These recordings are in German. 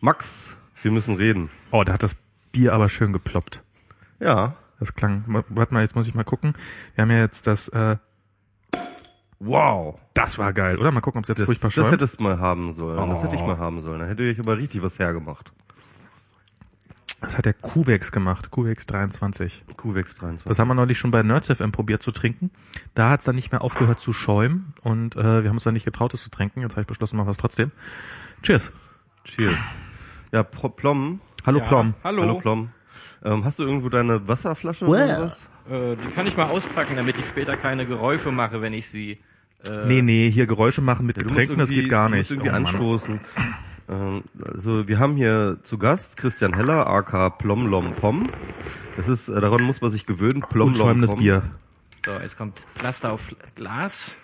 Max, wir müssen reden. Oh, da hat das Bier aber schön geploppt. Ja. Das klang, warte mal, jetzt muss ich mal gucken. Wir haben ja jetzt das, äh, Wow. das war geil, oder? Mal gucken, ob es jetzt Das, furchtbar das schäumt. hättest du mal haben sollen. Das hätte ich Oh. mal haben sollen. Da hätte ich aber richtig was hergemacht. Das hat der Kuwex gemacht, Kuwex 23. Kuwex 23. Das haben wir neulich schon bei Nerds FM probiert zu trinken. Da hat es dann nicht mehr aufgehört zu schäumen und äh, wir haben uns dann nicht getraut, es zu trinken. Jetzt habe ich beschlossen, machen wir es trotzdem. Cheers. Cheers. Ja, Plom. Hallo Ja, Plom. Hallo. Hallo Plom. Ähm, hast du irgendwo deine Wasserflasche oder was? Äh, die kann ich mal auspacken, damit ich später keine Geräusche mache, wenn ich sie. Äh, Nee, nee, hier Geräusche machen mit Du musst Getränken, das geht gar du nicht. musst irgendwie Oh anstoßen. Ähm, also wir haben hier zu Gast Christian Heller, aka Plomlom Pom. Das ist, äh, daran muss man sich gewöhnen. Plomlom schäumendes Pom. Bier. So, jetzt kommt Pflaster auf Glas.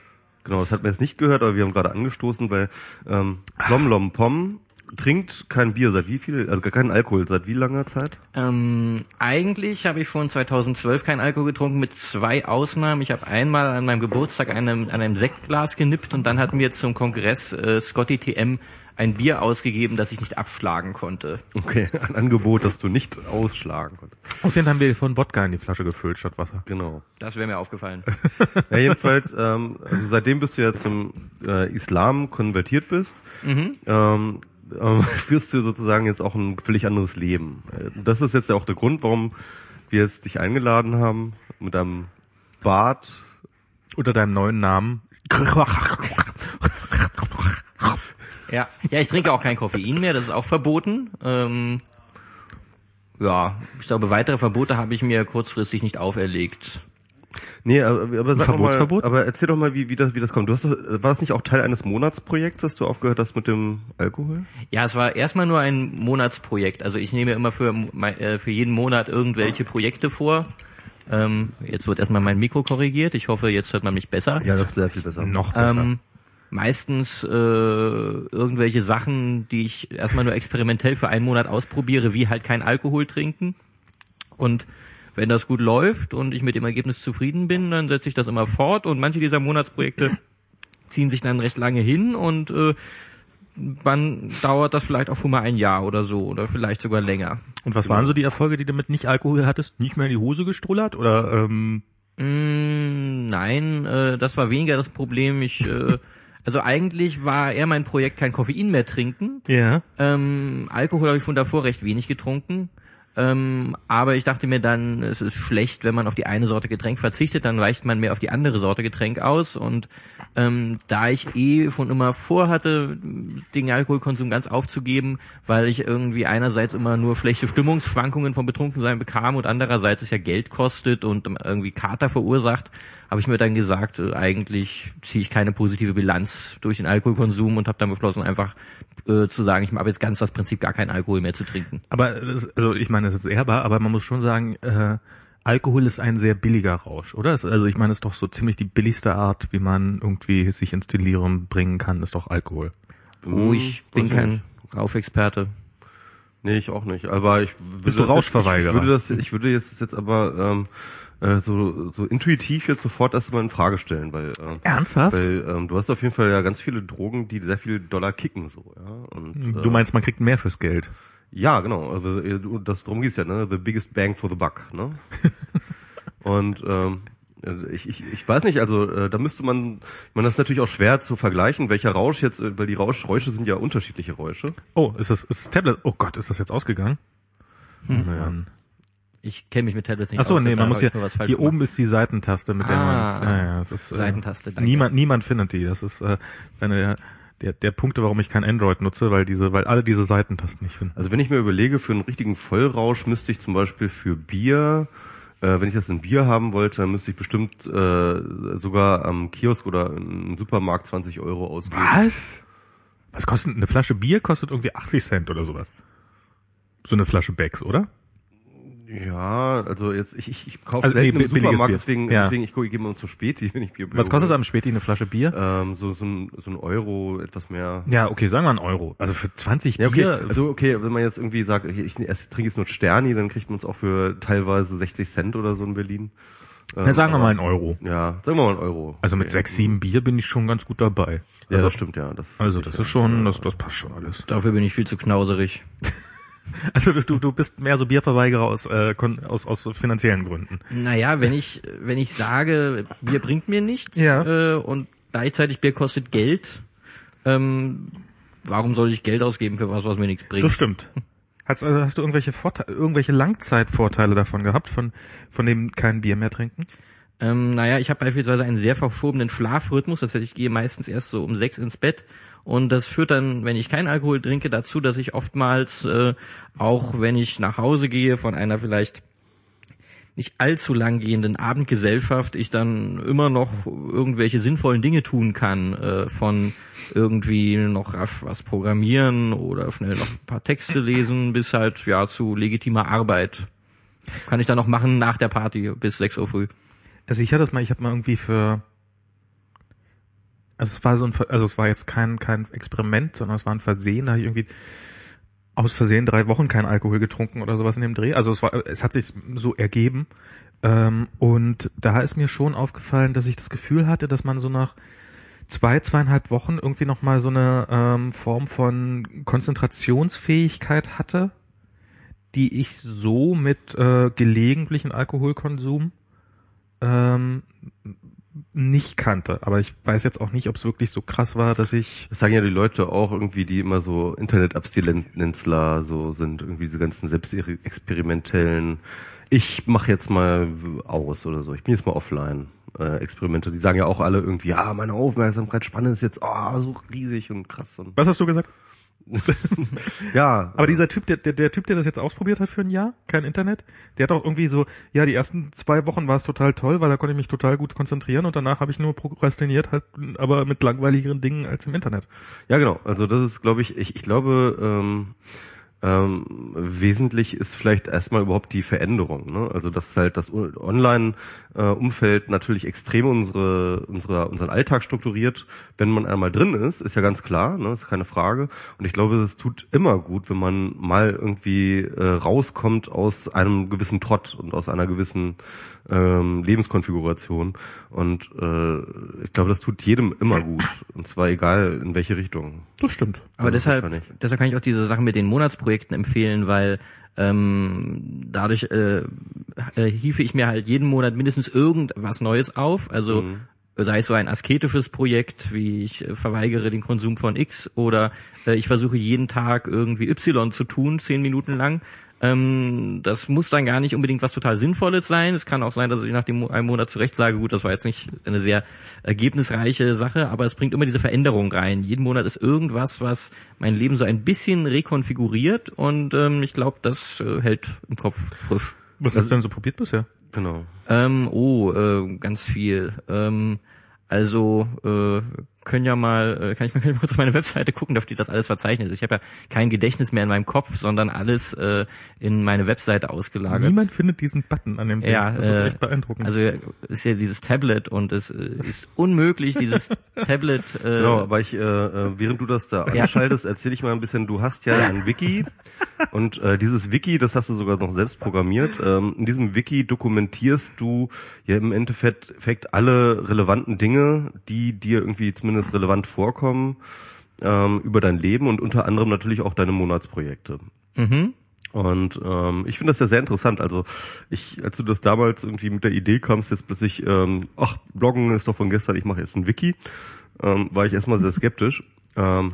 Genau, das hat man jetzt nicht gehört, aber wir haben gerade angestoßen, weil ähm, Plomlom Pom trinkt kein Bier seit wie viel, also gar keinen Alkohol seit wie langer Zeit? Ähm, eigentlich habe ich schon 2012 keinen Alkohol getrunken, mit zwei Ausnahmen. Ich habe einmal an meinem Geburtstag an einem, an einem Sektglas genippt und dann hat mir zum Kongress äh, Scotty TM ein Bier ausgegeben, das ich nicht abschlagen konnte. Okay, ein Angebot, das du nicht ausschlagen konntest. Außerdem haben wir von Wodka in die Flasche gefüllt statt Wasser. Genau. Das wäre mir aufgefallen. Ja, jedenfalls, ähm, also seitdem bist du ja zum äh, Islam konvertiert bist, ähm, ähm, führst du sozusagen jetzt auch ein völlig anderes Leben. Äh, Das ist jetzt ja auch der Grund, warum wir jetzt dich eingeladen haben mit deinem Bart. Unter deinem neuen Namen. Ja, ja, ich trinke auch kein Koffein mehr, das ist auch verboten. Ähm, ja, ich glaube, weitere Verbote habe ich mir kurzfristig nicht auferlegt. Nee, aber, aber sag doch mal, Verbotsverbot? aber erzähl doch mal, wie, wie, das, wie das kommt. Du hast doch, war das nicht auch Teil eines Monatsprojekts, dass du aufgehört hast mit dem Alkohol? Ja, es war erstmal nur ein Monatsprojekt. Also ich nehme immer für, äh, für jeden Monat irgendwelche Projekte vor. Ähm, jetzt wird erstmal mein Mikro korrigiert. Ich hoffe, jetzt hört man mich besser. Ja, das ist sehr viel besser. Noch besser. Ähm, meistens äh, irgendwelche Sachen, die ich erstmal nur experimentell für einen Monat ausprobiere, wie halt kein Alkohol trinken. Und wenn das gut läuft und ich mit dem Ergebnis zufrieden bin, dann setze ich das immer fort. Und manche dieser Monatsprojekte ziehen sich dann recht lange hin und äh, dann dauert das vielleicht auch schon mal ein Jahr oder so oder vielleicht sogar länger. Und was waren so die Erfolge, die du mit nicht Alkohol hattest? Nicht mehr in die Hose gestrullert? Oder ähm, Mm, nein, äh, das war weniger das Problem. Ich, äh, also eigentlich war eher mein Projekt kein Koffein mehr trinken. ja. Ähm, Alkohol habe ich von davor recht wenig getrunken. Ähm, aber ich dachte mir dann, es ist schlecht, wenn man auf die eine Sorte Getränk verzichtet, dann weicht man mehr auf die andere Sorte Getränk aus. Und ähm, da ich eh schon immer vorhatte, den Alkoholkonsum ganz aufzugeben, weil ich irgendwie einerseits immer nur schlechte Stimmungsschwankungen vom Betrunkensein bekam und andererseits es ja Geld kostet und irgendwie Kater verursacht, habe ich mir dann gesagt, äh, eigentlich ziehe ich keine positive Bilanz durch den Alkoholkonsum und habe dann beschlossen, einfach äh, zu sagen, ich habe jetzt ganz das Prinzip, gar keinen Alkohol mehr zu trinken. Aber also ich meine, das ist ehrbar, aber man muss schon sagen, äh, Alkohol ist ein sehr billiger Rausch, oder? Also ich meine, es ist doch so ziemlich die billigste Art, wie man irgendwie sich ins Delirium bringen kann, ist doch Alkohol. Oh, ich Hm, bin kein. Raufexperte. Nee, ich auch nicht. Aber ich würde Bist du das jetzt- Rauschverweigerer? Ich würde das, ich würde jetzt, das jetzt aber ähm, äh, so, so intuitiv jetzt sofort erstmal in Frage stellen, weil, äh, Ernsthaft? weil ähm, du hast auf jeden Fall ja ganz viele Drogen, die sehr viel Dollar kicken, so, ja. Und, äh, Du meinst, man kriegt mehr fürs Geld. Ja, genau. Also äh, du- das drum geht's ja, ne? The biggest bang for the buck, ne? Und ähm, also ich, ich, ich weiß nicht, also äh, da müsste man, ich meine, das ist natürlich auch schwer zu vergleichen, welcher Rausch jetzt, äh, weil die Rausch, Räusche sind ja unterschiedliche Räusche. Oh, ist das, ist das Tablet? Oh Gott, ist das jetzt ausgegangen? Hm. Mann. Ich kenne mich mit Tablets nicht Ach so, aus. nee, deshalb man muss hier, ich nur was falsch hier gemacht. oben ist die Seitentaste, mit der Ah, man es, ja, ja, das ist, äh, Seitentaste, danke. niemand, niemand findet die. Das ist äh, eine der, der, Punkte, warum ich kein Android nutze, weil diese, weil alle diese Seitentasten nicht finden. Also wenn ich mir überlege, für einen richtigen Vollrausch müsste ich zum Beispiel für Bier, äh, wenn ich das in Bier haben wollte, dann müsste ich bestimmt äh, sogar am Kiosk oder im Supermarkt 20 Euro ausgeben. Was? Was kostet eine Flasche Bier? Kostet irgendwie 80 Cent oder sowas. So eine Flasche Becks, oder? Ja, also jetzt ich ich, ich kaufe Also, selten nee, im Supermarkt, Bier. deswegen Ja. deswegen ich gucke, ich gehe mal zum Späti, wenn ich Bier Was kostet am Späti eine Flasche Bier? Ähm, so so ein so ein Euro etwas mehr. Ja, okay, sagen wir einen Euro. Also für 20 Ja, okay. Bier. Also okay, wenn man jetzt irgendwie sagt, ich, ich, ich trinke jetzt nur Sterni, dann kriegt man es auch für teilweise 60 Cent oder so in Berlin. Na, sagen wir mal einen Euro. Ja, sagen wir mal einen Euro. Also mit Okay. sechs, sieben Bier bin ich schon ganz gut dabei. Ja, also, das stimmt, ja. Das also das ist schon, das, das passt schon alles. Dafür bin ich viel zu knauserig. Also du, du, du bist mehr so Bierverweigerer aus, äh, aus, aus finanziellen Gründen. Naja, wenn ich, wenn ich sage, Bier bringt mir nichts Ja. äh, und gleichzeitig Bier kostet Geld, ähm, warum soll ich Geld ausgeben für was, was mir nichts Das bringt? stimmt. Hast, also hast du irgendwelche Vorteile, irgendwelche Langzeitvorteile davon gehabt, von, von dem kein Bier mehr trinken? Ähm, naja, ich habe beispielsweise einen sehr verschobenen Schlafrhythmus. Das heißt, ich gehe meistens erst so um sechs ins Bett. Und das führt dann, wenn ich keinen Alkohol trinke, dazu, dass ich oftmals, äh, auch wenn ich nach Hause gehe von einer vielleicht nicht allzu lang gehenden Abendgesellschaft, ich dann immer noch irgendwelche sinnvollen Dinge tun kann, äh, von irgendwie noch rasch was programmieren oder schnell noch ein paar Texte lesen, bis halt ja zu legitimer Arbeit. Kann ich dann noch machen nach der Party bis 6 Uhr früh. Also ich hatte das mal, ich habe mal irgendwie für, also es war so ein, also es war jetzt kein kein Experiment, sondern es war ein Versehen. Da habe ich irgendwie aus Versehen drei Wochen keinen Alkohol getrunken oder sowas in dem Dreh. Also es war, es hat sich so ergeben. Ähm, und da ist mir schon aufgefallen, dass ich das Gefühl hatte, dass man so nach zwei, zweieinhalb Wochen irgendwie nochmal so eine ähm, Form von Konzentrationsfähigkeit hatte, die ich so mit äh, gelegentlichen Alkoholkonsum ähm, nicht kannte. Aber ich weiß jetzt auch nicht, ob es wirklich so krass war, dass ich Das sagen ja die Leute auch irgendwie, die immer so Internetabstinenzler so sind, irgendwie diese ganzen selbstexperimentellen, ich mache jetzt mal aus oder so, ich bin jetzt mal offline. Äh, Experimente, die sagen ja auch alle irgendwie, ja, meine Aufmerksamkeitsspanne ist jetzt oh, so riesig und krass und Was hast du gesagt? Ja, Aber dieser Typ, der, der, der Typ, der das jetzt ausprobiert hat für ein Jahr, kein Internet, der hat auch irgendwie so, ja, die ersten zwei Wochen war es total toll, weil da konnte ich mich total gut konzentrieren und danach habe ich nur prokrastiniert, halt, aber mit langweiligeren Dingen als im Internet. Ja, genau. Also das ist, glaube ich, ich, ich glaube, ähm, ähm, wesentlich ist vielleicht erstmal überhaupt die Veränderung. Ne? Also dass halt das Online-Umfeld natürlich extrem unsere, unsere, unseren Alltag strukturiert. Wenn man einmal drin ist, ist ja ganz klar, ne? ist keine Frage. Und ich glaube, es tut immer gut, wenn man mal irgendwie äh, rauskommt aus einem gewissen Trott und aus einer gewissen ähm, Lebenskonfiguration. Und äh, ich glaube, das tut jedem immer gut. Und zwar egal in welche Richtung. Das stimmt. Aber Das deshalb, deshalb kann ich auch diese Sachen mit den Monatsprojekten empfehlen, weil ähm, dadurch äh, äh, hiefe ich mir halt jeden Monat mindestens irgendwas Neues auf. Also sei es so ein asketisches Projekt, wie ich äh, verweigere den Konsum von X oder äh, ich versuche jeden Tag irgendwie Y zu tun, zehn Minuten lang. Ähm, das muss dann gar nicht unbedingt was total Sinnvolles sein. Es kann auch sein, dass ich nach dem einem Monat zurecht sage, gut, das war jetzt nicht eine sehr ergebnisreiche Sache, aber es bringt immer diese Veränderung rein. Jeden Monat ist irgendwas, was mein Leben so ein bisschen rekonfiguriert und ähm, ich glaube, das äh, hält im Kopf frisch. Was hast du denn so probiert bisher? Genau. Ähm, oh, äh, ganz viel. Ähm, also äh, können ja mal, äh, kann ich mal kann ich mal kurz auf meine Webseite gucken, da steht das alles verzeichnet. Ich habe ja kein Gedächtnis mehr in meinem Kopf, sondern alles äh, in meine Webseite ausgelagert. Niemand findet diesen Button an dem Ding. Ja, das ist äh, echt beeindruckend. Also es ist ja dieses Tablet und es äh, ist unmöglich, dieses Tablet. Äh, Genau, aber ich, äh, äh, während du das da Ja. anschaltest, erzähle ich mal ein bisschen, du hast ja ein Wiki und äh, dieses Wiki, das hast du sogar noch selbst programmiert. Ähm, in diesem Wiki dokumentierst du ja im Endeffekt Endeffekt alle relevanten Dinge, die dir irgendwie zumindest relevant vorkommen ähm, über dein Leben und unter anderem natürlich auch deine Monatsprojekte. Mhm. Und ähm, ich finde das ja sehr interessant. Also ich, als du das damals irgendwie mit der Idee kamst, jetzt plötzlich, ähm, ach, Bloggen ist doch von gestern, ich mache jetzt ein Wiki, ähm, war ich erstmal sehr skeptisch. Ähm,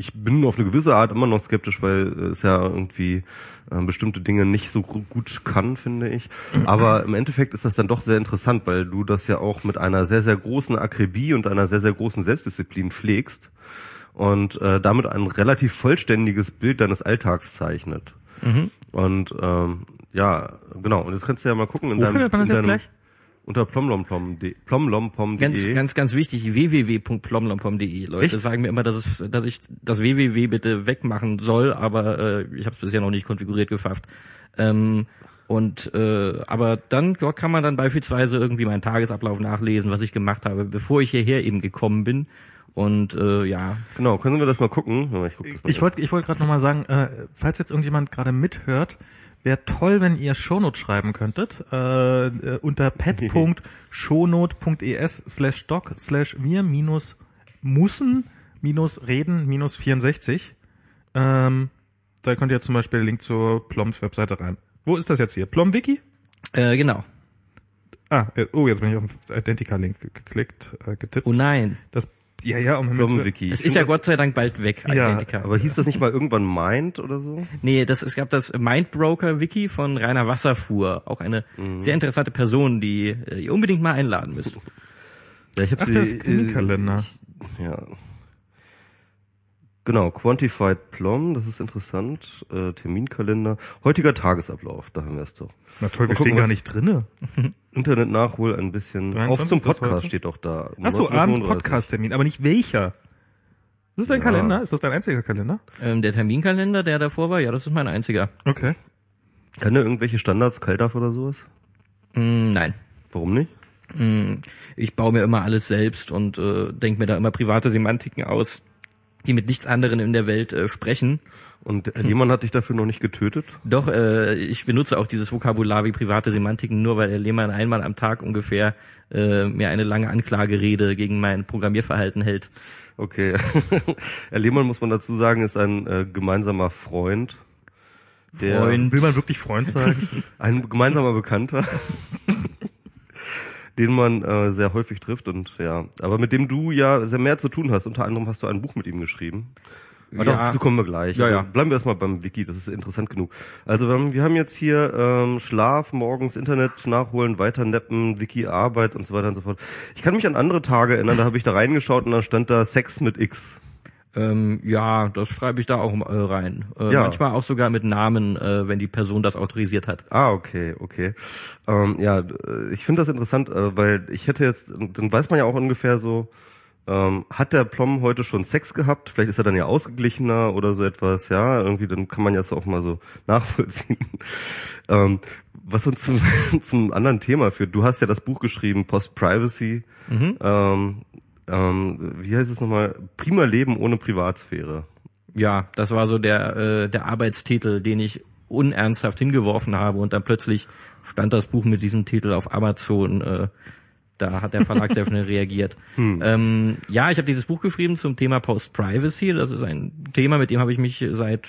ich bin auf eine gewisse Art immer noch skeptisch, weil es ja irgendwie äh, bestimmte Dinge nicht so gut kann, finde ich. Aber im Endeffekt ist das dann doch sehr interessant, weil du das ja auch mit einer sehr, sehr großen Akribie und einer sehr, sehr großen Selbstdisziplin pflegst und äh, damit ein relativ vollständiges Bild deines Alltags zeichnet. Und ähm, ja, genau. Und jetzt kannst du ja mal gucken in Wo deinem, findet man das jetzt gleich? Unter plomlompom.de plomlompom.de. Ganz, ganz, ganz wichtig, www.plomlompom.de. Leute Echt? sagen mir immer, dass, es, dass ich das www bitte wegmachen soll, aber äh, ich habe es bisher noch nicht konfiguriert geschafft. Ähm, und äh, aber dann dort kann man dann beispielsweise irgendwie meinen Tagesablauf nachlesen, was ich gemacht habe, bevor ich hierher eben gekommen bin. Und äh, ja, Genau, können wir das mal gucken? Ich. Ich wollte ich wollte gerade nochmal sagen, äh, falls jetzt irgendjemand gerade mithört, Wäre toll, wenn ihr Shownote schreiben könntet. Äh, äh, unter pet.shownote.es slash doc slash wir minus mussen minus reden minus 64. Ähm, da könnt ihr zum Beispiel den Link zur Ploms Webseite rein. Wo ist das jetzt hier? Plom-Wiki? Äh, genau. Ah, äh, oh, jetzt bin ich auf den Identica-Link geklickt, äh, getippt. Oh nein. Das, ja, ja, um Himmels Willen. Plum-Wiki. Es ist ja Gott sei Dank bald weg, Ja, Identica. Aber hieß das nicht mal irgendwann Mind oder so? Nee, das, es gab das Mindbroker-Wiki von Rainer Wasserfuhr. Auch eine sehr interessante Person, die äh, ihr unbedingt mal einladen müsst. Ja, ich habe Ach, sie. das ist äh, ich- Ja. Genau, Quantified Plum, das ist interessant. Äh, Terminkalender. Heutiger Tagesablauf, da haben wir es doch. Na toll, wir gucken, stehen gar nicht drinne. Internet nachhol ein bisschen. 23 Auf zum Podcast steht auch da. um Ach so, 19:35. abends Podcast-Termin, aber nicht welcher. Das ist dein Ja. Kalender? Ist das dein einziger Kalender? Ähm, der Terminkalender, der davor war, ja, das ist mein einziger. Okay. Kann der irgendwelche Standards kalt auf oder sowas? Mm, nein. Warum nicht? Mm, Ich baue mir immer alles selbst und äh, denke mir da immer private Semantiken aus, die mit nichts anderem in der Welt äh, sprechen. Und äh, jemand hat dich dafür noch nicht getötet? Doch, äh, ich benutze auch dieses Vokabular wie private Semantiken nur, weil der Lehmann einmal am Tag ungefähr äh, mir eine lange Anklagerede gegen mein Programmierverhalten hält. Okay. Herr Lehmann, muss man dazu sagen, ist ein äh, gemeinsamer Freund. Der, Freund. Will man wirklich Freund sagen? Ein gemeinsamer Bekannter. den man äh, sehr häufig trifft und ja, aber mit dem du ja sehr mehr zu tun hast. Unter anderem hast du ein Buch mit ihm geschrieben. Aber Ja. dazu kommen wir gleich. Ja, Also ja. Bleiben wir erstmal beim Wiki, das ist interessant genug. Also wir haben, wir haben jetzt hier ähm, Schlaf, morgens Internet nachholen, weiter neppen, Wiki, Arbeit und so weiter und so fort. Ich kann mich an andere Tage erinnern, da habe ich da reingeschaut und da stand da Sex mit X. Ähm, ja, das schreibe ich da auch äh, rein. Äh, Ja. Manchmal auch sogar mit Namen, äh, wenn die Person das autorisiert hat. Ah, okay, okay. Ähm, ja, äh, ich finde das interessant, äh, weil ich hätte jetzt, dann weiß man ja auch ungefähr so, ähm, hat der Plom heute schon Sex gehabt? Vielleicht ist er dann ja ausgeglichener oder so etwas, ja, irgendwie, dann kann man jetzt auch mal so nachvollziehen. ähm, was uns zum, zum anderen Thema führt. Du hast ja das Buch geschrieben, Post Privacy. Ähm, ähm, wie heißt es nochmal? Prima Leben ohne Privatsphäre. Ja, das war so der, äh, der Arbeitstitel, den ich unernsthaft hingeworfen habe und dann plötzlich stand das Buch mit diesem Titel auf Amazon. Äh, da hat der Verlag sehr schnell reagiert. Ähm, ja, ich habe dieses Buch geschrieben zum Thema Post-Privacy. Das ist ein Thema, mit dem habe ich mich seit,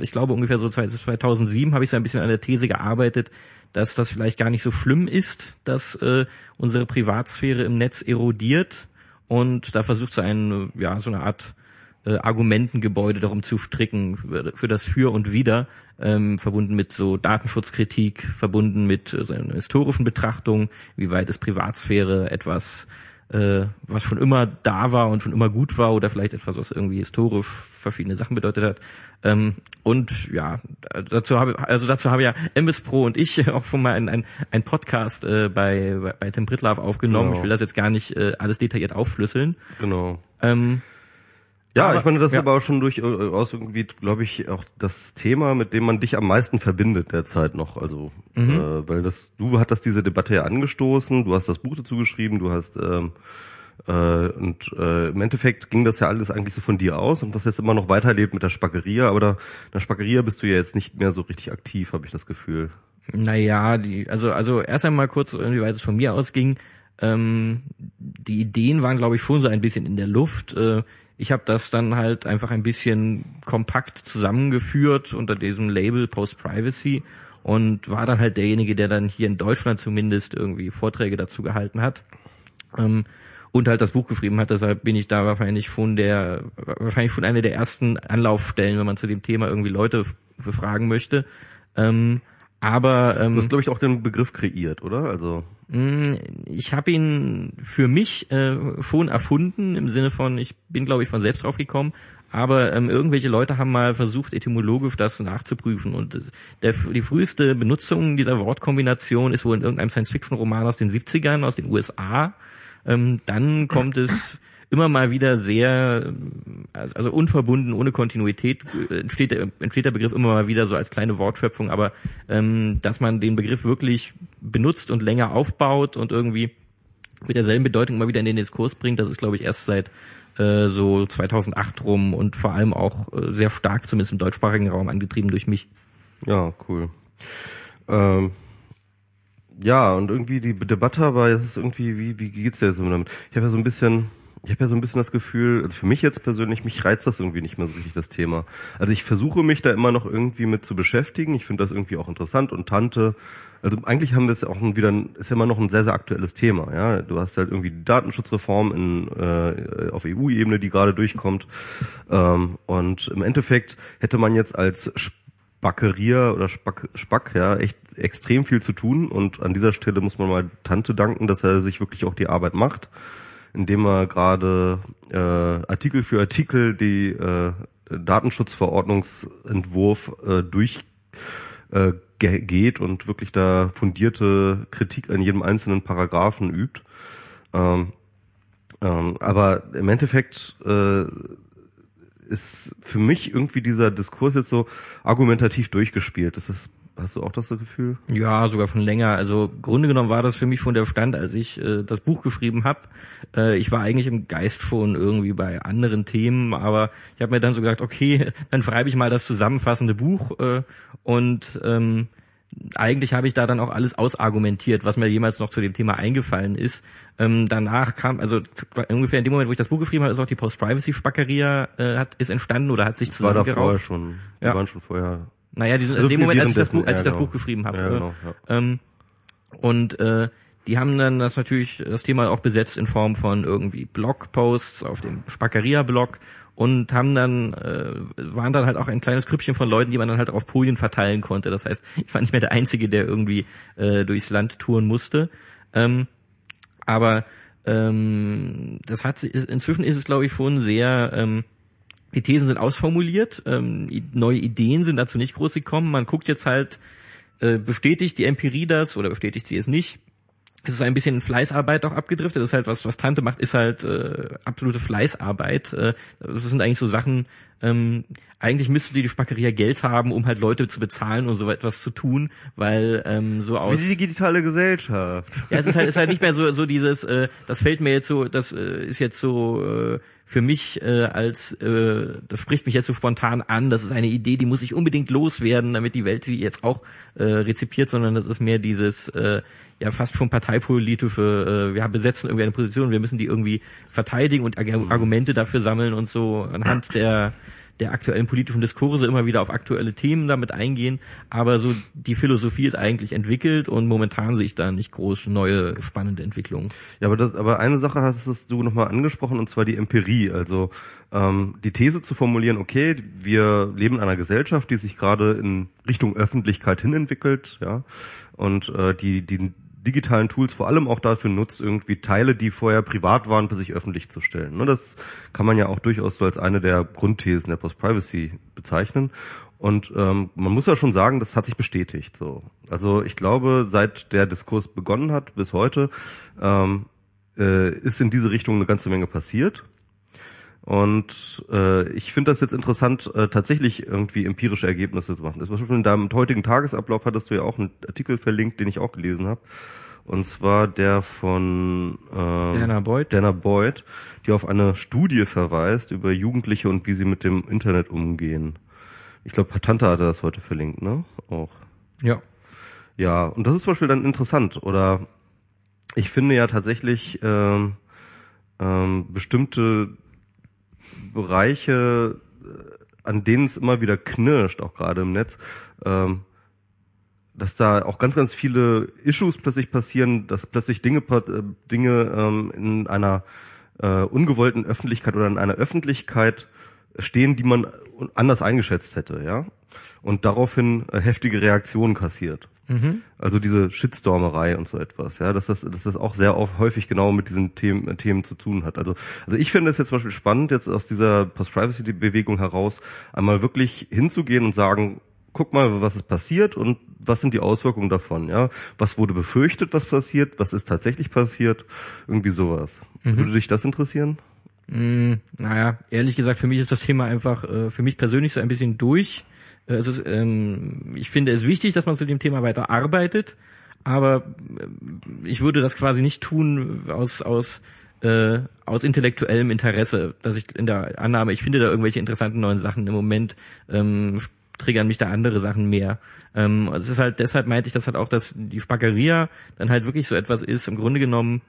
ich glaube ungefähr so 2007, habe ich so ein bisschen an der These gearbeitet, dass das vielleicht gar nicht so schlimm ist, dass äh, unsere Privatsphäre im Netz erodiert. Und da versucht so ein, ja, so eine Art äh, Argumentengebäude darum zu stricken für, für das Für und Wider, ähm, verbunden mit so Datenschutzkritik, verbunden mit äh, so einer historischen Betrachtung, wie weit ist Privatsphäre etwas, äh, was schon immer da war und schon immer gut war oder vielleicht etwas, was irgendwie historisch verschiedene Sachen bedeutet hat. Ähm, und ja, dazu habe also dazu habe ja MS Pro und ich auch schon mal ein, ein, Podcast äh, bei, bei, Tim Pritlove aufgenommen. Genau. Ich will das jetzt gar nicht äh, alles detailliert aufschlüsseln. Genau. Ähm, Ja, Aber- ich meine, das ja. ist aber auch schon durchaus irgendwie, glaube ich, auch das Thema, mit dem man dich am meisten verbindet derzeit noch. Also, Mhm. äh, weil das, du hattest diese Debatte ja angestoßen, du hast das Buch dazu geschrieben, du hast ähm, äh, und äh, im Endeffekt ging das ja alles eigentlich so von dir aus und was jetzt immer noch weiterlebt mit der Spackeria, aber da, in der Spackeria bist du ja jetzt nicht mehr so richtig aktiv, habe ich das Gefühl. Naja, die, also, also erst einmal kurz, inwieweit es von mir ausging. Ähm, die Ideen waren, glaube ich, schon so ein bisschen in der Luft. Äh, ich habe das dann halt einfach ein bisschen kompakt zusammengeführt unter diesem Label Post Privacy und war dann halt derjenige, der dann hier in Deutschland zumindest irgendwie Vorträge dazu gehalten hat. Ähm, und halt das Buch geschrieben hat, deshalb bin ich da wahrscheinlich schon der, wahrscheinlich schon eine der ersten Anlaufstellen, wenn man zu dem Thema irgendwie Leute befragen möchte. Ähm, aber ähm, Du hast, glaube ich, auch den Begriff kreiert, oder? Also, ich habe ihn für mich äh, schon erfunden, im Sinne von, ich bin, glaube ich, von selbst drauf gekommen, aber ähm, irgendwelche Leute haben mal versucht, etymologisch das nachzuprüfen. Und das- der, die früheste Benutzung dieser Wortkombination ist wohl in irgendeinem Science-Fiction-Roman aus den 70ern, aus den USA. Ähm, dann kommt es immer mal wieder sehr, ähm, also unverbunden, ohne Kontinuität, äh, entsteht der, entsteht der Begriff immer mal wieder so als kleine Wortschöpfung, aber ähm, dass man den Begriff wirklich benutzt und länger aufbaut und irgendwie mit derselben Bedeutung immer wieder in den Diskurs bringt, das ist, glaube ich, erst seit äh, so 2008 rum und vor allem auch äh, sehr stark, zumindest im deutschsprachigen Raum, angetrieben durch mich. ja, cool. Ähm, ja, und irgendwie die Debatte, es ist irgendwie, wie, wie geht's dir jetzt damit? Ich habe ja so ein bisschen, ich habe ja so ein bisschen das Gefühl, also für mich jetzt persönlich, mich reizt das irgendwie nicht mehr so richtig, das Thema. Also ich versuche mich da immer noch irgendwie mit zu beschäftigen. Ich finde das irgendwie auch interessant und Tante, also eigentlich haben wir es auch wieder, ist ja immer noch ein sehr, sehr aktuelles Thema. Ja, Du hast halt irgendwie die Datenschutzreform in, äh, auf EU-Ebene, die gerade durchkommt. Ähm, und im Endeffekt hätte man jetzt als Spackerier oder Spack, Spack, ja, echt extrem viel zu tun. Und an dieser Stelle muss man mal Tante danken, dass er sich wirklich auch die Arbeit macht, indem er gerade äh, Artikel für Artikel die äh, Datenschutzverordnungsentwurf äh, durch äh, und wirklich da fundierte Kritik an jedem einzelnen Paragraphen übt. Ähm, ähm, aber im Endeffekt äh, ist für mich irgendwie dieser Diskurs jetzt so argumentativ durchgespielt. Das ist, hast du auch das Gefühl? Ja, sogar von länger. Also Grunde genommen war das für mich schon der Stand, als ich äh, das Buch geschrieben habe. Äh, ich war eigentlich im Geist schon irgendwie bei anderen Themen, aber ich habe mir dann so gedacht, okay, dann schreibe ich mal das zusammenfassende Buch äh, und ähm, eigentlich habe ich da dann auch alles ausargumentiert, was mir jemals noch zu dem Thema eingefallen ist. Ähm, danach kam, also ungefähr in dem Moment, wo ich das Buch geschrieben habe, ist auch die Post-Privacy-Spackeria äh, hat, ist entstanden oder hat sich zusammengerauft. War da vorher schon. Die ja. waren schon vorher. Naja, die sind, also in dem Moment, als ich das Buch, als ich das Buch geschrieben habe. Ja, genau, ja. ähm, und äh, die haben dann das natürlich das Thema auch besetzt in Form von irgendwie Blogposts auf dem Spackeria-Blog und haben dann äh, waren dann halt auch ein kleines Grüppchen von Leuten, die man dann halt auf Polien verteilen konnte. Das heißt, ich war nicht mehr der Einzige, der irgendwie äh, durchs Land touren musste. Ähm, aber ähm, das hat inzwischen ist es glaube ich schon sehr ähm, die Thesen sind ausformuliert, ähm, neue Ideen sind dazu nicht groß gekommen. Man guckt jetzt halt, äh, bestätigt die Empirie das oder bestätigt sie es nicht? es ist ein bisschen Fleißarbeit auch abgedriftet. Das ist halt was, was Tante macht, ist halt äh, absolute Fleißarbeit. Äh, das sind eigentlich so Sachen, ähm, eigentlich müsste die Spackeria Geld haben, um halt Leute zu bezahlen und so etwas zu tun, weil ähm, so aus... Wie die digitale Gesellschaft. Ja, es ist halt, ist halt nicht mehr so, so dieses, äh, das fällt mir jetzt so, das äh, ist jetzt so... Äh, für mich äh, als, äh, das spricht mich jetzt so spontan an, das ist eine Idee, die muss ich unbedingt loswerden, damit die Welt sie jetzt auch äh, rezipiert, sondern das ist mehr dieses, äh, ja fast schon parteipolitische, äh, wir besetzen irgendwie eine Position, wir müssen die irgendwie verteidigen und Argumente dafür sammeln und so anhand der der aktuellen politischen Diskurse immer wieder auf aktuelle Themen damit eingehen, aber so die Philosophie ist eigentlich entwickelt und momentan sehe ich da nicht groß neue spannende Entwicklungen. Ja, aber das, aber eine Sache hast du nochmal angesprochen und zwar die Empirie, also ähm, die These zu formulieren, okay, wir leben in einer Gesellschaft, die sich gerade in Richtung Öffentlichkeit hin entwickelt, ja, und äh, die die digitalen Tools vor allem auch dafür nutzt, irgendwie Teile, die vorher privat waren, bei sich öffentlich zu stellen. Ne, das kann man ja auch durchaus so als eine der Grundthesen der Post-Privacy bezeichnen. Und ähm, man muss ja schon sagen, das hat sich bestätigt. So, also ich glaube, seit der Diskurs begonnen hat bis heute ähm, äh, ist in diese Richtung eine ganze Menge passiert. Und äh, ich finde das jetzt interessant, äh, tatsächlich irgendwie empirische Ergebnisse zu machen. Das war in deinem heutigen Tagesablauf hattest du ja auch einen Artikel verlinkt, den ich auch gelesen habe. Und zwar der von äh, Dana Boyd. Dana Boyd, die auf eine Studie verweist über Jugendliche und wie sie mit dem Internet umgehen. Ich glaube, Patanta hatte das heute verlinkt, ne? Auch. Ja. Ja, und das ist zum Beispiel dann interessant. Oder ich finde ja tatsächlich ähm, ähm, bestimmte Bereiche, äh, an denen es immer wieder knirscht, auch gerade im Netz, ähm, dass da auch ganz, ganz viele Issues plötzlich passieren, dass plötzlich Dinge, äh, Dinge ähm, in einer äh, ungewollten Öffentlichkeit oder in einer Öffentlichkeit stehen, die man anders eingeschätzt hätte, ja, und daraufhin äh, heftige Reaktionen kassiert. Mhm. Also diese Shitstormerei und so etwas, ja, dass das, dass das auch sehr oft, häufig genau mit diesen Themen, äh, Themen zu tun hat. Also, also ich finde es jetzt zum Beispiel spannend, jetzt aus dieser Post-Privacy-Bewegung heraus einmal wirklich hinzugehen und sagen, guck mal, was ist passiert und was sind die Auswirkungen davon, ja? Was wurde befürchtet, was passiert, was ist tatsächlich passiert, irgendwie sowas. Mhm. Würde dich das interessieren? Mm, naja, ehrlich gesagt, für mich ist das Thema einfach, äh, für mich persönlich so ein bisschen durch. Also ähm, ich finde es wichtig, dass man zu dem Thema weiter arbeitet, aber äh, ich würde das quasi nicht tun aus aus äh, aus intellektuellem Interesse, dass ich in der Annahme, ich finde da irgendwelche interessanten neuen Sachen im Moment ähm, triggern mich da andere Sachen mehr. Ähm, es ist halt, deshalb meinte ich das halt auch, dass die Spackeria dann halt wirklich so etwas ist, im Grunde genommen,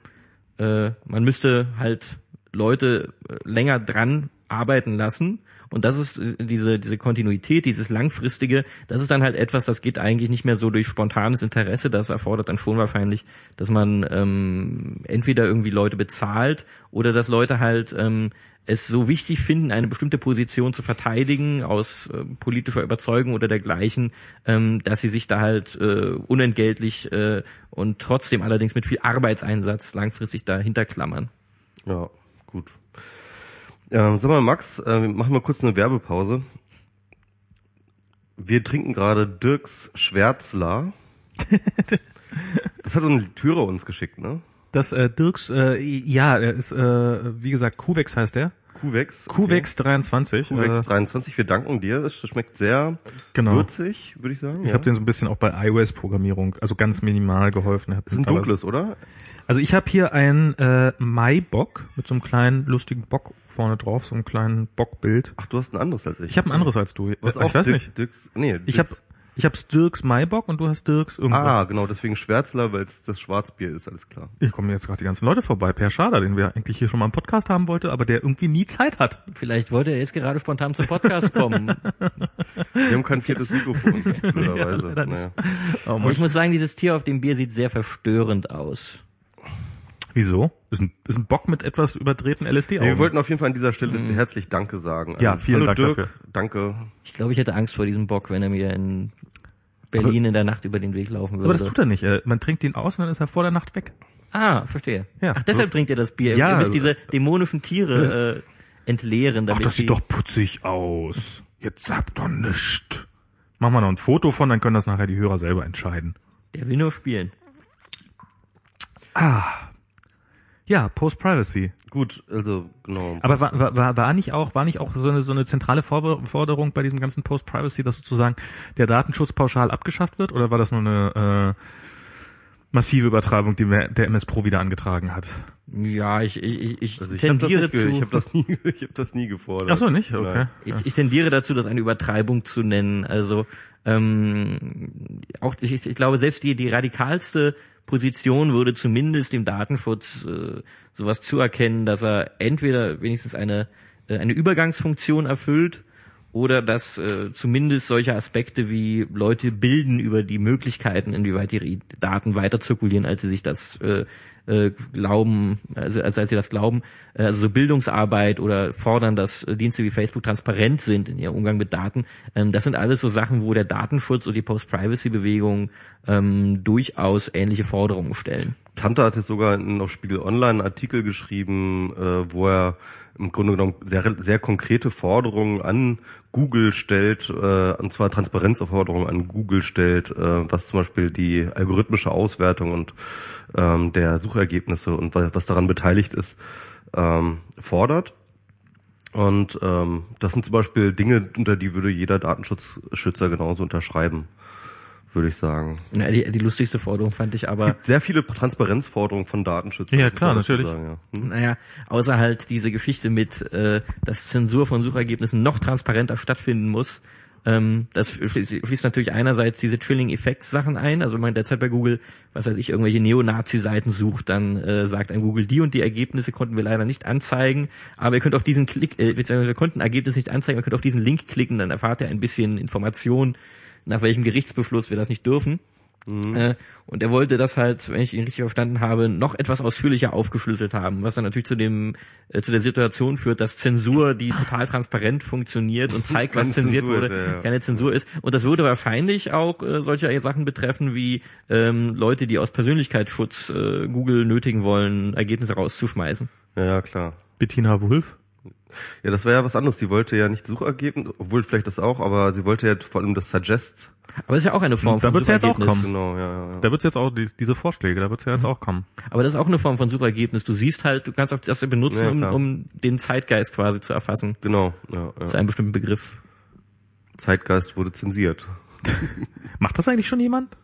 äh, man müsste halt Leute äh, länger dran arbeiten lassen. Und das ist äh, diese, diese Kontinuität, dieses langfristige, das ist dann halt etwas, das geht eigentlich nicht mehr so durch spontanes Interesse. Das erfordert dann schon wahrscheinlich, dass man ähm, entweder irgendwie Leute bezahlt oder dass Leute halt ähm, es so wichtig finden, eine bestimmte Position zu verteidigen aus äh, politischer Überzeugung oder dergleichen, ähm, dass sie sich da halt äh, unentgeltlich äh, und trotzdem allerdings mit viel Arbeitseinsatz langfristig dahinter klammern. Ja, gut. Ja, sag mal, Max, äh, machen wir kurz eine Werbepause. Wir trinken gerade Dirks Schwärzler. das hat uns Türer uns geschickt, ne? Das äh, Dirks, äh, ja, er ist, äh, wie gesagt, Kuvex heißt er. Kuvex. Kuvex 23. Kuvex äh, 23, wir danken dir. Es schmeckt sehr Genau. würzig, würde ich sagen. Ich ja. habe den so ein bisschen auch bei iOS-Programmierung, also ganz minimal geholfen. Ist ein dunkles, oder? Also ich habe hier ein äh, Maibock mit so einem kleinen lustigen Bock vorne drauf, so einem kleinen Bockbild. Ach, du hast ein anderes als ich. Ich habe ein anderes als du. Was Äh, auch ich weiß Dirk- nicht. Dirks, nee, Ich habe ich hab's Dirks Maibock und du hast Dirks irgendwas. Ah, genau, deswegen Schwärzler, weil es das Schwarzbier ist, alles klar. Hier kommen jetzt gerade die ganzen Leute vorbei. Per Schader, den wir eigentlich hier schon mal im Podcast haben wollte, aber der irgendwie nie Zeit hat. Vielleicht wollte er jetzt gerade spontan zum Podcast kommen. Wir haben kein viertes Mikrofon, blöderweise. nicht. naja. Oh, ich muss sagen, dieses Tier auf dem Bier sieht sehr verstörend aus. Wieso? Ist ein, ist ein Bock mit etwas überdrehten lsd Ja, wir wollten auf jeden Fall an dieser Stelle herzlich Danke sagen. Ja, Also, vielen Hallo Dank Dirk, dafür. danke. Ich glaube, ich hätte Angst vor diesem Bock, wenn er mir in Berlin in der Nacht über den Weg laufen würde. Aber das tut er nicht. Er- Man trinkt ihn aus und dann ist er vor der Nacht weg. ah, verstehe. Ja. Ach, deshalb trinkt ihr das Bier. Ja, ihr müsst diese dämonischen Tiere äh, entleeren, Ach, damit das sie... sieht doch putzig aus. Jetzt sagt doch nischt. Machen wir noch ein Foto von, dann können das nachher die Hörer selber entscheiden. Der will nur spielen. Ja, Post-Privacy. Gut, also genau. Aber war, war, war, nicht auch, war nicht auch so eine, so eine zentrale Forder- Forderung bei diesem ganzen Post-Privacy, dass sozusagen der Datenschutz pauschal abgeschafft wird? Oder war das nur eine äh, massive Übertreibung, die mir der MS Pro wieder angetragen hat? Ja, ich, ich, ich, ich Also ich habe das, tendiere ge- zu... ich hab das nie, ich hab das nie gefordert. Ach so, nicht? Okay. Ich, ich tendiere dazu, das eine Übertreibung zu nennen. Also ähm, auch ich, ich glaube, selbst die die radikalste Position würde zumindest dem Datenschutz äh, sowas zuerkennen, dass er entweder wenigstens eine äh, eine Übergangsfunktion erfüllt oder dass äh, zumindest solche Aspekte wie Leute bilden über die Möglichkeiten, inwieweit ihre Daten weiter zirkulieren, als sie sich das äh, äh, glauben, also als, als sie das glauben, äh, also so Bildungsarbeit oder fordern, dass Dienste wie Facebook transparent sind in ihrem Umgang mit Daten. Ähm, das sind alles so Sachen, wo der Datenschutz und die Post-Privacy-Bewegung ähm, durchaus ähnliche Forderungen stellen. Tante hat jetzt sogar in, auf Spiegel Online einen Artikel geschrieben, äh, wo er im Grunde genommen sehr, sehr konkrete Forderungen an Google stellt, äh, und zwar Transparenzaufforderungen an Google stellt, äh, was zum Beispiel die algorithmische Auswertung und ähm, der Suchergebnisse und wa- was daran beteiligt ist, ähm, fordert. Und ähm, das sind zum Beispiel Dinge, unter die würde jeder Datenschutzschützer genauso unterschreiben, würde ich sagen. Ja, die, die lustigste Forderung fand ich aber, Es gibt sehr viele Transparenzforderungen von Datenschützern. Ja, klar, natürlich. Sagen, ja. Hm? naja, außer halt diese Geschichte mit, äh, dass Zensur von Suchergebnissen noch transparenter stattfinden muss. Ähm, das schließt natürlich einerseits diese Chilling Effects Sachen ein. Also wenn man derzeit bei Google, was weiß ich, irgendwelche Neonazi-Seiten sucht, dann äh, sagt ein Google, die und die Ergebnisse konnten wir leider nicht anzeigen. Aber ihr könnt auf diesen Klick, äh, wir konnten Ergebnis nicht anzeigen, ihr könnt auf diesen Link klicken, dann erfahrt ihr ein bisschen Information, nach welchem Gerichtsbeschluss wir das nicht dürfen. Äh, und er wollte das halt, wenn ich ihn richtig verstanden habe, noch etwas ausführlicher aufgeschlüsselt haben, was dann natürlich zu dem äh, zu der Situation führt, dass Zensur, die total transparent funktioniert und zeigt, was zensiert Zensur wurde, ja. keine Zensur ist. Und das würde wahrscheinlich auch äh, solche Sachen betreffen wie ähm, Leute, die aus Persönlichkeitsschutz äh, Google nötigen wollen, Ergebnisse rauszuschmeißen. ja, ja, klar. Bettina Wulff? Ja, das wäre ja was anderes. Sie wollte ja nicht Suchergebnis, obwohl vielleicht das auch, aber sie wollte ja vor allem das Suggest. Aber das ist ja auch eine Form Da von wird's ja jetzt auch Suchergebnis. kommen. Genau, ja, ja. Da wird's jetzt auch, die, diese Vorschläge, da wird's ja jetzt auch kommen. Aber das ist auch eine Form von Suchergebnis. Du siehst halt, du kannst auch das benutzen, Ja, um, um den Zeitgeist quasi zu erfassen. Genau, ja, ja. Zu einem bestimmten Begriff. Zeitgeist wurde zensiert. Macht das eigentlich schon jemand?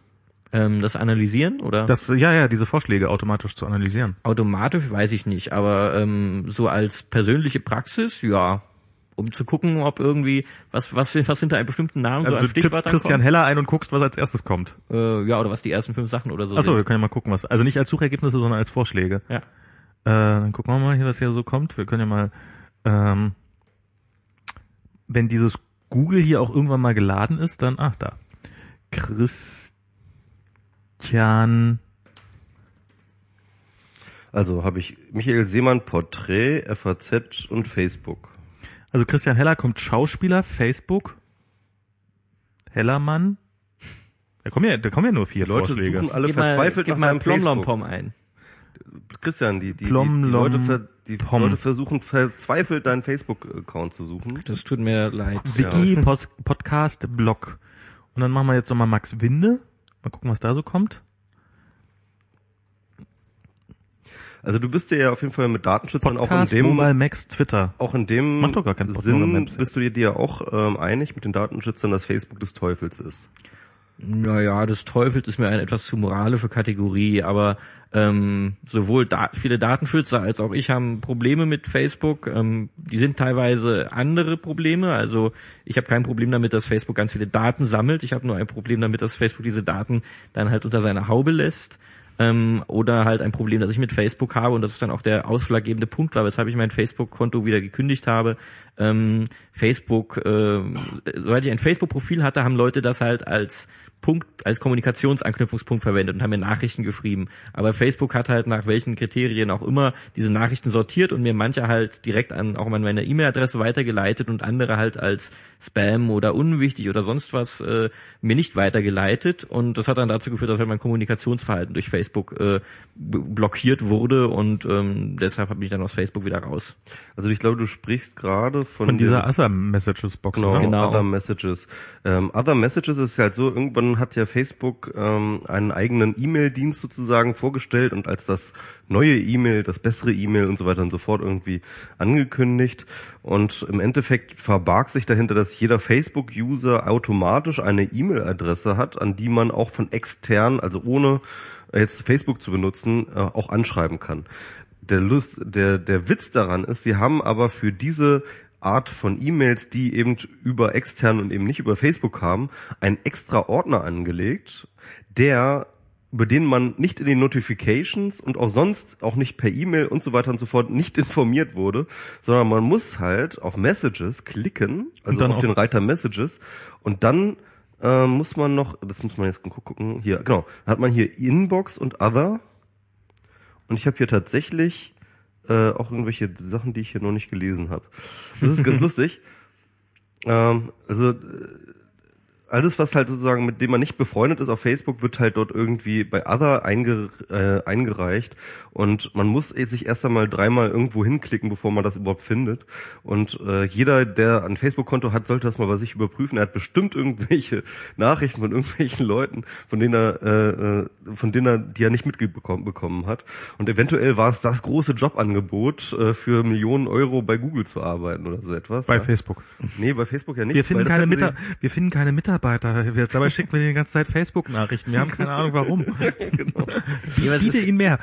Ähm, das Analysieren oder? Das, ja, ja, diese Vorschläge automatisch zu analysieren. Automatisch weiß ich nicht, aber ähm, so als persönliche Praxis, ja. um zu gucken, ob irgendwie, was, was, was hinter einem bestimmten Namen Also so an du tippst Christian kommt. Heller ein und guckst, was als erstes kommt. Äh, ja, oder was die ersten fünf Sachen oder so Achso, wir können ja mal gucken, was. Also nicht als Suchergebnisse, sondern als Vorschläge. Ja. Äh, dann gucken wir mal hier, was hier so kommt. Wir können ja mal, ähm, wenn dieses Google hier auch irgendwann mal geladen ist, dann, ach da. Christian, Also habe ich Michael Seemann Porträt, FAZ und Facebook. also Christian Heller kommt Schauspieler, Facebook, Hellermann. Da kommen ja, da kommen ja nur vier Die Leute Vorschläge. suchen alle Gib mal, verzweifelt nach mal meinem Facebook. Plomlompom ein. Christian, die, die, die, die, Plom, Leute, ver, die pom. Leute versuchen verzweifelt deinen Facebook-Account zu suchen. Das tut mir leid. Wiki, Pos Podcast, Blog. Und dann machen wir jetzt nochmal Max Winde. Mal gucken, was da so kommt. Also du bist dir ja auf jeden Fall mit Datenschützern auch in Podcast, dem Mobile Max, Twitter. auch in dem Macht doch gar keinen Sinn bist du dir dir auch ähm, einig mit den Datenschützern, dass Facebook des Teufels ist. Naja, des Teufels ist mir eine etwas zu moralische Kategorie, aber ähm, sowohl da viele Datenschützer als auch ich haben Probleme mit Facebook. Ähm, die sind teilweise andere Probleme. Also ich habe kein Problem damit, dass Facebook ganz viele Daten sammelt. Ich habe nur ein Problem damit, dass Facebook diese Daten dann halt unter seiner Haube lässt. Ähm, oder halt ein Problem, das ich mit Facebook habe und das ist dann auch der ausschlaggebende Punkt war, weshalb ich mein Facebook-Konto wieder gekündigt habe. Ähm, Facebook, ähm, soweit ich ein Facebook-Profil hatte, haben Leute das halt als Punkt, als Kommunikationsanknüpfungspunkt verwendet und haben mir Nachrichten geschrieben. Aber Facebook hat halt nach welchen Kriterien auch immer diese Nachrichten sortiert und mir manche halt direkt an auch an meine E-Mail-Adresse weitergeleitet und andere halt als Spam oder unwichtig oder sonst was äh, mir nicht weitergeleitet. Und das hat dann dazu geführt, dass halt mein Kommunikationsverhalten durch Facebook äh, blockiert wurde und ähm, deshalb bin ich dann aus Facebook wieder raus. Also ich glaube, du sprichst gerade von, Von dieser Assa Messages Box. Genau? Genau. Other Messages. Ähm, Other Messages ist halt so, irgendwann hat ja Facebook ähm, einen eigenen E-Mail-Dienst sozusagen vorgestellt und als das neue E-Mail, das bessere E-Mail und so weiter und so fort irgendwie angekündigt. Und im Endeffekt verbarg sich dahinter, dass jeder Facebook-User automatisch eine E-Mail-Adresse hat, an die man auch von extern, also ohne jetzt Facebook zu benutzen, äh, auch anschreiben kann. Der, Lust, der, der Witz daran ist, sie haben aber für diese Art von E-Mails, die eben über extern und eben nicht über Facebook kamen, einen extra Ordner angelegt, der über den man nicht in den Notifications und auch sonst auch nicht per E-Mail und so weiter und so fort nicht informiert wurde, sondern man muss halt auf Messages klicken, also dann auf auf- den Reiter Messages. Und dann äh, muss man noch, das muss man jetzt gu- gucken, hier, genau, hat man hier Inbox und Other. Und ich habe hier tatsächlich äh, auch irgendwelche Sachen, die ich hier noch nicht gelesen habe. Das ist ganz lustig. Ähm, also äh, alles, was halt sozusagen mit dem man nicht befreundet ist auf Facebook, wird halt dort irgendwie bei Other einge, äh, eingereicht und man muss eh sich erst einmal dreimal irgendwo hinklicken, bevor man das überhaupt findet. Und äh, jeder, der ein Facebook-Konto hat, sollte das mal bei sich überprüfen. Er hat bestimmt irgendwelche Nachrichten von irgendwelchen Leuten, von denen er, äh, äh, von denen er, die er nicht mitbekommen bekommen hat. Und eventuell war es das große Jobangebot, äh, für Millionen Euro bei Google zu arbeiten oder so etwas. Bei ja. Facebook. Nee, bei Facebook ja nicht. Wir finden, keine hätten Mita sie- wir finden keine Mitarbeiter. Wir, dabei schicken wir denen die ganze Zeit Facebook-Nachrichten. Wir haben keine Ahnung warum. genau. Biete ihnen mehr.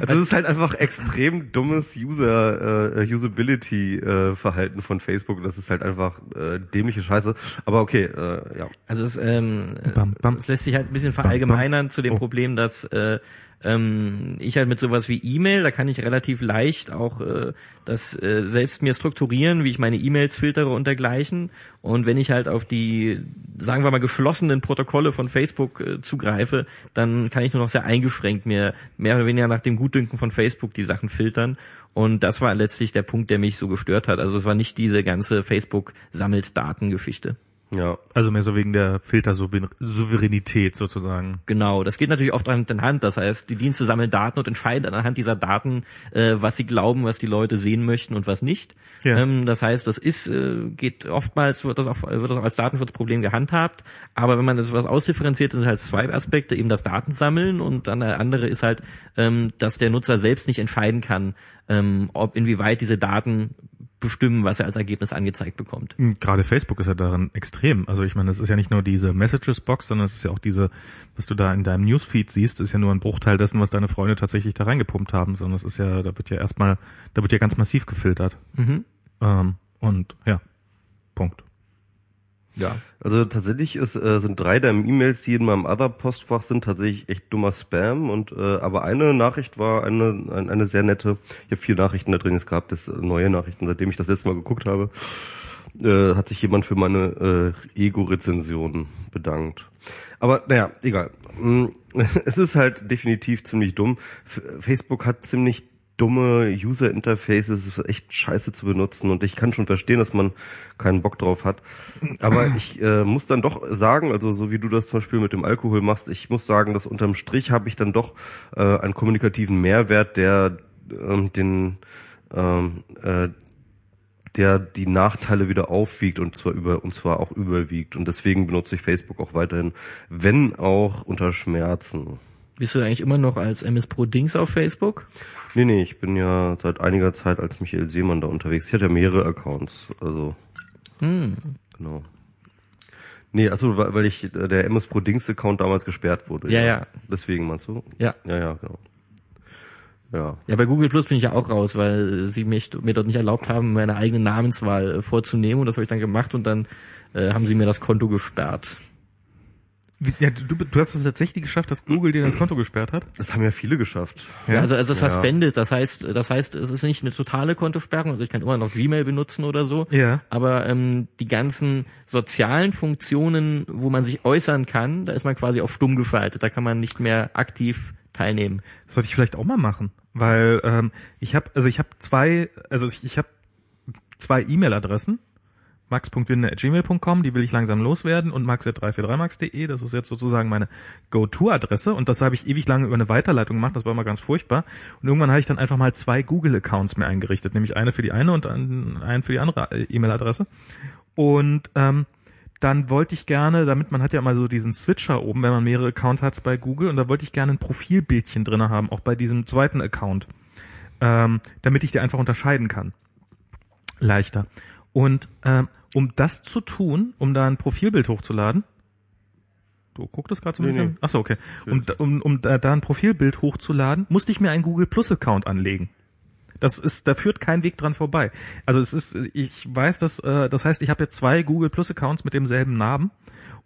Also es ist halt einfach extrem dummes User äh, Usability äh, Verhalten von Facebook. Das ist halt einfach äh, dämliche Scheiße. Aber okay, äh, ja. also es, ähm, Bam, bam. es lässt sich halt ein bisschen verallgemeinern zu dem Oh. Problem, dass äh, ähm, ich halt mit sowas wie E-Mail, da kann ich relativ leicht auch äh, das äh, selbst mir strukturieren, wie ich meine E-Mails filtere und dergleichen. Und wenn ich halt auf die, sagen wir mal, geschlossenen Protokolle von Facebook äh, zugreife, dann kann ich nur noch sehr eingeschränkt mir mehr oder weniger nach dem Gutdünken von Facebook die Sachen filtern. Und das war letztlich der Punkt, der mich so gestört hat. Also es war nicht diese ganze Facebook sammelt Datengeschichte. Ja, Also mehr so wegen der Filtersouveränität sozusagen. Genau, das geht natürlich oft Hand in Hand. Das heißt, die Dienste sammeln Daten und entscheiden anhand dieser Daten, äh, was sie glauben, was die Leute sehen möchten und was nicht. Ja. Ähm, das heißt, das ist, äh, geht oftmals wird das, auch, wird das auch als Datenschutzproblem gehandhabt. Aber wenn man das was ausdifferenziert, sind halt zwei Aspekte, eben das Datensammeln und dann der andere ist halt, ähm, dass der Nutzer selbst nicht entscheiden kann, ähm, ob inwieweit diese Daten bestimmen, was er als Ergebnis angezeigt bekommt. Hm, Gerade Facebook ist ja darin extrem. Also ich meine, es ist ja nicht nur diese Messages-Box, sondern es ist ja auch diese, was du da in deinem Newsfeed siehst, ist ja nur ein Bruchteil dessen, was deine Freunde tatsächlich da reingepumpt haben, sondern es ist ja, da wird ja erstmal, da wird ja ganz massiv gefiltert. Mhm. Ähm, und ja, Punkt. Ja. Also tatsächlich ist, äh, sind drei der E-Mails, die in meinem Other-Postfach sind, tatsächlich echt dummer Spam. Und äh, aber eine Nachricht war eine eine, eine sehr nette. Ich habe vier Nachrichten da drin jetzt gehabt, das äh, neue Nachrichten, seitdem ich das letzte Mal geguckt habe. Äh, hat sich jemand für meine äh, Ego-Rezension bedankt. Aber naja, egal. Mm, Es ist halt definitiv ziemlich dumm. Facebook hat ziemlich dumme User Interfaces, es ist echt scheiße zu benutzen und ich kann schon verstehen, dass man keinen Bock drauf hat. Aber ich äh, muss dann doch sagen, also so wie du das zum Beispiel mit dem Alkohol machst, ich muss sagen, dass unterm Strich habe ich dann doch äh, einen kommunikativen Mehrwert, der ähm, den ähm, äh, der die Nachteile wieder aufwiegt und zwar über und zwar auch überwiegt und deswegen benutze ich Facebook auch weiterhin, wenn auch unter Schmerzen. Bist du eigentlich immer noch als MS Pro Dings auf Facebook? Nee, nee, ich bin ja seit einiger Zeit als Michael Seemann da unterwegs. Ich hatte ja mehrere Accounts, also Hm. genau. Nee, also weil ich äh, der MS Pro Dings Account damals gesperrt wurde. Ja, ja. Deswegen meinst du? Ja. Ja, ja, genau. Ja. Ja, bei Google Plus bin ich ja auch raus, weil sie mich mir dort nicht erlaubt haben, meine eigene Namenswahl äh, vorzunehmen und das habe ich dann gemacht und dann äh, haben sie mir das Konto gesperrt. Ja, du, du hast es tatsächlich geschafft, dass Google dir das Konto gesperrt hat? Das haben ja viele geschafft. Ja, also also Ja. suspended, das heißt, das heißt, es ist nicht eine totale Kontosperrung, also ich kann immer noch Gmail benutzen oder so. Ja. Aber ähm, die ganzen sozialen Funktionen, wo man sich äußern kann, da ist man quasi auf stumm geschaltet, da kann man nicht mehr aktiv teilnehmen. Das sollte ich vielleicht auch mal machen, weil ähm, ich habe also ich habe zwei also ich, ich habe zwei E-Mail-Adressen max.winde.gmail.com, die will ich langsam loswerden und max.343max.de, das ist jetzt sozusagen meine Go-To-Adresse und das habe ich ewig lange über eine Weiterleitung gemacht, das war immer ganz furchtbar und irgendwann habe ich dann einfach mal zwei Google-Accounts mir eingerichtet, nämlich eine für die eine und einen für die andere äh, E-Mail-Adresse und ähm, dann wollte ich gerne, damit man hat ja mal so diesen Switcher oben, wenn man mehrere Accounts hat bei Google, und da wollte ich gerne ein Profilbildchen drinne haben, auch bei diesem zweiten Account, ähm, damit ich die einfach unterscheiden kann. Leichter. Und ähm, um das zu tun, um da ein Profilbild hochzuladen, du guckst das gerade so ein Nee, bisschen? nee. Achso, okay. Um, um, um da, da ein Profilbild hochzuladen, musste ich mir einen Google Plus Account anlegen. Das ist, da führt kein Weg dran vorbei. Also es ist, ich weiß, dass, äh, das heißt, ich habe jetzt zwei Google Plus Accounts mit demselben Namen.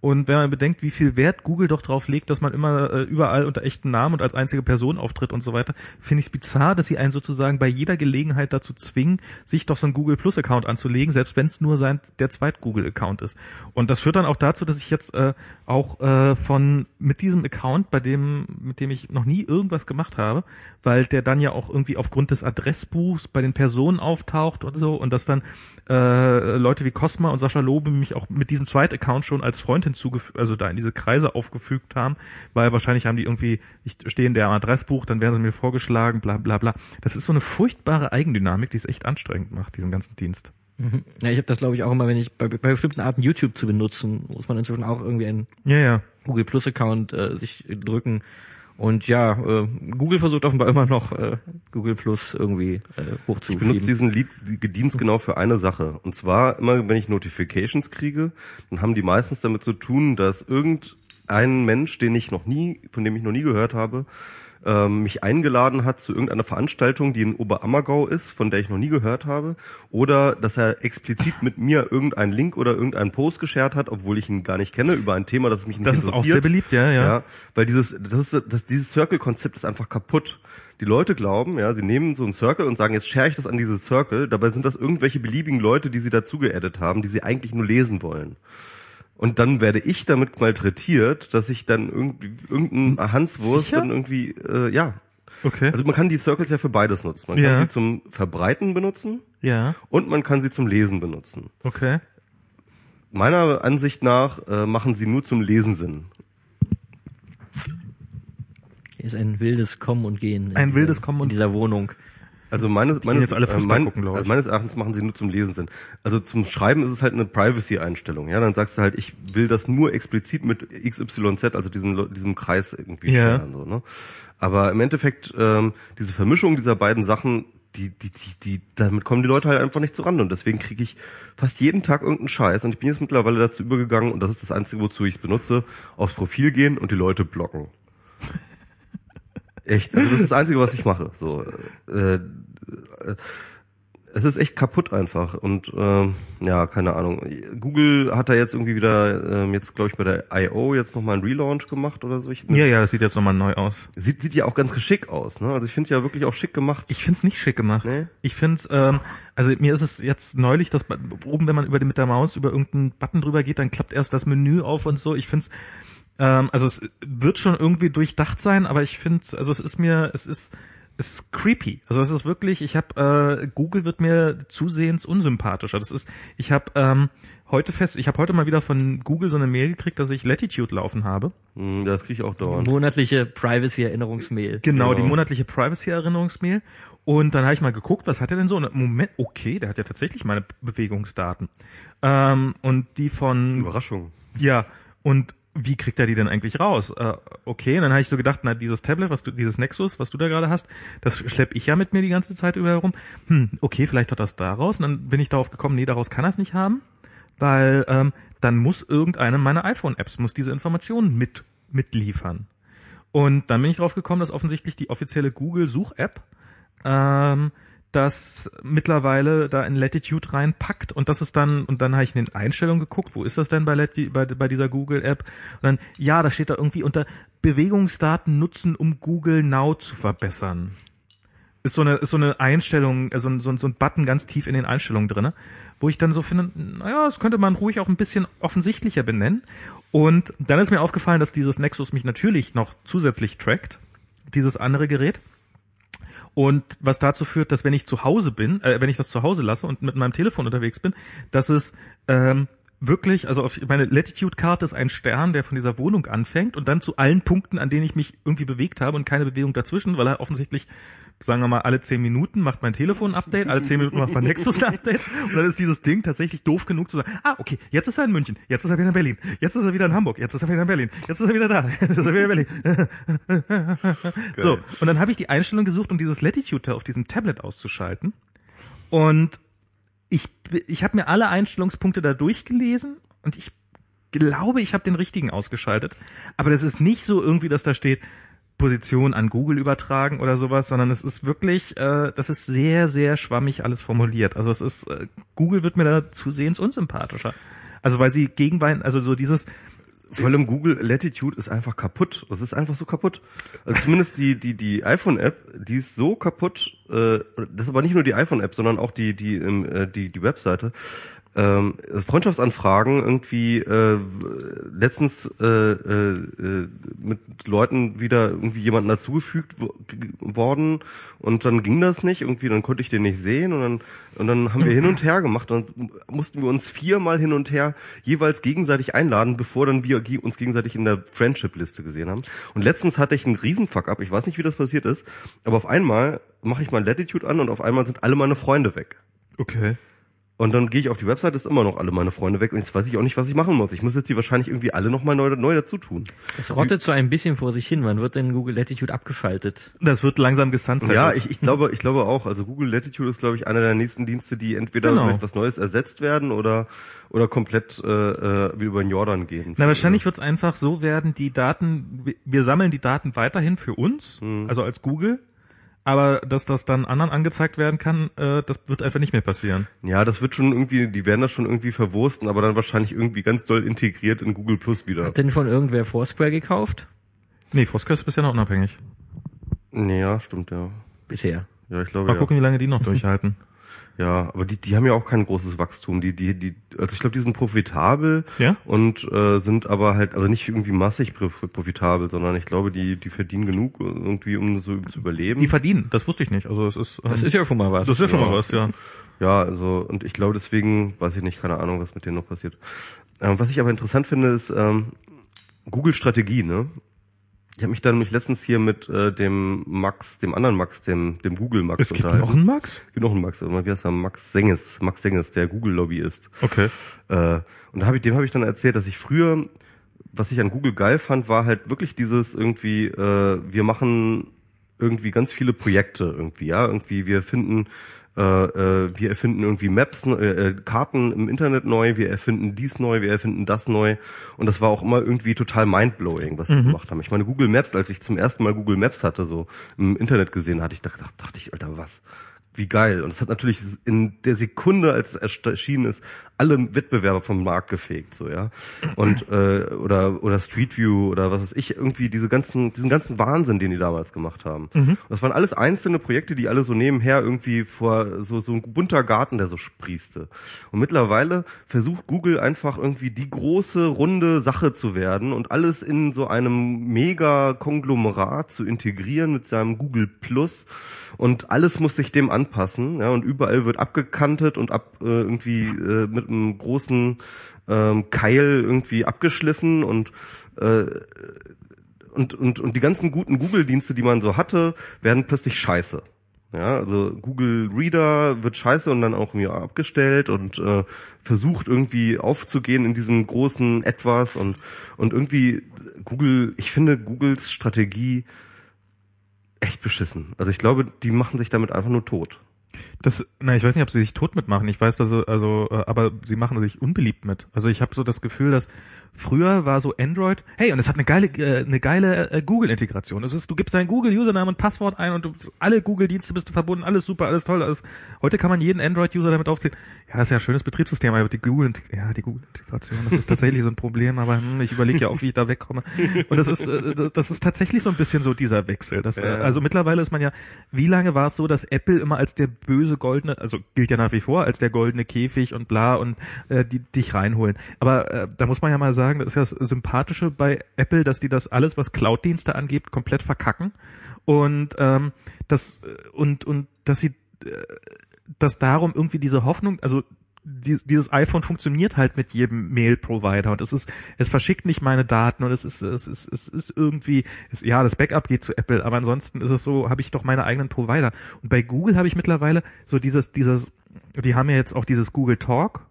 Und wenn man bedenkt, wie viel Wert Google doch drauf legt, dass man immer äh, überall unter echten Namen und als einzige Person auftritt und so weiter, finde ich es bizarr, dass sie einen sozusagen bei jeder Gelegenheit dazu zwingen, sich doch so einen Google Plus Account anzulegen, selbst wenn es nur sein der zweit Google Account ist. Und das führt dann auch dazu, dass ich jetzt äh, auch äh, von mit diesem Account, bei dem mit dem ich noch nie irgendwas gemacht habe, weil der dann ja auch irgendwie aufgrund des Adressbuchs bei den Personen auftaucht und so und dass dann äh, Leute wie Cosma und Sascha Lobe mich auch mit diesem zweiten Account schon als Freund hinzugefügt, also da in diese Kreise aufgefügt haben, weil wahrscheinlich haben die irgendwie, ich stehe in der Adressbuch, dann werden sie mir vorgeschlagen, bla bla bla. Das ist so eine furchtbare Eigendynamik, die es echt anstrengend macht, diesen ganzen Dienst. Ja, ich habe das glaube ich auch immer, wenn ich bei, bei bestimmten Arten YouTube zu benutzen, muss man inzwischen auch irgendwie einen Ja, ja. Google Plus Account äh, sich drücken. Und ja, äh, Google versucht offenbar immer noch äh, Google Plus irgendwie äh, Ich benutze hochzuschieben. diesen Lied, Dienst genau für eine Sache. Und zwar immer, wenn ich Notifications kriege, dann haben die meistens damit zu tun, dass irgendein Mensch, den ich noch nie, von dem ich noch nie gehört habe, ähm, mich eingeladen hat zu irgendeiner Veranstaltung, die in Oberammergau ist, von der ich noch nie gehört habe, oder dass er explizit mit mir irgendeinen Link oder irgendeinen Post geshared hat, obwohl ich ihn gar nicht kenne, über ein Thema, das mich nicht Das ist interessiert. auch sehr beliebt, ja, ja. Ja, weil dieses, das ist, das, dieses Circle-Konzept ist einfach kaputt. Die Leute glauben, ja, sie nehmen so einen Circle und sagen, jetzt share ich das an dieses Circle. Dabei sind das irgendwelche beliebigen Leute, die sie dazu geaddet haben, die sie eigentlich nur lesen wollen. Und dann werde ich damit malträtiert, dass ich dann irgendwie irgendein Hanswurst Sicher? dann irgendwie, äh, ja. Okay. Also man kann die Circles ja für beides nutzen. Man kann Ja. sie zum Verbreiten benutzen ja, und man kann sie zum Lesen benutzen. okay. Meiner Ansicht nach äh, machen sie nur zum Lesen Sinn. Hier ist ein wildes Kommen und Gehen. in Ein dieser- wildes Kommen und- in dieser Wohnung. Also meines, meines, äh, mein, gucken, also meines Erachtens machen sie nur zum Lesen Sinn. Also zum Schreiben ist es halt eine Privacy-Einstellung. Ja, dann sagst du halt, ich will das nur explizit mit XYZ, also diesem, diesem Kreis irgendwie Ja. steuern, so, ne? Aber im Endeffekt, ähm, diese Vermischung dieser beiden Sachen, die, die, die, die, damit kommen die Leute halt einfach nicht zurande. Und deswegen kriege ich fast jeden Tag irgendeinen Scheiß. Und ich bin jetzt mittlerweile dazu übergegangen, und das ist das Einzige, wozu ich es benutze, aufs Profil gehen und die Leute blocken. Echt. Also das ist das Einzige, was ich mache. So, äh, äh, es ist echt kaputt einfach und ähm, ja, keine Ahnung. Google hat da jetzt irgendwie wieder ähm, jetzt glaube ich bei der I.O. jetzt nochmal einen Relaunch gemacht oder so. Ich, Ja, ja, das sieht jetzt nochmal neu aus. Sieht, sieht ja auch ganz schick aus, ne? Also ich finde ja wirklich auch schick gemacht. Ich find's nicht schick gemacht. Nee? Ich find's, ähm, also mir ist es jetzt neulich, dass oben, wenn man über den, mit der Maus über irgendeinen Button drüber geht, dann klappt erst das Menü auf und so. Ich find's, ähm, also es wird schon irgendwie durchdacht sein, aber ich find's, also es ist mir, es ist, es ist creepy. Also es ist wirklich, ich habe, äh, Google wird mir zusehends unsympathischer. Das ist, ich habe ähm, heute fest, ich habe heute mal wieder von Google so eine Mail gekriegt, dass ich Latitude laufen habe. Hm, das kriege ich auch dauernd. Monatliche Privacy-Erinnerungsmail. Genau, Genau. die monatliche Privacy-Erinnerungsmail. Und dann habe ich mal geguckt, was hat er denn so? Und Moment, okay, der hat ja tatsächlich meine Bewegungsdaten. Ähm, und die von, Überraschung. ja, und wie kriegt er die denn eigentlich raus? Äh, okay, und dann habe ich so gedacht, na, dieses Tablet, was du, dieses Nexus, was du da gerade hast, das schlepp ich ja mit mir die ganze Zeit über herum. Hm, okay, vielleicht hat das daraus. Und dann bin ich darauf gekommen, nee, daraus kann er es nicht haben, weil ähm, dann muss irgendeine meiner iPhone-Apps muss diese Informationen mit mitliefern. Und dann bin ich drauf gekommen, dass offensichtlich die offizielle Google-Such-App ähm, das mittlerweile da in Latitude reinpackt und das ist dann, und dann habe ich in den Einstellungen geguckt, wo ist das denn bei, Lati bei, bei dieser Google-App? Und dann, ja, da steht da irgendwie unter Bewegungsdaten nutzen, um Google Now zu verbessern. Ist so eine, ist so eine Einstellung, also so, ein- so ein Button ganz tief in den Einstellungen drinne, wo ich dann so finde, naja, das könnte man ruhig auch ein bisschen offensichtlicher benennen. Und dann ist mir aufgefallen, dass dieses Nexus mich natürlich noch zusätzlich trackt, dieses andere Gerät. Und was dazu führt, dass wenn ich zu Hause bin, äh, wenn ich das zu Hause lasse und mit meinem Telefon unterwegs bin, dass es ähm, wirklich, also auf meine Latitude-Karte ist ein Stern, der von dieser Wohnung anfängt und dann zu allen Punkten, an denen ich mich irgendwie bewegt habe und keine Bewegung dazwischen, weil er offensichtlich, sagen wir mal, alle zehn Minuten macht mein Telefon ein Update, alle zehn Minuten macht mein Nexus ein Update und dann ist dieses Ding tatsächlich doof genug zu sagen, ah, okay, jetzt ist er in München, jetzt ist er wieder in Berlin, jetzt ist er wieder in Hamburg, jetzt ist er wieder in Berlin, jetzt ist er wieder da, jetzt ist er wieder in Berlin. so, und dann habe ich die Einstellung gesucht, um dieses Latitude auf diesem Tablet auszuschalten und ich, ich habe mir alle Einstellungspunkte da durchgelesen und ich glaube, ich habe den richtigen ausgeschaltet. Aber das ist nicht so irgendwie, dass da steht, Position an Google übertragen oder sowas, sondern es ist wirklich, äh, das ist sehr, sehr schwammig alles formuliert. Also es ist, äh, Google wird mir da zusehends unsympathischer. Also weil sie gegenwein, also so dieses, Vor allem Google Latitude ist einfach kaputt. Es ist einfach so kaputt. Also zumindest die die die iPhone-App, die ist so kaputt. Äh, das ist aber nicht nur die iPhone-App, sondern auch die die ähm, äh, die die Webseite. Ähm, Freundschaftsanfragen irgendwie äh, letztens äh, äh, mit Leuten wieder irgendwie jemanden dazugefügt worden und dann ging das nicht irgendwie, dann konnte ich den nicht sehen und dann und dann haben wir hin und her gemacht und mussten wir uns viermal hin und her jeweils gegenseitig einladen, bevor dann wir uns gegenseitig in der Friendship-Liste gesehen haben. Und letztens hatte ich einen Riesenfuck up, ich weiß nicht, wie das passiert ist, aber auf einmal mache ich mein Latitude an und auf einmal sind alle meine Freunde weg. okay. Und dann gehe ich auf die Website, ist immer noch alle meine Freunde weg und jetzt weiß ich auch nicht, was ich machen muss. Ich muss jetzt die wahrscheinlich irgendwie alle nochmal neu, neu dazu tun. Es rottet so ein bisschen vor sich hin. Wann wird denn Google Latitude abgeschaltet? Das wird langsam gesunset. Ja, ich, ich glaube, ich glaube auch. Also Google Latitude ist, glaube ich, einer der nächsten Dienste, die entweder Genau. durch was Neues ersetzt werden oder oder komplett äh, äh, wie über den Jordan gehen. Na, wahrscheinlich wird es einfach so werden, die Daten, wir- wir sammeln die Daten weiterhin für uns, also als Google, aber dass das dann anderen angezeigt werden kann, äh, das wird einfach nicht mehr passieren. Ja, das wird schon irgendwie, die werden das schon irgendwie verwursten, aber dann wahrscheinlich irgendwie ganz doll integriert in Google Plus wieder. Hat denn schon irgendwer Foursquare gekauft? Nee, Foursquare ist bisher noch unabhängig. Nee, ja, stimmt, ja. Bisher. Ja, ich glaube, Mal ja. gucken, wie lange die noch durchhalten. Ja, aber die, die haben ja auch kein großes Wachstum. Die, die, die, also ich glaube, die sind profitabel Ja? und äh, sind aber halt, also nicht irgendwie massig prof- profitabel, sondern ich glaube, die, die verdienen genug irgendwie, um so zu überleben. Die verdienen, das wusste ich nicht. Also es ist, ähm, Das ist ja schon mal was. das ist ja schon mal was, ja. Ja, also und ich glaube deswegen, weiß ich nicht, keine Ahnung, was mit denen noch passiert. Ähm, was ich aber interessant finde, ist ähm, Google-Strategie, ne? Ich habe mich dann nämlich letztens hier mit äh, dem Max, dem anderen Max, dem, dem Google Max Es gibt noch einen Max? Es gibt noch einen Max, aber wie heißt er? Max Senges, Max Senges, der Google-Lobbyist. Okay. Äh, und da hab ich, dem habe ich dann erzählt, dass ich früher, was ich an Google geil fand, war halt wirklich dieses irgendwie, äh, wir machen irgendwie ganz viele Projekte irgendwie, ja, irgendwie wir finden äh, äh, wir erfinden irgendwie Maps, äh, äh, Karten im Internet neu, wir erfinden dies neu, wir erfinden das neu und das war auch immer irgendwie total mindblowing, was die gemacht haben. Ich meine Google Maps, als ich zum ersten Mal Google Maps hatte, so im Internet gesehen hatte, ich dachte, dachte ich, Alter, was? Wie geil. Und es hat natürlich in der Sekunde, als es erschienen ist, alle Wettbewerber vom Markt gefegt, so ja. Und äh, oder oder Street View oder was weiß ich, irgendwie diese ganzen, diesen ganzen Wahnsinn, den die damals gemacht haben. Mhm. Das waren alles einzelne Projekte, die alle so nebenher irgendwie vor so so ein bunter Garten, der so sprießte. Und mittlerweile versucht Google einfach irgendwie die große runde Sache zu werden und alles in so einem mega Konglomerat zu integrieren mit seinem Google Plus und alles muss sich dem anpassen, ja, und überall wird abgekantet und ab äh, irgendwie äh, mit einem großen ähm, Keil irgendwie abgeschliffen und äh, und, und, und die ganzen guten Google-Dienste, die man so hatte, werden plötzlich scheiße. Ja, also Google Reader wird scheiße und dann auch mir abgestellt und äh, versucht irgendwie aufzugehen in diesem großen Etwas und und irgendwie Google, ich finde Googles Strategie echt beschissen. Also ich glaube, die machen sich damit einfach nur tot. Das, na, ich weiß nicht, ob sie sich tot mitmachen. Ich weiß, dass sie, also, äh, aber sie machen sich unbeliebt mit. Also ich habe so das Gefühl, dass früher war so Android, hey, und es hat eine geile, äh, eine geile äh, Google-Integration. Das ist, du gibst deinen Google-Username und Passwort ein und du, alle Google-Dienste bist du verbunden, alles super, alles toll, alles. Heute kann man jeden Android-User damit aufziehen. Ja, das ist ja ein schönes Betriebssystem, aber die Google, ja, die Google-Integration, das ist tatsächlich so ein Problem, aber hm, ich überlege ja auch, wie ich da wegkomme. Und das ist, äh, das ist tatsächlich so ein bisschen so dieser Wechsel. Das, ja. Also mittlerweile ist man ja, wie lange war es so, dass Apple immer als der böse goldene, also gilt ja nach wie vor als der goldene Käfig und bla und äh, die dich reinholen. Aber äh, da muss man ja mal sagen, das ist ja das Sympathische bei Apple, dass die das alles, was Cloud-Dienste angeht, komplett verkacken und ähm, das und und dass sie äh, dass darum irgendwie diese Hoffnung, also dieses iPhone funktioniert halt mit jedem Mail-Provider und es ist, es verschickt nicht meine Daten und es ist, es ist, es ist irgendwie, es, ja, das Backup geht zu Apple, aber ansonsten ist es so, habe ich doch meine eigenen Provider. Und bei Google habe ich mittlerweile so dieses, dieses, die haben ja jetzt auch dieses Google Talk,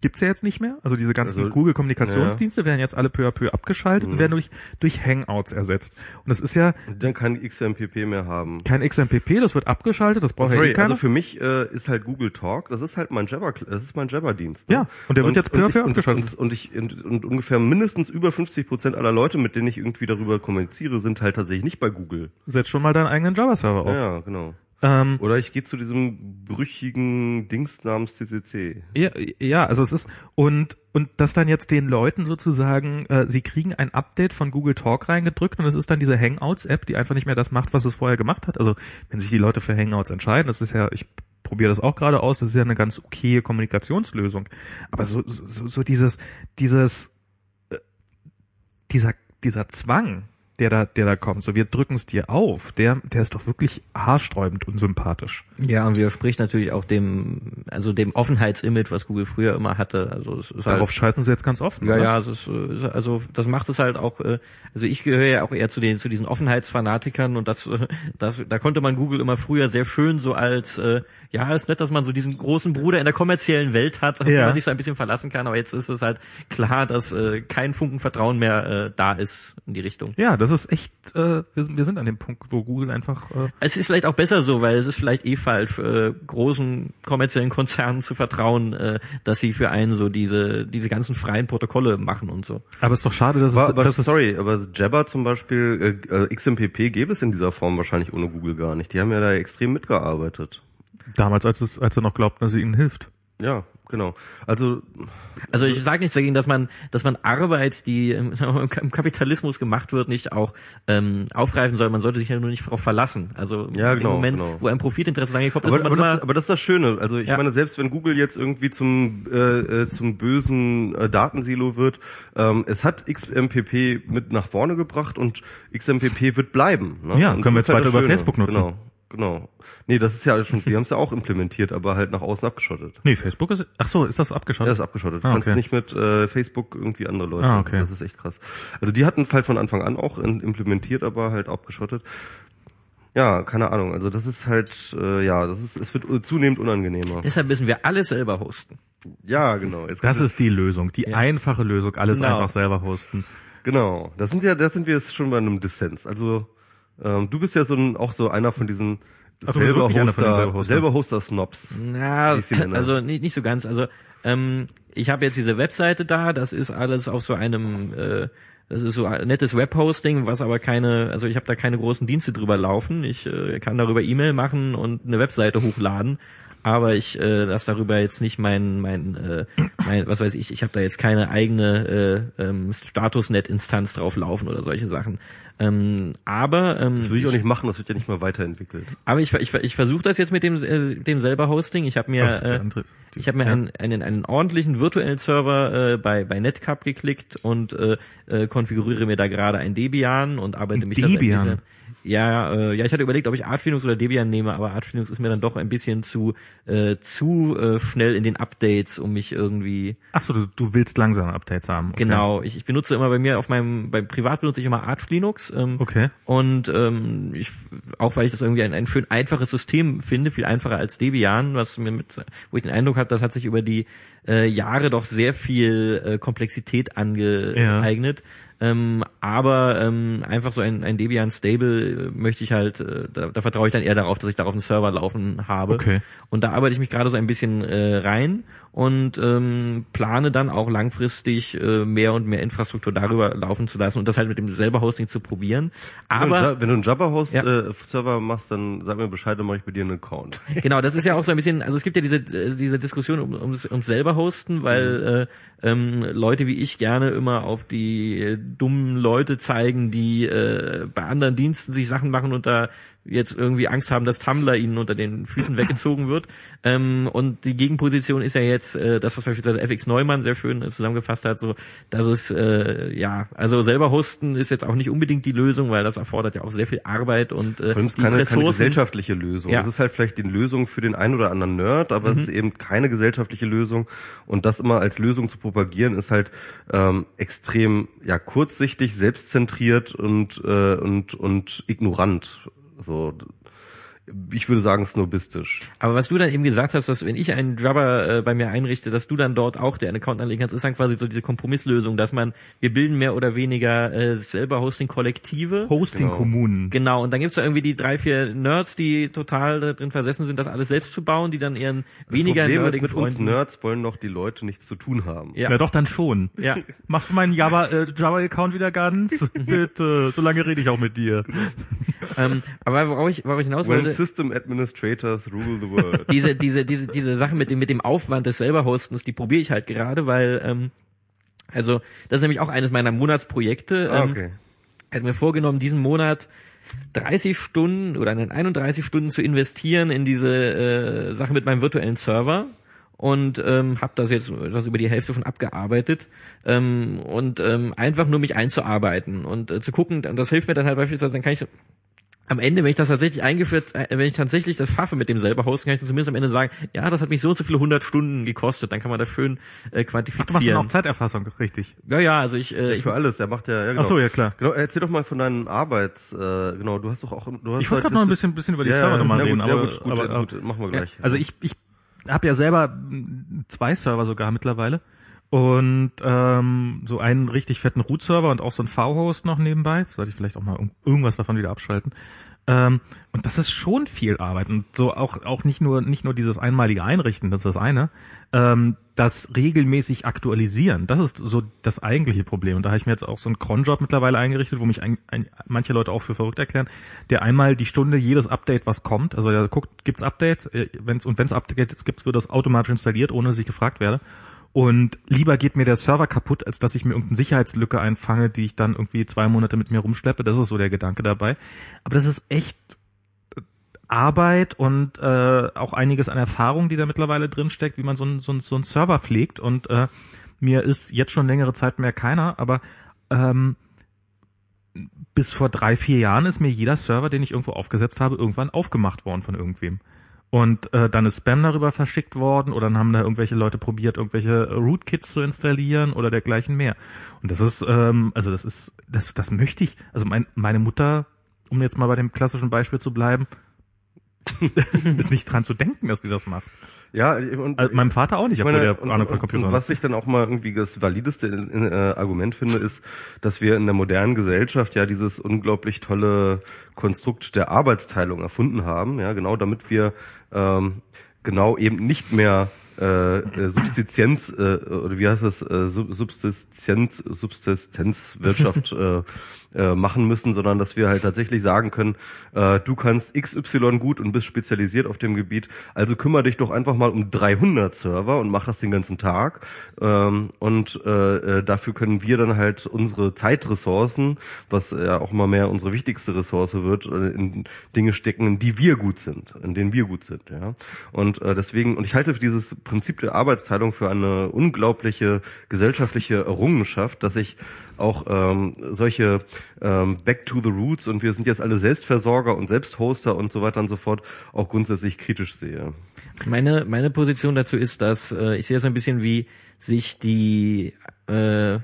gibt's ja jetzt nicht mehr. Also diese ganzen also, Google-Kommunikationsdienste ja. werden jetzt alle peu à peu abgeschaltet mhm. und werden durch, durch Hangouts ersetzt. Und das ist ja... Und dann kein XMPP mehr haben. Kein XMPP, das wird abgeschaltet, das braucht oh, sorry, ja eh keiner. Also für mich äh, ist halt Google Talk, das ist halt mein Jabber, das ist mein Jabber-Dienst. Ne? Ja, und der wird und, jetzt peu à peu abgeschaltet. Und, ich, und, und ungefähr mindestens über 50 Prozent aller Leute, mit denen ich irgendwie darüber kommuniziere, sind halt tatsächlich nicht bei Google. Setz schon mal deinen eigenen Java-Server auf. Ja, genau. Ähm, Oder ich gehe zu diesem brüchigen Dings namens CCC. Ja, ja, also es ist und und das dann jetzt den Leuten sozusagen, äh, sie kriegen ein Update von Google Talk reingedrückt und es ist dann diese Hangouts-App, die einfach nicht mehr das macht, was es vorher gemacht hat. Also wenn sich die Leute für Hangouts entscheiden, das ist ja, ich probiere das auch gerade aus, das ist ja eine ganz okaye Kommunikationslösung. Aber so, so, so dieses, dieses, äh, dieser, dieser Zwang, der da, der da kommt, so wir drücken es dir auf, der, der ist doch wirklich haarsträubend unsympathisch. Ja, und widerspricht natürlich auch dem, also dem Offenheitsimage, was Google früher immer hatte. Also es ist Darauf halt, scheißen sie jetzt ganz oft. Ja, oder? ja, es ist, also das macht es halt auch, äh, also ich gehöre ja auch eher zu den, zu diesen Offenheitsfanatikern und das, das, da konnte man Google immer früher sehr schön so als, äh, ja, ist nett, dass man so diesen großen Bruder in der kommerziellen Welt hat, auf ja. man sich so ein bisschen verlassen kann, aber jetzt ist es halt klar, dass äh, kein Funken Vertrauen mehr äh, da ist in die Richtung. Ja, das ist echt, äh, wir, sind, wir sind an dem Punkt, wo Google einfach. Äh es ist vielleicht auch besser so, weil es ist vielleicht eh falsch, äh, großen kommerziellen Konzernen zu vertrauen, äh, dass sie für einen so diese diese ganzen freien Protokolle machen und so. Aber es ist doch schade, dass aber, es, aber dass sorry, aber Jabber zum Beispiel, äh, äh XMPP gäbe es in dieser Form wahrscheinlich ohne Google gar nicht. Die haben ja da extrem mitgearbeitet. Damals, als es, als er noch glaubten, dass sie ihnen hilft. Ja, genau. Also also ich sage nichts dagegen, dass man dass man Arbeit, die im, im Kapitalismus gemacht wird, nicht auch ähm, aufgreifen soll. Man sollte sich ja nur nicht darauf verlassen. Also ja, genau, im Moment, genau. wo ein Profitinteresse angekommen ist, aber, aber, das, aber das ist das Schöne. Also ich ja. meine, selbst wenn Google jetzt irgendwie zum äh, äh zum bösen äh, Datensilo wird, ähm, es hat XMPP mit nach vorne gebracht und XMPP wird bleiben. Ne? Ja, und können wir jetzt halt weiter über Facebook nutzen. Genau. Genau. Nee, das ist ja schon, wir haben es ja auch implementiert, aber halt nach außen abgeschottet. Nee, Facebook ist, ach so, ist das abgeschottet? Ja, ist abgeschottet. Du ah, okay. kannst nicht mit äh, Facebook irgendwie andere Leute. Ah, okay. Das ist echt krass. Also die hatten es halt von Anfang an auch implementiert, aber halt abgeschottet. Ja, keine Ahnung. Also das ist halt, äh, ja, das ist, es wird zunehmend unangenehmer. Deshalb müssen wir alles selber hosten. Ja, genau. Jetzt das ist die Lösung, die ja. einfache Lösung, alles genau. einfach selber hosten. Genau. Das sind ja, da sind wir jetzt schon bei einem Dissens. Also ähm, du bist ja so ein, auch so einer von diesen Ach, selber, Hoster, selber Hoster, selber Hoster Snobs. Ja, also nicht, nicht so ganz. Also ähm, ich habe jetzt diese Webseite da, das ist alles auf so einem äh, das ist so ein nettes Webhosting, was aber keine, also ich habe da keine großen Dienste drüber laufen. Ich äh, kann darüber E-Mail machen und eine Webseite hochladen aber ich äh, lasse darüber jetzt nicht mein mein äh, mein was weiß ich ich habe da jetzt keine eigene äh, ähm, Statusnet-Instanz drauf laufen oder solche Sachen ähm, aber ähm, das würde ich auch nicht machen das wird ja nicht mal weiterentwickelt aber ich ich, ich versuche das jetzt mit dem äh, dem selber Hosting ich habe mir äh, ich habe mir ja. einen, einen einen ordentlichen virtuellen Server äh, bei bei Netcup geklickt und äh, äh, konfiguriere mir da gerade ein Debian und arbeite mich Debian. da ja, äh, ja, ich hatte überlegt, ob ich Arch Linux oder Debian nehme, aber Arch Linux ist mir dann doch ein bisschen zu äh, zu äh, schnell in den Updates, um mich irgendwie. Ach so, du, du willst langsame Updates haben. Okay. Genau, ich, ich benutze immer bei mir auf meinem, beim Privat benutze ich immer Arch Linux. Ähm, okay. Und ähm, ich, auch weil ich das irgendwie ein, ein schön einfaches System finde, viel einfacher als Debian, was mir mit, wo ich den Eindruck habe, das hat sich über die äh, Jahre doch sehr viel äh, Komplexität angeeignet. Ja. Ähm, aber ähm, einfach so ein, ein Debian Stable äh, möchte ich halt, äh, da, da vertraue ich dann eher darauf, dass ich darauf einen Server laufen habe. Okay. Und da arbeite ich mich gerade so ein bisschen äh, rein und ähm, plane dann auch langfristig äh, mehr und mehr Infrastruktur darüber laufen zu lassen und das halt mit dem selber Hosting zu probieren. Aber wenn du einen Java-Host-Server ja. äh, machst, dann sag mir Bescheid, dann mache ich bei dir einen Account. Genau, das ist ja auch so ein bisschen, also es gibt ja diese diese Diskussion um, ums, ums selber Hosten, weil mhm. äh, ähm, Leute wie ich gerne immer auf die äh, dummen Leute zeigen, die äh, bei anderen Diensten sich Sachen machen und da jetzt irgendwie Angst haben, dass Tumblr ihnen unter den Füßen weggezogen wird. Ähm, und die Gegenposition ist ja jetzt, äh, das was beispielsweise FX Neumann sehr schön äh, zusammengefasst hat, so, dass es äh, ja, also selber hosten ist jetzt auch nicht unbedingt die Lösung, weil das erfordert ja auch sehr viel Arbeit und äh, keine, keine gesellschaftliche Lösung. Ja. Das ist halt vielleicht die Lösung für den einen oder anderen Nerd, aber mhm. es ist eben keine gesellschaftliche Lösung. Und das immer als Lösung zu propagieren, ist halt ähm, extrem ja kurzsichtig, selbstzentriert und äh, und und ignorant. So, ich würde sagen snobistisch. Aber was du dann eben gesagt hast, dass wenn ich einen Jabber äh, bei mir einrichte, dass du dann dort auch den Account anlegen kannst, ist dann quasi so diese Kompromisslösung, dass man, wir bilden mehr oder weniger äh, selber Hosting-Kollektive. Hosting-Kommunen. Genau. genau. und dann gibt's da irgendwie die drei, vier Nerds, die total darin versessen sind, das alles selbst zu bauen, die dann ihren das weniger Problem nerdigen ist, mit Freunden uns Nerds wollen doch die Leute nichts zu tun haben. Ja, ja doch dann schon. Ja. Mach meinen Java, äh, Java-Account wieder ganz. Bitte, so lange rede ich auch mit dir. ähm, aber worauf ich, worauf ich hinaus wollte... System Administrators rule the world. diese, diese, diese, diese Sache mit dem, mit dem Aufwand des selber Hostens, die probiere ich halt gerade, weil, ähm, also, das ist nämlich auch eines meiner Monatsprojekte. Ah, ähm, okay. Hat mir vorgenommen, diesen Monat 30 Stunden oder 31 Stunden zu investieren in diese äh, Sache mit meinem virtuellen Server und ähm, habe das jetzt das über die Hälfte schon abgearbeitet ähm, und ähm, einfach nur mich einzuarbeiten und äh, zu gucken, das hilft mir dann halt beispielsweise, dann kann ich am Ende, wenn ich das tatsächlich eingeführt, äh, wenn ich tatsächlich das schaffe mit dem selber Hosten, kann ich zumindest am Ende sagen, ja, das hat mich so und so viele hundert Stunden gekostet, dann kann man das schön äh, quantifizieren. Ach, du machst dann auch Zeiterfassung, richtig? Ja, ja, also ich... Äh, ich für alles, er macht ja... ja genau. Ach so, ja klar. Genau, erzähl doch mal von deinen Arbeits... Äh, genau, du hast doch auch... Du hast ich wollte halt gerade noch ein bisschen, bisschen über die ja, Server nochmal reden, gut, aber, gut, gut, aber, aber, gut, machen wir gleich. Ja, also ich, ich habe ja selber zwei Server sogar mittlerweile und ähm, so einen richtig fetten Root-Server und auch so einen V-Host noch nebenbei. Sollte ich vielleicht auch mal irgendwas davon wieder abschalten. Ähm, und das ist schon viel Arbeit und so auch auch nicht nur nicht nur dieses einmalige Einrichten, das ist das eine, ähm, das regelmäßig aktualisieren, das ist so das eigentliche Problem. Und da habe ich mir jetzt auch so einen Cronjob mittlerweile eingerichtet, wo mich ein, ein, manche Leute auch für verrückt erklären, der einmal die Stunde jedes Update, was kommt, also der guckt, gibt's Update, äh, wenn's und wenn's Updates gibt, wird das automatisch installiert, ohne dass ich gefragt werde. Und lieber geht mir der Server kaputt, als dass ich mir irgendeine Sicherheitslücke einfange, die ich dann irgendwie zwei Monate mit mir rumschleppe. Das ist so der Gedanke dabei. Aber das ist echt Arbeit und äh, auch einiges an Erfahrung, die da mittlerweile drin steckt, wie man so einen so so ein Server pflegt. Und äh, mir ist jetzt schon längere Zeit mehr keiner, aber ähm, bis vor drei, vier Jahren ist mir jeder Server, den ich irgendwo aufgesetzt habe, irgendwann aufgemacht worden von irgendwem. Und äh, dann ist Spam darüber verschickt worden oder dann haben da irgendwelche Leute probiert, irgendwelche Rootkits zu installieren oder dergleichen mehr. Und das ist, ähm, also das ist, das, das möchte ich. Also mein, meine Mutter, um jetzt mal bei dem klassischen Beispiel zu bleiben, ist nicht dran zu denken, dass die das macht. Ja, und also meinem Vater auch nicht, obwohl der Ahnung von Computern und was ich dann auch mal irgendwie das valideste äh, Argument finde, ist, dass wir in der modernen Gesellschaft ja dieses unglaublich tolle Konstrukt der Arbeitsteilung erfunden haben, ja, genau damit wir ähm, genau eben nicht mehr äh, äh, Subsistenz äh, oder wie heißt das äh, Sub- Subsistenz Subsistenzwirtschaft äh, äh, machen müssen, sondern dass wir halt tatsächlich sagen können, äh, du kannst XY gut und bist spezialisiert auf dem Gebiet, also kümmere dich doch einfach mal um 300 Server und mach das den ganzen Tag ähm, und äh, äh, dafür können wir dann halt unsere Zeitressourcen, was ja auch immer mehr unsere wichtigste Ressource wird, äh, in Dinge stecken, in die wir gut sind, in denen wir gut sind, ja. Und äh, deswegen und ich halte dieses Prinzip der Arbeitsteilung für eine unglaubliche gesellschaftliche Errungenschaft, dass ich auch ähm, solche ähm, Back to the Roots und wir sind jetzt alle Selbstversorger und Selbsthoster und so weiter und so fort auch grundsätzlich kritisch sehe. Meine, meine Position dazu ist, dass äh, ich sehe es ein bisschen wie sich die äh,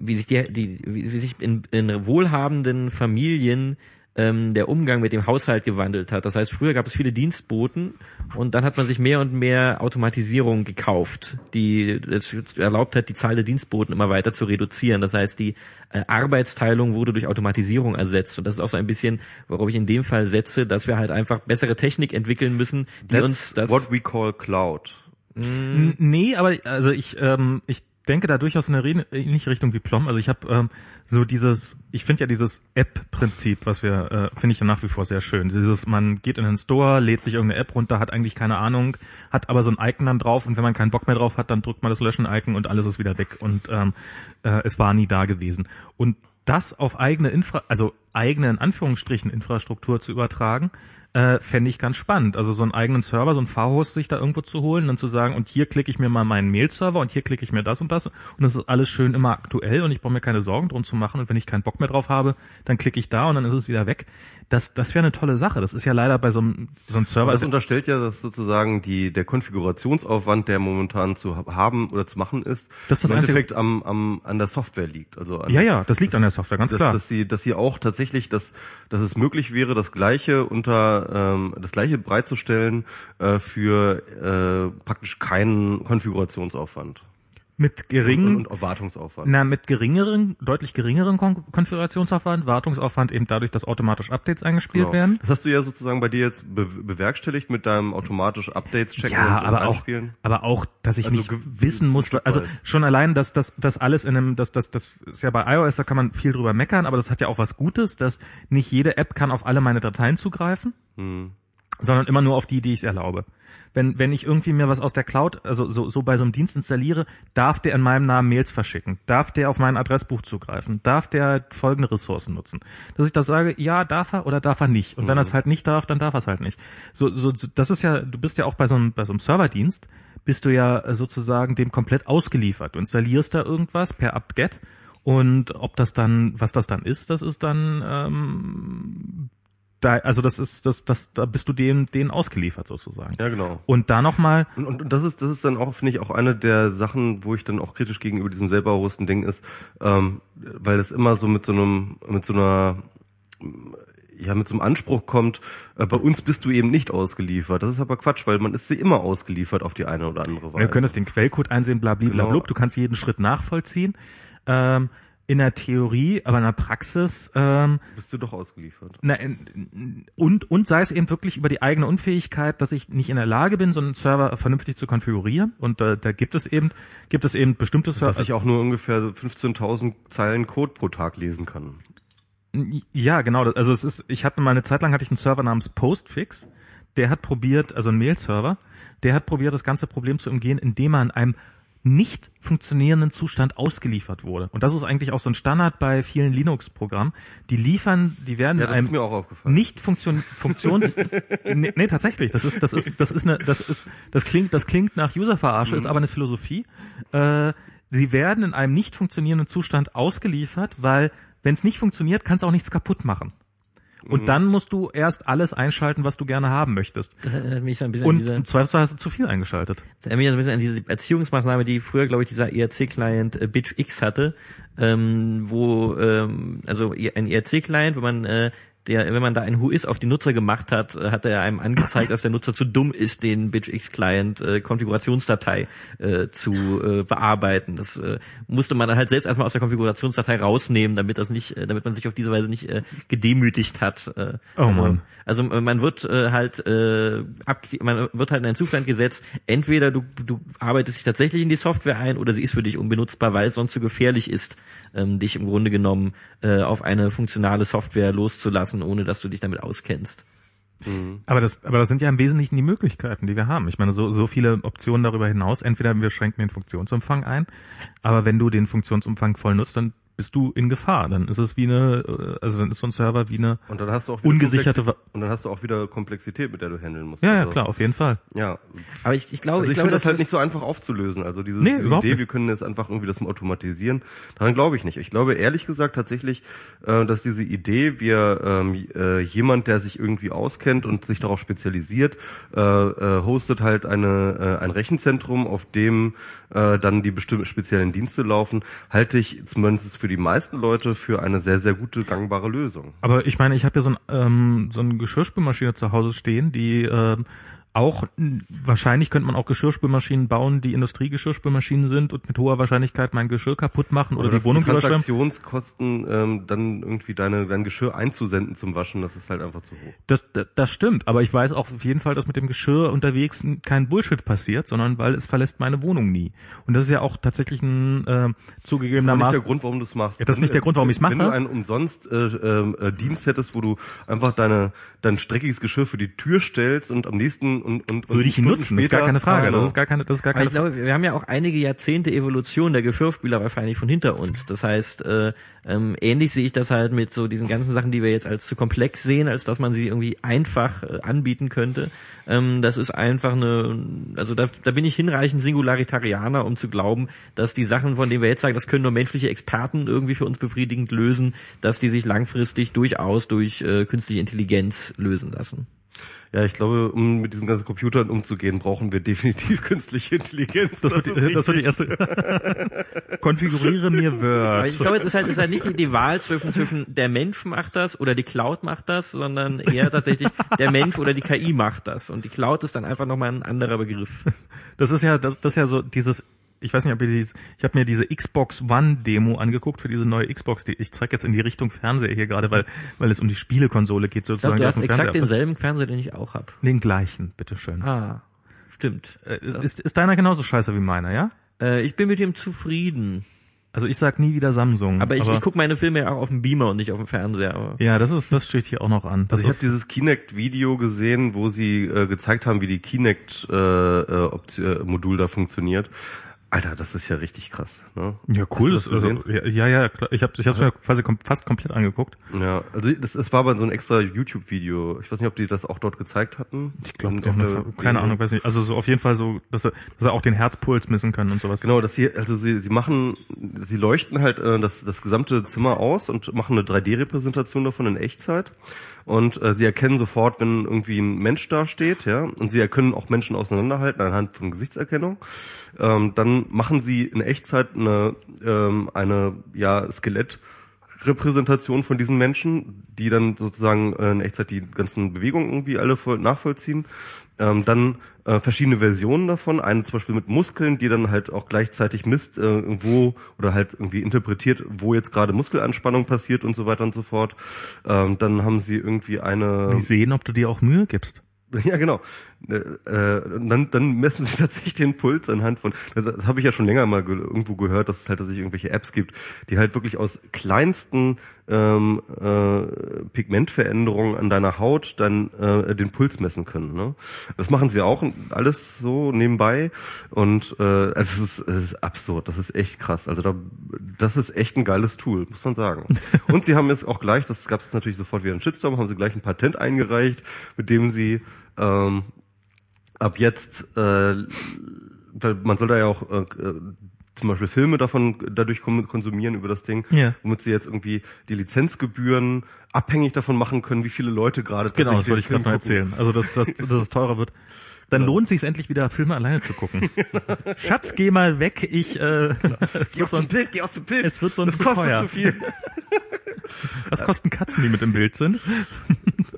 wie sich die, die wie, wie sich in, in wohlhabenden Familien ähm, der Umgang mit dem Haushalt gewandelt hat. Das heißt, früher gab es viele Dienstboten und dann hat man sich mehr und mehr Automatisierung gekauft, die es erlaubt hat, die Zahl der Dienstboten immer weiter zu reduzieren. Das heißt, die äh, Arbeitsteilung wurde durch Automatisierung ersetzt. Und das ist auch so ein bisschen, worauf ich in dem Fall setze, dass wir halt einfach bessere Technik entwickeln müssen, die That's uns das what we call cloud. Nee, aber also ich ähm, ich denke da durchaus in eine ähnliche Richtung wie Plom. Also ich habe ähm, so dieses, ich finde ja dieses App-Prinzip, was wir, äh, finde ich nach wie vor sehr schön. Dieses, man geht in den Store, lädt sich irgendeine App runter, hat eigentlich keine Ahnung, hat aber so ein Icon dann drauf und wenn man keinen Bock mehr drauf hat, dann drückt man das Löschen-Icon und alles ist wieder weg und ähm, äh, es war nie da gewesen. Und das auf eigene Infra, also eigene in Anführungsstrichen Infrastruktur zu übertragen, äh, fände ich ganz spannend. Also so einen eigenen Server, so einen V-Host sich da irgendwo zu holen, dann zu sagen, und hier klicke ich mir mal meinen Mail-Server und hier klicke ich mir das und das und das ist alles schön immer aktuell und ich brauche mir keine Sorgen drum zu machen und wenn ich keinen Bock mehr drauf habe, dann klicke ich da und dann ist es wieder weg. Das, das wäre eine tolle Sache. Das ist ja leider bei so einem, so einem Server. Das Also, unterstellt ja, dass sozusagen die, der Konfigurationsaufwand, der momentan zu ha- haben oder zu machen ist, Das ist das im Endeffekt am, am, an der Software liegt. Also an, ja, ja, das liegt an der Software, ganz dass, klar. dass sie, dass sie auch tatsächlich, dass, dass es möglich wäre, das gleiche unter ähm, das gleiche bereitzustellen äh, für äh, praktisch keinen Konfigurationsaufwand mit geringen, und, und Wartungsaufwand. Na, mit geringeren, deutlich geringeren Kon Konfigurationsaufwand, Wartungsaufwand eben dadurch, dass automatisch Updates eingespielt Genau. werden. Das hast du ja sozusagen bei dir jetzt be bewerkstelligt mit deinem automatisch Updates checken Ja, und, aber und auch, einspielen. aber auch, dass ich Also nicht wissen muss, also schon allein, dass das, das alles in einem, das, das, das ist ja bei iOS, da kann man viel drüber meckern, aber das hat ja auch was Gutes, dass nicht jede App kann auf alle meine Dateien zugreifen, Hm. sondern immer nur auf die, die ich erlaube. Wenn, wenn ich irgendwie mir was aus der Cloud, also so, so bei so einem Dienst installiere, darf der in meinem Namen Mails verschicken, darf der auf mein Adressbuch zugreifen, darf der folgende Ressourcen nutzen. Dass ich das sage, ja, darf er oder darf er nicht. Und wenn er es halt nicht darf, dann darf er es halt nicht. So, so, das ist ja, du bist ja auch bei so einem, bei so einem Serverdienst, bist du ja sozusagen dem komplett ausgeliefert. Du installierst da irgendwas per apt-get und ob das dann, was das dann ist, das ist dann ähm, da, also das ist, das, das, da bist du dem, denen ausgeliefert sozusagen. Ja, genau. Und da nochmal, Und, und, und das ist das ist dann auch finde ich auch eine der Sachen, wo ich dann auch kritisch gegenüber diesem selber hosten Ding ist, ähm, weil es immer so mit so einem mit so einer ja mit so einem Anspruch kommt, äh, bei uns bist du eben nicht ausgeliefert. Das ist aber Quatsch, weil man ist sie immer ausgeliefert auf die eine oder andere Weise. wir können es den Quellcode einsehen, blablabla, Genau. du kannst jeden Schritt nachvollziehen. Ähm, in der Theorie, aber in der Praxis, ähm, bist du doch ausgeliefert. na, und, und sei es eben wirklich über die eigene Unfähigkeit, dass ich nicht in der Lage bin, so einen Server vernünftig zu konfigurieren. Und äh, da gibt es eben, gibt es eben bestimmte Server. Dass ich auch nur ungefähr 15.000 Zeilen Code pro Tag lesen kann. Ja, genau. Also es ist, ich hatte mal eine Zeit lang hatte ich einen Server namens Postfix. Der hat probiert, also ein Mail-Server, der hat probiert, das ganze Problem zu umgehen, indem er in einem nicht funktionierenden Zustand ausgeliefert wurde. Und das ist eigentlich auch so ein Standard bei vielen Linux-Programmen. Die liefern, die werden Ja, in einem mir auch aufgefallen. nicht Funktion, Funktions, nee, nee, tatsächlich. Das ist, das ist, das ist eine, das ist, das klingt, das klingt nach User-Verarsche, ist aber eine Philosophie. Äh, sie werden in einem nicht funktionierenden Zustand ausgeliefert, weil wenn es nicht funktioniert, kannst du auch nichts kaputt machen. Und dann musst du erst alles einschalten, was du gerne haben möchtest. Das erinnert mich so ein bisschen an Und diese, im Zweifelsfall hast du zu viel eingeschaltet. das erinnert mich so ein bisschen an diese Erziehungsmaßnahme, die früher, glaube ich, dieser ERC-Client äh, Bitch X hatte, ähm, wo, ähm, also ein ERC-Client, wo man äh, der, wenn man da ein Who is auf die Nutzer gemacht hat, äh, hat er einem angezeigt, dass der Nutzer zu dumm ist, den BitchX Client äh, Konfigurationsdatei äh, zu äh, bearbeiten. Das äh, musste man dann halt selbst erstmal aus der Konfigurationsdatei rausnehmen, damit das nicht, äh, damit man sich auf diese Weise nicht äh, gedemütigt hat. Äh, Oh also, Mann. also man wird äh, halt äh, ab, man wird halt in einen Zustand gesetzt, entweder du, du arbeitest dich tatsächlich in die Software ein oder sie ist für dich unbenutzbar, weil es sonst zu gefährlich ist, ähm, dich im Grunde genommen äh, auf eine funktionale Software loszulassen, ohne dass du dich damit auskennst. Aber das, aber das sind ja im Wesentlichen die Möglichkeiten, die wir haben. Ich meine, so, so viele Optionen darüber hinaus. Entweder wir schränken den Funktionsumfang ein, aber wenn du den Funktionsumfang voll nutzt, dann bist du in Gefahr. Dann ist es wie eine, äh, also dann ist so ein Server wie eine, Und dann hast du auch Ungesicherte Komplexi- und dann hast du auch wieder Komplexität, mit der du handeln musst. ja, ja, Also, klar, auf jeden Fall. Ja, Aber ich, ich glaube, Also ich, ich, glaube, finde das halt nicht so einfach aufzulösen. Also diese, Nee, diese Idee, nicht. wir können jetzt einfach irgendwie das automatisieren, daran glaube ich nicht. Ich glaube ehrlich gesagt tatsächlich, äh, dass diese Idee, wir ähm, äh, jemand, der sich irgendwie auskennt und sich darauf spezialisiert, äh, äh, hostet halt eine äh, ein Rechenzentrum, auf dem äh, dann die bestimmten speziellen Dienste laufen, halte ich zumindest für die meisten Leute für eine sehr sehr gute gangbare Lösung. Aber ich meine, ich habe ja so, ein, ähm, so eine Geschirrspülmaschine zu Hause stehen, die ähm, auch wahrscheinlich könnte man auch Geschirrspülmaschinen bauen, die Industriegeschirrspülmaschinen sind und mit hoher Wahrscheinlichkeit mein Geschirr kaputt machen oder, dass die Wohnung die. Transaktionskosten, ähm, dann irgendwie deine dein Geschirr einzusenden zum Waschen, das ist halt einfach zu hoch. Das, das, das stimmt, aber ich weiß auch auf jeden Fall, dass mit dem Geschirr unterwegs kein Bullshit passiert, sondern weil es verlässt meine Wohnung nie. Und das ist ja auch tatsächlich ein äh, Das ist nicht zugegebenermaßen. der Grund, warum du es machst. Ja, das ist nicht der Grund, warum ich's mache. Wenn du einen umsonst äh, äh, äh, Dienst hättest, wo du einfach deine dein dreckiges Geschirr für die Tür stellst und am nächsten und und, und würde ich ihn Stunden nutzen, das ist gar später- keine Frage. Das ist gar keine, das ist gar Aber keine ich glaube, wir haben ja auch einige Jahrzehnte Evolution der Geschirrspüler wahrscheinlich von hinter uns. Das heißt, äh, ähm, ähnlich sehe ich das halt mit so diesen ganzen Sachen, die wir jetzt als zu komplex sehen, als dass man sie irgendwie einfach äh, anbieten könnte. Ähm, das ist einfach eine, also da, da bin ich hinreichend Singularitarianer, um zu glauben, dass die Sachen, von denen wir jetzt sagen, das können nur menschliche Experten irgendwie für uns befriedigend lösen, dass die sich langfristig durchaus durch äh, künstliche Intelligenz lösen lassen. Ja, ich glaube, um mit diesen ganzen Computern umzugehen, brauchen wir definitiv künstliche Intelligenz. das, wird, ist die- das wird die erste. Konfiguriere mir Aber Word. ich glaube, es ist halt, es ist halt nicht die, die Wahl zwischen, zwischen der Mensch macht das oder die Cloud macht das, sondern eher tatsächlich der Mensch oder die KI macht das. Und die Cloud ist dann einfach nochmal ein anderer Begriff. Das ist ja, das, das ist ja so dieses, ich weiß nicht, ob ihr dieses, ich habe mir diese Xbox One Demo angeguckt für diese neue Xbox. Die, ich zeige jetzt in die Richtung Fernseher hier gerade, weil, weil es um die Spielekonsole geht Ich glaube, sozusagen. du hast dem exakt Fernseher- denselben Fernseher, den ich auch hab. Den gleichen, bitteschön. Ah, stimmt. Äh, ist, ist, ist deiner genauso scheiße wie meiner, ja? Äh, ich bin mit ihm zufrieden. Also ich sag nie wieder Samsung. Aber ich, ich gucke meine Filme ja auch auf dem Beamer und nicht auf dem Fernseher. Aber ja, das ist, das steht hier auch noch an. Das Also ich habe dieses Kinect-Video gesehen, wo sie äh, gezeigt haben, wie die Kinect-Modul da funktioniert. Alter, das ist ja richtig krass. Ne? ja cool. Das, das also, ja, ja, klar. Ich habe ich hab's mir quasi kom fast komplett angeguckt. Ja, also das, das war aber so ein extra YouTube-Video. Ich weiß nicht, ob die das auch dort gezeigt hatten. Ich glaube, keine Ahnung, weiß nicht. Also so auf jeden Fall so, dass sie, dass sie auch den Herzpuls messen können und sowas. Genau, dass sie, also sie, sie machen, sie leuchten halt äh, das, das gesamte Zimmer aus und machen eine 3D-Repräsentation davon in Echtzeit. Und äh, sie erkennen sofort, wenn irgendwie ein Mensch da steht, ja, und sie können auch Menschen auseinanderhalten anhand von Gesichtserkennung. Ähm, dann machen sie in Echtzeit eine, ähm, eine ja, Skelett. Repräsentation von diesen Menschen, die dann sozusagen äh, in Echtzeit die ganzen Bewegungen irgendwie alle voll nachvollziehen. Ähm, dann äh, verschiedene Versionen davon, eine zum Beispiel mit Muskeln, die dann halt auch gleichzeitig misst, äh, wo oder halt irgendwie interpretiert, wo jetzt gerade Muskelanspannung passiert und so weiter und so fort. Ähm, dann haben sie irgendwie eine Die sehen, ob du dir auch Mühe gibst. ja, genau. Äh, äh, dann, dann messen sie tatsächlich den Puls anhand von. Das, das habe ich ja schon länger mal ge irgendwo gehört, dass es halt, dass es irgendwelche Apps gibt, die halt wirklich aus kleinsten ähm, äh, Pigmentveränderungen an deiner Haut dann äh, den Puls messen können. Ne? Das machen sie auch alles so nebenbei und äh, also es ist, es ist absurd. Das ist echt krass. Also da, das ist echt ein geiles Tool, muss man sagen. und sie haben jetzt auch gleich, das gab es natürlich sofort wieder einen Shitstorm, haben sie gleich ein Patent eingereicht, mit dem sie ähm, ab jetzt, äh, man soll da ja auch äh, zum Beispiel Filme davon dadurch konsumieren über das Ding, Ja. womit sie jetzt irgendwie die Lizenzgebühren abhängig davon machen können, wie viele Leute gerade Genau, das wollte ich gerade mal erzählen. Also, dass, dass, dass es teurer wird. Dann lohnt sich endlich wieder, Filme alleine zu gucken. Schatz, geh mal weg. Ich, äh, es, Geh wird aus dem sonst, Bild, geh aus dem Bild. es wird sonst das zu kostet teuer. zu viel. Was kosten Katzen, die mit im Bild sind?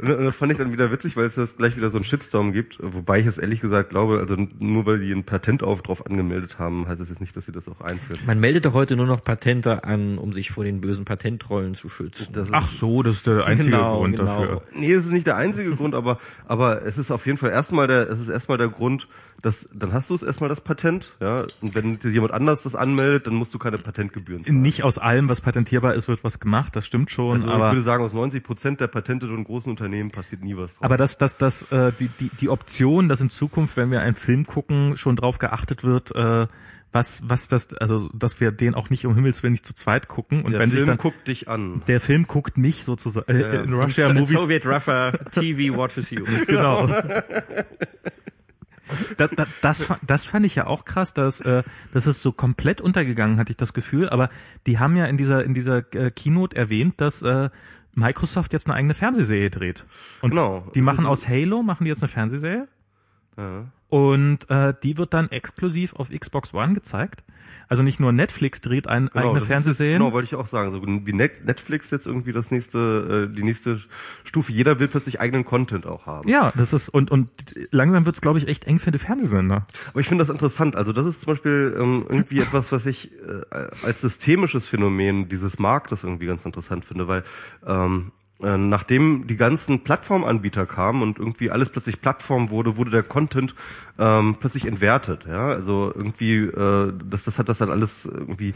Und das fand ich dann wieder witzig, weil es das gleich wieder so einen Shitstorm gibt, wobei ich es ehrlich gesagt glaube, also nur weil die ein Patent auf drauf angemeldet haben, heißt es jetzt nicht, dass sie das auch einführen. Man meldet doch heute nur noch Patente an, um sich vor den bösen Patentrollen zu schützen. Das Ach so, das ist der einzige Genau, Grund genau. dafür. nee, es ist nicht der einzige Grund, aber aber es ist auf jeden Fall erstmal der es ist erstmal der Grund, dass dann hast du es erstmal das Patent, ja, und wenn dir jemand anders das anmeldet, dann musst du keine Patentgebühren zahlen. Nicht aus allem, was patentierbar ist, wird was gemacht, das stimmt schon, Also ich aber würde sagen, aus 90 Prozent der Patente von großen Unternehmen passiert nie was. drauf. Aber dass das, das, äh, die, die, die Option, dass in Zukunft, wenn wir einen Film gucken, schon drauf geachtet wird, äh, was, was das, also, dass wir den auch nicht um Himmels Willen nicht zu zweit gucken und der wenn Film sich dann guckt dich an. der Film guckt mich sozusagen äh, Ja. in Russia Movies Soviet Rougher TV watches you. genau. Das, das, das, das fand ich ja auch krass, dass äh, das ist so komplett untergegangen, hatte ich das Gefühl. Aber die haben ja in dieser in dieser äh, Keynote erwähnt, dass äh, Microsoft jetzt eine eigene Fernsehserie dreht. Und Genau. die machen aus Halo machen die jetzt eine Fernsehserie Und äh, die wird dann exklusiv auf Xbox One gezeigt. Also nicht nur Netflix dreht ein, eigene das ist- Fernsehserien. Genau, wollte ich auch sagen. So wie Net Netflix jetzt irgendwie das nächste, äh, die nächste Stufe. Jeder will plötzlich eigenen Content auch haben. Ja, das ist und und langsam wird's glaube ich echt eng für die Fernsehsender. Aber ich finde das interessant. Also das ist zum Beispiel ähm, irgendwie etwas, was ich äh, als systemisches Phänomen dieses Marktes irgendwie ganz interessant finde, weil ähm, äh, nachdem die ganzen Plattformanbieter kamen und irgendwie alles plötzlich Plattform wurde, wurde der Content ähm, plötzlich entwertet. Ja, also irgendwie äh, das das hat das dann alles irgendwie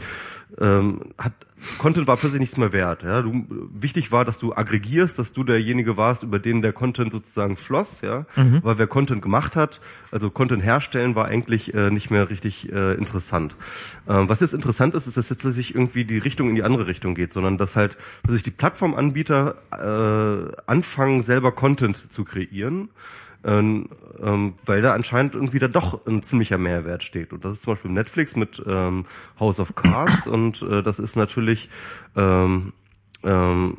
ähm, hat Content war plötzlich nichts mehr wert. Ja, du, wichtig war, dass du aggregierst, dass du derjenige warst, über den der Content sozusagen floss. Ja, weil wer Content gemacht hat, also Content herstellen, war eigentlich äh, nicht mehr richtig äh, interessant. Ähm, was jetzt interessant ist, ist, dass jetzt plötzlich irgendwie die Richtung in die andere Richtung geht, sondern dass halt plötzlich die Plattformanbieter äh, anfangen, selber Content zu kreieren. Ähm, ähm, weil da anscheinend irgendwie da doch ein ziemlicher Mehrwert steht. Und das ist zum Beispiel Netflix mit ähm, House of Cards und äh, das ist natürlich ähm, ähm,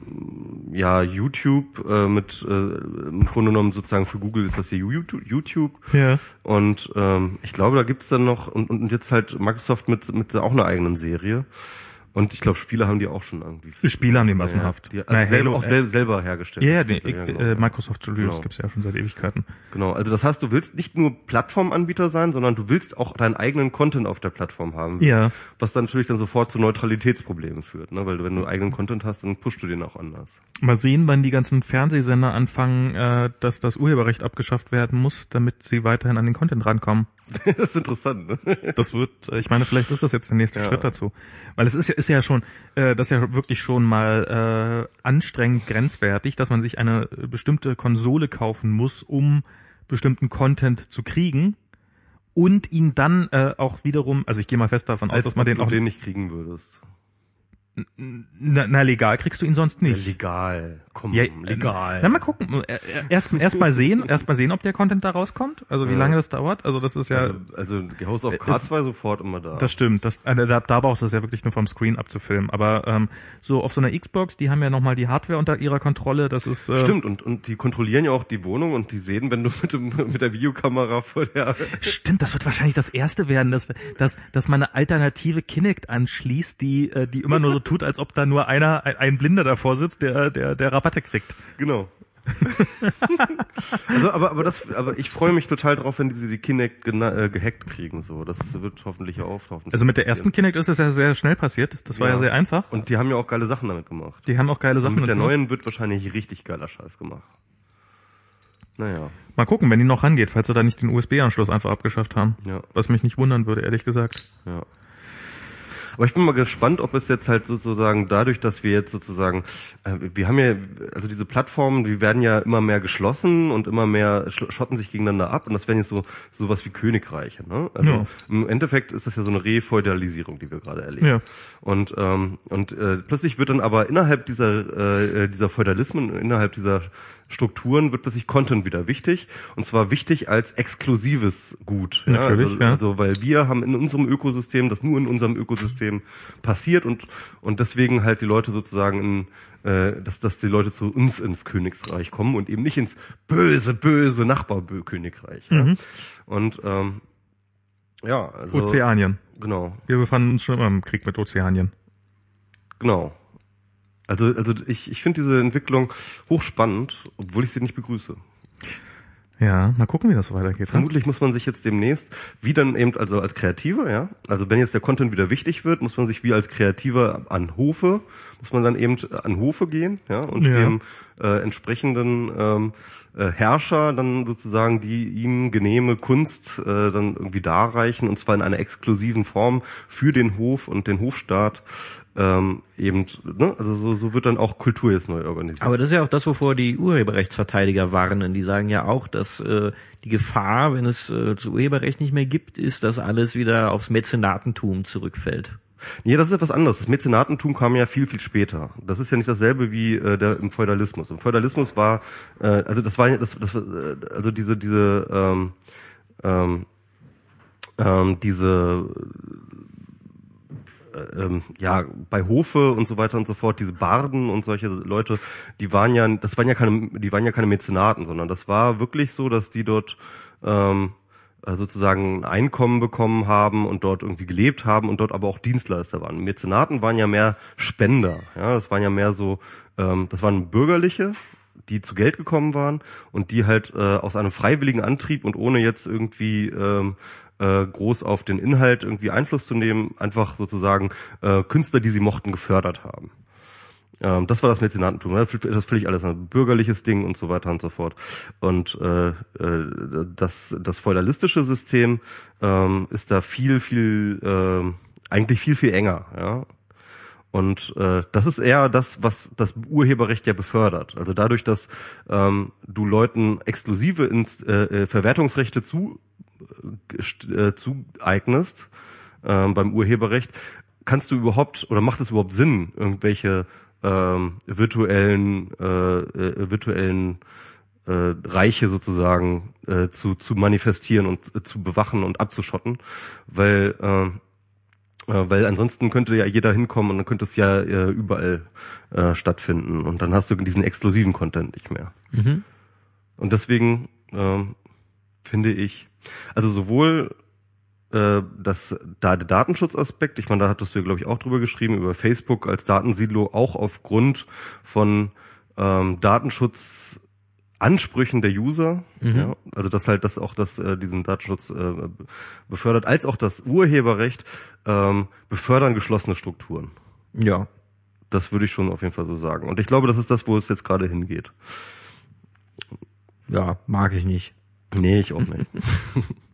ja YouTube äh, mit äh, im Grunde genommen sozusagen für Google ist das hier YouTube. Ja. und ähm, ich glaube da gibt's dann noch und, und jetzt halt Microsoft mit mit auch einer eigenen Serie und ich glaube Spiele haben die auch schon irgendwie Spiele haben die massenhaft. ja, die, Na, also selber, Halo, auch äh, sel selber hergestellt Ja, ja, nee, Ja, genau. äh, Microsoft Studios Genau. gibt's ja schon seit Ewigkeiten. Genau, also das heißt, du willst nicht nur Plattformanbieter sein, sondern du willst auch deinen eigenen Content auf der Plattform haben. Ja. Was dann natürlich dann sofort zu Neutralitätsproblemen führt, ne? weil wenn du eigenen Content hast, dann pushst du den auch anders. Mal sehen, wann die ganzen Fernsehsender anfangen, äh, dass das Urheberrecht abgeschafft werden muss, damit sie weiterhin an den Content rankommen. das ist interessant, ne? Das wird, äh, ich meine, vielleicht ist das jetzt der nächste Ja. Schritt dazu. Weil es ist ja, ist ja schon, äh, das ist ja wirklich schon mal äh, anstrengend grenzwertig, dass man sich eine bestimmte Konsole kaufen muss, um bestimmten Content zu kriegen und ihn dann äh, auch wiederum, also ich gehe mal fest davon aus, dass man den du auch, den nicht kriegen würdest. Na, na legal kriegst du ihn sonst Ja, nicht. legal. Komm, Ja, legal. Na, mal gucken. Erst, erst mal sehen, erst mal sehen, ob der Content da rauskommt. Also wie Ja. lange das dauert. Also das ist ja, also, also die House of Cards war sofort immer da. das stimmt. Das, äh, da, da brauchst du es ja wirklich nur vom Screen abzufilmen. Aber ähm, so auf so einer Xbox, die haben ja nochmal die Hardware unter ihrer Kontrolle. Das ist äh, Stimmt, und, und die kontrollieren ja auch die Wohnung und die sehen, wenn du mit, dem, mit der Videokamera vor der... Stimmt, das wird wahrscheinlich das erste werden, dass, dass, dass man eine alternative Kinect anschließt, die, äh, die immer nur so tut, als ob da nur einer, ein, ein Blinder davor sitzt, der, der, der Rabatte kriegt. Genau. also, aber, aber das, aber ich freue mich total drauf, wenn diese die Kinect gena- äh, gehackt kriegen, so. Das wird hoffentlich auftauchen. Also mit der ersten Kinect ist es ja sehr schnell passiert. Das war ja, Ja. sehr einfach. Und die haben ja auch geile Sachen damit gemacht. Die haben auch geile Und Sachen mit der neuen wird wahrscheinlich richtig geiler Scheiß gemacht. Naja, Mal gucken, wenn die noch rangeht, falls sie da nicht den USB-Anschluss einfach abgeschafft haben. ja, Was mich nicht wundern würde, ehrlich gesagt. ja. Aber ich bin mal gespannt, ob es jetzt halt sozusagen dadurch, dass wir jetzt sozusagen, äh, wir haben ja, also diese Plattformen, die werden ja immer mehr geschlossen und immer mehr sch- schotten sich gegeneinander ab und das werden jetzt so sowas wie Königreiche. Ne? Also Ja. im Endeffekt ist das ja so eine Refeudalisierung, die wir gerade erleben. Ja. Und ähm, und äh, plötzlich wird dann aber innerhalb dieser äh, dieser Feudalismen, innerhalb dieser Strukturen wird plötzlich Content wieder wichtig und zwar wichtig als exklusives Gut. Ja? Natürlich, also, ja. also weil wir haben in unserem Ökosystem, das nur in unserem Ökosystem passiert und und deswegen halt die Leute sozusagen in äh, dass, dass die Leute zu uns ins Königsreich kommen und eben nicht ins böse, böse Nachbarkönigreich. Ja? Mhm. Und ähm, ja, also Ozeanien. genau, Wir befanden uns schon immer im Krieg mit Ozeanien. genau. Also, also ich, ich finde diese Entwicklung hochspannend, obwohl ich sie nicht begrüße. Ja, mal gucken, wie das so weitergeht. ne? Vermutlich muss man sich jetzt demnächst, wie dann eben, also als Kreativer, ja, also wenn jetzt der Content wieder wichtig wird, muss man sich wie als Kreativer an Hofe, muss man dann eben an Hofe gehen, ja, und Ja. dem äh, entsprechenden ähm, äh, Herrscher dann sozusagen die ihm genehme Kunst äh, dann irgendwie darreichen, und zwar in einer exklusiven Form für den Hof und den Hofstaat. Ähm, eben, ne? Also so, so wird dann auch Kultur jetzt neu organisiert. Aber das ist ja auch das, wovor die Urheberrechtsverteidiger warnen. Die sagen ja auch, dass äh, die Gefahr, wenn es äh, das Urheberrecht nicht mehr gibt, ist, dass alles wieder aufs Mäzenatentum zurückfällt. Nee, das ist etwas anderes. Das Mäzenatentum kam ja viel, viel später. Das ist ja nicht dasselbe wie äh, der im Feudalismus. Im Feudalismus war, äh, also das war ja, das, das, äh, also diese, diese, ähm, ähm, ähm, diese, ähm, ja, bei Hofe und so weiter und so fort, diese Barden und solche Leute, die waren ja, das waren ja keine, die waren ja keine Mäzenaten, sondern das war wirklich so, dass die dort, ähm, äh, sozusagen ein Einkommen bekommen haben und dort irgendwie gelebt haben und dort aber auch Dienstleister waren. Mäzenaten waren ja mehr Spender, ja, das waren ja mehr so, ähm, das waren Bürgerliche, die zu Geld gekommen waren und die halt äh, aus einem freiwilligen Antrieb und ohne jetzt irgendwie ähm, äh, groß auf den Inhalt irgendwie Einfluss zu nehmen, einfach sozusagen äh, Künstler, die sie mochten, gefördert haben. Ähm, das war das Mäzenatentum. ne? Das ist völlig alles ein bürgerliches Ding und so weiter und so fort. Und äh, äh, das, das feudalistische System ähm, ist da viel, viel, äh, eigentlich viel, viel enger. Ja? Und äh, das ist eher das, was das Urheberrecht ja befördert. Also dadurch, dass ähm, du Leuten exklusive Inst äh, äh, Verwertungsrechte zu, äh, äh, zueignest ähm, beim Urheberrecht, kannst du überhaupt oder macht es überhaupt Sinn, irgendwelche ähm, virtuellen äh, äh, virtuellen äh, Reiche sozusagen äh, zu, zu manifestieren und äh, zu bewachen und abzuschotten, weil äh, weil ansonsten könnte ja jeder hinkommen und dann könnte es ja äh, überall äh, stattfinden und dann hast du diesen exklusiven Content nicht mehr. Und deswegen ähm, finde ich, also sowohl äh, das da der Datenschutzaspekt, ich meine, da hattest du ja glaube ich auch drüber geschrieben über Facebook als Datensiedlo auch aufgrund von ähm, Datenschutz Ansprüchen der User, ja, also dass halt das auch das äh, diesen Datenschutz äh, befördert, als auch das Urheberrecht ähm, befördern geschlossene Strukturen. Ja. Das würde ich schon auf jeden Fall so sagen. Und ich glaube, das ist das, wo es jetzt gerade hingeht. Ja, mag ich nicht. Nee, ich auch nicht.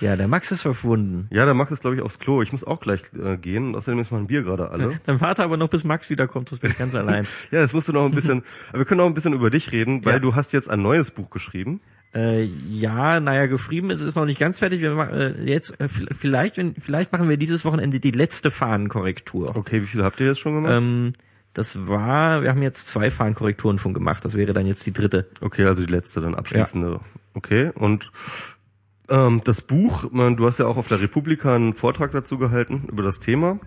Ja, der Max ist verschwunden. ja, der Max ist, glaube ich, aufs Klo. Ich muss auch gleich äh, gehen. Und außerdem ist mein Bier gerade alle. Dann warte aber noch, bis Max wiederkommt, sonst bin ich ganz allein. Ja, jetzt musst du noch ein bisschen, aber wir können auch ein bisschen über dich reden, weil Ja. du hast jetzt ein neues Buch geschrieben. Äh, ja, naja, geschrieben ist es noch nicht ganz fertig. Wir machen äh, jetzt äh, vielleicht, wenn, vielleicht machen wir dieses Wochenende die letzte Fahnenkorrektur. Okay, wie viele habt ihr jetzt schon gemacht? Ähm, das war, wir haben jetzt zwei Fahnenkorrekturen schon gemacht. Das wäre dann jetzt die dritte. Okay, also die letzte, dann abschließende. Okay, und ähm, das Buch, man, du hast ja auch auf der Republika einen Vortrag dazu gehalten über das Thema.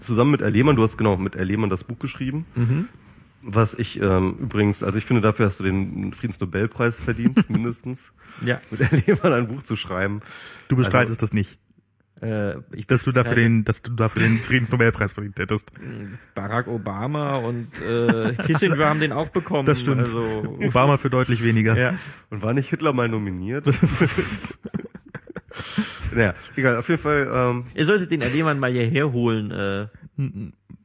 Zusammen mit Erlehmann, du hast genau mit Erlehmann das Buch geschrieben. Was ich ähm, übrigens, also ich finde, dafür hast du den Friedensnobelpreis verdient, mindestens. Ja. Mit Erlehmann ein Buch zu schreiben. Du bestreitest das nicht. Äh, ich Dass du dafür bestreite den, dass du dafür den Friedensnobelpreis verdient hättest. Barack Obama und äh, Kissinger haben den auch bekommen. Das stimmt. Also, Obama für deutlich weniger. ja. Und war nicht Hitler mal nominiert? naja, egal, auf jeden Fall, ähm, Ihr solltet den Erlehmann mal hierher holen. Äh,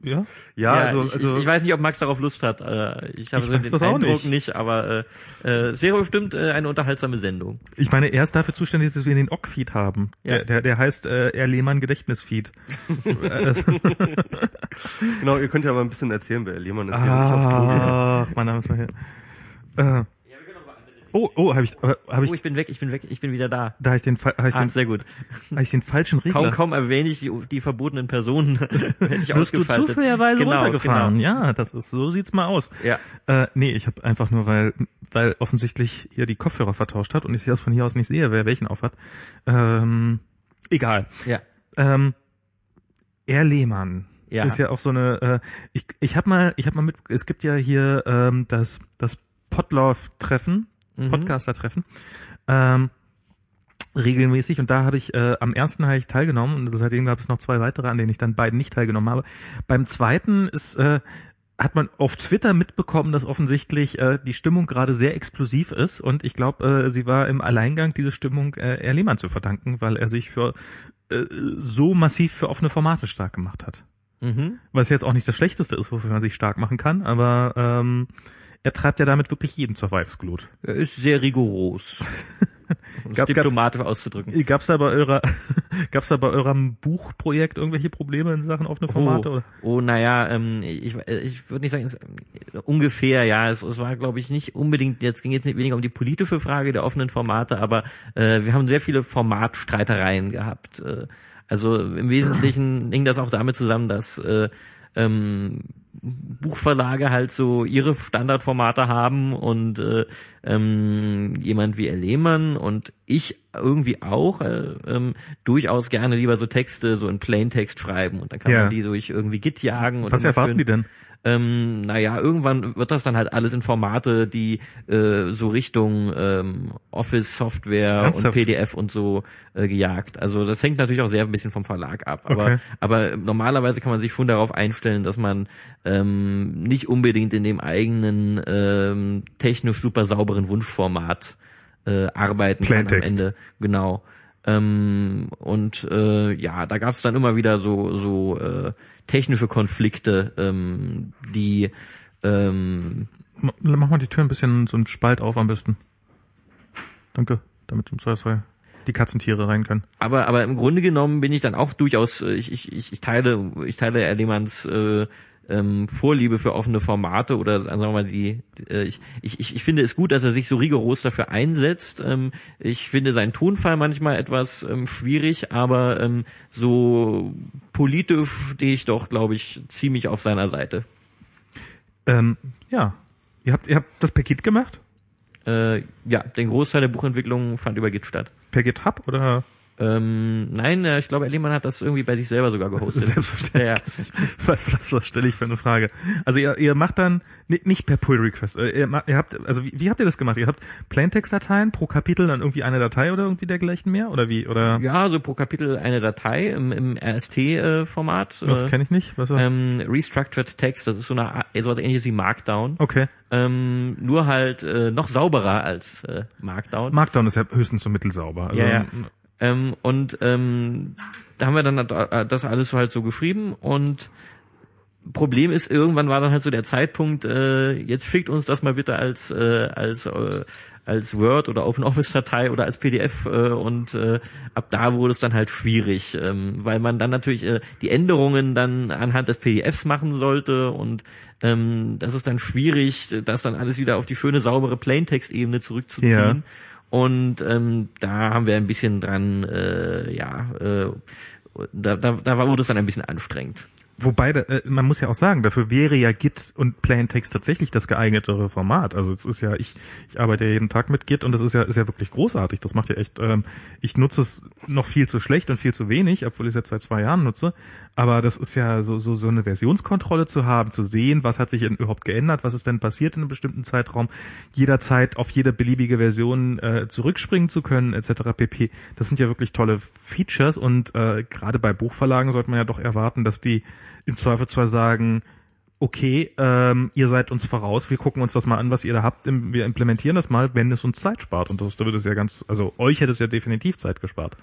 Ja? ja, also, ich, also ich, ich weiß nicht, ob Max darauf Lust hat. Äh, ich habe Ich so den das auch Eindruck nicht. aber äh, äh, es wäre bestimmt äh, eine unterhaltsame Sendung. Ich meine, er ist dafür zuständig, dass wir den OGG-Feed haben. Ja. Der, der, der heißt äh, R. Lehmann Gedächtnisfeed. Also- genau, ihr könnt ja mal ein bisschen erzählen, wer Lehmann ist. Ach, mein Name ist noch hier. Äh, oh, oh, habe ich, äh, hab Oh, ich, ich bin weg, ich bin weg, ich bin wieder da. da habe ich den, ich Ah, den, sehr gut. hab ich den falschen Regler. Kaum, kaum erwähne ich die, die verbotenen Personen. Ich Wirst du zufälligerweise Genau, runtergefahren? Genau. Ja, das ist so sieht's mal aus. Ja. Äh, nee, ich habe einfach nur, weil weil offensichtlich hier die Kopfhörer vertauscht hat und ich das von hier aus nicht sehe, wer welchen auf hat. Ähm, egal. Ja. Ähm, R. Lehmann Ja. ist ja auch so eine. Äh, ich ich habe mal ich habe mal mit. Es gibt ja hier ähm, das das Podlove-Treffen, Mhm. Podcaster-Treffen. Ähm, regelmäßig und da hatte ich äh, am ersten habe ich teilgenommen und seitdem gab es noch zwei weitere, an denen ich dann beiden nicht teilgenommen habe. Beim zweiten ist äh, hat man auf Twitter mitbekommen, dass offensichtlich äh, die Stimmung gerade sehr explosiv ist und ich glaube, äh, sie war im Alleingang diese Stimmung äh, Herr Lehmann zu verdanken, weil er sich für äh, so massiv für offene Formate stark gemacht hat. Mhm. Was jetzt auch nicht das Schlechteste ist, wofür man sich stark machen kann, aber ähm, er treibt ja damit wirklich jeden zur Weibsglut. Er ist sehr rigoros. Um Gab- diplomatisch auszudrücken. Gab's da bei eurer, gab's da bei eurem Buchprojekt irgendwelche Probleme in Sachen offene Formate? Oh, oder? oh naja, ähm, ich, ich würde nicht sagen, es, ungefähr, ja, es, es war, glaube ich, nicht unbedingt, jetzt ging jetzt nicht weniger um die politische Frage der offenen Formate, aber äh, wir haben sehr viele Formatstreitereien gehabt. Äh, also im Wesentlichen hing das auch damit zusammen, dass äh, ähm, Buchverlage halt so ihre Standardformate haben und äh, ähm, jemand wie Lehmann und ich irgendwie auch äh, ähm, durchaus gerne lieber so Texte so in Plaintext schreiben und dann kann Ja. man die durch irgendwie Git jagen. Und Was erwarten die denn? Ähm, naja, irgendwann wird das dann halt alles in Formate, die äh, so Richtung ähm, Office-Software und? PDF und so äh, gejagt. Also das hängt natürlich auch sehr ein bisschen vom Verlag ab. Aber, Okay. aber normalerweise kann man sich schon darauf einstellen, dass man ähm, nicht unbedingt in dem eigenen ähm, technisch super sauberen Wunschformat äh, arbeiten kann am Plaintext. Ende. Genau. Ähm, und äh, ja, da gab es dann immer wieder so so äh, technische Konflikte, ähm, die ähm, Ma- Mach mal die Tür ein bisschen so einen Spalt auf am besten. Danke, damit im Zweifelsfall die Katzentiere rein können. aber aber im Grunde genommen bin ich dann auch durchaus äh, ich ich ich, ich teile ich teile Herr Lehmanns äh, ähm, Vorliebe für offene Formate oder sagen wir mal die äh, ich, ich ich finde es gut, dass er sich so rigoros dafür einsetzt. Ähm, ich finde seinen Tonfall manchmal etwas ähm, schwierig, aber ähm, so politisch stehe ich doch, glaube ich, ziemlich auf seiner Seite. Ähm, ja. Ihr habt, ihr habt das per Git gemacht? Äh, ja, den Großteil der Buchentwicklung fand über Git statt. Per GitHub oder? Ähm, nein, äh, ich glaube, Herr Lehmann hat das irgendwie bei sich selber sogar gehostet. Selbstverständlich. Ja, Was, was, was stelle ich für eine Frage? Also ihr, ihr macht dann ni- nicht per Pull Request. äh, Ihr, ihr habt, also wie, wie habt ihr das gemacht? Ihr habt Plaintext-Dateien pro Kapitel dann irgendwie eine Datei oder irgendwie dergleichen mehr oder wie? Oder ja, so pro Kapitel eine Datei im, im RST-Format. was kenne ich nicht? Was ähm, Restructured Text, das ist so eine sowas ähnliches wie Markdown. okay. Ähm, nur halt äh, noch sauberer als äh, Markdown. Markdown ist ja höchstens so mittelsauber. Also, Ja, ja. Ähm, und ähm, da haben wir dann äh, das alles halt so geschrieben und Problem ist, irgendwann war dann halt so der Zeitpunkt, äh, jetzt schickt uns das mal bitte als äh, als äh, als Word oder OpenOffice-Datei oder als PDF äh, und äh, ab da wurde es dann halt schwierig, ähm, weil man dann natürlich äh, die Änderungen dann anhand des PDFs machen sollte und ähm, das ist dann schwierig, das dann alles wieder auf die schöne saubere Plaintext-Ebene zurückzuziehen. Ja. Und ähm, da haben wir ein bisschen dran, äh, ja, äh, da, da, da wurde es dann ein bisschen anstrengend. Wobei, äh, man muss ja auch sagen, dafür wäre ja Git und Plaintext tatsächlich das geeignetere Format. Also es ist ja, ich, ich arbeite ja jeden Tag mit Git und das ist ja, ist ja wirklich großartig. Das macht ja echt, ähm, ich nutze es noch viel zu schlecht und viel zu wenig, obwohl ich es jetzt seit zwei Jahren nutze. Aber das ist ja so, so, so eine Versionskontrolle zu haben, zu sehen, was hat sich denn überhaupt geändert, was ist denn passiert in einem bestimmten Zeitraum, jederzeit auf jede beliebige Version äh, zurückspringen zu können, etc. pp. Das sind ja wirklich tolle Features und äh, gerade bei Buchverlagen sollte man ja doch erwarten, dass die im Zweifelsfall sagen, okay, ähm, ihr seid uns voraus, wir gucken uns das mal an, was ihr da habt, wir implementieren das mal, wenn es uns Zeit spart. Und das, da wird es ja ganz, also euch hätte es ja definitiv Zeit gespart.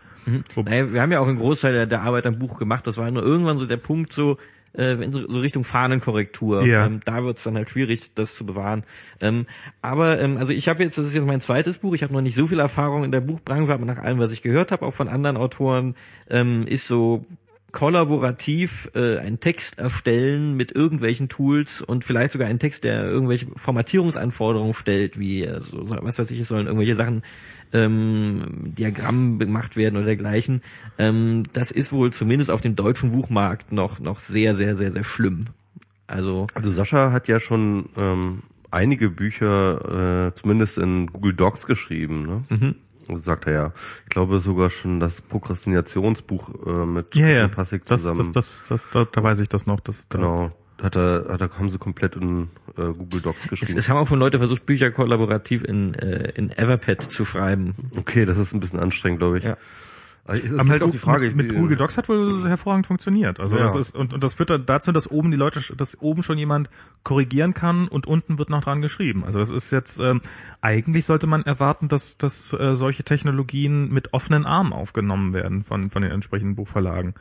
Wo- Naja, wir haben ja auch einen Großteil der, der Arbeit am Buch gemacht. Das war nur irgendwann so der Punkt, so äh, wenn so, so Richtung Fahnenkorrektur. Ja. Ähm, da wird es dann halt schwierig, das zu bewahren. Ähm, aber ähm, also ich habe jetzt, das ist jetzt mein zweites Buch. Ich habe noch nicht so viel Erfahrung in der Buchbranche, aber nach allem, was ich gehört habe, auch von anderen Autoren, ähm, ist so kollaborativ äh, einen Text erstellen mit irgendwelchen Tools und vielleicht sogar einen Text, der irgendwelche Formatierungsanforderungen stellt, wie äh, so, was weiß ich, es sollen irgendwelche Sachen ähm, Diagramm gemacht werden oder dergleichen. Ähm, das ist wohl zumindest auf dem deutschen Buchmarkt noch noch sehr sehr sehr sehr schlimm. Also Also Sascha hat ja schon ähm, einige Bücher, äh, zumindest in Google Docs geschrieben, ne? Mhm. Sagt er ja. Ich glaube sogar schon das Prokrastinationsbuch äh, mit Ja, ja, Passig das, zusammen. das, das, das, da, da weiß ich das noch. Das, da- genau. Hat er, hat er, haben sie komplett in äh, Google Docs es, geschrieben. es haben auch schon Leute versucht, Bücher kollaborativ in äh, in Everpad zu schreiben. okay, das ist ein bisschen anstrengend, glaube ich. Ja. Also es ist Aber halt auch mit, die Frage. mit, mit Google Docs hat wohl hervorragend funktioniert. Also Ja. das ist und, und das führt dann dazu, dass oben die Leute, dass oben schon jemand korrigieren kann und unten wird noch dran geschrieben. Also das ist jetzt ähm, eigentlich sollte man erwarten, dass dass äh, solche Technologien mit offenen Armen aufgenommen werden von von den entsprechenden Buchverlagen,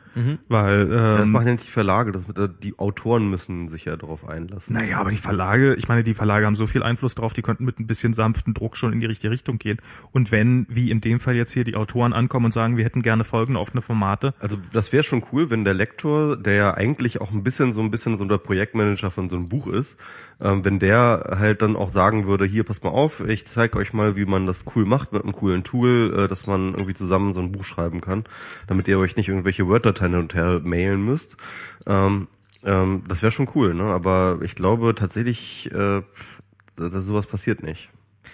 weil Ja, das ähm, machen ja nicht die Verlage, das mit, äh, die Autoren müssen sich ja darauf einlassen. naja, aber die Verlage, ich meine, die Verlage haben so viel Einfluss drauf, die könnten mit ein bisschen sanften Druck schon in die richtige Richtung gehen. Und wenn, wie in dem Fall jetzt hier, die Autoren ankommen und sagen, wir hätten gerne folgende offene Formate, Also das wäre schon cool, wenn der Lektor, der ja eigentlich auch ein bisschen so ein bisschen so der Projektmanager von so einem Buch ist, ähm, wenn der halt dann auch sagen würde, hier passt mal auf, ich zeige euch mal, wie man das cool macht mit einem coolen Tool, äh, dass man irgendwie zusammen so ein Buch schreiben kann, damit ihr euch nicht irgendwelche Word-Dateien hin und her mailen müsst. Ähm, ähm, das wäre schon cool, ne? Aber ich glaube tatsächlich, äh, dass sowas passiert nicht.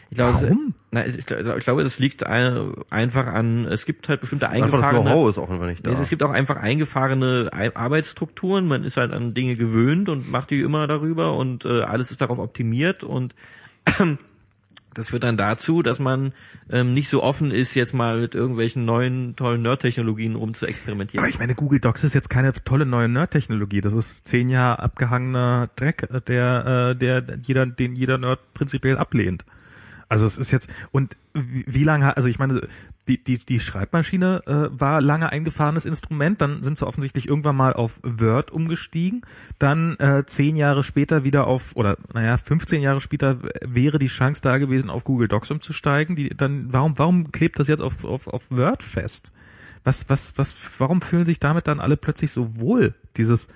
Ich glaube, Warum? Es, na, ich, glaub- ich glaube, das liegt ein, einfach an, es gibt halt bestimmte Einfach das eingefahrene, Know-how ist auch einfach nicht da. es gibt auch einfach eingefahrene Ei- Arbeitsstrukturen. Man ist halt an Dinge gewöhnt und macht die immer darüber und äh, alles ist darauf optimiert und das führt dann dazu, dass man ähm, nicht so offen ist, jetzt mal mit irgendwelchen neuen tollen Nerd-Technologien rum zu experimentieren. Aber ich meine, Google Docs ist jetzt keine tolle neue Nerd-Technologie. Das ist zehn Jahre abgehangener Dreck, äh, der, äh, der jeder, den jeder Nerd prinzipiell ablehnt. Also es ist jetzt und wie, wie lange, also ich meine, die die die Schreibmaschine äh, war lange eingefahrenes Instrument, dann sind sie offensichtlich irgendwann mal auf Word umgestiegen, dann äh, zehn Jahre später wieder auf oder naja 15 Jahre später wäre die Chance da gewesen, auf Google Docs umzusteigen. Die dann warum warum klebt das jetzt auf auf, auf Word fest? Was was was warum fühlen sich damit dann alle plötzlich so wohl? Dieses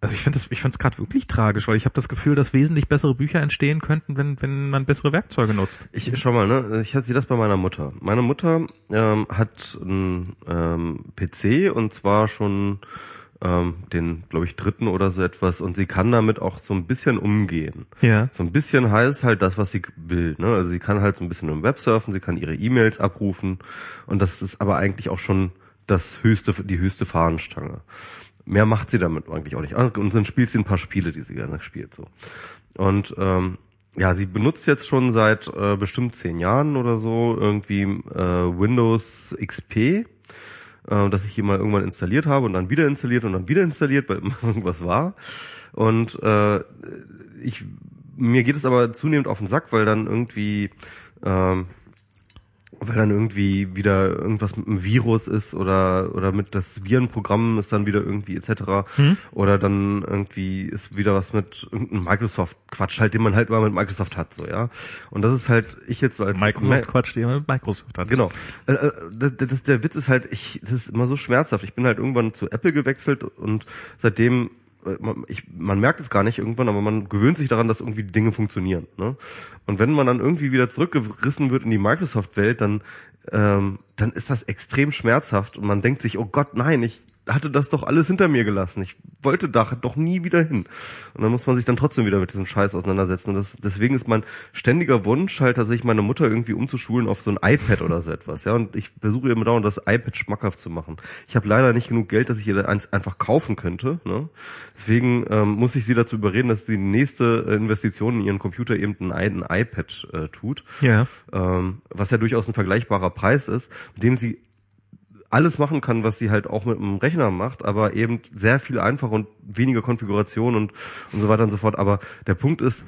also ich finde das, ich finde es gerade wirklich tragisch, weil ich habe das Gefühl, dass wesentlich bessere Bücher entstehen könnten, wenn, wenn man bessere Werkzeuge nutzt. Ich schau mal, ne? Ich hatte das bei meiner Mutter. Meine Mutter ähm, hat einen ähm, PC und zwar schon ähm, den, glaube ich, dritten oder so etwas und sie kann damit auch so ein bisschen umgehen. Ja. So ein bisschen heißt halt das, was sie will. Ne? Also sie kann halt so ein bisschen im Web surfen, sie kann ihre E-Mails abrufen und das ist aber eigentlich auch schon das höchste, die höchste Fahnenstange. Mehr macht sie damit eigentlich auch nicht. Ah, Und dann spielt sie ein paar Spiele, die sie gerne spielt. so. Und ähm, ja, sie benutzt jetzt schon seit äh, bestimmt zehn Jahren oder so irgendwie äh, Windows XP, äh, das ich hier mal irgendwann installiert habe und dann wieder installiert und dann wieder installiert, weil immer irgendwas war. Und äh, ich mir geht es aber zunehmend auf den Sack, weil dann irgendwie ähm, weil dann irgendwie wieder irgendwas mit einem Virus ist oder oder mit das Virenprogramm ist dann wieder irgendwie etc. Oder dann irgendwie ist wieder was mit irgendeinem Microsoft Quatsch halt, den man halt immer mit Microsoft hat so ja. Und das ist halt ich jetzt so als Microsoft Quatsch, den man mit Microsoft hat. Genau. Äh, äh, Das, das, der Witz ist halt, ich, das ist immer so schmerzhaft. Ich bin halt irgendwann zu Apple gewechselt und seitdem, ich, man merkt es gar nicht irgendwann, aber man gewöhnt sich daran, dass irgendwie Dinge funktionieren. Ne? Und wenn man dann irgendwie wieder zurückgerissen wird in die Microsoft-Welt, dann, ähm, dann ist das extrem schmerzhaft und man denkt sich, oh Gott, nein, ich hatte das doch alles hinter mir gelassen. Ich wollte da doch nie wieder hin. Und dann muss man sich dann trotzdem wieder mit diesem Scheiß auseinandersetzen. Und das, deswegen ist mein ständiger Wunsch halt tatsächlich meine Mutter irgendwie umzuschulen auf so ein iPad oder so etwas. Ja, und ich versuche immer dauernd das iPad schmackhaft zu machen. Ich habe leider nicht genug Geld, dass ich ihr eins einfach kaufen könnte. Ne? Deswegen ähm, muss ich sie dazu überreden, dass die nächste äh, Investition in ihren Computer eben ein, ein iPad äh, tut. Ja. Ähm, was ja durchaus ein vergleichbarer Preis ist, mit dem sie alles machen kann, was sie halt auch mit einem Rechner macht, aber eben sehr viel einfacher und weniger Konfiguration und, und so weiter und so fort. Aber der Punkt ist,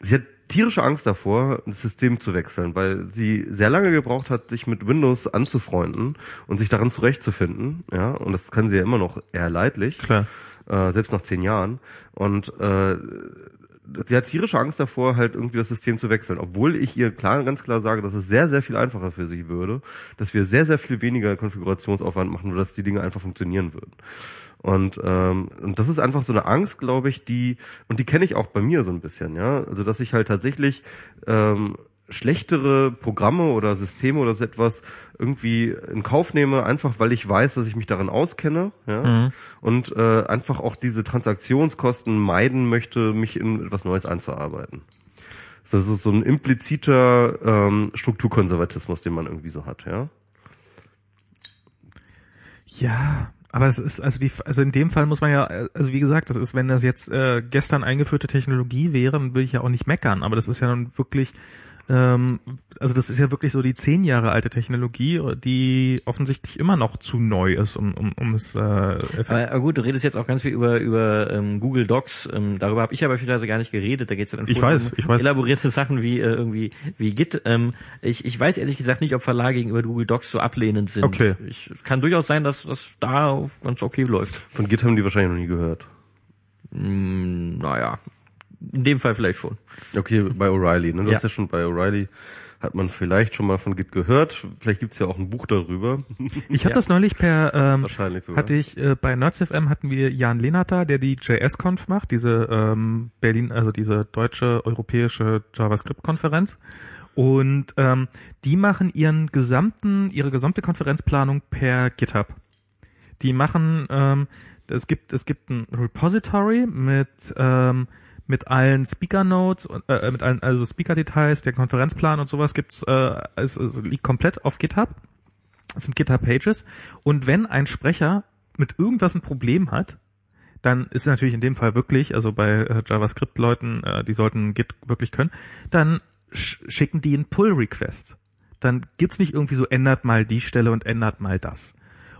sie hat tierische Angst davor, das System zu wechseln, weil sie sehr lange gebraucht hat, sich mit Windows anzufreunden und sich daran zurechtzufinden. Ja, und das kann sie ja immer noch eher leidlich. Klar. Äh, selbst nach zehn Jahren. Und äh, sie hat tierische Angst davor, halt irgendwie das System zu wechseln, obwohl ich ihr klar, ganz klar sage, dass es sehr, sehr viel einfacher für sie würde, dass wir sehr, sehr viel weniger Konfigurationsaufwand machen, nur dass die Dinge einfach funktionieren würden. Und, ähm, und das ist einfach so eine Angst, glaube ich, die, und die kenne ich auch bei mir so ein bisschen, ja. Also dass ich halt tatsächlich ähm, schlechtere Programme oder Systeme oder so etwas irgendwie in Kauf nehme, einfach weil ich weiß, dass ich mich darin auskenne, ja, und äh, einfach auch diese Transaktionskosten meiden möchte, mich in etwas Neues einzuarbeiten. Das ist so ein impliziter ähm, Strukturkonservatismus, den man irgendwie so hat, ja. Ja, aber es ist also die also in dem Fall muss man ja also wie gesagt, das ist wenn das jetzt äh, gestern eingeführte Technologie wäre, dann würde ich ja auch nicht meckern, aber das ist ja nun wirklich ähm, also das ist ja wirklich so die zehn Jahre alte Technologie, die offensichtlich immer noch zu neu ist, um, um, um es äh, aber, aber gut, du redest jetzt auch ganz viel über über ähm, Google Docs. Ähm, darüber habe ich aber beispielsweise gar nicht geredet. Da geht es ja dann ich weiß, um ich weiß. elaborierte Sachen wie äh, irgendwie wie Git. Ähm, ich, ich weiß ehrlich gesagt nicht, ob Verlage gegenüber Google Docs so ablehnend sind. Okay. Ich, kann durchaus sein, dass das da ganz okay läuft. Von Git haben die wahrscheinlich noch nie gehört. Mm, naja, in dem Fall vielleicht schon. Okay, bei O'Reilly. Ne? Du Ja. hast ja schon bei O'Reilly, hat man vielleicht schon mal von Git gehört. Vielleicht gibt's ja auch ein Buch darüber. Ich habe Ja. das neulich per ähm, Wahrscheinlich sogar. hatte ich äh, bei NerdsFM hatten wir Jan Lehnhardt der die JS-Conf macht, diese ähm, Berlin, also diese deutsche europäische JavaScript-Konferenz. Und ähm, die machen ihren gesamten, ihre gesamte Konferenzplanung per GitHub. Die machen, ähm, es gibt, es gibt ein Repository mit ähm, mit allen Speaker Notes äh, mit allen also Speaker Details, der Konferenzplan und sowas gibt's, äh, es, es liegt komplett auf GitHub. Das sind GitHub Pages. Und wenn ein Sprecher mit irgendwas ein Problem hat, dann ist natürlich in dem Fall wirklich, also bei äh, JavaScript-Leuten, äh, die sollten Git wirklich können, dann sch schicken die einen Pull-Request. Dann gibt's nicht irgendwie so, ändert mal die Stelle und ändert mal das.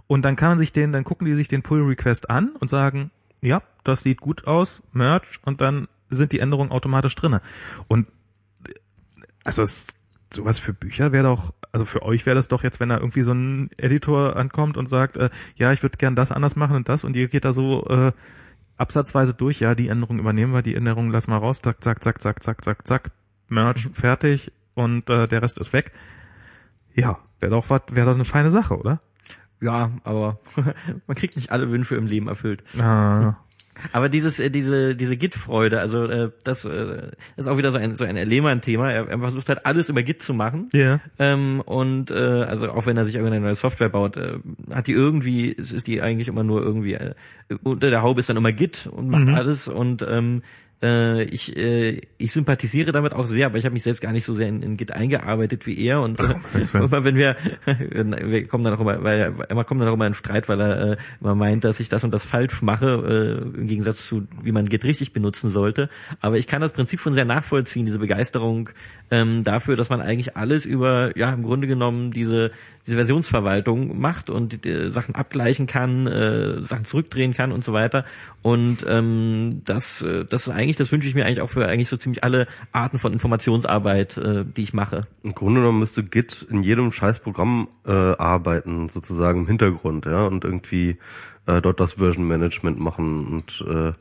Und dann kann man sich den, dann gucken die sich den Pull-Request an und sagen, ja, das sieht gut aus, Merge, und dann sind die Änderungen automatisch drinne. Und äh, also es, sowas für Bücher wäre doch, also für euch wäre das doch jetzt, wenn da irgendwie so ein Editor ankommt und sagt, äh, ja, ich würde gern das anders machen und das und ihr geht da so äh, absatzweise durch, ja, die Änderung übernehmen wir, die Änderung lassen wir raus, zack, zack, zack, zack, zack, zack, zack, Merge, fertig und äh, der Rest ist weg. Ja, wäre doch was, wäre doch eine feine Sache, oder? Ja, aber man kriegt nicht alle Wünsche im Leben erfüllt. Ah, Aber dieses, äh, diese, diese Git-Freude, also äh, das, äh, ist auch wieder so ein, so ein Lehmann-Thema. Er, er versucht halt alles über Git zu machen. ja. Ähm, und äh, also auch wenn er sich irgendeine neue Software baut, äh, hat die irgendwie, es ist die eigentlich immer nur irgendwie äh, unter der Haube ist dann immer Git und macht Mhm. alles und ähm, äh, ich, äh, ich sympathisiere damit auch sehr, aber ich habe mich selbst gar nicht so sehr in, in Git eingearbeitet wie er und äh, immer wenn wir wir kommen dann auch immer, weil er- immer kommen dann auch immer in Streit, weil er äh, immer meint, dass ich das und das falsch mache, äh, im Gegensatz zu wie man Git richtig benutzen sollte. Aber ich kann das Prinzip schon sehr nachvollziehen, diese Begeisterung ähm, dafür, dass man eigentlich alles über ja im Grunde genommen diese diese Versionsverwaltung macht und äh, Sachen abgleichen kann, äh, Sachen zurückdrehen kann und so weiter. Und ähm, das äh, das ist eigentlich, das wünsche ich mir eigentlich auch für eigentlich so ziemlich alle Arten von Informationsarbeit, äh, die ich mache. Im Grunde genommen müsste Git in jedem Scheißprogramm äh, arbeiten, sozusagen im Hintergrund, ja, und irgendwie äh, dort das Version Management machen und äh,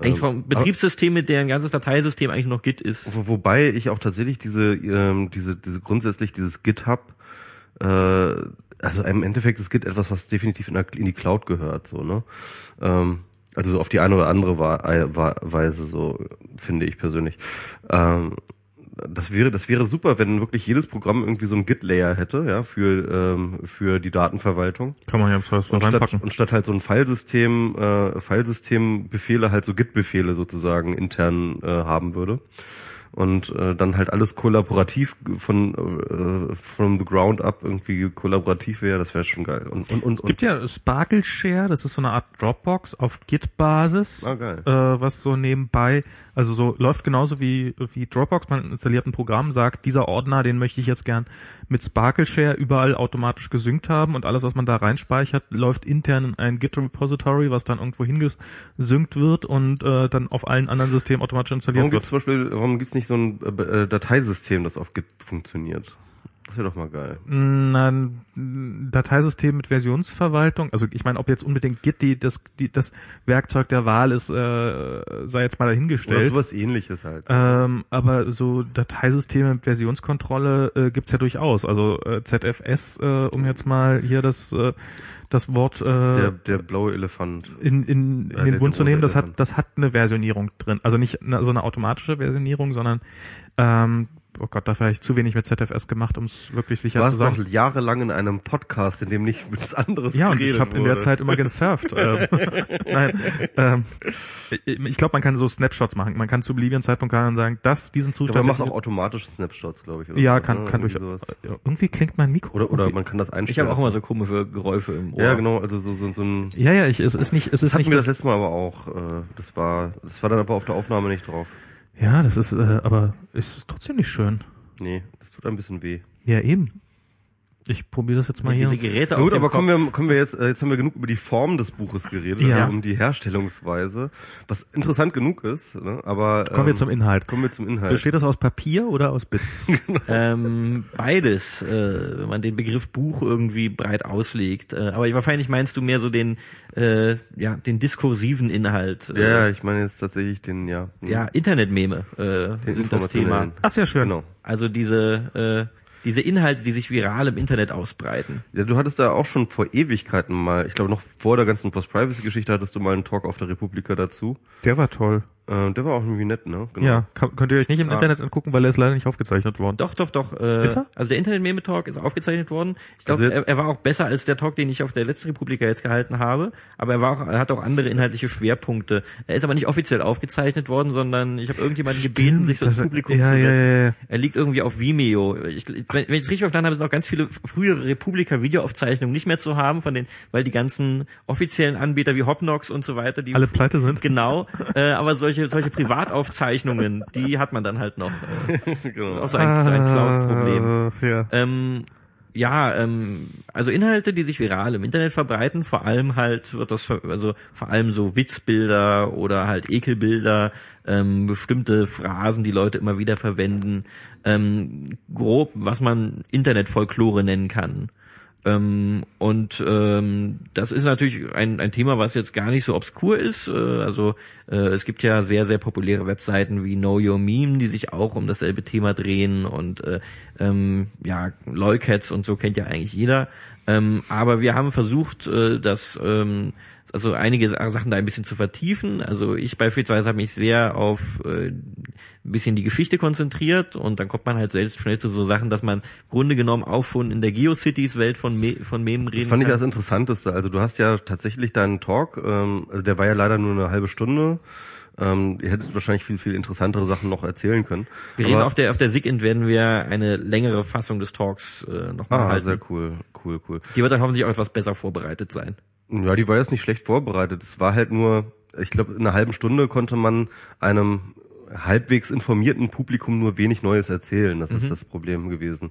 Eigentlich vom Betriebssystem, mit deren ganzes Dateisystem eigentlich noch Git ist. Wo, wobei ich auch tatsächlich diese, ähm, diese, diese grundsätzlich dieses GitHub, äh, also im Endeffekt ist Git etwas, was definitiv in, der, in die Cloud gehört, so ne. Ähm, also auf die eine oder andere Weise, so finde ich persönlich. Ähm, das wäre, das wäre super, wenn wirklich jedes Programm irgendwie so ein Git-Layer hätte, ja, für ähm, für die Datenverwaltung. Kann man ja im Zweifelsfall Und statt, reinpacken. und statt halt so ein Filesystem, äh, Filesystembefehle halt so Git-Befehle sozusagen intern äh, haben würde. Und äh, dann halt alles kollaborativ von äh, from the ground up irgendwie kollaborativ wäre, das wäre schon geil. Und und und, Es gibt ja Sparkle Share, das ist so eine Art Dropbox auf Git-Basis, Ah, geil. äh, was so nebenbei, also so läuft genauso wie, wie Dropbox, man installiert ein Programm, sagt, dieser Ordner, den möchte ich jetzt gern mit Sparkle Share überall automatisch gesynkt haben und alles, was man da reinspeichert, läuft intern in ein Git-Repository, was dann irgendwo hingesynkt wird und äh, dann auf allen anderen Systemen automatisch installiert warum wird. gibt's zum Beispiel, warum gibt's nicht so ein äh, Dateisystem, das auf Git funktioniert? Das wäre doch mal geil. Ein Dateisystem mit Versionsverwaltung, also ich meine, ob jetzt unbedingt Git die, das, die, das Werkzeug der Wahl ist, äh, sei jetzt mal Oder dahingestellt. sowas ähnliches halt. Ähm, aber so Dateisysteme mit Versionskontrolle äh, gibt's ja durchaus. Also äh, ZFS, äh, um jetzt mal hier das äh, das Wort äh, der, der blaue Elefant. in, in, in der- den Bund zu nehmen, das hat das hat eine Versionierung drin. Also nicht so eine automatische Versionierung, sondern ähm, oh Gott, dafür habe ich zu wenig mit ZFS gemacht, um es wirklich Du sicher zu warst sagen. doch jahrelang in einem Podcast, in dem nicht nichts anderes Ja, und ich habe in der. Zeit immer gesurft. ähm, Nein, ähm, ich, ich glaube, man kann so Snapshots machen. Man kann zu beliebigen Zeitpunkt kann man sagen, das diesen Aber Zustand. man macht auch ich automatisch Snapshots, glaube ich. Oder ja, so, kann ne? kann Irgendwie durch. sowas. Irgendwie klingt mein Mikro. Oder, oder man kann das Ich einstellen. habe auch immer so komische Geräusche im Ohr. Ja, genau, also so, so, so ein... Ja, ja, ich, es ist nicht, es ist Das hatten nicht wir das das, letzte Mal aber auch. Äh, das war das war dann aber auf der Aufnahme nicht drauf. Ja, das ist, äh, aber es ist trotzdem nicht schön. Nee, das tut ein bisschen weh. Ja, eben. Ich probiere das jetzt mal hier. Diese Geräte Gut, auf dem aber Kopf. kommen wir, kommen wir jetzt, äh, jetzt haben wir genug über die Form des Buches geredet, Ja. also um die Herstellungsweise, was interessant genug ist, ne? aber Kommen wir ähm, zum Inhalt. kommen wir zum Inhalt. Besteht das aus Papier oder aus Bits? Ähm, beides, äh, wenn man den Begriff Buch irgendwie breit auslegt. Äh, aber wahrscheinlich meinst du mehr so den, äh, ja, den diskursiven Inhalt. Äh, ja, ich meine jetzt tatsächlich den, ja. ja, Internetmeme äh, sind das Thema. Ach, sehr schön. Genau. Also diese, äh, diese Inhalte, die sich viral im Internet ausbreiten. Ja, du hattest da auch schon vor Ewigkeiten mal, ich glaube noch vor der ganzen Post-Privacy-Geschichte hattest du mal einen Talk auf der Republika dazu. Der war toll. Äh, der war auch irgendwie nett, ne? Genau. Ja, kann, könnt ihr euch nicht im Ah. Internet angucken, weil er ist leider nicht aufgezeichnet worden. Doch, doch, doch. Äh, Ist er? Also der Internet-Meme-Talk ist aufgezeichnet worden. Ich glaube, Also er, er war auch besser als der Talk, den ich auf der letzten Republika jetzt gehalten habe. Aber er war auch, er hat auch andere inhaltliche Schwerpunkte. Er ist aber nicht offiziell aufgezeichnet worden, sondern ich habe irgendjemanden gebeten, sich so ins das- Publikum ja, zu ja, setzen. ja, ja. Er liegt irgendwie auf Vimeo. Ich, wenn, wenn ich es richtig verstanden habe, sind auch ganz viele frühere Republika-Videoaufzeichnungen nicht mehr zu haben, von den, weil die ganzen offiziellen Anbieter wie Hopnox und so weiter, die Alle pleite sind. Genau, äh, aber solche solche Privataufzeichnungen, die hat man dann halt noch. Äh, das ist genau. auch so ein, so ein Cloud-Problem. Ah, Ja. Ähm, ja, ähm, also Inhalte, die sich viral im Internet verbreiten, vor allem halt wird das, also vor allem so Witzbilder oder halt Ekelbilder, ähm, bestimmte Phrasen, die Leute immer wieder verwenden, ähm, grob, was man Internetfolklore nennen kann. Ähm, und ähm, das ist natürlich ein, ein Thema, was jetzt gar nicht so obskur ist. Äh, also äh, es gibt ja sehr, sehr populäre Webseiten wie Know Your Meme, die sich auch um dasselbe Thema drehen und äh, ähm, ja, Lolcats und so kennt ja eigentlich jeder. Ähm, aber wir haben versucht, äh, das ähm, also einige Sachen da ein bisschen zu vertiefen. Also ich beispielsweise habe mich sehr auf äh, ein bisschen die Geschichte konzentriert und dann kommt man halt selbst schnell zu so Sachen, dass man im Grunde genommen auch schon in der Geocities-Welt von, Me von Memen reden Das fand ich kann. das Interessanteste. Also du hast ja tatsächlich deinen Talk, ähm, also der war ja leider nur eine halbe Stunde. Ähm, ihr hättet wahrscheinlich viel, viel interessantere Sachen noch erzählen können. Wir reden Aber- auf der auf der SIGINT werden wir eine längere Fassung des Talks äh, nochmal Ah, halten. sehr cool, cool, cool. Die wird dann hoffentlich auch etwas besser vorbereitet sein. Ja, die war jetzt nicht schlecht vorbereitet. Es war halt nur, ich glaube, in einer halben Stunde konnte man einem halbwegs informierten Publikum nur wenig Neues erzählen. Das ist das Problem gewesen.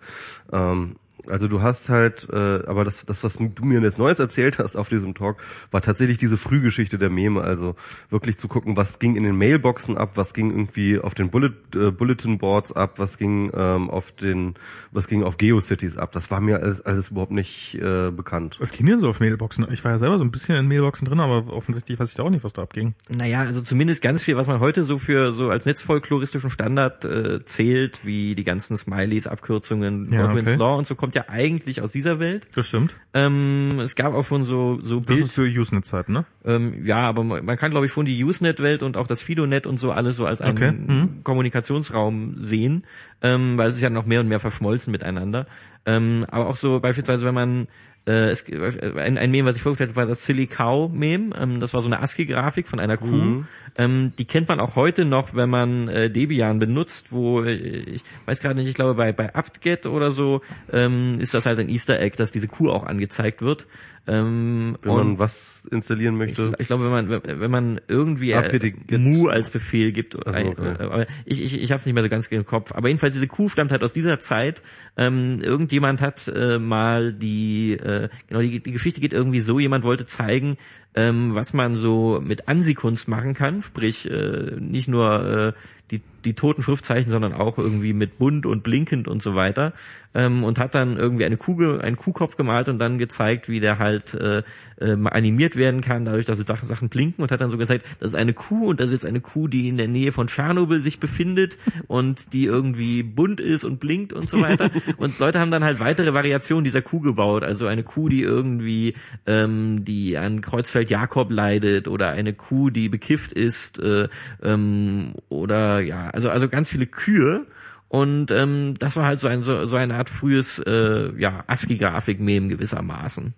Ähm, also du hast halt, äh, aber das, das, was du mir jetzt Neues erzählt hast auf diesem Talk, war tatsächlich diese Frühgeschichte der Meme. Also wirklich zu gucken, was ging in den Mailboxen ab, was ging irgendwie auf den Bullet, äh, Bulletin Boards ab, was ging ähm, auf den, was ging auf GeoCities ab. Das war mir alles, alles überhaupt nicht äh, bekannt. Was ging denn so auf Mailboxen? Ich war ja selber so ein bisschen in Mailboxen drin, aber offensichtlich weiß ich da auch nicht, was da abging. Naja, also zumindest ganz viel, was man heute so für so als netzfolkloristischen Standard äh, zählt, wie die ganzen Smileys, Abkürzungen, Ja, Godwin's okay. Law und so, kommt ja eigentlich aus dieser Welt. Das stimmt. Ähm, es gab auch schon so so Das Bild, ist für Usenet-Zeiten, ne? ähm, ja, aber man man kann glaube ich schon die Usenet-Welt und auch das Fidonet und so alles so als einen Okay, mhm. Kommunikationsraum sehen, ähm, weil es ist ja noch mehr und mehr verschmolzen miteinander. Ähm, aber auch so beispielsweise, wenn man äh, es, ein, ein Meme, was ich vorgestellt habe, war das Silly Cow Meme. Ähm, das war so eine ASCII-Grafik von einer Kuh. Ähm, die kennt man auch heute noch, wenn man äh, Debian benutzt, wo äh, ich weiß gerade nicht, ich glaube bei bei apt-get oder so ähm, ist das halt ein Easter Egg, dass diese Kuh auch angezeigt wird. Ähm, Wenn man was installieren ich, möchte. ich glaube, wenn man wenn- wenn man irgendwie äh, mu als Befehl gibt, so, okay. äh, aber ich ich ich habe es nicht mehr so ganz im Kopf. Aber jedenfalls diese Kuh stammt halt aus dieser Zeit. Ähm, irgendjemand hat äh, mal die äh, genau die, die Geschichte geht irgendwie so. Jemand wollte zeigen, ähm, was man so mit Ansikunst machen kann, sprich äh, nicht nur äh, die, die toten Schriftzeichen, sondern auch irgendwie mit bunt und blinkend und so weiter. Ähm, und hat dann irgendwie eine Kugel, einen Kuhkopf gemalt und dann gezeigt, wie der halt äh, äh, animiert werden kann, dadurch, dass Sachen, Sachen blinken und hat dann so gezeigt, das ist eine Kuh und das ist jetzt eine Kuh, die in der Nähe von Tschernobyl sich befindet und die irgendwie bunt ist und blinkt und so weiter. und Leute haben dann halt weitere Variationen dieser Kuh gebaut, also eine Kuh, die irgendwie ähm, die an Kreuzfeld Jakob leidet oder eine Kuh, die bekifft ist äh, ähm, oder ja, also also ganz viele Kühe. Und ähm, das war halt so, ein, so, so eine Art frühes äh, ja, ASCII-Grafik-Meme gewissermaßen.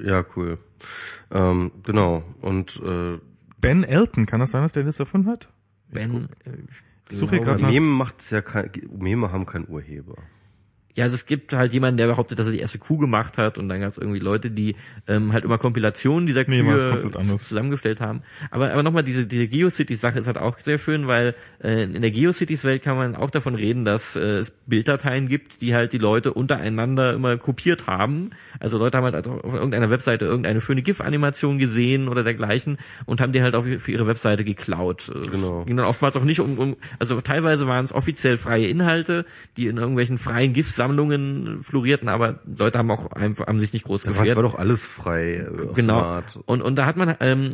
Ja, cool. Ähm, genau. Und äh, Ben Elton, kann das sein, dass der das erfunden hat? Ben, äh, Ich suche glaube, grad nach- Meme macht's ja kein, Meme haben keinen Urheber. Ja, also es gibt halt jemanden, der behauptet, dass er die erste Kuh gemacht hat und dann gab es irgendwie Leute, die ähm, halt immer Kompilationen dieser Nee, Kühe zusammengestellt haben. Aber, aber nochmal, diese, diese GeoCities-Sache ist halt auch sehr schön, weil äh, in der GeoCities-Welt kann man auch davon reden, dass äh, es Bilddateien gibt, die halt die Leute untereinander immer kopiert haben. Also Leute haben halt auf irgendeiner Webseite irgendeine schöne GIF-Animation gesehen oder dergleichen und haben die halt auf, für ihre Webseite geklaut. Äh, Genau. Es ging dann oftmals auch nicht um, um also teilweise waren es offiziell freie Inhalte, die in irgendwelchen freien GIF-Sammlungen florierten, aber Leute haben auch einfach, haben sich nicht groß Das beschwert. war doch alles frei. äh, Genau. Und, und da hat man, ähm,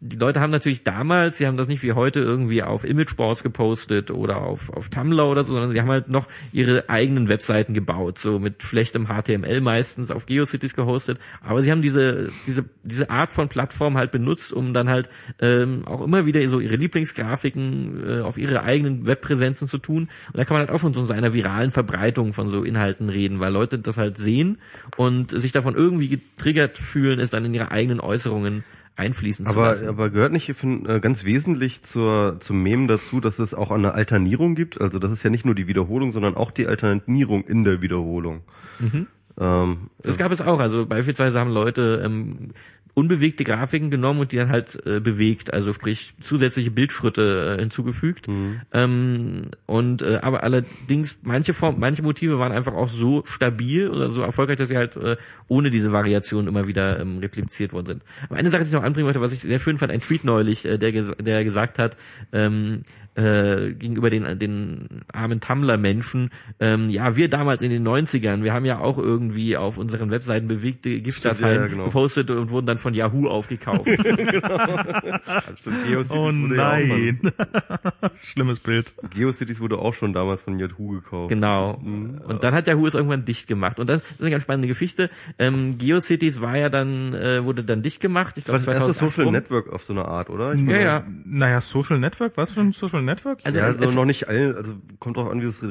die Leute haben natürlich damals, sie haben das nicht wie heute irgendwie auf Imageboards gepostet oder auf, auf Tumblr oder so, sondern sie haben halt noch ihre eigenen Webseiten gebaut, so mit schlechtem HTML meistens auf GeoCities gehostet. Aber sie haben diese, diese, diese Art von Plattform halt benutzt, um dann halt ähm, auch immer wieder so ihre Lieblingsgrafiken äh, auf ihre eigenen Webpräsenzen zu tun. Und da kann man halt auch von so einer viralen Verbreitung von so Inhalten reden, weil Leute das halt sehen und sich davon irgendwie getriggert fühlen, es dann in ihre eigenen Äußerungen einfließen zu Aber, lassen. aber gehört nicht äh, ganz wesentlich zur, zum Mem dazu, dass es auch eine Alternierung gibt? Also das ist ja nicht nur die Wiederholung, sondern auch die Alternierung in der Wiederholung. Ähm, Das gab es auch. Also beispielsweise haben Leute ähm, unbewegte Grafiken genommen und die dann halt äh, bewegt, also sprich zusätzliche Bildschritte äh, hinzugefügt. Ähm, und äh, aber allerdings manche Form, manche Motive waren einfach auch so stabil oder so erfolgreich, dass sie halt äh, ohne diese Variation immer wieder ähm, repliziert worden sind. Aber eine Sache, die ich noch anbringen wollte, was ich sehr schön fand, ein Tweet neulich, äh, der, ges der gesagt hat, ähm, äh, gegenüber den, den armen Tumblr-Menschen, ähm, ja, wir damals in den 90ern, wir haben ja auch irgendwie auf unseren Webseiten bewegte GIF-Dateien ja, ja, genau. gepostet und wurden dann von Yahoo aufgekauft. stimmt, GeoCities Oh wurde ja auch nein. Schlimmes Bild. GeoCities wurde auch schon damals von Yahoo gekauft. Genau. Mhm. Und dann hat Yahoo es irgendwann dicht gemacht. Und das, das ist eine ganz spannende Geschichte. Ähm, GeoCities war ja dann, äh, wurde dann dicht gemacht. Ich Das glaube, war das erste 2008 Social rum. Network auf so eine Art, oder? Ich Ja, meine, ja. Naja, Social Network, was für ein Social Network? Also ja, es, also es, noch nicht all, also kommt drauf an, wie du es äh,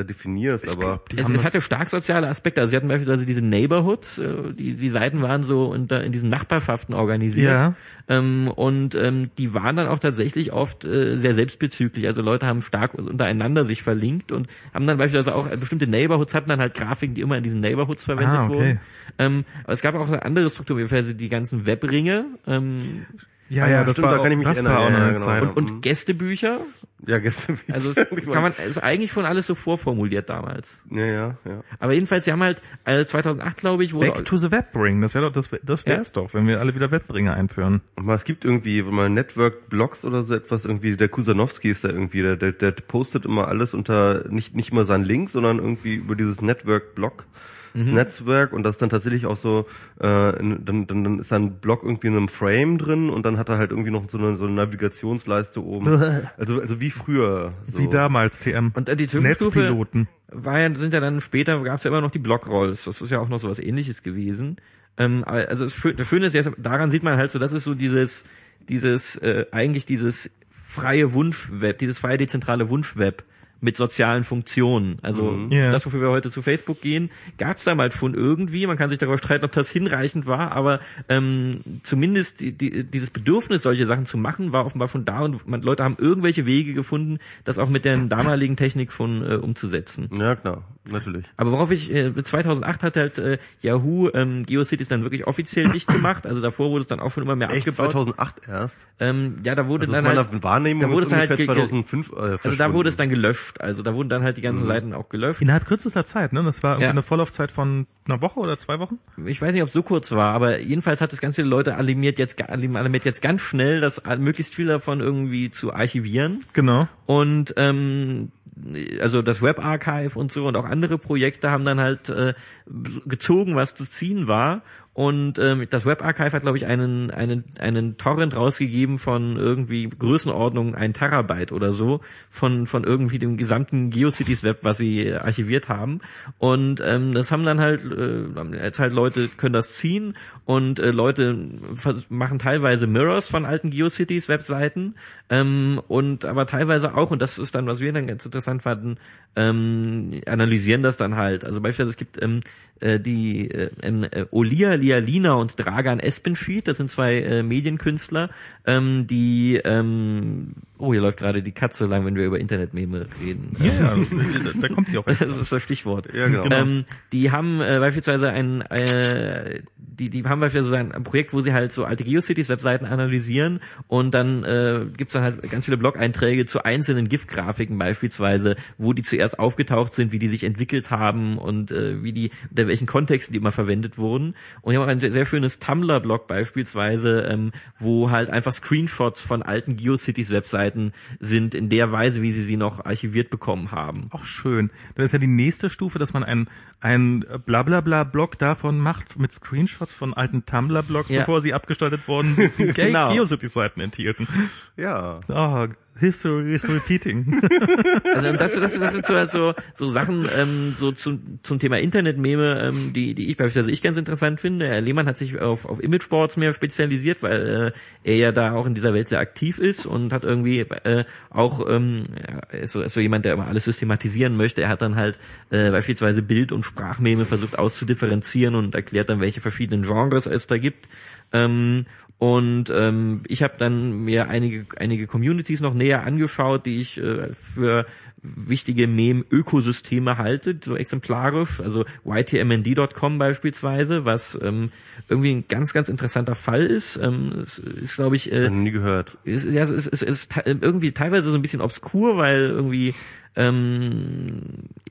äh, definierst, aber es, haben es das- hatte stark soziale Aspekte. Also sie hatten beispielsweise diese Neighborhoods, äh, die, die Seiten waren so unter, in diesen Nachbarschaften organisiert. Ja. Ähm, und ähm, die waren dann auch tatsächlich oft äh, sehr selbstbezüglich. Also Leute haben stark untereinander sich verlinkt und haben dann beispielsweise auch äh, bestimmte Neighborhoods hatten dann halt Grafiken, die immer in diesen Neighborhoods verwendet Ah, okay. wurden. Ähm, aber es gab auch eine andere Struktur, wie beispielsweise die ganzen Webringe ähm, Ja, Ah ja, ja, das stimmt, war da auch, kann ich mich das erinnern, war auch ja, noch eine genau. Zeit. Und- und Gästebücher. ja, gestern. Also es kann man, ist eigentlich schon alles so vorformuliert damals. ja, ja, ja. Aber jedenfalls, sie haben halt äh, 2008, glaube ich, wurde Back to the Webring, das wäre doch, das, das wär's doch, wenn wir alle wieder Webbringer einführen. Aber es gibt irgendwie mal Network-Blogs oder so etwas, irgendwie, der Kusanowski ist da irgendwie, der, der, der postet immer alles unter, nicht, nicht mal seinen Link, sondern irgendwie über dieses Network-Blog. Das Netzwerk und das ist dann tatsächlich auch so, äh, dann, dann, dann ist sein Blog irgendwie in einem Frame drin und dann hat er halt irgendwie noch so eine, so eine Navigationsleiste oben. Also, also wie früher. So. Wie damals, TM. Und äh, die Zwischenstufe Netzpiloten. war ja, sind ja dann später, gab es ja immer noch die Blogrolls. Das ist ja auch noch so was ähnliches gewesen. Ähm, aber also das Schöne ist, jetzt, daran sieht man halt so, das ist so dieses, dieses, äh, eigentlich dieses freie Wunschweb, dieses freie dezentrale Wunschweb mit sozialen Funktionen. Also Ja. das, wofür wir heute zu Facebook gehen, gab es damals schon irgendwie. Man kann sich darüber streiten, ob das hinreichend war, aber ähm, zumindest die, die, dieses Bedürfnis, solche Sachen zu machen, war offenbar schon da und man, Leute haben irgendwelche Wege gefunden, das auch mit der damaligen Technik schon äh, umzusetzen. Ja, klar, natürlich. Aber worauf ich, äh, 2008 hat halt äh, Yahoo ähm, GeoCities dann wirklich offiziell dicht gemacht. Also davor wurde es dann auch schon immer mehr Echt, abgebaut. 2008 erst? Ähm, ja, da wurde Also dann halt, Wahrnehmung da wurde es halt ungefähr ge- ge- 2005 äh, also da wurde es dann gelöscht. Also da wurden dann halt die ganzen Seiten auch gelöscht. Innerhalb kürzester Zeit, ne? Das war irgendwie Ja. eine Vorlaufzeit von einer Woche oder zwei Wochen? Ich weiß nicht, ob es so kurz war, aber jedenfalls hat es ganz viele Leute alarmiert jetzt, alarmiert jetzt ganz schnell, das möglichst viel davon irgendwie zu archivieren. Genau. Und ähm, also das Webarchive und so und auch andere Projekte haben dann halt äh, gezogen, was zu ziehen war. Und ähm, das Webarchive hat, glaube ich, einen, einen, einen Torrent rausgegeben von irgendwie Größenordnung ein Terabyte oder so von, von irgendwie dem gesamten GeoCities-Web, was sie äh, archiviert haben. Und ähm, das haben dann halt, äh, jetzt halt Leute können das ziehen und äh, Leute machen teilweise Mirrors von alten GeoCities-Webseiten ähm, und aber teilweise auch, und das ist dann, was wir dann ganz interessant fanden, ähm, analysieren das dann halt. Also beispielsweise es gibt ähm, äh, die äh, ähm, äh, Olia Lina und Dragan Espenfied, das sind zwei äh, Medienkünstler, ähm, die ähm, oh, hier läuft gerade die Katze lang, wenn wir über Internetmeme reden. Ja, ja, das, da kommt die auch. Das ist das Stichwort. Ja, genau. Ähm, die haben äh, beispielsweise ein, äh, die, die haben beispielsweise ein, Projekt, wo sie halt so alte GeoCities-Webseiten analysieren und dann äh, gibt's dann halt ganz viele Blog-Einträge zu einzelnen GIF-Grafiken beispielsweise, wo die zuerst aufgetaucht sind, wie die sich entwickelt haben und äh, wie die, unter welchen Kontexten die immer verwendet wurden. Und die haben auch ein sehr schönes Tumblr-Blog beispielsweise, ähm, wo halt einfach Screenshots von alten GeoCities-Webseiten sind in der Weise, wie sie sie noch archiviert bekommen haben. Auch schön. Dann ist ja die nächste Stufe, dass man ein, ein Blablabla-Blog davon macht mit Screenshots von alten Tumblr-Blogs, Ja. bevor sie abgestaltet wurden, die Genau. GeoCities-Seiten enthielten. Ja. Ah, History is repeating. Also das, das, das sind so, halt so, so Sachen ähm, so zum, zum Thema Internetmeme, ähm, die, die ich beispielsweise ich ganz interessant finde. Herr Lehmann hat sich auf, auf Imageboards mehr spezialisiert, weil äh, er ja da auch in dieser Welt sehr aktiv ist und hat irgendwie äh, auch ähm, ist so, ist so jemand, der immer alles systematisieren möchte. Er hat dann halt äh, beispielsweise Bild- und Sprachmeme versucht auszudifferenzieren und erklärt dann, welche verschiedenen Genres es da gibt. Ähm, und ähm, ich habe dann mir einige einige Communities noch näher angeschaut, die ich äh, für wichtige Meme-Ökosysteme halte, so exemplarisch, also ytmnd.com beispielsweise, was ähm, irgendwie ein ganz, ganz interessanter Fall ist. Ähm, es ist, glaube ich, äh, nie gehört. ist, ja, es ist, es ist te- irgendwie teilweise so ein bisschen obskur, weil irgendwie ähm,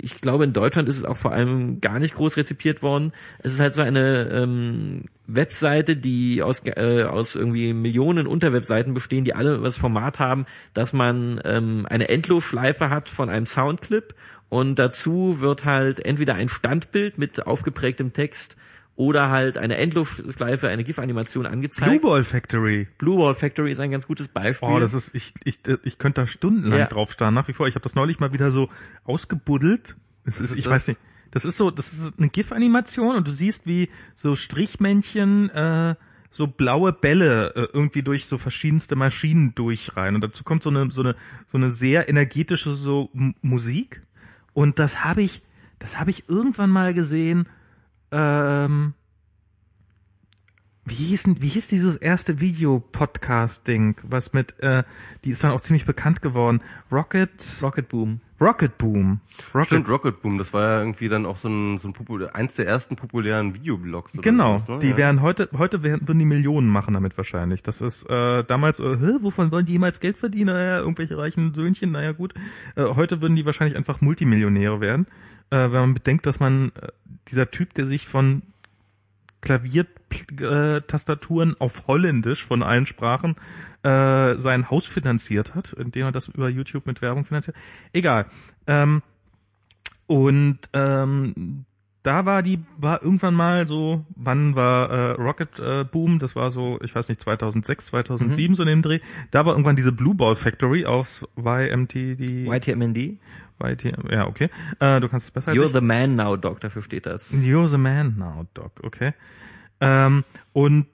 ich glaube in Deutschland ist es auch vor allem gar nicht groß rezipiert worden. Es ist halt so eine ähm, Webseite, die aus äh, aus irgendwie Millionen Unterwebseiten bestehen, die alle das Format haben, dass man ähm, eine Endlosschleife hat von einem Soundclip und dazu wird halt entweder ein Standbild mit aufgeprägtem Text oder halt eine Endlosschleife, eine GIF-Animation angezeigt. Blue Ball Factory. Blue Wall Factory ist ein ganz gutes Beispiel. Oh, das ist, ich, ich, ich könnte da stundenlang Ja. drauf starren, nach wie vor. Ich habe das neulich mal wieder so ausgebuddelt. Es ist, ist ich das? weiß nicht, das ist so, das ist eine GIF-Animation und du siehst, wie so Strichmännchen äh, so blaue Bälle äh, irgendwie durch so verschiedenste Maschinen durchrein. Und dazu kommt so eine, so eine, so eine sehr energetische so M Musik. Und das habe ich, das habe ich irgendwann mal gesehen. Ähm, wie hieß, wie hieß dieses erste Video-Podcast-Ding, was mit, äh, die ist dann auch ziemlich bekannt geworden. Rocket, Rocket Boom. Rocket Boom. Rocket, Stimmt, Rocket Boom, das war ja irgendwie dann auch so ein, so ein populär, eins der ersten populären Videoblogs. Genau, sowas, ne? die ja. werden heute, heute werden, würden die Millionen machen damit wahrscheinlich. Das ist äh, damals, äh, wovon wollen die jemals Geld verdienen? Naja, irgendwelche reichen Söhnchen, naja gut. Äh, heute würden die wahrscheinlich einfach Multimillionäre werden, äh, wenn man bedenkt, dass man äh, dieser Typ, der sich von Klaviertastaturen auf Holländisch von allen Sprachen äh, sein Haus finanziert hat, indem er das über YouTube mit Werbung finanziert. Egal. Ähm, und ähm, da war die, war irgendwann mal so, wann war äh, Rocket äh, Boom? Das war so, ich weiß nicht, 2006, 2007 so in dem Dreh. Da war irgendwann diese Blue Ball Factory auf YMTD. YTMND. YT, ja, okay. Äh, du kannst es besser als You're ich. the man now, Doc, dafür steht das. You're the man now, Doc, okay. Ähm, und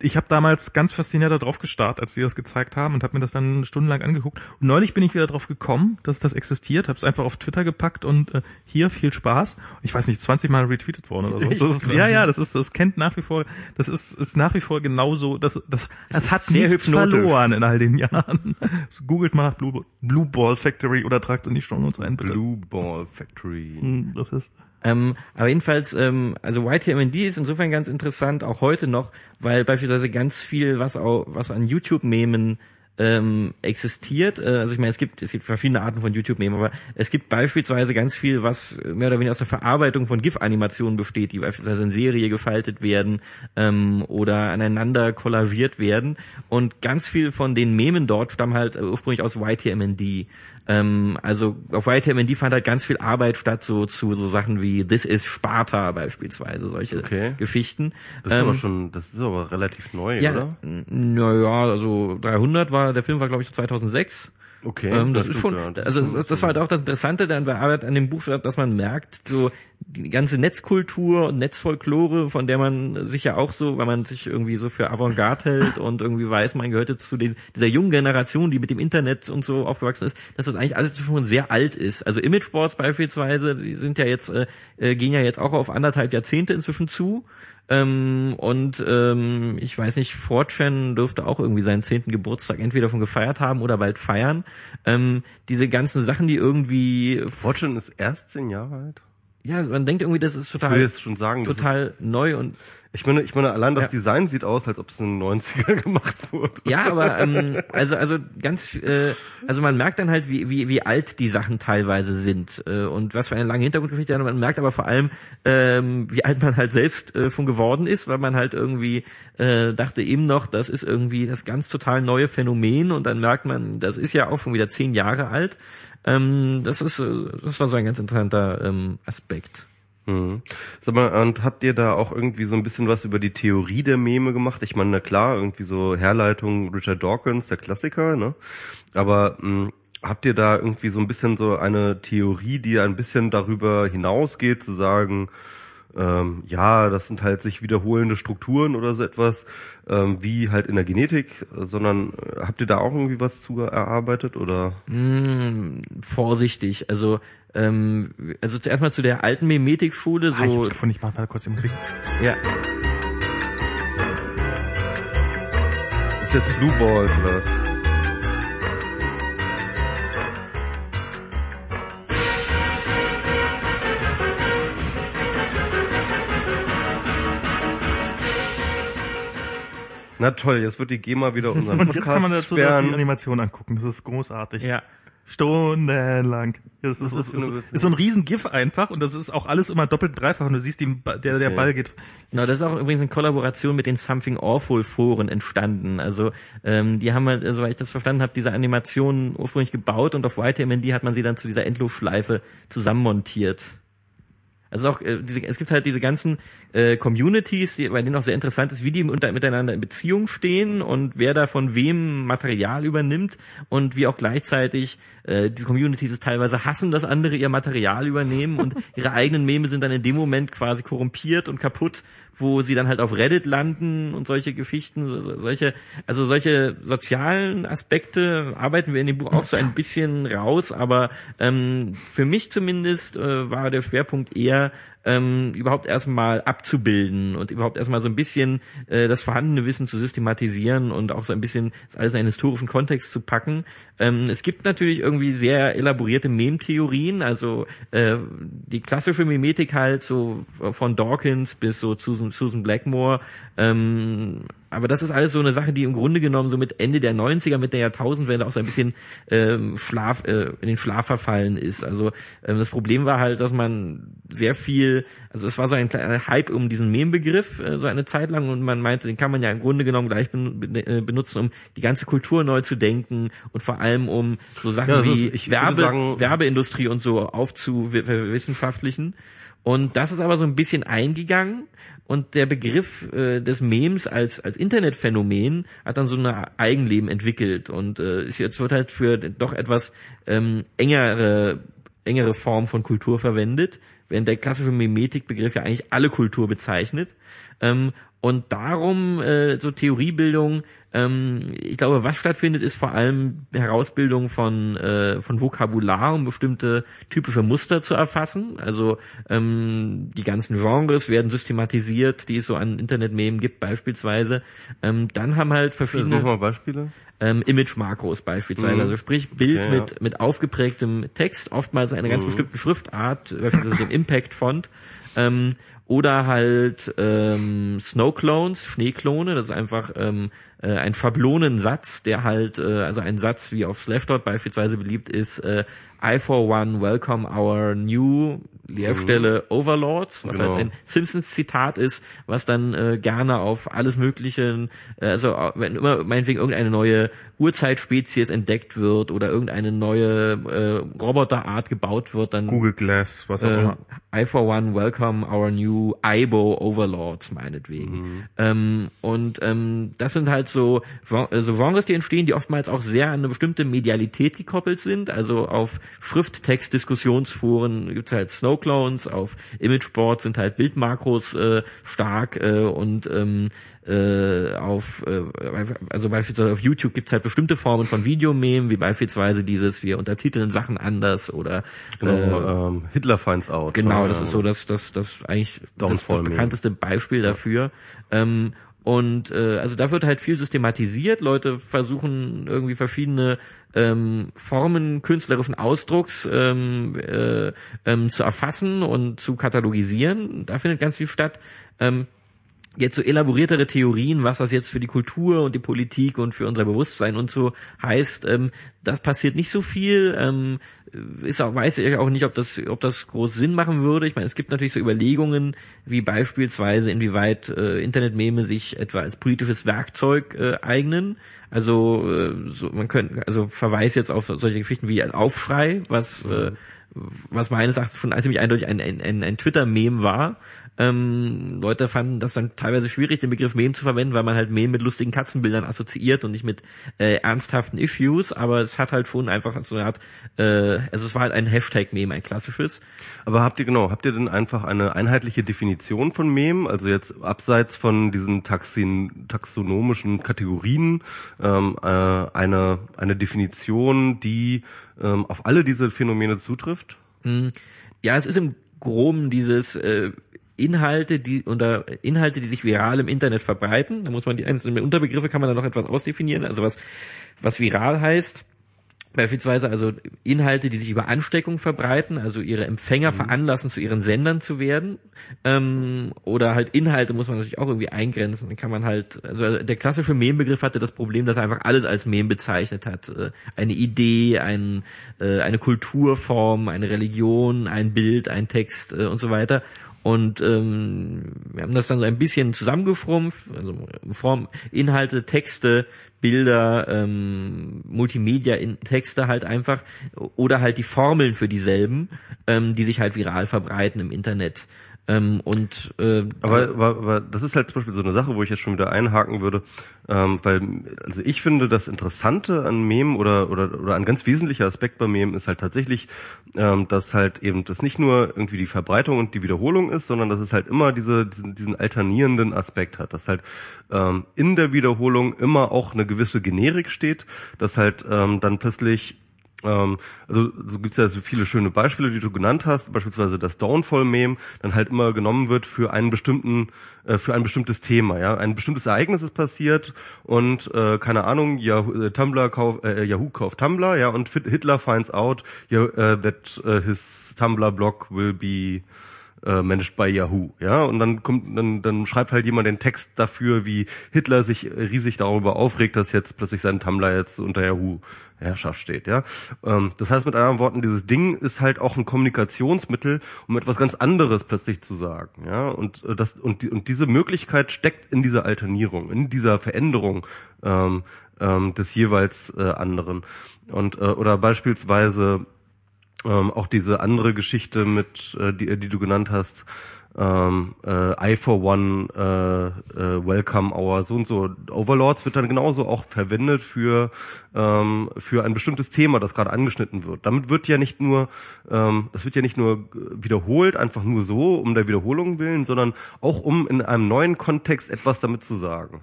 ich habe damals ganz fasziniert da drauf gestarrt, als sie das gezeigt haben und habe mir das dann stundenlang angeguckt. Und neulich bin ich wieder drauf gekommen, dass das existiert, habe es einfach auf Twitter gepackt und äh, hier viel Spaß. Ich weiß nicht, 20 Mal retweetet worden oder so. Ist, ja, ja, das ist, das kennt nach wie vor, das ist, ist nach wie vor genauso, das, das, das hat sehr nichts verloren in all den Jahren. So, googelt mal nach Blue, Blue Ball Factory oder tragt in die Show Notes ein, bitte. Blue Ball Factory. Hm, Das ist, Ähm, aber jedenfalls, ähm, also YTMND ist insofern ganz interessant, auch heute noch, weil beispielsweise ganz viel, was auch, was an YouTube-Memen ähm, existiert. Äh, also ich meine, es gibt es gibt verschiedene Arten von YouTube-Memen, aber es gibt beispielsweise ganz viel, was mehr oder weniger aus der Verarbeitung von GIF-Animationen besteht, die beispielsweise in Serie gefaltet werden ähm, oder aneinander kollagiert werden. Und ganz viel von den Memen dort stammen halt ursprünglich aus YTMND. Ähm, also auf YTMND fand halt ganz viel Arbeit statt, so zu so Sachen wie This is Sparta beispielsweise, solche Okay. Geschichten. Das ist Ähm, aber schon, das ist aber relativ neu, ja, oder? naja, also 300 war, der Film war glaube ich 2006. Okay. Ähm, das, ist stimmt, schon, ja. Das also ist das, das war halt auch das Interessante dann bei Arbeit an dem Buch, dass man merkt, so die ganze Netzkultur und Netzfolklore, von der man sich ja auch so, weil man sich irgendwie so für Avantgarde hält und irgendwie weiß, man gehört jetzt zu den, dieser jungen Generation, die mit dem Internet und so aufgewachsen ist, dass das eigentlich alles schon sehr alt ist. Also Imageboards beispielsweise, die sind ja jetzt, äh, äh, gehen ja jetzt auch auf anderthalb Jahrzehnte inzwischen zu. Ähm, und ähm, ich weiß nicht, Fortran dürfte auch irgendwie seinen zehnten Geburtstag entweder von gefeiert haben oder bald feiern. Ähm, diese ganzen Sachen, die irgendwie Fortune ist erst zehn Jahre alt. ja, man denkt irgendwie, das ist Ich will total jetzt schon sagen, total neu und Ich meine, ich meine, allein das Ja. Design sieht aus, als ob es in den 90er gemacht wurde. Ja, aber ähm, also also ganz äh, also man merkt dann halt wie wie wie alt die Sachen teilweise sind äh, und was für eine lange Hintergrundgeschichte hat. Man merkt aber vor allem ähm, wie alt man halt selbst äh, von geworden ist, weil man halt irgendwie äh, dachte eben noch, das ist irgendwie das ganz total neue Phänomen und dann merkt man, das ist ja auch schon wieder zehn Jahre alt. Ähm, das ist äh, das war so ein ganz interessanter ähm, Aspekt. Mhm. Sag mal, und habt ihr da auch irgendwie so ein bisschen was über die Theorie der Meme gemacht? Ich meine, na klar, irgendwie so Herleitung Richard Dawkins, der Klassiker, ne? Aber mh, habt ihr da irgendwie so ein bisschen so eine Theorie, die ein bisschen darüber hinausgeht, zu sagen, ähm, ja, das sind halt sich wiederholende Strukturen oder so etwas, ähm, wie halt in der Genetik, sondern äh, habt ihr da auch irgendwie was zu erarbeitet oder? Mm, vorsichtig, also ähm, also zuerst mal zu der alten Memetik-Schule, Ah, ich so hab's gefunden, ich mach mal kurz die Musik. ja, Ist jetzt Blue Balls oder was? Na toll, jetzt wird die GEMA wieder unseren Und Podcast jetzt kann man dazu die. Animation angucken. Das ist großartig. ja. Stundenlang. Das ist, ist ist, ist, so ein riesen GIF einfach und das ist auch alles immer doppelt dreifach und du siehst, die, der, der Okay. Ball geht. Genau, das ist auch übrigens in Kollaboration mit den Something Awful Foren entstanden. Also ähm, die haben halt, äh, soweit ich das verstanden habe, diese Animationen ursprünglich gebaut und auf YTMND hat man sie dann zu dieser Endlosschleife zusammenmontiert. Also auch äh, diese, es gibt halt diese ganzen äh, Communities, die, bei denen auch sehr interessant ist, wie die unter, miteinander in Beziehung stehen und wer da von wem Material übernimmt und wie auch gleichzeitig äh, die Communities es teilweise hassen, dass andere ihr Material übernehmen und ihre eigenen Meme sind dann in dem Moment quasi korrumpiert und kaputt, wo sie dann halt auf Reddit landen und solche Geschichten, so- solche, also solche sozialen Aspekte arbeiten wir in dem Buch auch so ein bisschen raus, aber ähm, für mich zumindest äh, war der Schwerpunkt eher ähm, überhaupt erstmal abzubilden und überhaupt erstmal so ein bisschen äh, das vorhandene Wissen zu systematisieren und auch so ein bisschen das alles in einen historischen Kontext zu packen. Ähm, es gibt natürlich irgendwie sehr elaborierte Mem-Theorien, also äh, die klassische Mimetik halt so von Dawkins bis so Susan, Susan Blackmore. Ähm, aber das ist alles so eine Sache, die im Grunde genommen so mit Ende der 90er, mit der Jahrtausendwende auch so ein bisschen ähm, Schlaf, äh, in den Schlaf verfallen ist. Also ähm, das Problem war halt, dass man sehr viel, also es war so ein kleiner Hype um diesen Mem-Begriff äh, so eine Zeit lang und man meinte, den kann man ja im Grunde genommen gleich ben, ben, äh, benutzen, um die ganze Kultur neu zu denken und vor allem um so Sachen Ja, wie ist- Werbe, sagen- Werbeindustrie und so aufzuwissenschaftlichen. Und das ist aber so ein bisschen eingegangen und der Begriff äh, des Memes als als Internetphänomen hat dann so ein Eigenleben entwickelt und äh, jetzt wird halt für doch etwas ähm, engere engere Form von Kultur verwendet, während der klassische Memetik-Begriff ja eigentlich alle Kultur bezeichnet. Ähm, und darum äh, so Theoriebildung, ähm, ich glaube, was stattfindet, ist vor allem Herausbildung von äh, von Vokabular, um bestimmte typische Muster zu erfassen. Also ähm, die ganzen Genres werden systematisiert, die es so an Internet-Memen gibt beispielsweise. Ähm, dann haben halt verschiedene Nochmal Beispiele? ähm, Image-Makros beispielsweise. Mhm. Also sprich Bild Okay, ja. mit, mit aufgeprägtem Text, oftmals einer ganz Mhm. bestimmten Schriftart, beispielsweise dem Impact-Font. Ähm, oder halt ähm, Snow-Clones, Schneeklone, das ist einfach ähm, äh, ein Schablonensatz, der halt, äh, also ein Satz wie auf Slashdot beispielsweise beliebt ist, äh, I for one welcome our new Leerstelle Overlords, was Mhm. Genau. halt ein Simpsons-Zitat ist, was dann äh, gerne auf alles Mögliche, äh, also äh, wenn immer meinetwegen irgendeine neue Urzeitspezies entdeckt wird oder irgendeine neue äh, Roboterart gebaut wird, dann Google Glass, was auch äh, immer. I for one welcome our new Ibo Overlords meinetwegen. Mhm. Ähm, und ähm, das sind halt halt so, äh, so Genres, die entstehen, die oftmals auch sehr an eine bestimmte Medialität gekoppelt sind. Also auf Schrifttext-Diskussionsforen gibt's halt Snowclones, auf Imageboards sind halt Bildmakros äh, stark äh, und ähm, äh, auf äh, also beispielsweise auf YouTube gibt's halt bestimmte Formen von Videomemen, wie beispielsweise dieses wir untertiteln Sachen anders oder genau, äh, ähm, Hitler finds out. Genau, das ist so das das das eigentlich das, das bekannteste Beispiel dafür. Ähm, und äh, also da wird halt viel systematisiert. Leute versuchen irgendwie verschiedene ähm, Formen künstlerischen Ausdrucks ähm, äh, ähm, zu erfassen und zu katalogisieren. Da findet ganz viel statt. Ähm, jetzt so elaboriertere Theorien, was das jetzt für die Kultur und die Politik und für unser Bewusstsein und so heißt, ähm, das passiert nicht so viel. Ähm, ist auch, weiß ich auch nicht, ob das, ob das groß Sinn machen würde. Ich meine, es gibt natürlich so Überlegungen, wie beispielsweise, inwieweit äh, Internetmeme sich etwa als politisches Werkzeug äh, eignen. Also, äh, so, man könnte, also Verweis jetzt auf solche Geschichten wie Aufschrei, was, äh, was meines Erachtens schon ziemlich eindeutig ein, ein, ein, ein Twitter-Meme war, ähm, Leute fanden das dann teilweise schwierig, den Begriff Meme zu verwenden, weil man halt Meme mit lustigen Katzenbildern assoziiert und nicht mit äh, ernsthaften Issues, aber es hat halt schon einfach so eine Art, äh, also es war halt ein Hashtag-Meme, ein klassisches. Aber habt ihr genau, habt ihr denn einfach eine einheitliche Definition von Meme, also jetzt abseits von diesen Taxin, taxonomischen Kategorien, ähm, äh, eine, eine Definition, die ähm, auf alle diese Phänomene zutrifft? Hm. Ja, es ist im Groben dieses äh, Inhalte, die unter Inhalte, die sich viral im Internet verbreiten. Da muss man die einzelnen Unterbegriffe kann man da noch etwas ausdefinieren. Also was was viral heißt, beispielsweise also Inhalte, die sich über Ansteckung verbreiten, also ihre Empfänger mhm. veranlassen, zu ihren Sendern zu werden, ähm, oder halt Inhalte muss man natürlich auch irgendwie eingrenzen. Dann kann man halt, also der klassische Meme-Begriff hatte das Problem, dass er einfach alles als Meme bezeichnet hat. Äh, eine Idee, ein, äh, eine Kulturform, eine Religion, ein Bild, ein Text äh, und so weiter. Und ähm, wir haben das dann so ein bisschen zusammengeschrumpft, also Form, Inhalte, Texte, Bilder, ähm, Multimedia-Texte halt einfach oder halt die Formeln für dieselben, ähm, die sich halt viral verbreiten im Internet. Ähm, und äh, aber, aber, aber das ist halt zum Beispiel so eine Sache, wo ich jetzt schon wieder einhaken würde, ähm, weil also ich finde, das Interessante an Mem oder oder oder ein ganz wesentlicher Aspekt bei Mem ist halt tatsächlich, ähm, dass halt eben das nicht nur irgendwie die Verbreitung und die Wiederholung ist, sondern dass es halt immer diese diesen, diesen alternierenden Aspekt hat, dass halt ähm, in der Wiederholung immer auch eine gewisse Generik steht, dass halt ähm, dann plötzlich also so gibt's ja so viele schöne Beispiele, die du genannt hast, beispielsweise das Downfall-Meme dann halt immer genommen wird für einen bestimmten, äh, für ein bestimmtes Thema. Ja, ein bestimmtes Ereignis ist passiert und äh, keine Ahnung, Yahoo, äh, Tumblr kauf, äh, Yahoo kauft Tumblr, ja, und Hitler finds out yeah, uh, that uh, his Tumblr blog will be äh, managed by Yahoo, ja, und dann kommt, dann, dann schreibt halt jemand den Text dafür, wie Hitler sich riesig darüber aufregt, dass jetzt plötzlich sein Tumblr jetzt unter Yahoo Herrschaft steht, ja. Ähm, das heißt mit anderen Worten, dieses Ding ist halt auch ein Kommunikationsmittel, um etwas ganz anderes plötzlich zu sagen, ja. Und äh, das und die, und diese Möglichkeit steckt in dieser Alternierung, in dieser Veränderung ähm, ähm, des jeweils äh, anderen. Und äh, oder beispielsweise ähm, auch diese andere Geschichte mit, äh, die, die du genannt hast, ähm, äh, I for One, äh, äh, Welcome Hour, so und so. Overlords wird dann genauso auch verwendet für ähm, für ein bestimmtes Thema, das gerade angeschnitten wird. Damit wird ja nicht nur, ähm, das wird ja nicht nur wiederholt, einfach nur so um der Wiederholung willen, sondern auch um in einem neuen Kontext etwas damit zu sagen.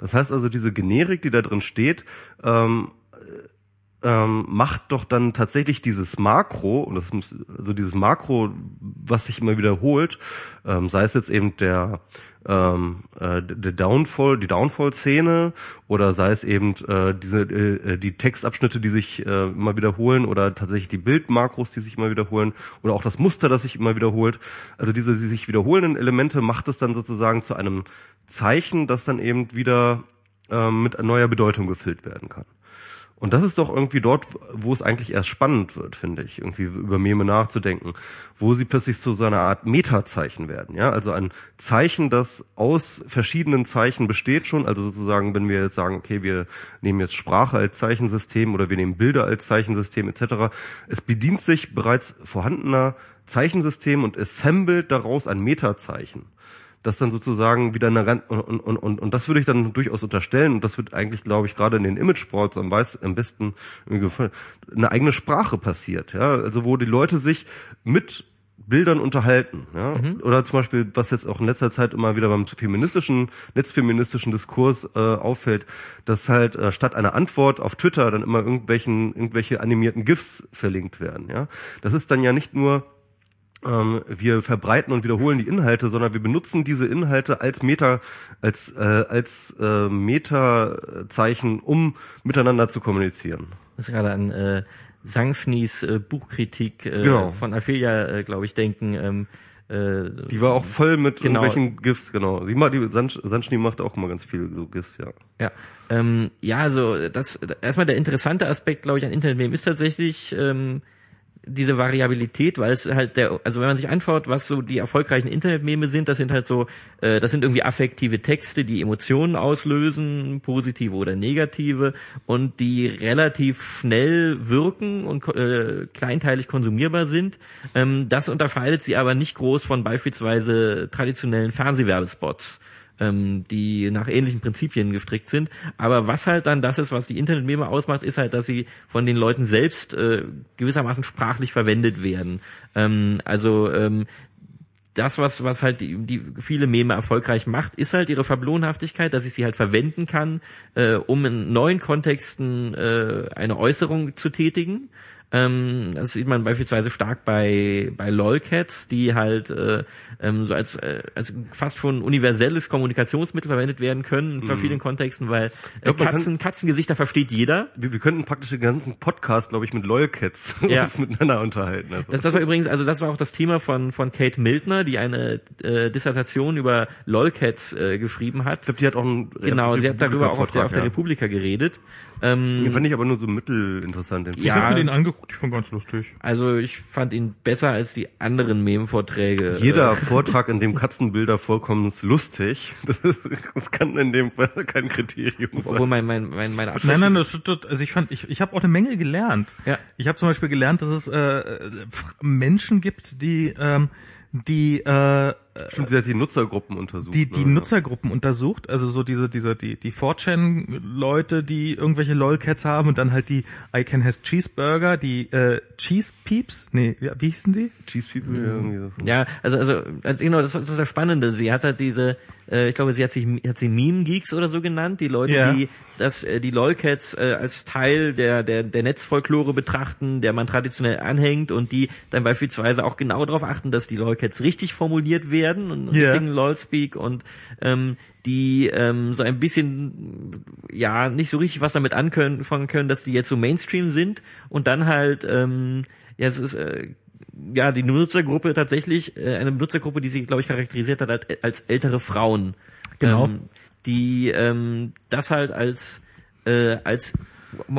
Das heißt also, diese Generik, die da drin steht, ähm, ähm, macht doch dann tatsächlich dieses Makro, und das muss, also dieses Makro, was sich immer wiederholt, ähm, sei es jetzt eben der ähm, äh, der Downfall, die Downfall-Szene oder sei es eben äh, diese äh, die Textabschnitte, die sich äh, immer wiederholen oder tatsächlich die Bildmakros, die sich immer wiederholen oder auch das Muster, das sich immer wiederholt. Also diese die sich wiederholenden Elemente macht es dann sozusagen zu einem Zeichen, das dann eben wieder äh, mit neuer Bedeutung gefüllt werden kann. Und das ist doch irgendwie dort, wo es eigentlich erst spannend wird, finde ich, irgendwie über Meme nachzudenken, wo sie plötzlich zu so einer Art Metazeichen werden, ja, also ein Zeichen, das aus verschiedenen Zeichen besteht schon, also sozusagen, wenn wir jetzt sagen, okay, wir nehmen jetzt Sprache als Zeichensystem oder wir nehmen Bilder als Zeichensystem etc., es bedient sich bereits vorhandener Zeichensystem und assembelt daraus ein Metazeichen das dann sozusagen wieder eine ganz, und, und, und, und das würde ich dann durchaus unterstellen, und das wird eigentlich, glaube ich, gerade in den Image-Sports am, weiß, am besten gefallen, eine eigene Sprache passiert, ja, also wo die Leute sich mit Bildern unterhalten. Ja? Mhm. Oder zum Beispiel, was jetzt auch in letzter Zeit immer wieder beim feministischen, netzfeministischen Diskurs äh, auffällt, dass halt äh, statt einer Antwort auf Twitter dann immer irgendwelchen, irgendwelche animierten GIFs verlinkt werden. Ja? Das ist dann ja nicht nur wir verbreiten und wiederholen die Inhalte, sondern wir benutzen diese Inhalte als Meta, als äh, als äh, Meta-Zeichen, um miteinander zu kommunizieren. Das ist gerade an äh, Sangfnis äh, Buchkritik äh, genau. von Aphilia, äh, glaube ich, denken. Ähm, äh, die war auch voll mit genau. irgendwelchen GIFs, genau. Die, die Sandschnee macht auch immer ganz viel so GIFs, ja. Ja, ähm, ja, also das erstmal der interessante Aspekt, glaube ich, an Internet ist tatsächlich ähm, diese Variabilität, weil es halt der, also wenn man sich anschaut, was so die erfolgreichen Internetmeme sind, das sind halt so, äh, das sind irgendwie affektive Texte, die Emotionen auslösen, positive oder negative, und die relativ schnell wirken und äh, kleinteilig konsumierbar sind. Ähm, das unterscheidet sie aber nicht groß von beispielsweise traditionellen Fernsehwerbespots ähm, die nach ähnlichen Prinzipien gestrickt sind. Aber was halt dann das ist, was die Internetmeme ausmacht, ist halt, dass sie von den Leuten selbst äh, gewissermaßen sprachlich verwendet werden. Ähm, also ähm, das, was, was halt die, die viele Meme erfolgreich macht, ist halt ihre Schablonhaftigkeit, dass ich sie halt verwenden kann, äh, um in neuen Kontexten äh, eine Äußerung zu tätigen. Ähm, das sieht man beispielsweise stark bei bei Lolcats, die halt äh, ähm, so als äh, als fast schon universelles Kommunikationsmittel verwendet werden können in mhm. verschiedenen Kontexten, weil äh, glaub, Katzen kann, Katzengesichter versteht jeder. Wir, wir könnten praktisch den ganzen Podcast, glaube ich, mit Lolcats ja. uns miteinander unterhalten. Also. Das, das war übrigens, also das war auch das Thema von von Kate Mildner, die eine äh, Dissertation über Lolcats äh, geschrieben hat. Ich glaube, die hat auch ein genau, sie hat darüber auch auf der, auf der ja. Republika geredet. Ähm, den fand ich aber nur so mittelinteressant. Ich ja, habe mir den angeguckt, ich fand ganz lustig. Also ich fand ihn besser als die anderen Meme-Vorträge. Jeder äh, Vortrag, in dem Katzenbilder vorkommen, ist lustig. Das, ist, das kann in dem Fall kein Kriterium sein. Obwohl mein, mein, mein, mein Abschluss Nein, nein, das, das, also ich fand, ich, ich habe auch eine Menge gelernt. Ja. Ich habe zum Beispiel gelernt, dass es äh, Menschen gibt, die ähm, die äh, Stimmt, sie hat die Nutzergruppen untersucht. Die, die ne? Nutzergruppen untersucht, also so diese, diese, die, die 4chan-Leute, die irgendwelche LOL-Cats haben und dann halt die I Can Has Cheeseburger, die äh, Cheese Peeps, nee, wie, wie hießen die? Cheese People, ja, irgendwie so. Ja, also, also, also genau, das, das ist das Spannende. Sie hat halt diese, äh, ich glaube, sie hat sich hat sie Meme Geeks oder so genannt, die Leute, ja. die das äh, die Lolcats äh, als Teil der der der Netzfolklore betrachten, der man traditionell anhängt und die dann beispielsweise auch genau darauf achten, dass die Lolcats richtig formuliert werden und yeah. richtigen Lolspeak und ähm, die ähm, so ein bisschen ja nicht so richtig was damit anfangen können, dass die jetzt so Mainstream sind und dann halt ähm, ja es ist äh, ja, die Nutzergruppe tatsächlich, äh, eine Nutzergruppe, die sie, glaube ich, charakterisiert hat als, als ältere Frauen. Genau. Ähm, die ähm, das halt als, äh, als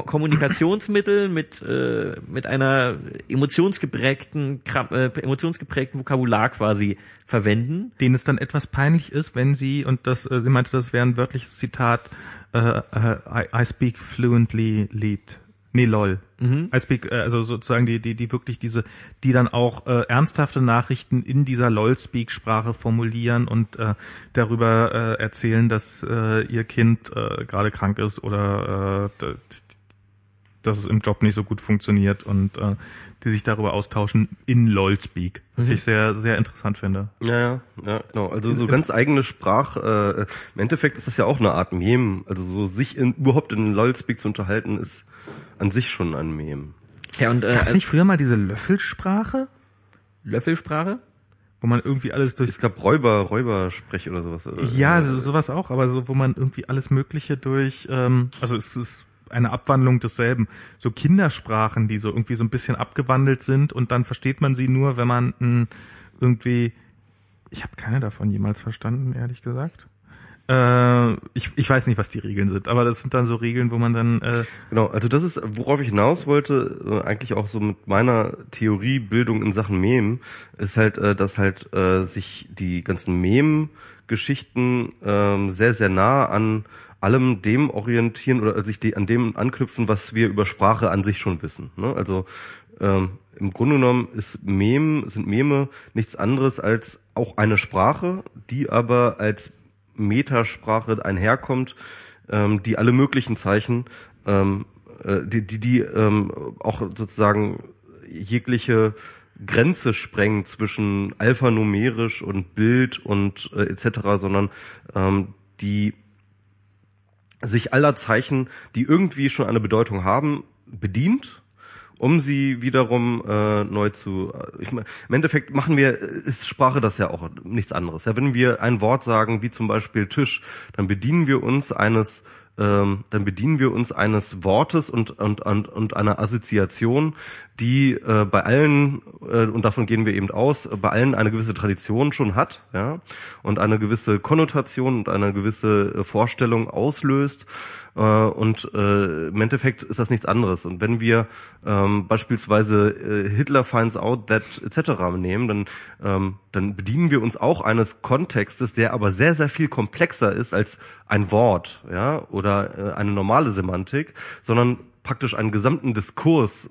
Kommunikationsmittel mit äh, mit einer emotionsgeprägten äh, emotionsgeprägten Vokabular quasi verwenden, denen es dann etwas peinlich ist, wenn sie und das äh, sie meinte, das wäre ein wörtliches Zitat äh, äh, I, I speak fluently lead Nee, lol. Mhm. I speak, äh, also sozusagen die, die, die wirklich diese, die dann auch äh, ernsthafte Nachrichten in dieser LOL-Speak-Sprache formulieren und äh, darüber äh, erzählen, dass äh, ihr Kind äh, gerade krank ist oder äh, dass es im Job nicht so gut funktioniert und äh, die sich darüber austauschen in LOL-Speak, was mhm. ich sehr, sehr interessant finde. Ja, ja, ja, genau. Also so ganz eigene Sprach, äh, im Endeffekt ist das ja auch eine Art Meme. Also so sich in, überhaupt in LOL-Speak zu unterhalten, ist an sich schon ein Meme. Ja, und, äh, Gab's nicht früher mal diese Löffelsprache? Löffelsprache? Wo man irgendwie alles durch... Es gab Räuber, Räubersprech oder sowas. Oder? Ja, so, sowas auch, aber so, wo man irgendwie alles Mögliche durch, ähm, also es ist eine Abwandlung desselben. So Kindersprachen, die so irgendwie so ein bisschen abgewandelt sind und dann versteht man sie nur, wenn man mh, hm, irgendwie, ich habe keine davon jemals verstanden, ehrlich gesagt. Äh, ich, ich weiß nicht, was die Regeln sind, aber das sind dann so Regeln, wo man dann. Äh genau, also das ist, worauf ich hinaus wollte, äh, eigentlich auch so mit meiner Theoriebildung in Sachen Mem, ist halt, äh, dass halt äh, sich die ganzen Mem-Geschichten äh, sehr, sehr nah an allem dem orientieren oder sich an dem anknüpfen, was wir über Sprache an sich schon wissen. Ne? Also ähm, im Grunde genommen ist Mem, sind Meme nichts anderes als auch eine Sprache, die aber als Metasprache einherkommt, ähm, die alle möglichen Zeichen, ähm, äh, die, die, die ähm, auch sozusagen jegliche Grenze sprengen zwischen alphanumerisch und Bild und äh, etc., sondern ähm, die sich aller Zeichen, die irgendwie schon eine Bedeutung haben, bedient um sie wiederum äh, neu zu. Äh, ich mein, Im Endeffekt machen wir, ist Sprache das ja auch nichts anderes. Ja, wenn wir ein Wort sagen, wie zum Beispiel Tisch, dann bedienen wir uns eines ähm, dann bedienen wir uns eines Wortes und, und, und, und einer Assoziation, die äh, bei allen, äh, und davon gehen wir eben aus, bei allen eine gewisse Tradition schon hat, ja, und eine gewisse Konnotation und eine gewisse äh, Vorstellung auslöst. Äh, und äh, im Endeffekt ist das nichts anderes. Und wenn wir ähm, beispielsweise äh, Hitler finds out that etc. nehmen, dann, ähm, dann bedienen wir uns auch eines Kontextes, der aber sehr, sehr viel komplexer ist als ein Wort, ja, oder äh, eine normale Semantik, sondern praktisch einen gesamten Diskurs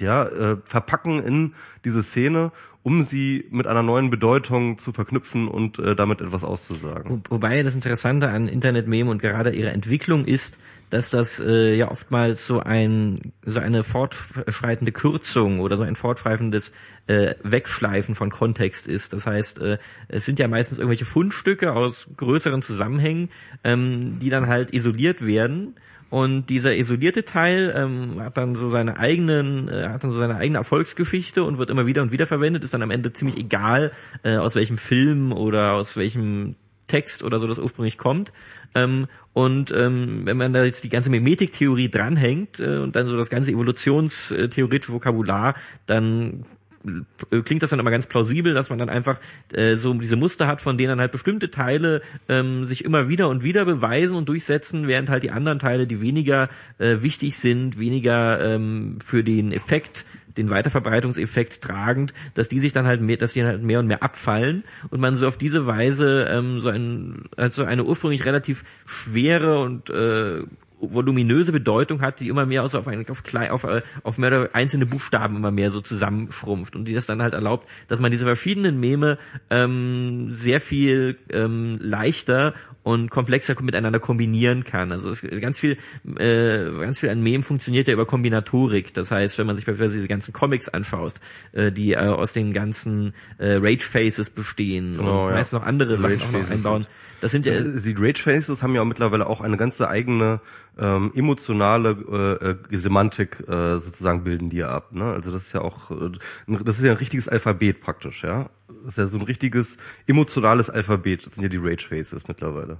ja, äh, verpacken in diese Szene, um sie mit einer neuen Bedeutung zu verknüpfen und äh, damit etwas auszusagen. Wo, wobei das Interessante an Internet-Meme und gerade ihrer Entwicklung ist, dass das äh, ja oftmals so ein so eine fortschreitende Kürzung oder so ein fortschreitendes äh, Wegschleifen von Kontext ist. Das heißt, äh, es sind ja meistens irgendwelche Fundstücke aus größeren Zusammenhängen, ähm, die dann halt isoliert werden und dieser isolierte Teil ähm, hat dann so seine eigenen, äh, hat dann so seine eigene Erfolgsgeschichte und wird immer wieder und wieder verwendet, ist dann am Ende ziemlich egal, äh, aus welchem Film oder aus welchem Text oder so das ursprünglich kommt. Ähm, und ähm, wenn man da jetzt die ganze Mimetiktheorie dranhängt äh, und dann so das ganze evolutionstheoretische Vokabular, dann klingt das dann immer ganz plausibel, dass man dann einfach äh, so diese Muster hat, von denen dann halt bestimmte Teile ähm, sich immer wieder und wieder beweisen und durchsetzen, während halt die anderen Teile, die weniger äh, wichtig sind, weniger ähm, für den Effekt den Weiterverbreitungseffekt tragend, dass die sich dann halt mehr, dass die halt mehr und mehr abfallen und man so auf diese Weise ähm, so ein also eine ursprünglich relativ schwere und äh, voluminöse Bedeutung hat, die immer mehr auf, auf, auf, klein, auf, äh, auf mehr einzelne Buchstaben immer mehr so zusammenschrumpft und die das dann halt erlaubt, dass man diese verschiedenen Meme ähm, sehr viel ähm, leichter und komplexer miteinander kombinieren kann. Also es, ganz viel, äh, ganz viel an Mem funktioniert ja über Kombinatorik. Das heißt, wenn man sich beispielsweise diese ganzen Comics anschaut, äh, die äh, aus den ganzen äh, Rage Faces bestehen genau, und ja. meist noch andere Sachen auch noch einbauen. Das sind ja die Rage Faces haben ja auch mittlerweile auch eine ganze eigene ähm, emotionale äh, äh, Semantik äh, sozusagen bilden die ja ab. Ne? Also das ist ja auch, äh, das ist ja ein richtiges Alphabet praktisch, ja. Das ist ja so ein richtiges emotionales Alphabet. Das sind ja die Rage Faces mittlerweile.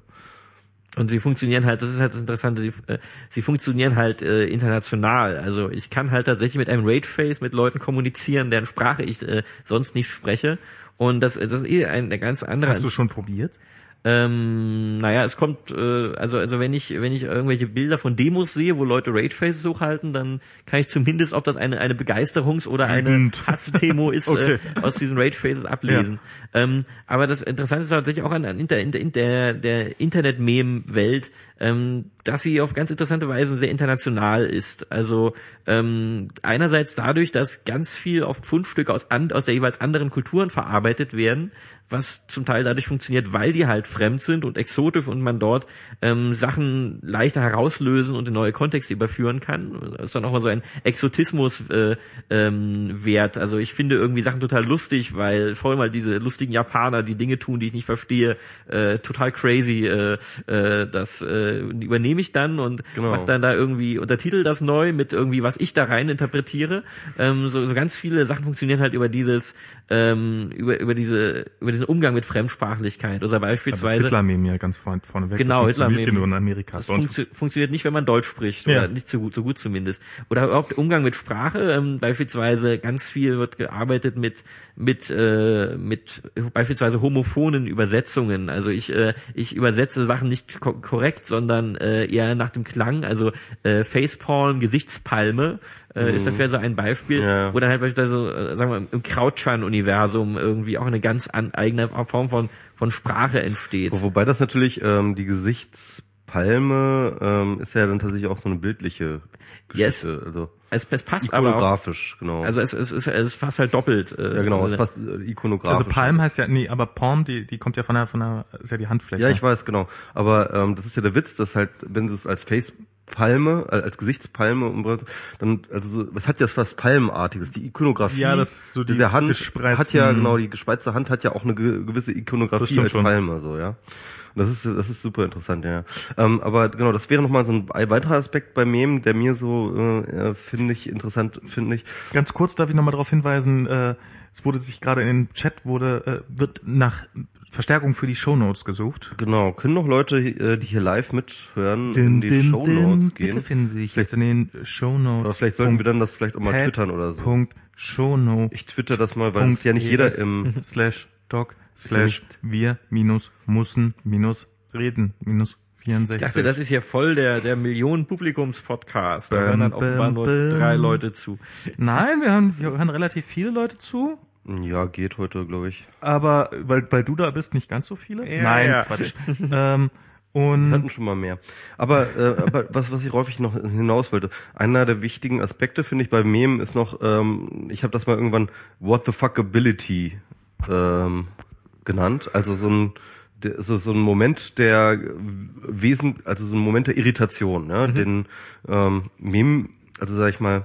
Und sie funktionieren halt, das ist halt das Interessante, sie, äh, sie funktionieren halt äh, international. Also ich kann halt tatsächlich mit einem Rage Face mit Leuten kommunizieren, deren Sprache ich äh, sonst nicht spreche. Und das, das ist eh ein ganz anderer. Hast du schon probiert? Ähm, naja, es kommt, äh, also also wenn ich wenn ich irgendwelche Bilder von Demos sehe, wo Leute Ragefaces hochhalten, dann kann ich zumindest, ob das eine eine Begeisterungs- oder eine Hassdemo ist, okay. äh, aus diesen Ragefaces ablesen. Ja. Ähm, aber das Interessante ist tatsächlich auch an, an der, in der, der Internet-Meme-Welt, ähm, dass sie auf ganz interessante Weise sehr international ist. Also ähm, einerseits dadurch, dass ganz viel oft Fundstücke aus, an, aus der jeweils anderen Kulturen verarbeitet werden, was zum Teil dadurch funktioniert, weil die halt fremd sind und exotisch und man dort ähm, Sachen leichter herauslösen und in neue Kontexte überführen kann. Das ist dann auch mal so ein Exotismus äh, ähm, wert. Also ich finde irgendwie Sachen total lustig, weil vor allem mal diese lustigen Japaner, die Dinge tun, die ich nicht verstehe, äh, total crazy. Äh, äh, das äh, übernehme ich dann und genau. mache dann da irgendwie untertitel das neu mit irgendwie was ich da rein interpretiere. Ähm, so, so ganz viele Sachen funktionieren halt über dieses ähm, über über diese über diesen Umgang mit Fremdsprachlichkeit oder beispielsweise das Hitler-Meme ja ganz vorne, vorne weg. Genau, Hitler-Meme. in Amerika. Das funktio funktioniert nicht, wenn man Deutsch spricht ja. oder nicht so gut, so gut zumindest. Oder überhaupt Umgang mit Sprache, ähm, beispielsweise ganz viel wird gearbeitet mit mit äh, mit beispielsweise homophonen Übersetzungen. Also ich äh, ich übersetze Sachen nicht ko korrekt, sondern äh, eher nach dem Klang. Also äh, Facepalm, Gesichtspalme äh, mhm. ist dafür so ein Beispiel, ja. wo dann halt beispielsweise, äh, sagen wir, im Krautschan-Universum irgendwie auch eine ganz an, eigene Form von, von Sprache entsteht. Wobei das natürlich ähm, die Gesichtspalme ähm, ist ja dann tatsächlich auch so eine bildliche Geschichte. Yes. Also Es, es passt aber auch. Ikonografisch, genau. Also es, es, es, es passt halt doppelt. Äh, ja, genau, also es passt äh, ikonografisch. Also Palm heißt ja, nee, aber Palm, die, die kommt ja von der, von der, ist ja die Handfläche. Ja, ich weiß, genau. Aber ähm, das ist ja der Witz, dass halt, wenn du es als Facepalme, äh, als Gesichtspalme umbrauchst, dann, also so, es hat ja was Palmenartiges. Die Ikonografie Ja, das so die der Hand hat ja, genau, die gespreizte Hand hat ja auch eine ge gewisse Ikonografie als schon. Palme, so, ja. Und das ist, das ist super interessant, ja. Ähm, aber genau, das wäre nochmal so ein weiterer Aspekt bei Mem, der mir so, äh, finde ich, interessant, finde ich. Ganz kurz darf ich nochmal darauf hinweisen, äh, es wurde sich gerade in den Chat wurde, äh, wird nach Verstärkung für die Shownotes gesucht. Genau, können noch Leute, äh, die hier live mithören, in die Shownotes gehen. Bitte finden Sie sich jetzt in den Shownotes. Aber vielleicht sollten wir dann das vielleicht auch mal twittern oder so. Punkt Shownotes. Ich twitter das mal, weil es ist ja nicht jeder im slash doc slash wir minus mussen minus reden minus 64. Ich dachte, das ist hier voll der, der Millionen-Publikums-Podcast. Da hören dann offenbar nur drei Leute zu. Nein, wir haben, wir hören relativ viele Leute zu. Ja, geht heute, glaube ich. Aber weil, weil du da bist, nicht ganz so viele? Ja, Nein, ja. Quatsch. ähm, Wir und hatten schon mal mehr. Aber, äh, aber was, was ich häufig noch hinaus wollte, einer der wichtigen Aspekte, finde ich, bei Mem ist noch, ähm, ich habe das mal irgendwann What the Fuckability ähm, genannt. Also so ein so, so ein Moment der Wesen, also so ein Moment der Irritation, ne? Den ähm, Mem, also sag ich mal,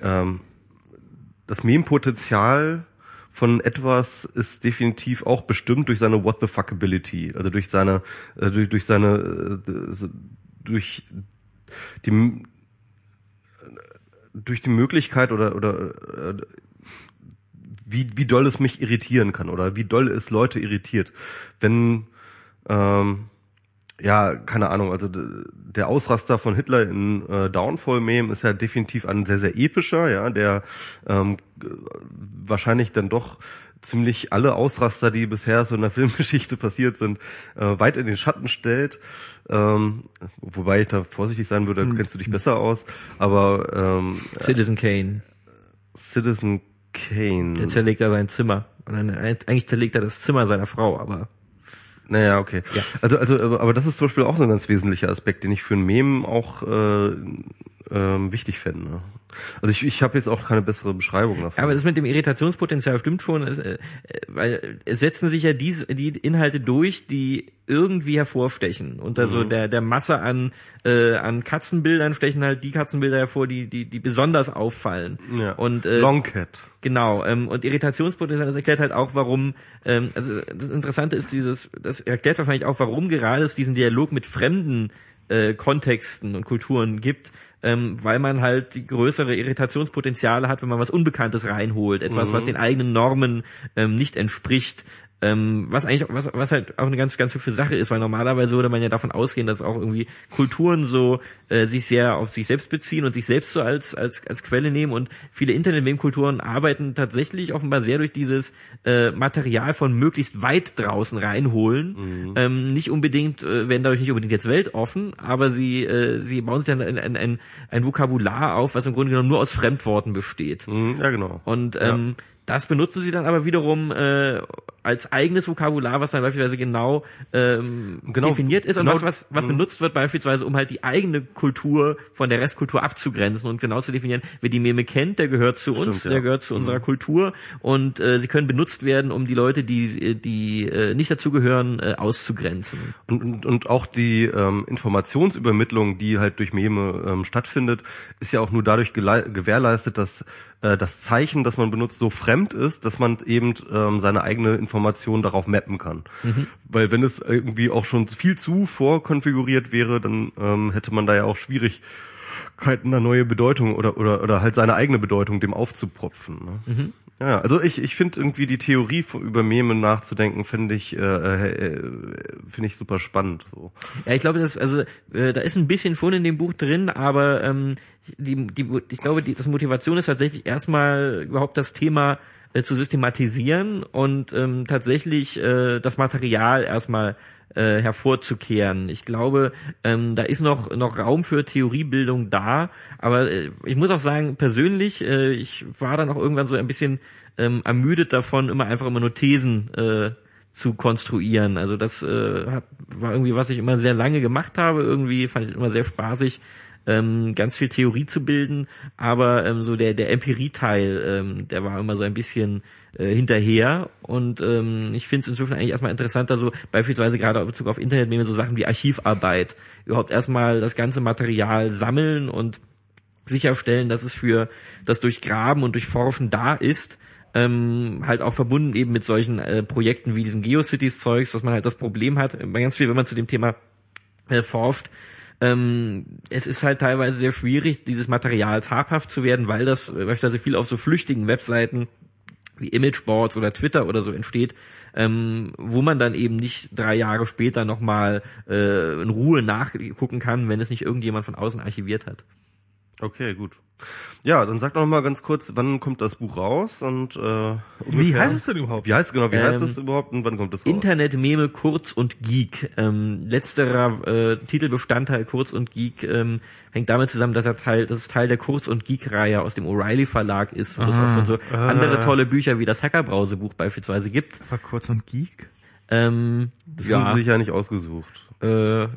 ähm, das Mem-Potenzial von etwas ist definitiv auch bestimmt durch seine What the Fuckability, also durch seine, äh, durch, durch seine, äh, durch die, durch die Möglichkeit oder, oder, äh, wie, wie doll es mich irritieren kann oder wie doll es Leute irritiert, wenn, ähm, ja, keine Ahnung, also der Ausraster von Hitler in äh, Downfall Meme ist ja definitiv ein sehr, sehr epischer, ja, der ähm, wahrscheinlich dann doch ziemlich alle Ausraster, die bisher so in der Filmgeschichte passiert sind, äh, weit in den Schatten stellt. Ähm, wobei ich da vorsichtig sein würde, da kennst du dich besser aus. Aber ähm, Citizen Kane. Citizen Kane. Der zerlegt da sein Zimmer. Und dann, eigentlich zerlegt er das Zimmer seiner Frau, aber Naja, okay. Ja. Also, also, aber das ist zum Beispiel auch so ein ganz wesentlicher Aspekt, den ich für ein Mem auch äh, ähm, wichtig fände. Also ich, ich habe jetzt auch keine bessere Beschreibung davon. Aber das mit dem Irritationspotenzial stimmt schon, es, äh, weil es setzen sich ja die, die Inhalte durch, die irgendwie hervorstechen. Unter so Mhm. der, der Masse an, äh, an Katzenbildern stechen halt die Katzenbilder hervor, die, die, die besonders auffallen. ja. Und äh, Longcat. Genau, ähm, und Irritationspotenzial, das erklärt halt auch, warum, ähm, also das Interessante ist dieses, das erklärt wahrscheinlich auch, warum gerade es diesen Dialog mit fremden äh, Kontexten und Kulturen gibt, ähm, weil man halt die größere Irritationspotenziale hat, wenn man was Unbekanntes reinholt, etwas, was den eigenen Normen ähm, nicht entspricht. Ähm, was eigentlich, was, was halt auch eine ganz, ganz hübsche Sache ist, weil normalerweise würde man ja davon ausgehen, dass auch irgendwie Kulturen so äh, sich sehr auf sich selbst beziehen und sich selbst so als als als Quelle nehmen und viele Internet-Meme-Kulturen arbeiten tatsächlich offenbar sehr durch dieses äh, Material von möglichst weit draußen reinholen. Ähm, nicht unbedingt äh, werden dadurch nicht unbedingt jetzt weltoffen, aber sie äh, sie bauen sich dann ein, ein, ein, ein Vokabular auf, was im Grunde genommen nur aus Fremdworten besteht. Mhm, ja, genau. Und ähm, das benutzen sie dann aber wiederum äh, als eigenes Vokabular, was dann beispielsweise genau, ähm, Genau, definiert ist und genau, was, was, was mhm. benutzt wird beispielsweise, um halt die eigene Kultur von der Restkultur abzugrenzen und genau zu definieren, wer die Meme kennt, der gehört zu uns, Stimmt, ja. der gehört zu unserer Kultur und äh, sie können benutzt werden, um die Leute, die, die äh, nicht dazugehören, äh, auszugrenzen. Und, und, und auch die ähm, Informationsübermittlung, die halt durch Meme ähm, stattfindet, ist ja auch nur dadurch gewährleistet, dass äh, das Zeichen, das man benutzt, so fremd ist, dass man eben ähm, seine eigene Information darauf mappen kann. Weil wenn es irgendwie auch schon viel zu vorkonfiguriert wäre, dann ähm, hätte man da ja auch Schwierigkeiten, eine neue Bedeutung oder, oder, oder halt seine eigene Bedeutung dem aufzupropfen. Ne? Ja, also ich, ich finde irgendwie die Theorie von, über Meme nachzudenken, finde ich, äh, äh, finde ich super spannend. So. Ja, ich glaube, das also äh, da ist ein bisschen schon in dem Buch drin, aber ähm, die, die, ich glaube, die, das Motivation ist tatsächlich erstmal überhaupt das Thema äh, zu systematisieren und ähm, tatsächlich äh, das Material erstmal äh, hervorzukehren. Ich glaube, ähm, da ist noch noch Raum für Theoriebildung da, aber äh, ich muss auch sagen, persönlich, äh, ich war dann auch irgendwann so ein bisschen ähm, ermüdet davon, immer einfach immer nur Thesen äh, zu konstruieren. Also das äh, hat, war irgendwie, was ich immer sehr lange gemacht habe. Irgendwie fand ich immer sehr spaßig, ähm, ganz viel Theorie zu bilden, aber ähm, so der der Empirie-Teil, ähm, der war immer so ein bisschen äh, hinterher. Und ähm, ich finde es inzwischen eigentlich erstmal interessanter, so beispielsweise gerade in Bezug auf Internet, nehmen wir so Sachen wie Archivarbeit, überhaupt erstmal das ganze Material sammeln und sicherstellen, dass es für das Durchgraben und Durchforschen da ist, ähm, halt auch verbunden eben mit solchen äh, Projekten wie diesem Geocities-Zeugs, dass man halt das Problem hat, ganz viel, wenn man zu dem Thema äh, forscht, ähm, es ist halt teilweise sehr schwierig, dieses Material habhaft zu werden, weil das äh, beispielsweise viel auf so flüchtigen Webseiten wie Imageboards oder Twitter oder so entsteht, ähm, wo man dann eben nicht drei Jahre später nochmal äh, in Ruhe nachgucken kann, wenn es nicht irgendjemand von außen archiviert hat. Okay, gut. Ja, dann sag doch noch mal ganz kurz, wann kommt das Buch raus und äh, ungefähr, Wie heißt es denn überhaupt? Wie heißt genau? Wie heißt Ähm, es überhaupt und wann kommt es raus? Internet, Meme, Kurz und Geek. Ähm, letzterer äh, Titelbestandteil Kurz und Geek ähm, hängt damit zusammen, dass er Teil, dass es Teil der Kurz und Geek-Reihe aus dem O'Reilly Verlag ist, wo es auch schon so ah. andere tolle Bücher wie das Hackerbrause-Buch beispielsweise gibt. War kurz und Geek? Ähm, das haben ja, sie sich ja nicht ausgesucht. äh,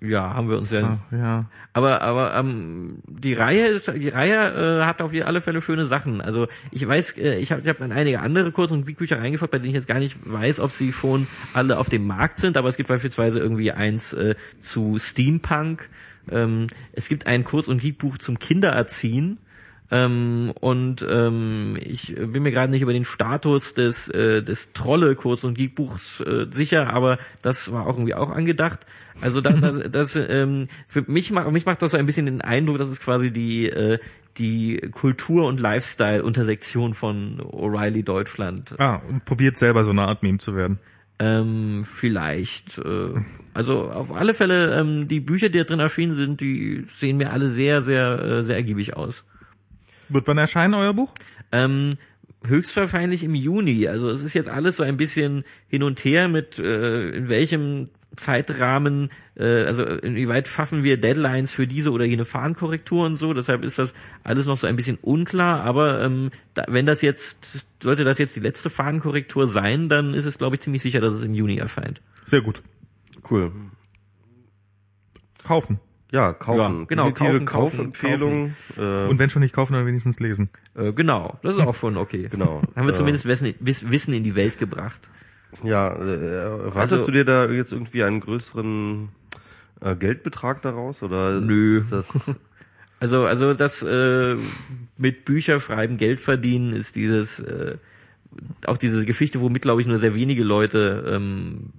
ja, haben wir uns ja. Ja. Aber aber ähm, die Reihe die Reihe äh, hat auf alle Fälle schöne Sachen. Also ich weiß, äh, ich habe ich hab dann einige andere Kurz- und Bücher reingefolgt, bei denen ich jetzt gar nicht weiß, ob sie schon alle auf dem Markt sind. Aber es gibt beispielsweise irgendwie eins äh, zu Steampunk. Ähm, es gibt ein Kurz- und Geekbuch zum Kindererziehen. Ähm, und ähm, ich bin mir gerade nicht über den Status des, äh, des Trolle Kurz- und Geekbuchs äh, sicher, aber das war auch irgendwie auch angedacht. Also das, das, das ähm, für mich macht mich macht das so ein bisschen den Eindruck, dass es quasi die äh, die Kultur- und Lifestyle-Untersektion von O'Reilly Deutschland. Ah, und probiert selber so eine Art Meme zu werden. Ähm, vielleicht. Äh, also auf alle Fälle ähm, die Bücher, die da drin erschienen sind, die sehen mir alle sehr sehr äh, sehr ergiebig aus. Wird wann erscheinen, euer Buch? Ähm, höchstwahrscheinlich im Juni. Also es ist jetzt alles so ein bisschen hin und her mit äh, in welchem Zeitrahmen, äh, also inwieweit schaffen wir Deadlines für diese oder jene Fahrenkorrektur und so. Deshalb ist das alles noch so ein bisschen unklar. Aber ähm, da, wenn das jetzt, sollte das jetzt die letzte Fahrenkorrektur sein, dann ist es, glaube ich, ziemlich sicher, dass es im Juni erscheint. Sehr gut. Cool. Kaufen. Ja, kaufen. Ja, genau, Definitive kaufen, kaufen, Kaufempfehlung. Äh, Und wenn schon nicht kaufen, dann wenigstens lesen. Äh, genau, das ist auch schon okay. Genau. Haben wir Äh, zumindest Wissen, Wiss- Wissen in die Welt gebracht. ja, äh, erwartest Also- du dir da jetzt irgendwie einen größeren äh, Geldbetrag daraus oder Nö. das Also, also das äh, mit Bücher schreiben, Geld verdienen ist dieses äh, auch diese Geschichte, womit glaube ich nur sehr wenige Leute ähm,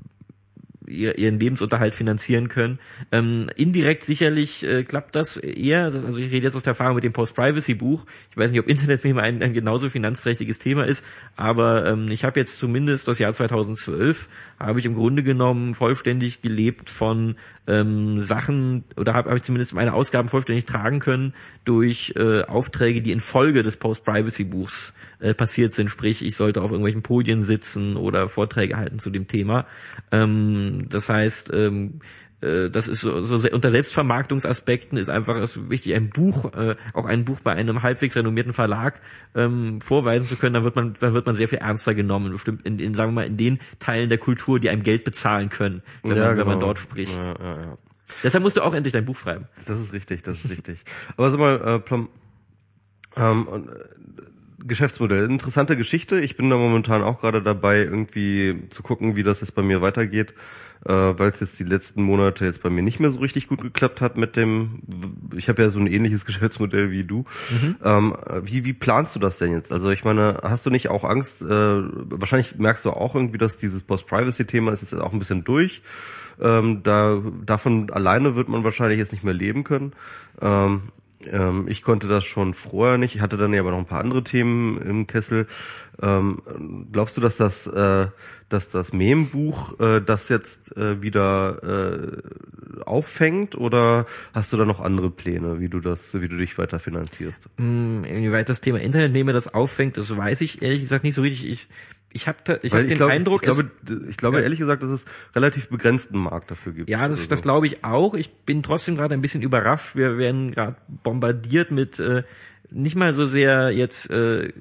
ihren Lebensunterhalt finanzieren können. Ähm, indirekt sicherlich äh, klappt das eher. Also ich rede jetzt aus der Erfahrung mit dem Post-Privacy-Buch. Ich weiß nicht, ob Internetmeme ein, ein genauso finanzträchtiges Thema ist, aber ähm, ich habe jetzt zumindest das Jahr 2012 habe ich im Grunde genommen vollständig gelebt von ähm, Sachen oder habe hab ich zumindest meine Ausgaben vollständig tragen können durch äh, Aufträge, die in Folge des Post-Privacy-Buchs äh, passiert sind. Sprich, ich sollte auf irgendwelchen Podien sitzen oder Vorträge halten zu dem Thema. Ähm, das heißt, ähm, äh, das ist so, so se- unter Selbstvermarktungsaspekten ist einfach es wichtig, ein Buch, äh, auch ein Buch bei einem halbwegs renommierten Verlag ähm, vorweisen zu können, dann wird man, dann wird man sehr viel ernster genommen, bestimmt in, in sagen wir mal, in den Teilen der Kultur, die einem Geld bezahlen können, wenn, Ja, man, wenn man genau. dort spricht. Ja, ja, ja. Deshalb musst du auch endlich dein Buch schreiben. Das ist richtig, das ist richtig. Aber sag mal, äh, Plom, ähm, und, Geschäftsmodell, interessante Geschichte. Ich bin da momentan auch gerade dabei, irgendwie zu gucken, wie das jetzt bei mir weitergeht, äh, weil es jetzt die letzten Monate jetzt bei mir nicht mehr so richtig gut geklappt hat mit dem. Ich habe ja so ein ähnliches Geschäftsmodell wie du. Ähm, wie wie planst du das denn jetzt? Also ich meine, hast du nicht auch Angst? Äh, wahrscheinlich merkst du auch irgendwie, dass dieses Post-Privacy-Thema ist jetzt auch ein bisschen durch. Ähm, da davon alleine wird man wahrscheinlich jetzt nicht mehr leben können. Ähm, ähm, ich konnte das schon vorher nicht. Ich hatte dann ja aber noch ein paar andere Themen im Kessel. Ähm, glaubst du, dass das, äh, dass das Mem-Buch äh, das jetzt äh, wieder äh, auffängt oder hast du da noch andere Pläne, wie du das, wie du dich weiter finanzierst? Hm, Inwieweit das Thema Internetnehmer das auffängt, das weiß ich ehrlich gesagt nicht so richtig. Ich, ich habe ich hab den glaube, Eindruck, ich glaube, ich glaube Ja. ehrlich gesagt, dass es relativ begrenzten Markt dafür gibt. Ja, das, Also das glaube ich auch. Ich bin trotzdem gerade ein bisschen überrascht. Wir werden gerade bombardiert mit äh, nicht mal so sehr jetzt äh,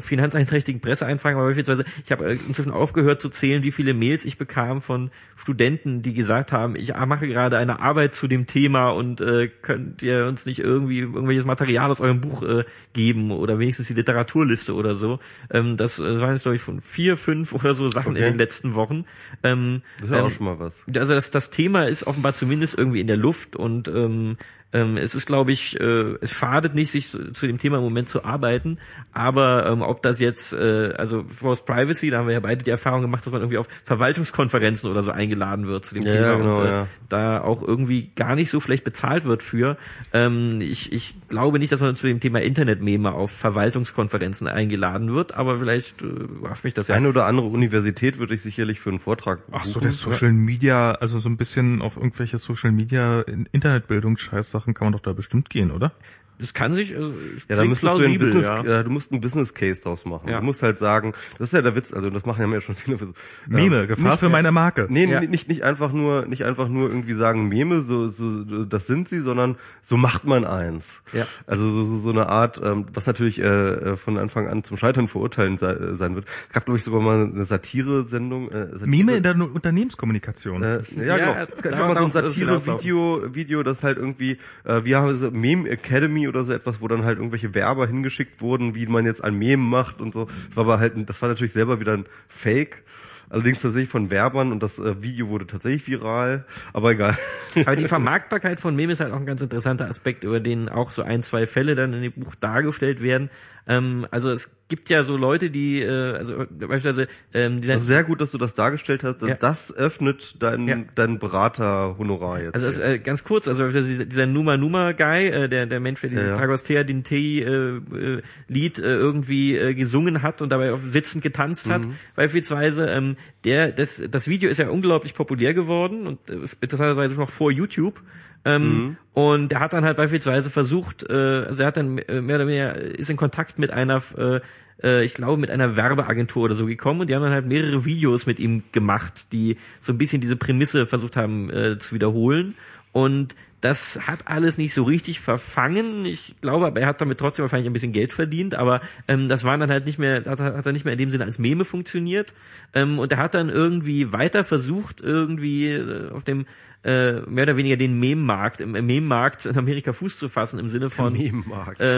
finanzeinträchtigen Presseeinfragen, aber beispielsweise, ich habe äh, inzwischen aufgehört zu zählen, wie viele Mails ich bekam von Studenten, die gesagt haben, ich mache gerade eine Arbeit zu dem Thema und äh, könnt ihr uns nicht irgendwie irgendwelches Material aus eurem Buch äh, geben oder wenigstens die Literaturliste oder so. Ähm, das äh, waren jetzt, glaube ich, von vier, fünf oder so Sachen okay. in den letzten Wochen. Ähm, das ist ja ähm, auch schon mal was. Also das, das Thema ist offenbar zumindest irgendwie in der Luft und ähm, ähm, es ist, glaube ich, äh, es schadet nicht, sich zu, zu, dem Thema im Moment zu arbeiten, aber ähm, ob das jetzt, äh, also Force Privacy, da haben wir ja beide die Erfahrung gemacht, dass man irgendwie auf Verwaltungskonferenzen oder so eingeladen wird zu dem ja, Thema genau, und äh, ja. da auch irgendwie gar nicht so schlecht bezahlt wird für. Ähm, ich, ich glaube nicht, dass man zu dem Thema Internetmeme auf Verwaltungskonferenzen eingeladen wird, aber vielleicht äh, warf mich das ja. Eine oder andere Universität würde ich sicherlich für einen Vortrag Ach so, der Social Media, also so ein bisschen auf irgendwelche Social Media Internetbildung scheiße Sachen kann man doch da bestimmt gehen, oder? Das kann sich, also, ja, da müsstest du ein Business, ja. du musst ein Business Case draus machen. Ja. Du musst halt sagen, das ist ja der Witz, also das machen ja schon viele. So, Meme, Gefahr nicht, für meine Marke. Nee, ja. nicht, nicht einfach nur, nicht einfach nur irgendwie sagen Meme, so, so, das sind sie, sondern so macht man eins. Ja. Also so, so, so eine Art, ähm, was natürlich äh, von Anfang an zum Scheitern verurteilen sei, äh, sein wird. Es gab, glaube ich, sogar mal eine Satire-Sendung. Äh, Satire. Meme in der Unternehmenskommunikation. Äh, ja, ja, genau. Es gab mal so ein Satire-Video, Video, das halt irgendwie, äh, wir haben so Meme Academy oder so etwas, wo dann halt irgendwelche Werber hingeschickt wurden, wie man jetzt ein Meme macht und so. Das war aber halt, das war natürlich selber wieder ein Fake. Allerdings tatsächlich von Werbern und das äh, Video wurde tatsächlich viral, aber egal. Aber die Vermarktbarkeit von Memes ist halt auch ein ganz interessanter Aspekt, über den auch so ein, zwei Fälle dann in dem Buch dargestellt werden. Ähm, also es gibt ja so Leute, die, äh, also beispielsweise ähm, dieser also sehr gut, dass du das dargestellt hast. Ja. Das öffnet dein ja. dein Beraterhonorar jetzt. Also ist, äh, ganz kurz, also dieser Numa Numa Guy, äh, der der Mensch, der dieses ja, ja. Dragostea Dintei äh, äh, Lied äh, irgendwie äh, gesungen hat und dabei auf sitzend getanzt hat, mhm. beispielsweise, ähm, der das das Video ist ja unglaublich populär geworden und äh, interessanterweise noch vor YouTube. Ähm, mhm. Und er hat dann halt beispielsweise versucht, äh, also er hat dann mehr oder weniger ist in Kontakt mit einer, äh, äh, ich glaube, mit einer Werbeagentur oder so gekommen und die haben dann halt mehrere Videos mit ihm gemacht, die so ein bisschen diese Prämisse versucht haben äh, zu wiederholen. Und das hat alles nicht so richtig verfangen. Ich glaube, aber er hat damit trotzdem wahrscheinlich ein bisschen Geld verdient, aber ähm, das war dann halt nicht mehr, hat, hat er nicht mehr in dem Sinne als Meme funktioniert. Ähm, und er hat dann irgendwie weiter versucht, irgendwie äh, auf dem äh, mehr oder weniger den Meme-Markt, im Meme-Markt in Amerika Fuß zu fassen, im Sinne von ähm,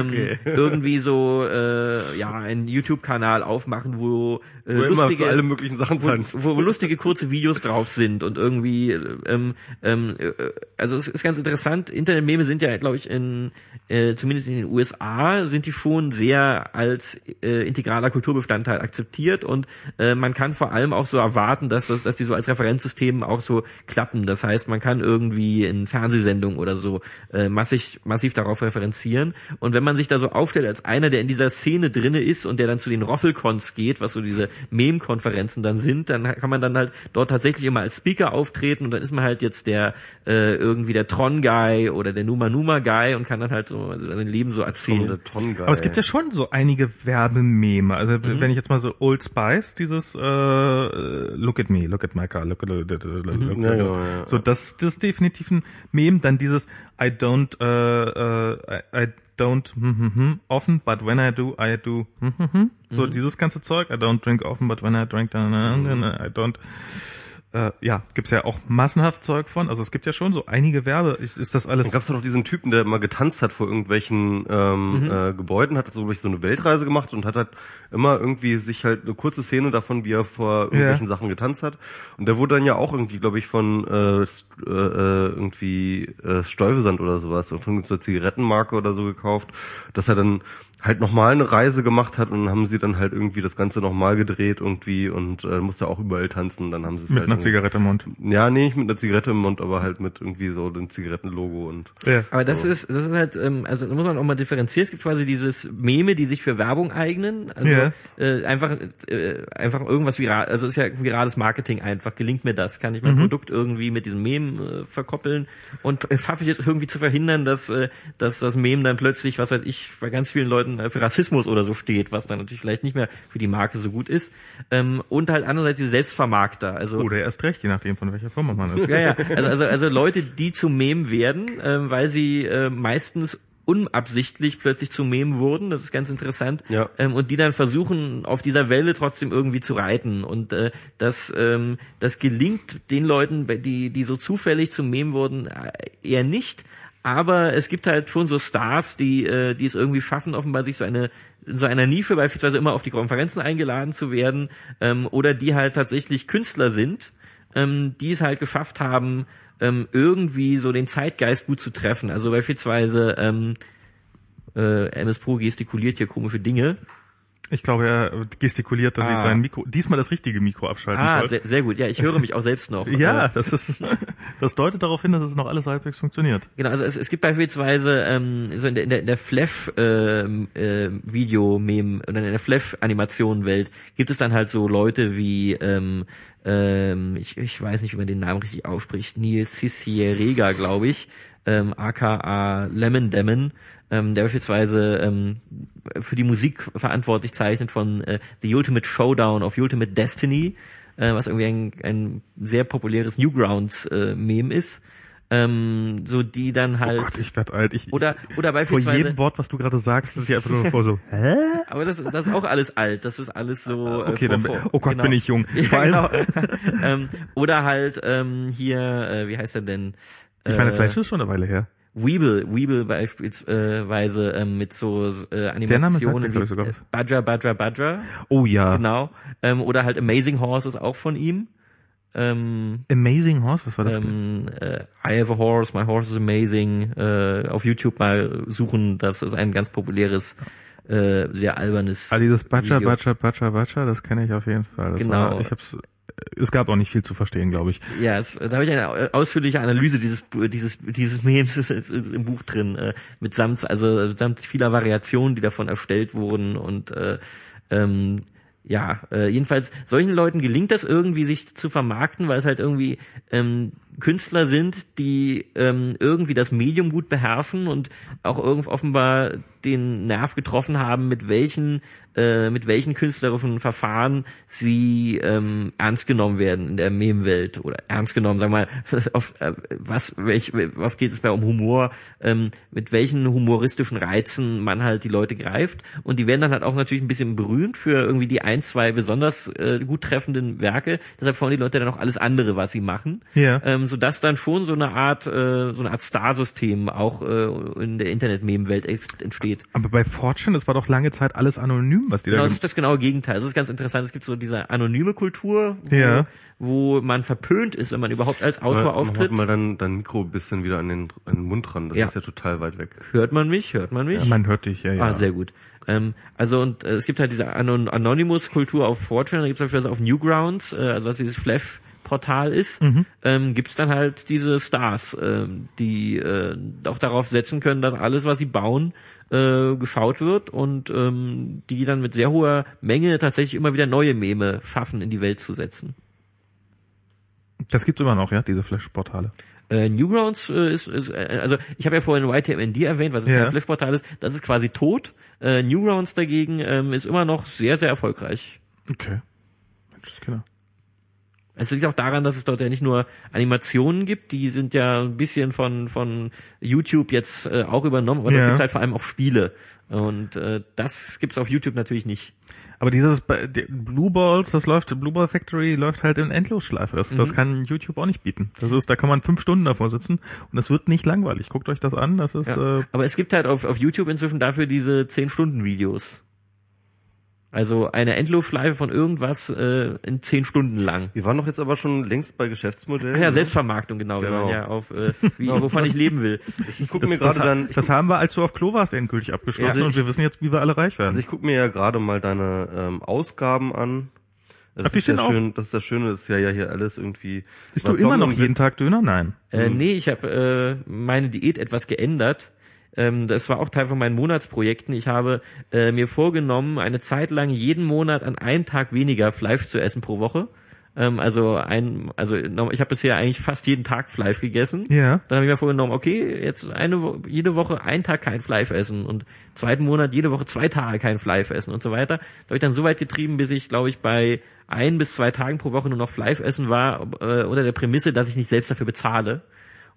okay. irgendwie so äh, ja einen YouTube-Kanal aufmachen, wo, äh, wo lustige alle möglichen Sachen wo, wo, wo lustige kurze Videos drauf sind und irgendwie ähm, ähm, äh, also es ist ganz interessant. Internet-Meme sind ja, glaube ich, in äh, zumindest in den USA sind die schon sehr als äh, integraler Kulturbestandteil akzeptiert und äh, man kann vor allem auch so erwarten, dass, dass, dass die so als Referenzsystem auch so klappen. Das heißt, man kann irgendwie in Fernsehsendungen oder so äh, massig, massiv darauf referenzieren. Und wenn man sich da so aufstellt als einer, der in dieser Szene drinne ist und der dann zu den Roffelcons geht, was so diese Meme-Konferenzen dann sind, dann kann man dann halt dort tatsächlich immer als Speaker auftreten und dann ist man halt jetzt der äh, irgendwie der Tron-Guy oder der Numa Numa-Guy und kann dann halt so also sein Leben so erzählen. Aber es gibt ja schon so einige Werbememe. Also mhm. wenn ich jetzt mal so Old Spice, dieses äh, Look at me, look at my car, look, look, look, look, look, mhm. ja, ja, ja. so das das, ist definitiv ein Meme. Dann dieses I don't, uh, uh, I, I don't hm, hm, hm, often, but when I do, I do hm, hm, hm. So mhm. dieses ganze Zeug. I don't drink often, but when I drink, I don't äh, ja, gibt's ja auch massenhaft Zeug von. Also es gibt ja schon so einige Werbe. Ist, ist das alles? Dann gab's doch noch diesen Typen, der immer getanzt hat vor irgendwelchen ähm, mhm. äh, Gebäuden, hat so, so eine Weltreise gemacht und hat halt immer irgendwie sich halt eine kurze Szene davon, wie er vor irgendwelchen ja. Sachen getanzt hat. Und der wurde dann ja auch irgendwie, glaube ich, von äh, äh, irgendwie äh, Stäubesand oder sowas, oder von so einer Zigarettenmarke oder so gekauft, dass er dann halt nochmal eine Reise gemacht hat und dann haben sie dann halt irgendwie das Ganze nochmal gedreht irgendwie und äh, musste auch überall tanzen. Dann haben sie es mit halt einer Zigarette im Mund. Ja, nee, nicht mit einer Zigarette im Mund, aber halt mit irgendwie so dem Zigarettenlogo und. Ja. Aber das ist das ist halt ähm, also da muss man auch mal differenzieren. Es gibt quasi dieses Meme, die sich für Werbung eignen. Also ja. äh, einfach äh, einfach irgendwas viral. Also ist ja virales Marketing einfach. Gelingt mir das? Kann ich mein mhm. Produkt irgendwie mit diesem Meme äh, verkoppeln und äh, schaffe ich jetzt irgendwie zu verhindern, dass äh, dass das Meme dann plötzlich, was weiß ich, bei ganz vielen Leuten Leuten für Rassismus oder so steht, was dann natürlich vielleicht nicht mehr für die Marke so gut ist. Ähm, und halt andererseits die Selbstvermarkter. Also, oder erst recht, je nachdem von welcher Firma man ist. ja, ja. Also, also, also Leute, die zu Mem werden, ähm, weil sie äh, meistens unabsichtlich plötzlich zu Mem wurden, das ist ganz interessant, Ja. ähm, und die dann versuchen, auf dieser Welle trotzdem irgendwie zu reiten. Und äh, das, ähm, das gelingt den Leuten, die, die so zufällig zum Mem wurden, äh, eher nicht. Aber es gibt halt schon so Stars, die, äh, die es irgendwie schaffen, offenbar sich so eine in so einer Nische beispielsweise immer auf die Konferenzen eingeladen zu werden, ähm, oder die halt tatsächlich Künstler sind, ähm, die es halt geschafft haben, ähm, irgendwie so den Zeitgeist gut zu treffen. Also beispielsweise ähm, äh, MS Pro gestikuliert hier komische Dinge. Ich glaube, er gestikuliert, dass ich Ah. sein Mikro, diesmal das richtige Mikro abschalten Ah, soll. sehr, sehr gut. Ja, ich höre mich auch selbst noch. ja, das ist, das deutet darauf hin, dass es noch alles halbwegs funktioniert. Genau, also es, es gibt beispielsweise ähm, so in der, in der, in der Flash ähm, äh, Video Meme oder in der Flash Animation Welt gibt es dann halt so Leute wie ähm, ähm, ich, ich weiß nicht, wie man den Namen richtig ausspricht, Neil Cicierega, glaube ich, ähm, aka Lemon Demon, ähm, der beispielsweise ähm, für die Musik verantwortlich zeichnet von äh, The Ultimate Showdown of Ultimate Destiny, äh, was irgendwie ein, ein sehr populäres Newgrounds äh, Meme ist. Ähm, so die dann halt Oh Gott, ich werd alt. Ich, oder oder vor beispielsweise jedem Wort, was du gerade sagst, ist ich einfach nur vor so, hä? aber das das ist auch alles alt das ist alles so äh, Okay, vor- dann, vor- oh Gott, genau. bin ich jung. ja, Vor genau. ähm, oder halt ähm, hier äh, wie heißt er denn ich meine, Äh, Flash ist schon eine Weile her. Weeble, Weeble beispielsweise ähm, mit so äh, Name Animationen glaub wie ich, sogar äh. Badger, Badger, Badger, Oh ja. genau. Ähm, oder halt Amazing Horse ist auch von ihm. Ähm, Amazing Horse, was war das? ähm, äh, I have a horse, my horse is amazing. Äh, auf YouTube mal suchen, das ist ein ganz populäres, äh, sehr albernes. ah, dieses Batscha. Batscha, Batscha, Batscha, das kenne ich auf jeden Fall. Das Genau. War, ich hab's, es gab auch nicht viel zu verstehen, glaube ich. Ja, es, da habe ich eine ausführliche Analyse dieses dieses dieses Memes ist, ist, ist im Buch drin äh, mit samt also samt vieler Variationen, die davon erstellt wurden und äh, ähm, ja, äh, jedenfalls solchen Leuten gelingt das irgendwie, sich zu vermarkten, weil es halt irgendwie ähm, Künstler sind, die ähm, irgendwie das Medium gut beherrschen und auch irgend offenbar den Nerv getroffen haben, mit welchen äh, mit welchen künstlerischen Verfahren sie ähm, ernst genommen werden in der Meme-Welt oder ernst genommen, sagen wir mal, auf, äh, was welch, auf geht es bei um Humor, ähm, mit welchen humoristischen Reizen man halt die Leute greift. Und die werden dann halt auch natürlich ein bisschen berühmt für irgendwie die ein, zwei besonders äh, gut treffenden Werke, deshalb freuen die Leute dann auch alles andere, was sie machen. Ja. ähm, sodass dann schon so eine Art, äh, so eine Art Star-System auch äh, in der Internet-Meme-Welt entsteht. Aber bei Fortune, das war doch lange Zeit alles anonym, was die Genau, da das ist das genaue Gegenteil. Das ist ganz interessant. Es gibt so diese anonyme Kultur, wo, Ja. wo man verpönt ist, wenn man überhaupt als Autor Mach auftritt. mal dein, dein Mikro ein bisschen wieder an den, an den Mund ran. Das Ja. ist ja total weit weg. Hört man mich? Hört man mich? Man hört dich, ja, ja. Ah, sehr gut. Ähm, also und äh, es gibt halt diese Anon Anonymous-Kultur auf Fortune, da gibt es beispielsweise auf Newgrounds, äh, also was dieses Flash-Portal ist, ähm, gibt es dann halt diese Stars, ähm, die äh, auch darauf setzen können, dass alles, was sie bauen, äh, geschaut wird und ähm, die dann mit sehr hoher Menge tatsächlich immer wieder neue Meme schaffen, in die Welt zu setzen. Das gibt's immer noch, ja, diese Flash-Portale. Äh, Newgrounds äh, ist, ist äh, also ich habe ja vorhin YTMND erwähnt, was es Ja. ein Flash-Portal ist, das ist quasi tot. Äh, Newgrounds dagegen ähm, ist immer noch sehr, sehr erfolgreich. Okay. Mensch, genau. Es liegt auch daran, dass es dort ja nicht nur Animationen gibt, die sind ja ein bisschen von von YouTube jetzt äh, auch übernommen, aber Ja. dort gibt es halt vor allem auch Spiele. Und äh, das gibt's auf YouTube natürlich nicht. Aber dieses Blue Balls, das läuft, Blue Ball Factory läuft halt in Endlosschleife. Das, Mhm. das kann YouTube auch nicht bieten. Das ist, da kann man fünf Stunden davor sitzen und es wird nicht langweilig. Guckt euch das an, das ist, Ja. äh, Aber es gibt halt auf, auf YouTube inzwischen dafür diese 10-Stunden-Videos. Also eine Endlosschleife von irgendwas äh, in 10 Stunden lang. Wir waren doch jetzt aber schon längst bei Geschäftsmodellen. Ach ja, ne? Selbstvermarktung, genau, wenn man Genau. ja auf, äh, wie, wovon ich leben will. Ich gucke das, mir das, gerade dann, ich das haben wir, als du auf Klo warst, endgültig abgeschlossen Ja. und wir wissen jetzt, wie wir alle reich werden. Also ich gucke mir ja gerade mal deine ähm, Ausgaben an. Das Ach, die ist ja auch? schön, das ist das Schöne, das ist ja, ja hier alles irgendwie. Bist du immer noch jeden Tag Döner? Nein. Äh, nee, ich habe äh, meine Diät etwas geändert. Ähm, das war auch Teil von meinen Monatsprojekten. Ich habe äh, mir vorgenommen, eine Zeit lang jeden Monat an einem Tag weniger Fleisch zu essen pro Woche. Ähm, also ein, also ich habe bisher eigentlich fast jeden Tag Fleisch gegessen. Ja. Dann habe ich mir vorgenommen, okay, jetzt eine jede Woche ein Tag kein Fleisch essen und zweiten Monat jede Woche zwei Tage kein Fleisch essen und so weiter. Da habe ich dann so weit getrieben, bis ich, glaube ich, bei ein bis zwei Tagen pro Woche nur noch Fleisch essen war, äh, unter der Prämisse, dass ich nicht selbst dafür bezahle.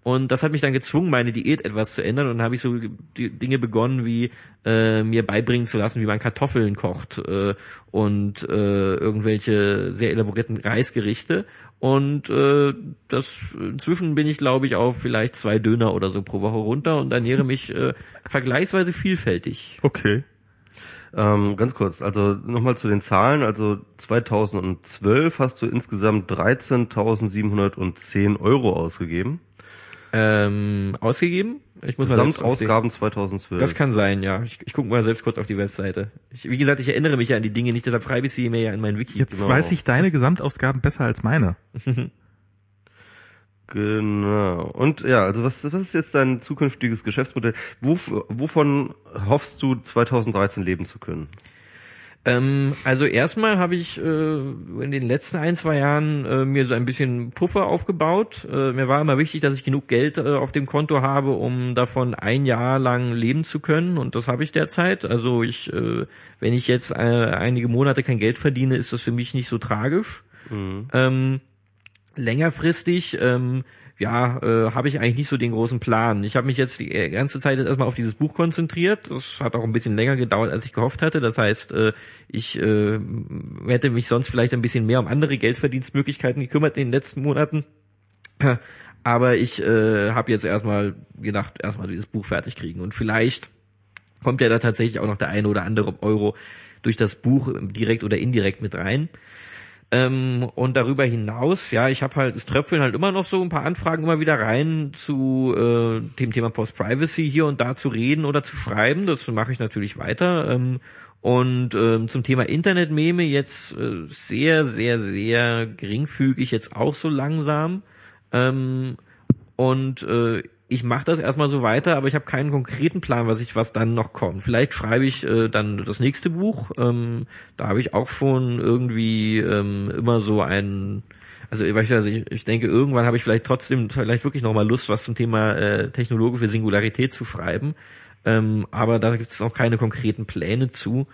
Und das hat mich dann gezwungen, meine Diät etwas zu ändern. Und dann habe ich so die Dinge begonnen, wie äh, mir beibringen zu lassen, wie man Kartoffeln kocht äh, und äh, irgendwelche sehr elaborierten Reisgerichte. Und äh, das inzwischen bin ich, glaube ich, auf vielleicht zwei Döner oder so pro Woche runter und ernähre mich äh, vergleichsweise vielfältig. Okay. Ähm, ganz kurz, also nochmal zu den Zahlen. Also 2012 hast du insgesamt 13.710 Euro ausgegeben. Ähm, ausgegeben? Ich muss mal selbst aufsehen. Gesamtausgaben 2012. Das kann sein, ja. Ich, ich gucke mal selbst kurz auf die Webseite. Ich, wie gesagt, ich erinnere mich ja an die Dinge nicht, deshalb schreibe ich sie mir ja in mein Wiki. Jetzt Genau. weiß ich deine Gesamtausgaben besser als meine. Genau. Und ja, also was, was ist jetzt dein zukünftiges Geschäftsmodell? Wo, wovon hoffst du 2013 leben zu können? Ähm, also erstmal habe ich äh, in den letzten ein, zwei Jahren äh, mir so ein bisschen Puffer aufgebaut. Äh, mir war immer wichtig, dass ich genug Geld äh, auf dem Konto habe, um davon ein Jahr lang leben zu können. Und das habe ich derzeit. Also ich, äh, wenn ich jetzt äh, einige Monate kein Geld verdiene, ist das für mich nicht so tragisch. Ähm, längerfristig ähm, ja, äh, habe ich eigentlich nicht so den großen Plan. Ich habe mich jetzt die ganze Zeit erstmal auf dieses Buch konzentriert. Das hat auch ein bisschen länger gedauert, als ich gehofft hatte. Das heißt, äh, ich äh, hätte mich sonst vielleicht ein bisschen mehr um andere Geldverdienstmöglichkeiten gekümmert in den letzten Monaten. Aber ich äh, habe jetzt erstmal gedacht, erstmal dieses Buch fertig kriegen. Und vielleicht kommt ja da tatsächlich auch noch der eine oder andere Euro durch das Buch direkt oder indirekt mit rein. Ähm, und darüber hinaus, ja, ich habe halt, es tröpfeln halt immer noch so ein paar Anfragen immer wieder rein zu äh, dem Thema Post-Privacy hier und da zu reden oder zu schreiben. Das mache ich natürlich weiter. Ähm, und ähm, zum Thema Internetmeme jetzt äh, sehr, sehr, sehr geringfügig jetzt auch so langsam. Ähm, und äh, ich mache das erstmal so weiter, aber ich habe keinen konkreten Plan, was ich, was dann noch kommt. Vielleicht schreibe ich äh, dann das nächste Buch. Ähm, da habe ich auch schon irgendwie ähm, immer so ein, also ich, weiß also ich, denke, irgendwann habe ich vielleicht trotzdem vielleicht wirklich noch mal Lust, was zum Thema äh, technologische Singularität zu schreiben. Ähm, aber da gibt es noch keine konkreten Pläne zu.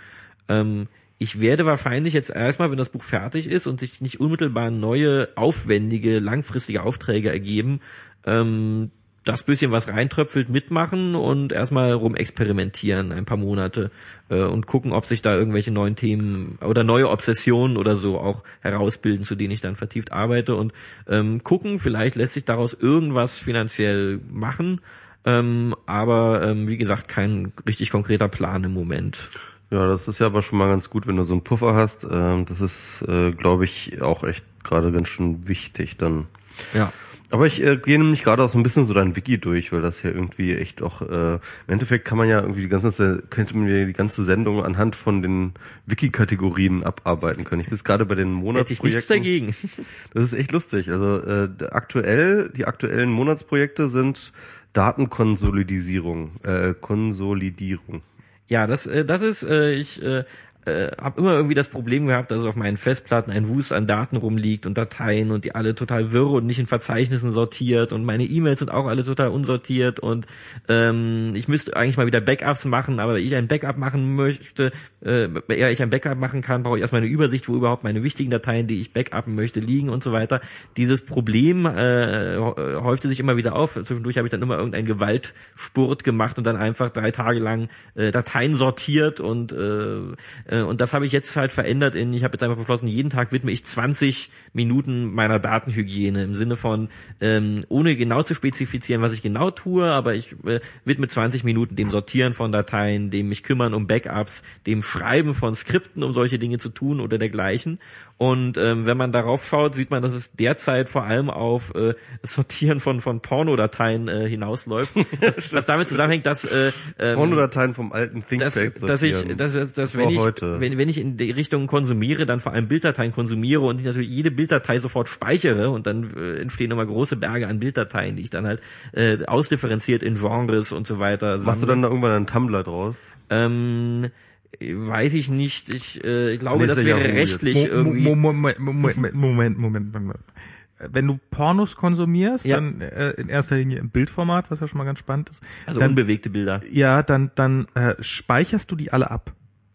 Ähm, ich werde wahrscheinlich jetzt erstmal, wenn das Buch fertig ist und sich nicht unmittelbar neue, aufwendige, langfristige Aufträge ergeben, ähm, das bisschen was reintröpfelt mitmachen und erstmal rumexperimentieren ein paar Monate äh, und gucken, ob sich da irgendwelche neuen Themen oder neue Obsessionen oder so auch herausbilden, zu denen ich dann vertieft arbeite und ähm, gucken, vielleicht lässt sich daraus irgendwas finanziell machen, ähm, aber ähm, wie gesagt, kein richtig konkreter Plan im Moment. Ja, das ist ja aber schon mal ganz gut, wenn du so einen Puffer hast. Ähm, das ist, äh, glaube ich, auch echt gerade ganz schön wichtig dann. Ja. Aber ich äh, gehe nämlich gerade auch so ein bisschen so dein Wiki durch, weil das ja irgendwie echt auch, äh, im Endeffekt kann man ja irgendwie die ganze, könnte man ja die ganze Sendung anhand von den Wiki-Kategorien abarbeiten können. Ich bin jetzt gerade bei den Hätte ich nichts Monatsprojekten. dagegen. Das ist echt lustig. Also äh, aktuell, die aktuellen Monatsprojekte sind Datenkonsolidierung, äh, Konsolidierung. Ja, das, äh, das ist, äh, ich äh, äh, habe immer irgendwie das Problem gehabt, dass auf meinen Festplatten ein Wust an Daten rumliegt und Dateien und die alle total wirr und nicht in Verzeichnissen sortiert und meine E-Mails sind auch alle total unsortiert und ähm, ich müsste eigentlich mal wieder Backups machen, aber wenn ich ein Backup machen möchte, äh, eher ich ein Backup machen kann, brauche ich erstmal eine Übersicht, wo überhaupt meine wichtigen Dateien, die ich backuppen möchte, liegen und so weiter. Dieses Problem äh, häufte sich immer wieder auf. Zwischendurch habe ich dann immer irgendeinen Gewaltspurt gemacht und dann einfach drei Tage lang äh, Dateien sortiert und äh, und das habe ich jetzt halt verändert in, ich habe jetzt einfach beschlossen, jeden Tag widme ich 20 Minuten meiner Datenhygiene im Sinne von, ähm, ohne genau zu spezifizieren, was ich genau tue, aber ich äh, widme 20 Minuten dem Sortieren von Dateien, dem mich kümmern um Backups, dem Schreiben von Skripten, um solche Dinge zu tun oder dergleichen. Und ähm, wenn man darauf schaut, sieht man, dass es derzeit vor allem auf äh, Sortieren von von Pornodateien äh, hinausläuft. Das, was damit zusammenhängt, dass äh, ähm, Pornodateien vom alten dass, ThinkPad dass ich, sortieren. dass, dass, dass Das wenn ich, heute. wenn, wenn ich in die Richtung konsumiere, dann vor allem Bilddateien konsumiere und ich natürlich jede Bilddatei sofort speichere und dann äh, entstehen immer große Berge an Bilddateien, die ich dann halt äh, ausdifferenziert in Genres und so weiter Machst du dann da irgendwann einen Tumblr draus? Ähm, weiß ich nicht. Ich, äh, ich glaube, das wäre rechtlich irgendwie. Mo- Moment, Moment, Moment, Moment, Moment. Wenn du Pornos konsumierst, Ja. dann äh, in erster Linie im Bildformat, was ja schon mal ganz spannend ist. also dann, unbewegte Bilder. ja, dann, dann äh, speicherst du die alle ab.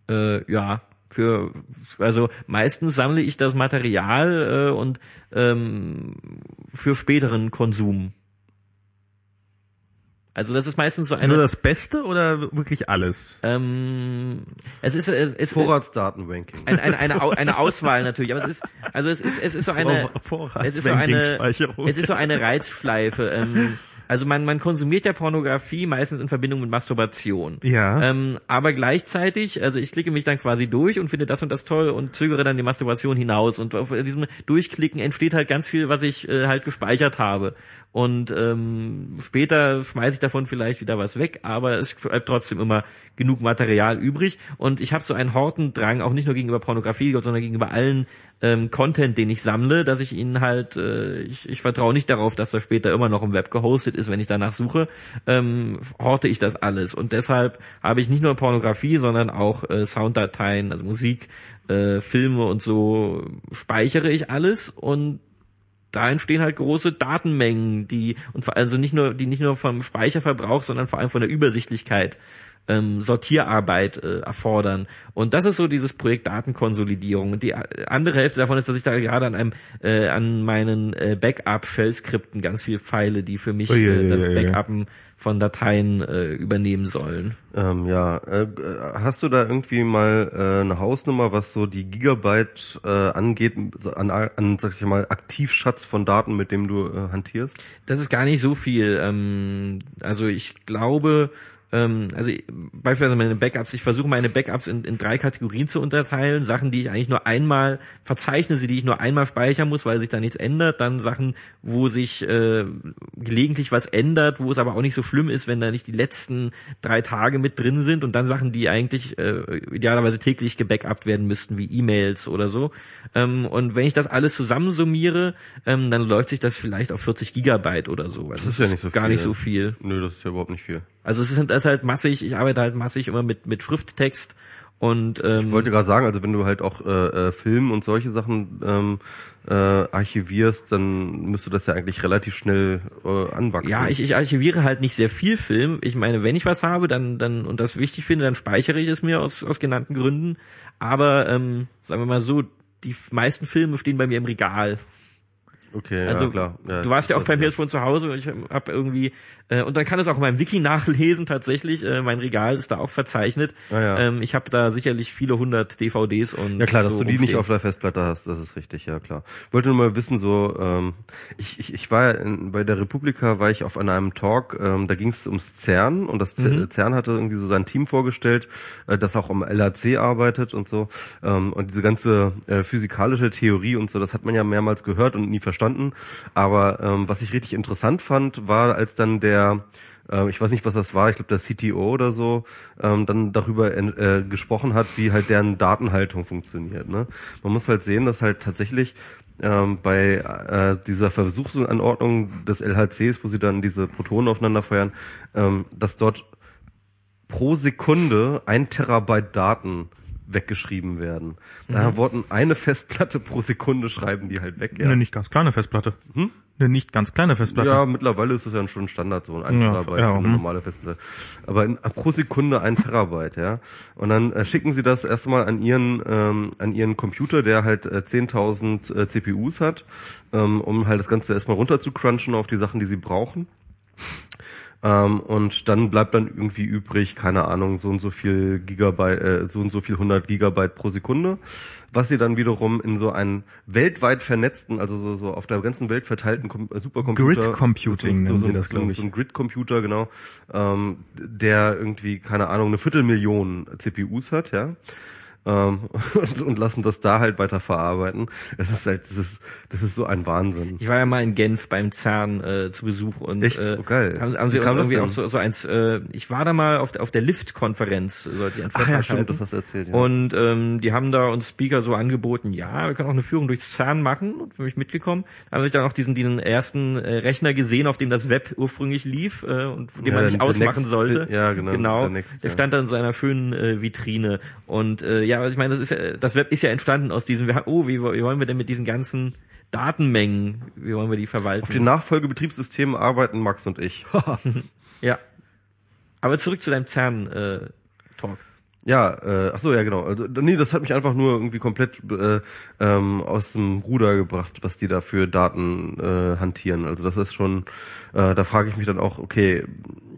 Äh, ja, für also meistens sammle ich das Material äh, und ähm, für späteren Konsum. Also das ist meistens so Nur eine. das Beste oder wirklich alles? Ähm, es ist es ist Vorratsdatenranking. ein, eine, eine, eine Auswahl natürlich, aber es ist also es ist es ist so eine es ist so eine es ist so eine Reizschleife. Ähm, also man man konsumiert ja Pornografie meistens in Verbindung mit Masturbation. Ja. Ähm, aber gleichzeitig, also ich klicke mich dann quasi durch und finde das und das toll und zögere dann die Masturbation hinaus. Und auf diesem Durchklicken entsteht halt ganz viel, was ich äh, halt gespeichert habe. Und ähm, später schmeiße ich davon vielleicht wieder was weg, aber es bleibt trotzdem immer genug Material übrig. Und ich habe so einen Hortendrang, auch nicht nur gegenüber Pornografie, sondern gegenüber allen ähm, Content, den ich sammle, dass ich ihnen halt, äh, ich, ich vertraue nicht darauf, dass das später immer noch im Web gehostet ist, wenn ich danach suche, ähm, horte ich das alles. Und deshalb habe ich nicht nur Pornografie, sondern auch äh, Sounddateien, also Musik, äh, Filme und so speichere ich alles und da entstehen halt große Datenmengen, die und vor- also nicht nur die nicht nur vom Speicherverbrauch, sondern vor allem von der Übersichtlichkeit ähm, Sortierarbeit äh, erfordern. Und das ist so dieses Projekt Datenkonsolidierung. Und die a- andere Hälfte davon ist, dass ich da gerade an einem äh, an meinen äh, Backup-Shell-Skripten ganz viel feile, die für mich äh, das. Backuppen von Dateien äh, übernehmen sollen. Ähm, ja, äh, hast du da irgendwie mal äh, eine Hausnummer, was so die Gigabyte äh, angeht, an, an, sag ich mal, Aktivschatz von Daten, mit dem du äh, hantierst? Das ist gar nicht so viel. Ähm, also ich glaube, ähm, also beispielsweise meine Backups, ich versuche meine Backups in, in drei Kategorien zu unterteilen. Sachen, die ich eigentlich nur einmal verzeichne, sie, die ich nur einmal speichern muss, weil sich da nichts ändert. Dann Sachen, wo sich äh, gelegentlich was ändert, wo es aber auch nicht so schlimm ist, wenn da nicht die letzten drei Tage mit drin sind. Und dann Sachen, die eigentlich äh, idealerweise täglich gebackupt werden müssten, wie E-Mails oder so. Ähm, und wenn ich das alles zusammensummiere, ähm, dann läuft sich das vielleicht auf 40 Gigabyte oder so. Also Das ist ja nicht so gar viel. nicht so viel. Nö, das ist ja überhaupt nicht viel. Also es ist, das ist halt massig, ich arbeite halt massig immer mit, mit Schrifttext und ähm, Ich wollte gerade sagen, also wenn du halt auch äh, äh, Film und solche Sachen ähm, äh, archivierst, dann müsste das ja eigentlich relativ schnell äh, anwachsen. ja, ich, ich archiviere halt nicht sehr viel Film. Ich meine, wenn ich was habe, dann, dann und das wichtig finde, dann speichere ich es mir aus, aus genannten Gründen. Aber ähm, sagen wir mal so, die meisten Filme stehen bei mir im Regal. Okay, Also ja, klar. Ja, du warst ja auch bei mir schon zu Hause und ich habe irgendwie äh, und dann kann es auch in meinem Wiki nachlesen tatsächlich. Äh, mein Regal ist da auch verzeichnet. Ah, ja. ähm, ich habe da sicherlich viele hundert DVDs und Ja klar, dass so du die nicht rumstehen. auf der Festplatte hast, das ist richtig, ja klar. Wollte nur mal wissen, so, ähm, ich, ich, ich war ja in, bei der Republika, war ich auf einem Talk, ähm, da ging es ums CERN und das Mhm. CERN hatte irgendwie so sein Team vorgestellt, äh, das auch am LHC arbeitet und so. Ähm, und diese ganze äh, physikalische Theorie und so, das hat man ja mehrmals gehört und nie verstanden. Aber ähm, was ich richtig interessant fand, war, als dann der äh, ich weiß nicht, was das war, ich glaube der CTO oder so, ähm, dann darüber äh, gesprochen hat, wie halt deren Datenhaltung funktioniert. Ne? Man muss halt sehen, dass halt tatsächlich ähm, bei äh, dieser Versuchsanordnung des LHCs, wo sie dann diese Protonen aufeinander feuern, ähm, dass dort pro Sekunde ein Terabyte Daten weggeschrieben werden. Da wurden eine Festplatte pro Sekunde schreiben die halt weg. Ja. Eine nicht ganz kleine Festplatte. Eine nicht ganz kleine Festplatte. Ja, mittlerweile ist es ja schon Standard, so ein Ja, Terabyte ja, für eine hm. normale Festplatte. Aber in, pro Sekunde ein Terabyte, ja. Und dann äh, schicken sie das erstmal an ihren ähm, an ihren Computer, der halt äh, 10.000 äh, CPUs hat, ähm, um halt das Ganze erstmal runter zu crunchen auf die Sachen, die sie brauchen. Ähm, und dann bleibt dann irgendwie übrig, keine Ahnung, so und so viel Gigabyte, äh, so und so viel 100 Gigabyte pro Sekunde, was sie dann wiederum in so einen weltweit vernetzten, also so, so auf der ganzen Welt verteilten Kom äh, Supercomputer. Grid Computing nennen sie das, so, glaub ich. So ein Grid-Computer, genau, ähm, der irgendwie, keine Ahnung, eine Viertelmillion CPUs hat, ja. Ähm, und, und lassen das da halt weiter verarbeiten. Es ist halt, das ist, das ist so ein Wahnsinn. Ich war ja mal in Genf beim CERN äh, zu Besuch und Echt? Äh, Oh, geil. haben, haben sie uns das irgendwie auch so, so eins. Äh, ich war da mal auf der, auf der Lift-Konferenz, sollte ich Ach ja, stimmt, das hast du erzählt. Ja. Und ähm, die haben da uns Speaker so angeboten, ja, wir können auch eine Führung durchs CERN machen. Und bin ich mitgekommen. Da haben wir dann auch diesen, diesen ersten äh, Rechner gesehen, auf dem das Web ursprünglich lief äh, und den Ja, man nicht ausmachen Next- sollte. ja, genau, Genau. der Next, der stand da in so einer schönen äh, Vitrine. Und äh, ja, also ich meine, das ist ja, das Web ist ja entstanden aus diesem, oh, wie, wie wollen wir denn mit diesen ganzen Datenmengen, wie wollen wir die verwalten? Auf den Nachfolgebetriebssystemen arbeiten Max und ich. Ja. Aber zurück zu deinem CERN-Talk. ja, äh, ach so, ja genau. Also, nee, das hat mich einfach nur irgendwie komplett äh, ähm, aus dem Ruder gebracht, was die da für Daten äh, hantieren. Also das ist schon, äh, da frage ich mich dann auch, okay,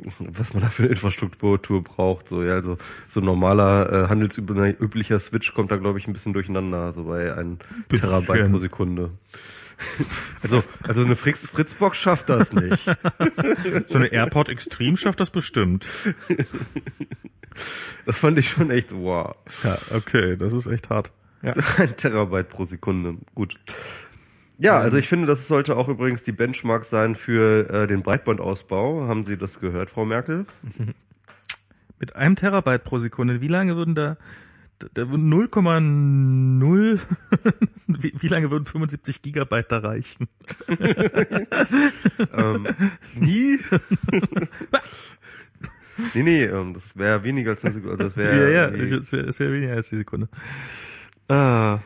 was man da für eine Infrastruktur braucht. So, ja, also so normaler äh, handelsüblicher Switch kommt da, glaube ich, ein bisschen durcheinander, so bei ein Bisschen. Terabyte pro Sekunde. also, also eine Fritz, Fritzbox schafft das nicht. So eine AirPod Extreme schafft das bestimmt. Das fand ich schon echt, wow. Ja, okay, das ist echt hart. Ein Terabyte pro Sekunde. Gut. Ja, also ich finde, das sollte auch übrigens die Benchmark sein für äh, den Breitbandausbau. Haben Sie das gehört, Frau Merkel? Mit einem Terabyte pro Sekunde, wie lange würden da, da- würden 0,0, wie, wie lange würden 75 Gigabyte da reichen? ähm, nie. nee, nee, ähm, das wäre weniger als eine Sekunde. Also das wäre ja, ja, es wäre wär weniger als die Sekunde. Ah,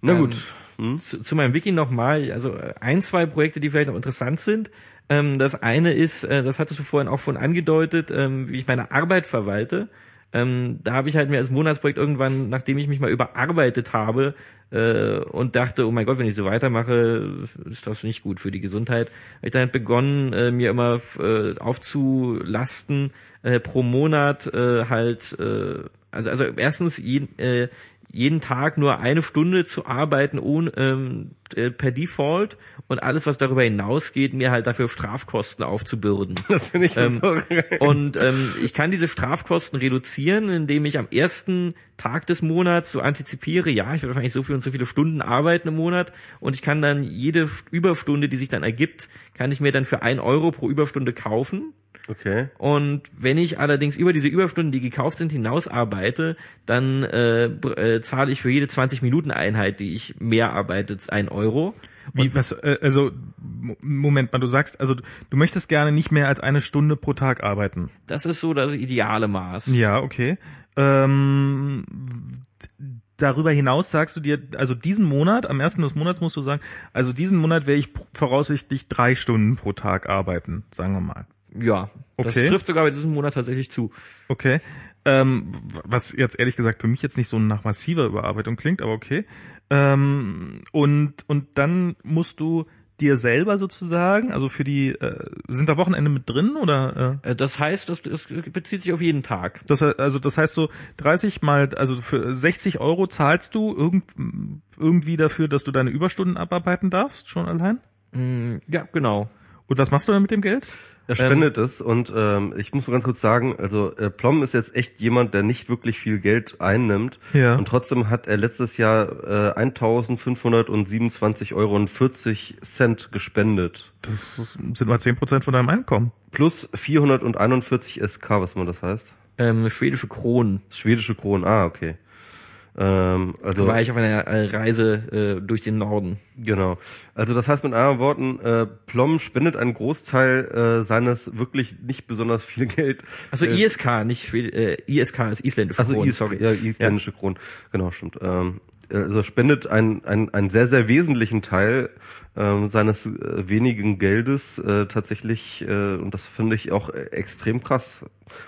na Ähm, gut. Hm? zu, zu meinem Wiki nochmal, also äh, ein, zwei Projekte, die vielleicht noch interessant sind. Ähm, das eine ist, äh, das hattest du vorhin auch schon angedeutet, ähm, wie ich meine Arbeit verwalte. Ähm, da habe ich halt mir als Monatsprojekt irgendwann, nachdem ich mich mal überarbeitet habe äh, und dachte, oh mein Gott, wenn ich so weitermache, ist das nicht gut für die Gesundheit, habe ich dann halt begonnen, äh, mir immer äh, aufzulasten, äh, pro Monat äh, halt, äh, also, also erstens jeden, äh, jeden Tag nur eine Stunde zu arbeiten ohne, ähm, äh, per Default und alles, was darüber hinausgeht, mir halt dafür Strafkosten aufzubürden. Das finde ich Ähm, geil. Und ähm, ich kann diese Strafkosten reduzieren, indem ich am ersten Tag des Monats so antizipiere, ja, ich werde wahrscheinlich so viel und so viele Stunden arbeiten im Monat und ich kann dann jede Überstunde, die sich dann ergibt, kann ich mir dann für ein Euro pro Überstunde kaufen. Okay. Und wenn ich allerdings über diese Überstunden, die gekauft sind, hinaus arbeite, dann äh, äh, zahle ich für jede 20 Minuten Einheit, die ich mehr arbeite, ein Euro. Wie, was, äh, also, Mo- Moment mal, du sagst, also, du möchtest gerne nicht mehr als eine Stunde pro Tag arbeiten. Das ist so das ideale Maß. Ja, okay. Ähm, darüber hinaus sagst du dir, also diesen Monat, am ersten des Monats musst du sagen, also diesen Monat werde ich voraussichtlich drei Stunden pro Tag arbeiten, sagen wir mal. Ja, das Okay. trifft sogar bei diesem Monat tatsächlich zu. Okay. Ähm, was jetzt ehrlich gesagt für mich jetzt nicht so nach massiver Überarbeitung klingt, aber okay. Ähm, und, und dann musst du dir selber sozusagen, also für die, äh, sind da Wochenende mit drin oder? Äh? Äh, Das heißt, das, das bezieht sich auf jeden Tag. Das, also das heißt so 30 mal, also für 60 Euro zahlst du irgend, irgendwie dafür, dass du deine Überstunden abarbeiten darfst, schon allein? Mm, Ja, genau. Und was machst du dann mit dem Geld? Er spendet es und ähm, ich muss mal ganz kurz sagen, also äh, Plom ist jetzt echt jemand, der nicht wirklich viel Geld einnimmt Ja. und trotzdem hat er letztes Jahr äh, 1.527 Euro und 40 Cent gespendet. Das sind mal 10% von deinem Einkommen. Plus 441 SK, was man das heißt. Ähm, schwedische Kronen. Schwedische Kronen, ah, okay. Ähm, also war ich auf einer äh, Reise äh, durch den Norden. Genau. Also das heißt mit anderen Worten, äh, Plom spendet einen Großteil äh, seines wirklich nicht besonders viel Geld. Also äh, ISK, nicht Schwed äh, ISK ist isländische Also Kronen, Is sorry. Ja, isländische Kronen. Genau, stimmt. Ähm, also spendet einen, einen, einen sehr, sehr wesentlichen Teil ähm, seines äh, wenigen Geldes äh, tatsächlich, äh, und das finde ich auch äh, extrem krass.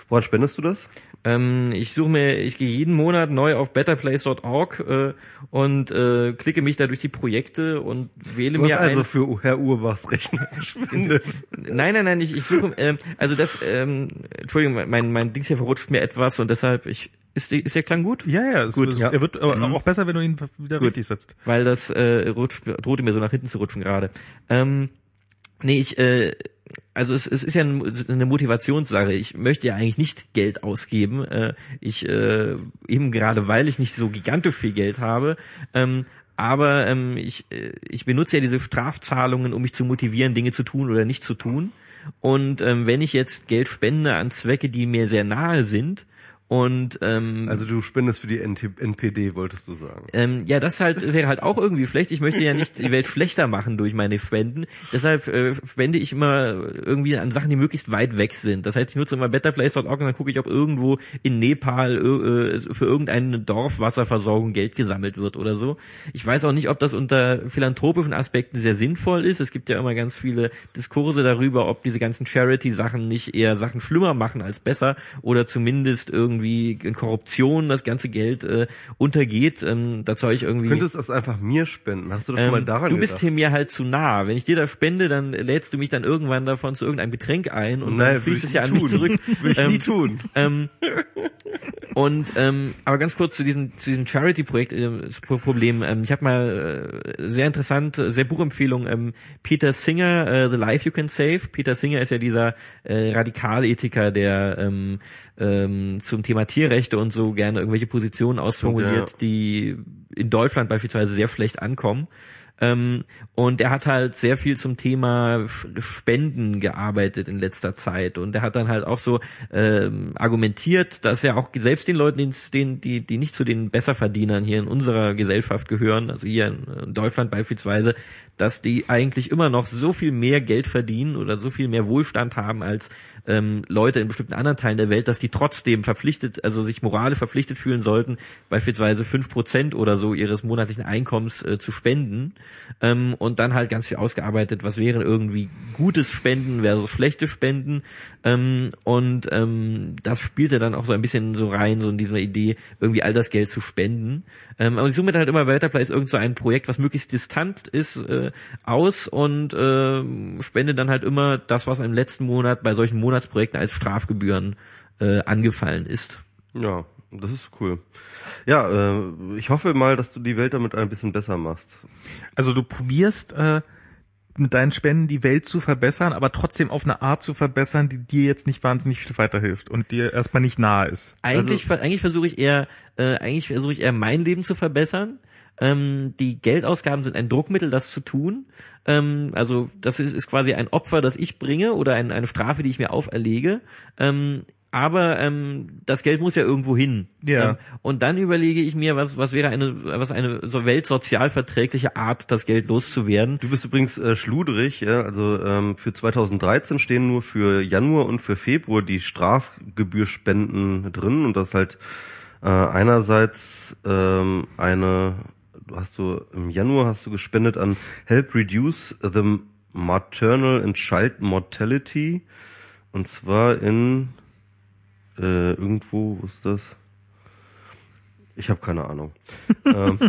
Woran spendest du das? Ähm, ich suche mir, ich gehe jeden Monat neu auf betterplace.org äh, und äh, klicke mich da durch die Projekte und wähle Du hast mir also ein. für Herr Urbachs Rechner gespendet. Nein, nein, nein, ich, ich suche, ähm, also das, ähm, Entschuldigung, mein, mein Dings hier verrutscht mir etwas und deshalb, ich, ist, ist der Klang gut? Ja, ja, Gut, es, ja. er wird aber auch besser, wenn du ihn wieder richtig setzt. weil das äh, rutscht, drohte mir so nach hinten zu rutschen gerade. Ähm, nee, ich, äh, also es, es ist ja ein- eine Motivationssache. Ich möchte ja eigentlich nicht Geld ausgeben. Äh, ich äh, eben gerade, weil ich nicht so gigantisch viel Geld habe. Ähm, aber ähm, ich, äh, ich benutze ja diese Strafzahlungen, um mich zu motivieren, Dinge zu tun oder nicht zu tun. Und ähm, wenn ich jetzt Geld spende an Zwecke, die mir sehr nahe sind, und ähm, Also du spendest für die NT NPD, wolltest du sagen. ähm, ja, das halt wäre halt auch irgendwie schlecht. Ich möchte ja nicht die Welt schlechter machen durch meine Spenden. Deshalb äh, spende ich immer irgendwie an Sachen, die möglichst weit weg sind. Das heißt, ich nutze immer betterplace.org und dann gucke ich, ob irgendwo in Nepal äh, für irgendeine Dorfwasserversorgung Geld gesammelt wird oder so. Ich weiß auch nicht, ob das unter philanthropischen Aspekten sehr sinnvoll ist. Es gibt ja immer ganz viele Diskurse darüber, ob diese ganzen Charity-Sachen nicht eher Sachen schlimmer machen als besser oder zumindest irgendwie irgendwie in Korruption das ganze Geld äh, untergeht. Ähm, dazu habe ich irgendwie. Du könntest das einfach mir spenden. Hast du das schon ähm, mal daran du bist gedacht? hier mir halt zu nah. Wenn ich dir das spende, dann lädst du mich dann irgendwann davon zu irgendeinem Getränk ein und Nein, dann fließt es ja an mich tun. zurück. Will ich Ähm, nie tun. ähm, und ähm, aber ganz kurz zu diesem zu diesem Charity-Projekt äh, Problem. Ähm, ich habe mal äh, sehr interessant, sehr Buchempfehlung. Ähm, Peter Singer, äh, The Life You Can Save. Peter Singer ist ja dieser äh, Radikalethiker, der ähm, ähm, zum Thema Tierrechte und so gerne irgendwelche Positionen ausformuliert, Ja. die in Deutschland beispielsweise sehr schlecht ankommen. Ähm, und er hat halt sehr viel zum Thema Spenden gearbeitet in letzter Zeit. Und er hat dann halt auch so ähm, argumentiert, dass er auch selbst den Leuten, den's- den, die, die nicht zu den Besserverdienern hier in unserer Gesellschaft gehören, also hier in Deutschland beispielsweise, dass die eigentlich immer noch so viel mehr Geld verdienen oder so viel mehr Wohlstand haben als ähm, Leute in bestimmten anderen Teilen der Welt, dass die trotzdem verpflichtet, also sich moralisch verpflichtet fühlen sollten, beispielsweise fünf Prozent oder so ihres monatlichen Einkommens äh, zu spenden ähm, und dann halt ganz viel ausgearbeitet, was wären irgendwie gutes Spenden versus schlechte Spenden ähm, und ähm, das spielte dann auch so ein bisschen so rein, so in dieser Idee, irgendwie all das Geld zu spenden. Ähm, aber ich suche mir dann halt immer weiter, vielleicht irgend so ein Projekt, was möglichst distant ist, äh, aus und äh, spende dann halt immer das, was im letzten Monat bei solchen Monatsprojekten als Strafgebühren äh, angefallen ist. Ja, das ist cool. Ja, äh, ich hoffe mal, dass du die Welt damit ein bisschen besser machst. Also du probierst äh, mit deinen Spenden die Welt zu verbessern, aber trotzdem auf eine Art zu verbessern, die dir jetzt nicht wahnsinnig viel weiterhilft und dir erstmal nicht nahe ist. Eigentlich, ver- eigentlich versuche ich eher, äh, eigentlich versuche ich eher mein Leben zu verbessern. Ähm, die Geldausgaben sind ein Druckmittel, das zu tun. Ähm, also das ist, ist quasi ein Opfer, das ich bringe oder ein, eine Strafe, die ich mir auferlege. Ähm, aber ähm, das Geld muss ja irgendwo hin. Ja. Ähm, und dann überlege ich mir, was, was wäre eine, was eine so weltsozialverträgliche Art, das Geld loszuwerden. Du bist übrigens äh, schludrig, ja, also ähm, für 2013 stehen nur für Januar und für Februar die Strafgebührspenden drin und das halt äh, einerseits ähm, eine, du hast du im Januar hast du gespendet an Help Reduce the Maternal and Child Mortality und zwar in äh, irgendwo, wo ist das? Ich habe keine Ahnung. ähm,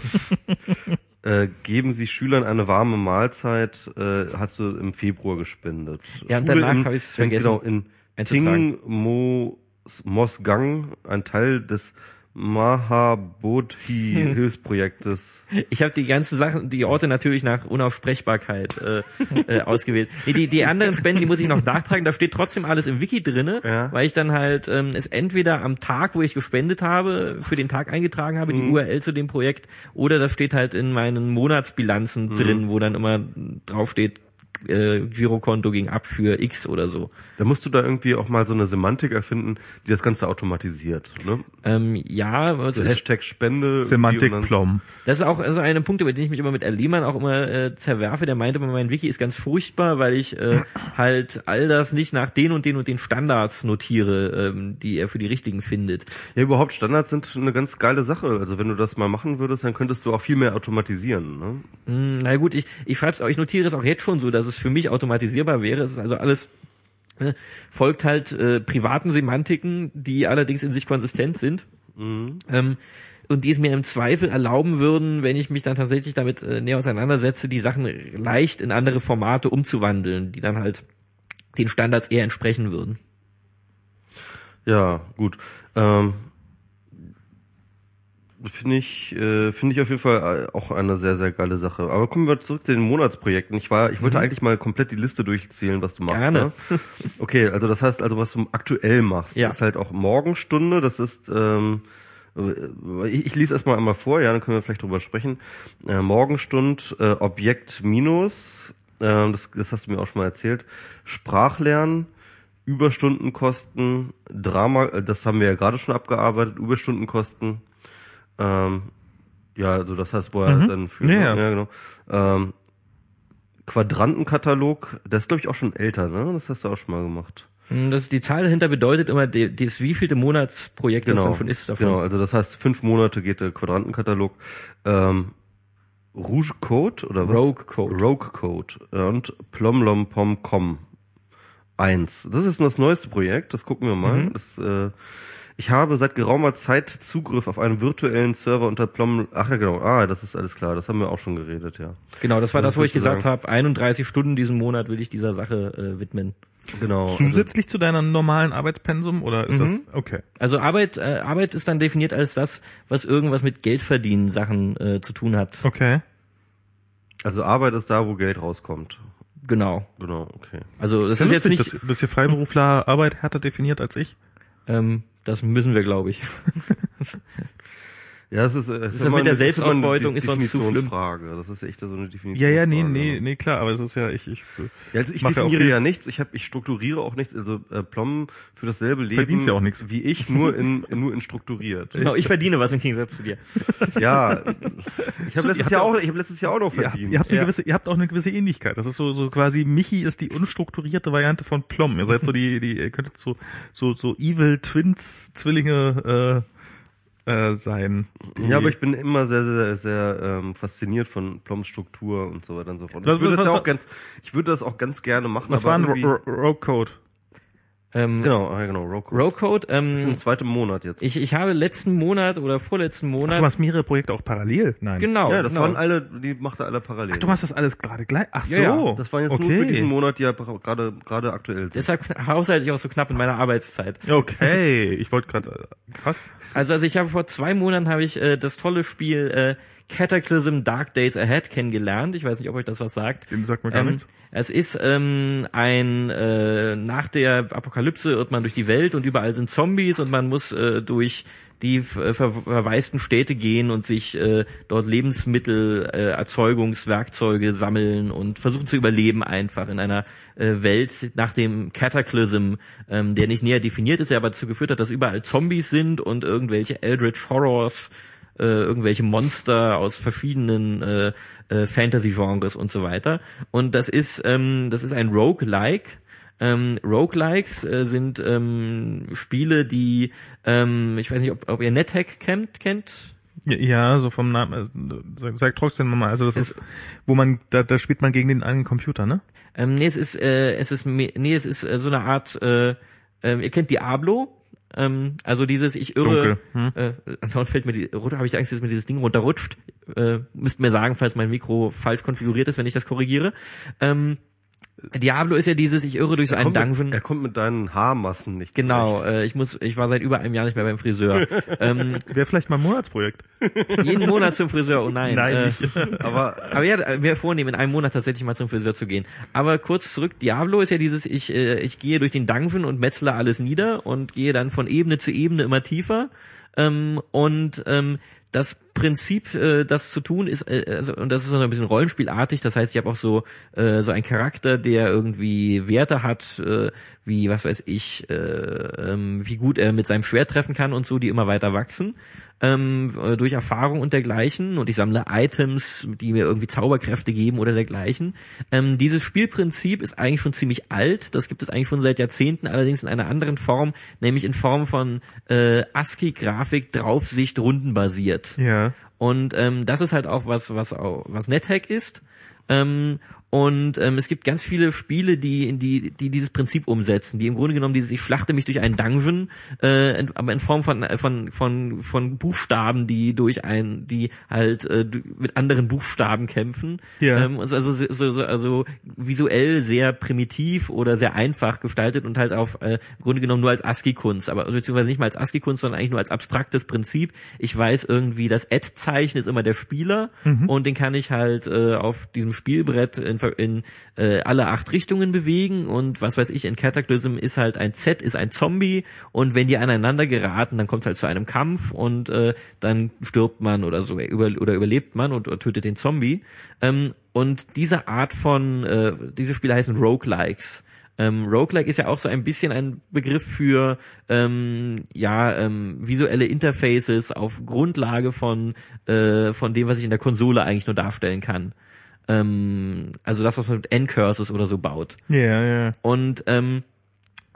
äh, geben Sie Schülern eine warme Mahlzeit, äh, hast du im Februar gespendet. Ja, und Schule danach in- hab ich's in- vergessen Genau, in. Ting Mo Mosgang, ein Teil des Mahabodhi Hilfsprojektes. Ich habe die ganzen Sachen, die Orte natürlich nach Unaussprechbarkeit äh, äh, ausgewählt. Nee, die, die anderen Spenden, die muss ich noch nachtragen. Da steht trotzdem alles im Wiki drinne, Ja. weil ich dann halt ähm, es entweder am Tag, wo ich gespendet habe, für den Tag eingetragen habe, die URL zu dem Projekt, oder das steht halt in meinen Monatsbilanzen drin, wo dann immer draufsteht, äh, Girokonto ging ab für X oder so. Da musst du da irgendwie auch mal so eine Semantik erfinden, die das Ganze automatisiert. Ne? Ähm, ja, es So ist, Hashtag Spende. Semantik Plom. Das ist auch also ein Punkt, über den ich mich immer mit Herr Lehmann auch immer äh, zerwerfe. Der meinte immer, mein Wiki ist ganz furchtbar, weil ich äh, halt all das nicht nach den und den und den Standards notiere, ähm, die er für die richtigen findet. Ja, überhaupt Standards sind eine ganz geile Sache. Also wenn du das mal machen würdest, dann könntest du auch viel mehr automatisieren. Ne? Hm, na gut, ich, ich schreib's auch, ich notiere es auch jetzt schon so, dass es für mich automatisierbar wäre. Es ist also alles äh, folgt halt äh, privaten Semantiken, die allerdings in sich konsistent sind. Ähm, und die es mir im Zweifel erlauben würden, wenn ich mich dann tatsächlich damit äh, näher auseinandersetze, die Sachen leicht in andere Formate umzuwandeln, die dann halt den Standards eher entsprechen würden. Ja, gut. Ähm, Finde ich, äh, finde ich auf jeden Fall äh, auch eine sehr, sehr geile Sache. Aber kommen wir zurück zu den Monatsprojekten. Ich war, ich wollte eigentlich mal komplett die Liste durchzählen, was du machst. Gerne. Ne? Okay, also das heißt also, was du aktuell machst, Ja. ist halt auch Morgenstunde. Das ist, ähm, äh, ich, ich lese erstmal einmal vor, ja, dann können wir vielleicht drüber sprechen. Äh, Morgenstund, äh, Objekt Minus, äh, das, das hast du mir auch schon mal erzählt. Sprachlernen, Überstundenkosten, Drama, äh, das haben wir ja gerade schon abgearbeitet, Überstundenkosten. Ähm, ja, also das heißt, wo er dann für, Mhm. Ja, ja. ja genau. Ähm, Quadrantenkatalog, das ist glaube ich auch schon älter, ne? Das hast du auch schon mal gemacht. Hm, Das, die Zahl dahinter bedeutet immer, die, das wievielte Monatsprojekt das Genau, davon ist. Davon. genau. Also das heißt, fünf Monate geht der Quadrantenkatalog. Ähm, Rouge Code oder was? Rogue Code. Rogue Code und plomlompom.com. 1. Das ist das neueste Projekt, das gucken wir mal. Mhm. Das, äh, ich habe seit geraumer Zeit Zugriff auf einen virtuellen Server unter Plum. Ach ja, genau. Ah, das ist alles klar. Das haben wir auch schon geredet, ja. Genau, das war das, Das wo ich gesagt habe, 31 Stunden diesen Monat will ich dieser Sache äh, widmen. Genau. Also, Zusätzlich zu deiner normalen Arbeitspensum oder ist Mhm. das okay? Also Arbeit, äh, Arbeit ist dann definiert als das, was irgendwas mit Geldverdienen Sachen äh, zu tun hat. Okay. also Arbeit ist da, wo Geld rauskommt. Genau. Genau, okay. Also das ist jetzt nicht, dass, dass ihr Freiberufler Arbeit härter definiert als ich. Ähm, das müssen wir, glaube ich. Ja, es ist, es das mit der Selbstausbeutung ist sonst zu schlimm. Definitionsfrage. Das ist echt so eine Definition. Ja, ja, nee, nee, nee, klar, aber es ist ja, ich, ich Ja, also ich ja definiere viel- ja nichts, ich habe, ich strukturiere auch nichts. Also äh, Plom für dasselbe Leben Verdienst ja auch nichts. wie ich, nur in nur in strukturiert. Genau, ich verdiene was im Gegensatz zu dir. Ja, ich habe letztes Jahr ja- auch, ich habe letztes Jahr auch noch ihr habt, verdient. ihr, habt eine Ja. gewisse, ihr habt auch eine gewisse Ähnlichkeit. Das ist so, so quasi, Michi ist die unstrukturierte Variante von Plom. Ihr seid so die, die, ihr könntet so, so, so Evil Twins Zwillinge, äh, äh, sein. Ja, aber ich bin immer sehr, sehr, sehr ähm, fasziniert von Ploms Struktur und so weiter und so fort. Ich würde das ja auch ganz, ich würde das auch ganz gerne machen. was war ein Rogue Code? Ähm, Genau, ja, genau, Rogue. Row Code, Das ist ähm, ein zweiter Monat jetzt. ich, ich habe letzten Monat oder vorletzten Ach, Monat, du machst mehrere Projekte auch parallel? Nein. genau, ja, das genau. waren alle, die macht er alle parallel. Du machst das alles gerade gleich? Ach so. Ja, ja, das waren jetzt okay. nur für diesen Monat, die ja gerade gerade aktuell sind. Deshalb haushalte ich auch so knapp in meiner Arbeitszeit. Okay, ich wollte gerade, krass. Also, also ich habe vor zwei Monaten habe ich äh, das tolle Spiel äh, Cataclysm Dark Days Ahead kennengelernt. Ich weiß nicht, ob euch das was sagt. Den sagt mir gar Ähm, nichts. es ist ähm, ein äh, nach der Apokalypse irrt man durch die Welt und überall sind Zombies und man muss äh, durch die äh, ver verwaisten Städte gehen und sich äh, dort Lebensmittel, äh, Erzeugungswerkzeuge sammeln und versuchen zu überleben einfach in einer äh, Welt nach dem Cataclysm, ähm, der nicht näher definiert ist, der aber dazu geführt hat, dass überall Zombies sind und irgendwelche Eldritch Horrors äh, irgendwelche Monster aus verschiedenen äh, äh, Fantasy-Genres und so weiter. Und das ist ähm, das ist ein Roguelike. Ähm, Roguelikes äh, sind ähm, Spiele, die ähm, ich weiß nicht, ob, ob ihr NetHack kennt, kennt. Ja, so vom Namen, äh, sag, sag trotzdem mal, also das ist, wo man, da, da spielt man gegen den eigenen Computer, ne? Ähm, nee, es ist äh, es ist nee, es ist äh, so eine Art. Äh, ähm, ihr kennt Diablo. Ähm, also dieses ich irre. Dunkel, Äh, ansonsten fällt mir die habe ich Angst, dass mir dieses Ding runterrutscht. Äh, müsst mir sagen, falls mein Mikro falsch konfiguriert ist, wenn ich das korrigiere. Ähm, Diablo ist ja dieses ich irre durch so einen Dungeon. Mit, er kommt mit deinen Haarmassen nicht Genau, zurecht. äh, ich muss, ich war seit über einem Jahr nicht mehr beim Friseur. ähm, Wäre vielleicht mal ein Monatsprojekt. jeden Monat zum Friseur, oh nein. äh, nicht. Aber Aber ja, wir vornehmen, in einem Monat tatsächlich mal zum Friseur zu gehen. Aber kurz zurück, Diablo ist ja dieses, ich, äh, ich gehe durch den Dungeon und metzle alles nieder und gehe dann von Ebene zu Ebene immer tiefer. Ähm, und ähm, das Prinzip, äh, das zu tun ist, äh, also, und das ist so ein bisschen rollenspielartig, das heißt, ich habe auch so äh, so einen Charakter, der irgendwie Werte hat, äh, wie, was weiß ich, äh, ähm, wie gut er mit seinem Schwert treffen kann und so, die immer weiter wachsen ähm, äh, durch Erfahrung und dergleichen und ich sammle Items, die mir irgendwie Zauberkräfte geben oder dergleichen. Ähm, dieses Spielprinzip ist eigentlich schon ziemlich alt, das gibt es eigentlich schon seit Jahrzehnten, allerdings in einer anderen Form, nämlich in Form von äh, ASCII-Grafik, Draufsicht, rundenbasiert. Ja. Und ähm, das ist halt auch was, was was NetHack ist. Ähm, und ähm, es gibt ganz viele Spiele, die, in die, die dieses Prinzip umsetzen, die im Grunde genommen dieses, ich schlachte mich durch einen Dungeon, äh, in, aber in Form von, von, von, von Buchstaben, die durch ein, die halt äh, mit anderen Buchstaben kämpfen. Ja. Ähm, also, also, so, so, also visuell sehr primitiv oder sehr einfach gestaltet und halt auf äh, im Grunde genommen nur als ASCII-Kunst, aber beziehungsweise nicht mal als ASCII-Kunst, sondern eigentlich nur als abstraktes Prinzip. Ich weiß irgendwie, das Ad-Zeichen ist immer der Spieler und den kann ich halt äh, auf diesem Spielbrett in, in äh, alle acht Richtungen bewegen und was weiß ich, in Cataclysm ist halt ein Z, ist ein Zombie und wenn die aneinander geraten, dann kommt es halt zu einem Kampf und äh, dann stirbt man oder so über, oder überlebt man und oder tötet den Zombie. Ähm, und diese Art von, äh, diese Spiele heißen Roguelikes. Ähm, Roguelike ist ja auch so ein bisschen ein Begriff für ähm, ja ähm, visuelle Interfaces auf Grundlage von äh, von dem, was ich in der Konsole eigentlich nur darstellen kann. Ähm, also das, was man mit N-Curses oder so baut. Ja, ja. Und ähm,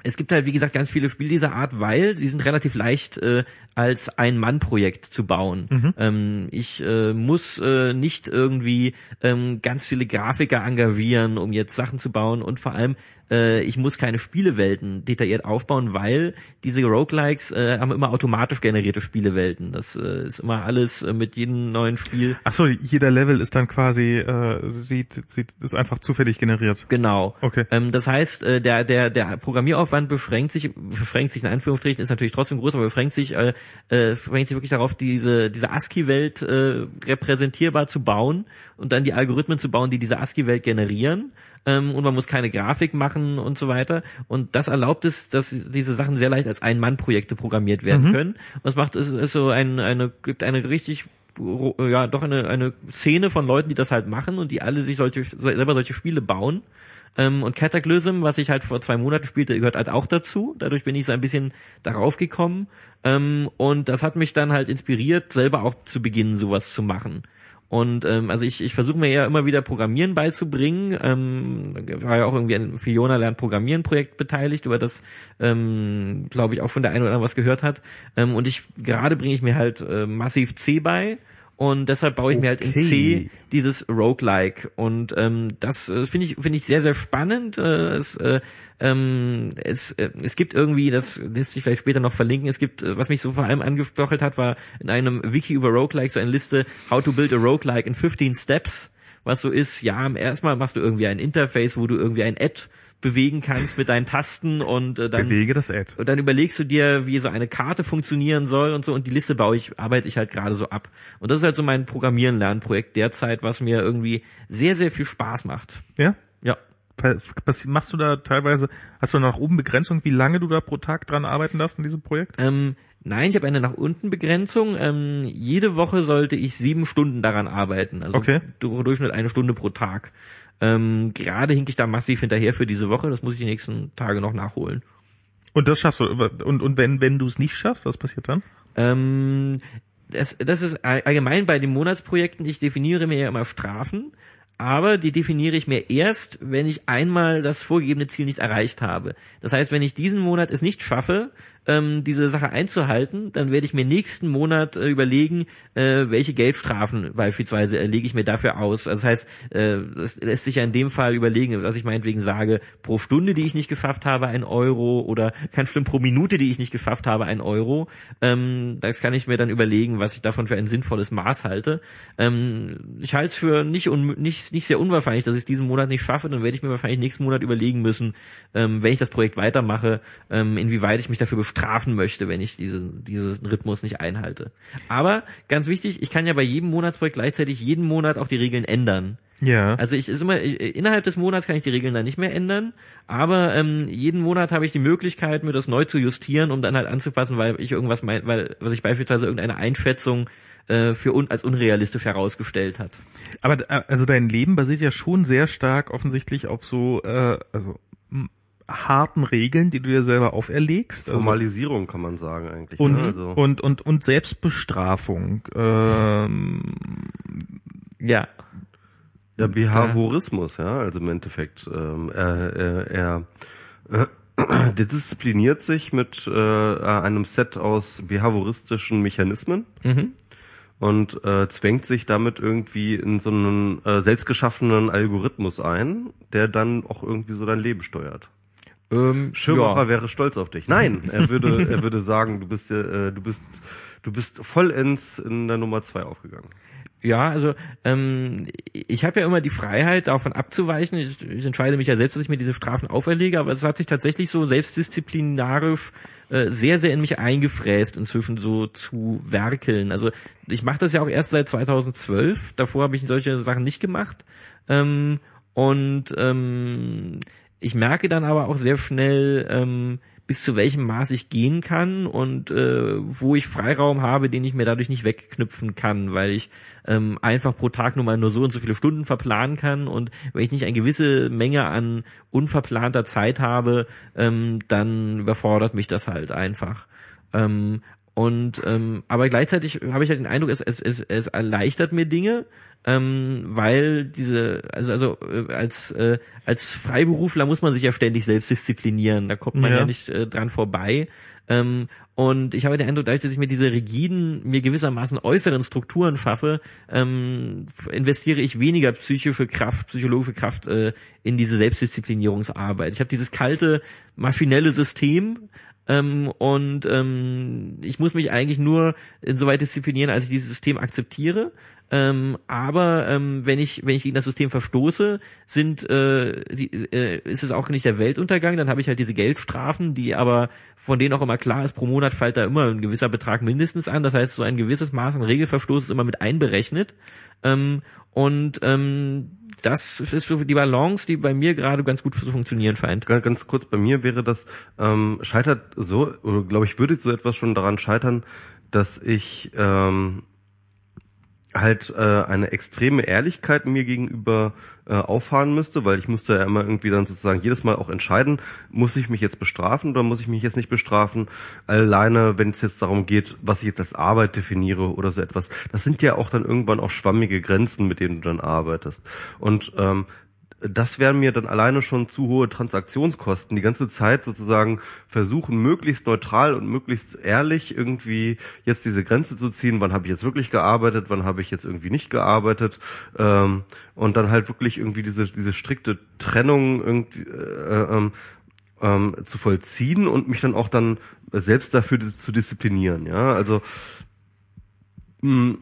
es gibt halt, wie gesagt, ganz viele Spiele dieser Art, weil sie sind relativ leicht äh, als Ein-Mann-Projekt zu bauen. Ähm, ich äh, muss äh, nicht irgendwie ähm, ganz viele Grafiker engagieren, um jetzt Sachen zu bauen und vor allem äh, ich muss keine Spielewelten detailliert aufbauen, weil diese Roguelikes äh, haben immer automatisch generierte Spielewelten. Das äh, ist immer alles äh, mit jedem neuen Spiel. Ach so, jeder Level ist dann quasi äh, sieht sieht ist einfach zufällig generiert. Genau. Okay. Ähm, das heißt, äh, der der der Programmieraufwand beschränkt sich beschränkt sich in Anführungsstrichen ist natürlich trotzdem groß, aber beschränkt sich äh, äh, beschränkt sich wirklich darauf, diese diese ASCII-Welt äh, repräsentierbar zu bauen und dann die Algorithmen zu bauen, die diese ASCII-Welt generieren ähm, und man muss keine Grafik machen und so weiter. Und das erlaubt es, dass diese Sachen sehr leicht als Ein-Mann-Projekte programmiert werden können. Und das macht es ist so ein, eine, gibt eine richtig ja, doch eine, eine Szene von Leuten, die das halt machen und die alle sich solche, selber solche Spiele bauen. Ähm, und Cataclysm, was ich halt vor zwei Monaten spielte, gehört halt auch dazu. Dadurch bin ich so ein bisschen darauf gekommen. Ähm, und das hat mich dann halt inspiriert, selber auch zu beginnen, sowas zu machen. Und ähm, also ich, ich versuche mir ja immer wieder Programmieren beizubringen. Ähm, war ja auch irgendwie ein Fiona lernt Programmieren Projekt beteiligt, über das ähm, glaube ich auch schon der eine oder andere was gehört hat. Ähm, und ich gerade bringe ich mir halt äh, massiv C bei. Und deshalb baue ich mir halt in C dieses Roguelike. Und ähm, das äh, finde ich finde ich sehr sehr spannend. Äh, es, äh, ähm, es, äh, es gibt irgendwie, das lässt sich vielleicht später noch verlinken, es gibt, äh, was mich so vor allem angesprochen hat, war in einem Wiki über Roguelike so eine Liste How to build a Roguelike in 15 Steps, was so ist, ja, erstmal machst du irgendwie ein Interface, wo du irgendwie ein Ad bewegen kannst mit deinen Tasten und äh, dann Bewege das Ad. und dann überlegst du dir, wie so eine Karte funktionieren soll und so und die Liste baue ich, arbeite ich halt gerade so ab. Und das ist halt so mein Programmieren Lernprojekt derzeit, was mir irgendwie sehr sehr viel Spaß macht. Ja? Ja. Was machst du da teilweise? Hast du nach oben Begrenzung, wie lange du da pro Tag dran arbeiten darfst in diesem Projekt? Ähm, nein, ich habe eine nach unten Begrenzung. Ähm, jede Woche sollte ich sieben Stunden daran arbeiten. Also Okay. du- Durchschnitt eine Stunde pro Tag. Ähm, gerade hink ich da massiv hinterher für diese Woche. Das muss ich die nächsten Tage noch nachholen. Und das schaffst du. Und, und wenn, wenn du es nicht schaffst, was passiert dann? Ähm, das, das ist all- allgemein bei den Monatsprojekten. Ich definiere mir ja immer Strafen, aber die definiere ich mir erst, wenn ich einmal das vorgegebene Ziel nicht erreicht habe. Das heißt, wenn ich diesen Monat es nicht schaffe, ähm, diese Sache einzuhalten, dann werde ich mir nächsten Monat äh, überlegen, äh, welche Geldstrafen beispielsweise äh, lege ich mir dafür aus. Also das heißt, äh, das lässt sich ja in dem Fall überlegen, dass ich meinetwegen sage, pro Stunde, die ich nicht geschafft habe, ein Euro oder ganz schlimm pro Minute, die ich nicht geschafft habe, ein Euro. Ähm, das kann ich mir dann überlegen, was ich davon für ein sinnvolles Maß halte. Ähm, ich halte es für nicht, un nicht, nicht sehr unwahrscheinlich, dass ich es diesen Monat nicht schaffe. Dann werde ich mir wahrscheinlich nächsten Monat überlegen müssen, ähm, wenn ich das Projekt weitermache, ähm, inwieweit ich mich dafür bestrafen möchte, wenn ich diese, diesen Rhythmus nicht einhalte. Aber ganz wichtig, ich kann ja bei jedem Monatsprojekt gleichzeitig jeden Monat auch die Regeln ändern. Ja. Also ich ist immer äh, innerhalb des Monats kann ich die Regeln dann nicht mehr ändern, aber ähm, jeden Monat habe ich die Möglichkeit, mir das neu zu justieren, um dann halt anzupassen, weil ich irgendwas mein, weil was ich beispielsweise irgendeine Einschätzung äh, für un, als unrealistisch herausgestellt hat. Aber äh, also dein Leben basiert ja schon sehr stark offensichtlich auf so äh, also harten Regeln, die du dir selber auferlegst. Also, Formalisierung kann man sagen eigentlich. und, ne? also, und und und Selbstbestrafung. Ähm, Ja, der Behaviorismus, ja, also im Endeffekt, ähm, er, er, er äh, diszipliniert sich mit äh, einem Set aus behavioristischen Mechanismen und äh, zwängt sich damit irgendwie in so einen äh, selbstgeschaffenen Algorithmus ein, der dann auch irgendwie so dein Leben steuert. Ähm, Schirmacher ja. wäre stolz auf dich. Nein, er würde, er würde sagen, du bist, äh, du bist, du bist vollends in der Nummer zwei aufgegangen. Ja, also ähm, ich habe ja immer die Freiheit, davon abzuweichen. Ich, ich entscheide mich ja selbst, dass ich mir diese Strafen auferlege, aber es hat sich tatsächlich so selbstdisziplinarisch äh, sehr, sehr in mich eingefräst, inzwischen so zu werkeln. Also ich mache das ja auch erst seit 2012. Davor habe ich solche Sachen nicht gemacht. Ähm, und ähm, ich merke dann aber auch sehr schnell, ähm, bis zu welchem Maß ich gehen kann und äh, wo ich Freiraum habe, den ich mir dadurch nicht wegknüpfen kann, weil ich ähm, einfach pro Tag nur mal nur so und so viele Stunden verplanen kann und wenn ich nicht eine gewisse Menge an unverplanter Zeit habe, ähm, dann überfordert mich das halt einfach. Ähm, und ähm, aber gleichzeitig habe ich halt den Eindruck, es, es, es, es erleichtert mir Dinge, ähm, weil diese, also also äh, als äh, als Freiberufler muss man sich ja ständig selbst disziplinieren, da kommt man ja, Ja. nicht äh, dran vorbei. Ähm, und ich habe den Eindruck, dadurch, dass ich mir diese rigiden, mir gewissermaßen äußeren Strukturen schaffe, ähm, investiere ich weniger psychische Kraft, psychologische Kraft äh, in diese Selbstdisziplinierungsarbeit. Ich habe dieses kalte, maschinelle System, ähm, und ähm, ich muss mich eigentlich nur insoweit disziplinieren, als ich dieses System akzeptiere. Ähm, aber ähm, wenn ich wenn ich gegen das System verstoße, sind äh, die, äh, ist es auch nicht der Weltuntergang. Dann habe ich halt diese Geldstrafen, die aber von denen auch immer klar ist, pro Monat fällt da immer ein gewisser Betrag mindestens an. Das heißt, so ein gewisses Maß an Regelverstoß ist immer mit einberechnet. Ähm, und ähm, das ist so die Balance, die bei mir gerade ganz gut zu funktionieren scheint. Ganz, kurz, bei mir wäre das, ähm, scheitert so, oder glaube ich, würde so etwas schon daran scheitern, dass ich ähm, halt äh, eine extreme Ehrlichkeit mir gegenüber äh, auffahren müsste, weil ich musste ja immer irgendwie dann sozusagen jedes Mal auch entscheiden, muss ich mich jetzt bestrafen oder muss ich mich jetzt nicht bestrafen, alleine wenn es jetzt darum geht, was ich jetzt als Arbeit definiere oder so etwas. Das sind ja auch dann irgendwann auch schwammige Grenzen, mit denen du dann arbeitest. Und ähm, das wären mir dann alleine schon zu hohe Transaktionskosten. Die ganze Zeit sozusagen versuchen, möglichst neutral und möglichst ehrlich irgendwie jetzt diese Grenze zu ziehen, wann habe ich jetzt wirklich gearbeitet, wann habe ich jetzt irgendwie nicht gearbeitet. Ähm, und dann halt wirklich irgendwie diese, diese strikte Trennung irgendwie äh, ähm, ähm, zu vollziehen und mich dann auch dann selbst dafür zu disziplinieren. Ja, also mh,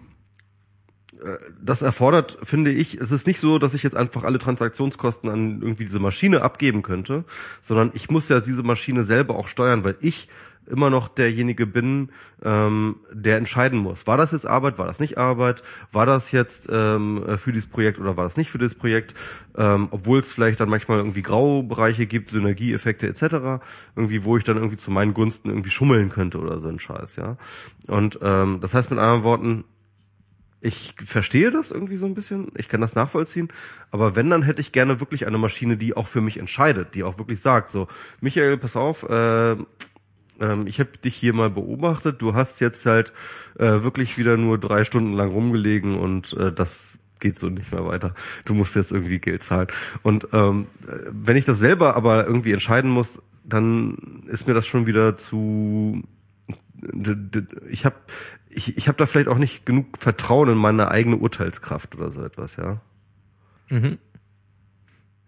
das erfordert, finde ich, es ist nicht so, dass ich jetzt einfach alle Transaktionskosten an irgendwie diese Maschine abgeben könnte, sondern ich muss ja diese Maschine selber auch steuern, weil ich immer noch derjenige bin, ähm, der entscheiden muss. War das jetzt Arbeit, war das nicht Arbeit? War das jetzt ähm, für dieses Projekt oder war das nicht für dieses Projekt? Ähm, Obwohl es vielleicht dann manchmal irgendwie Graubereiche gibt, Synergieeffekte etc., irgendwie, wo ich dann irgendwie zu meinen Gunsten irgendwie schummeln könnte oder so ein Scheiß, ja. Und ähm, das heißt mit anderen Worten, ich verstehe das irgendwie so ein bisschen, ich kann das nachvollziehen, aber wenn, dann hätte ich gerne wirklich eine Maschine, die auch für mich entscheidet, die auch wirklich sagt, so, Michael, pass auf, äh, ich habe dich hier mal beobachtet, du hast jetzt halt äh, wirklich wieder nur drei Stunden lang rumgelegen und äh, das geht so nicht mehr weiter. Du musst jetzt irgendwie Geld zahlen. Und ähm, wenn ich das selber aber irgendwie entscheiden muss, dann ist mir das schon wieder zu ich habe ich, ich hab da vielleicht auch nicht genug Vertrauen in meine eigene Urteilskraft oder so etwas, ja. Mhm.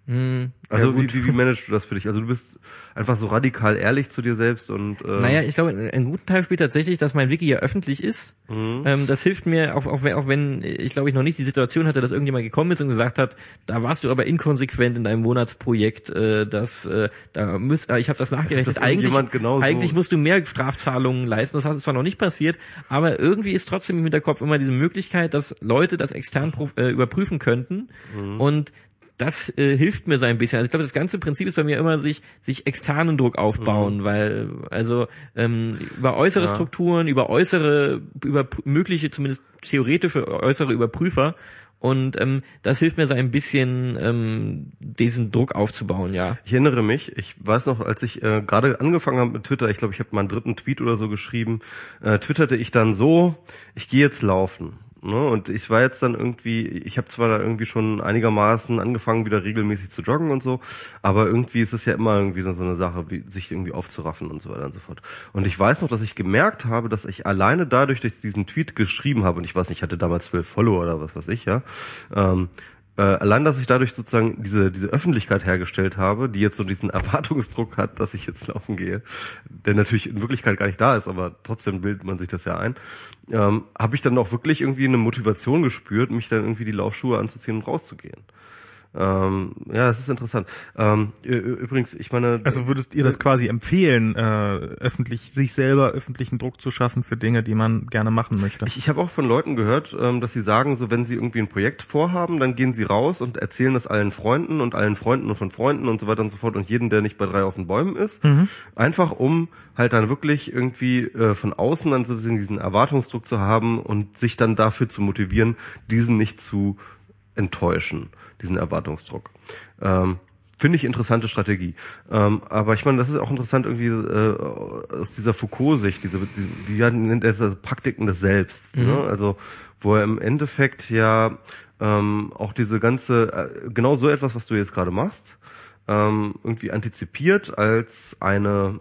Mhm. Also ja, wie, wie, wie managst du das für dich? Also du bist einfach so radikal ehrlich zu dir selbst und äh Naja, ich glaube, einen guten Teil spielt tatsächlich, dass mein Wiki ja öffentlich ist. Mhm. Ähm, das hilft mir, auch, auch, wenn, auch wenn ich glaube ich noch nicht die Situation hatte, dass irgendjemand gekommen ist und gesagt hat, da warst du aber inkonsequent in deinem Monatsprojekt, äh, das äh, da müsst, äh, ich habe das nachgerechnet. Das eigentlich, eigentlich musst du mehr Strafzahlungen leisten. Das ist zwar noch nicht passiert, aber irgendwie ist trotzdem im Hinterkopf immer diese Möglichkeit, dass Leute das extern äh, überprüfen könnten mhm. und das äh, hilft mir so ein bisschen. Also ich glaube, das ganze Prinzip ist bei mir immer sich sich externen Druck aufbauen, mhm. weil also ähm, über äußere ja. Strukturen, über äußere, über mögliche, zumindest theoretische äußere Überprüfer und ähm, das hilft mir so ein bisschen, ähm, diesen Druck aufzubauen, ja. Ich erinnere mich, ich weiß noch, als ich äh, gerade angefangen habe mit Twitter, ich glaube, ich habe meinen dritten Tweet oder so geschrieben, äh, twitterte ich dann so, ich gehe jetzt laufen. Ne? Und ich war jetzt dann irgendwie, ich habe zwar da irgendwie schon einigermaßen angefangen, wieder regelmäßig zu joggen und so, aber irgendwie ist es ja immer irgendwie so eine Sache, wie, sich irgendwie aufzuraffen und so weiter und so fort. Und ich weiß noch, dass ich gemerkt habe, dass ich alleine dadurch, dass ich diesen Tweet geschrieben habe, und ich weiß nicht, ich hatte damals zwölf Follower oder was weiß ich, ja, ähm, äh, allein, dass ich dadurch sozusagen diese, diese Öffentlichkeit hergestellt habe, die jetzt so diesen Erwartungsdruck hat, dass ich jetzt laufen gehe, der natürlich in Wirklichkeit gar nicht da ist, aber trotzdem bildet man sich das ja ein, ähm, habe ich dann auch wirklich irgendwie eine Motivation gespürt, mich dann irgendwie die Laufschuhe anzuziehen und rauszugehen. Ähm, ja, das ist interessant. Ähm, übrigens, ich meine. Also würdest ihr das quasi empfehlen, äh, öffentlich sich selber öffentlichen Druck zu schaffen für Dinge, die man gerne machen möchte? Ich, ich habe auch von Leuten gehört, ähm, dass sie sagen, so wenn sie irgendwie ein Projekt vorhaben, dann gehen sie raus und erzählen das allen Freunden und allen Freunden und von Freunden und so weiter und so fort und jeden, der nicht bei drei auf den Bäumen ist, mhm. einfach um halt dann wirklich irgendwie äh, von außen dann sozusagen diesen Erwartungsdruck zu haben und sich dann dafür zu motivieren, diesen nicht zu enttäuschen diesen Erwartungsdruck. Ähm, Finde ich interessante Strategie. Ähm, aber ich meine, das ist auch interessant irgendwie äh, aus dieser Foucault-Sicht, diese, diese, wie nennt er das, Praktiken des Selbst. Mhm. Ne? Also wo er im Endeffekt ja ähm, auch diese ganze, äh, genau so etwas, was du jetzt gerade machst, ähm, irgendwie antizipiert als eine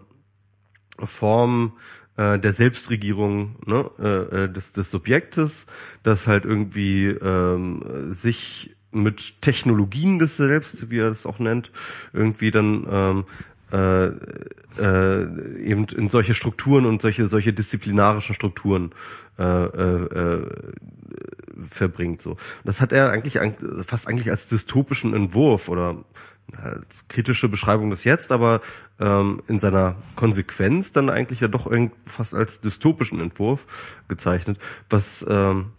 Form äh, der Selbstregierung ne, äh, äh, des, des Subjektes, das halt irgendwie ähm, sich mit Technologien des Selbst, wie er das auch nennt, irgendwie dann ähm, äh, äh, eben in solche Strukturen und solche solche disziplinarischen Strukturen äh, äh, äh, verbringt so. Das hat er eigentlich fast eigentlich als dystopischen Entwurf oder als kritische Beschreibung des Jetzt, aber ähm, in seiner Konsequenz dann eigentlich ja doch fast als dystopischen Entwurf gezeichnet, was ähm,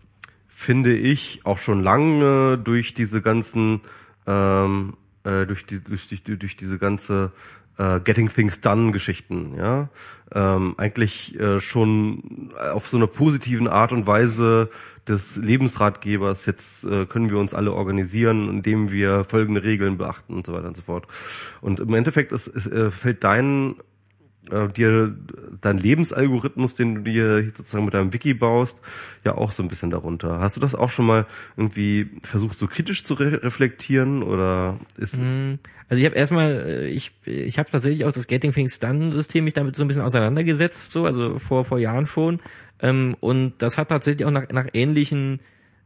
finde ich auch schon lange durch diese ganzen ähm, äh, durch die durch, durch, durch diese ganze äh, Getting Things Done Geschichten, ja, ähm, eigentlich äh, schon auf so einer positiven Art und Weise des Lebensratgebers, jetzt äh, können wir uns alle organisieren, indem wir folgende Regeln beachten und so weiter und so fort. Und im Endeffekt ist, ist, äh, fällt dein äh, dir dein Lebensalgorithmus, den du dir sozusagen mit deinem Wiki baust, ja auch so ein bisschen darunter. Hast du das auch schon mal irgendwie versucht, so kritisch zu re reflektieren oder ist? Mm, also ich habe erstmal, äh, ich ich habe tatsächlich auch das Getting Things Done System mich damit so ein bisschen auseinandergesetzt, so also vor vor Jahren schon. Ähm, und das hat tatsächlich auch nach nach ähnlichen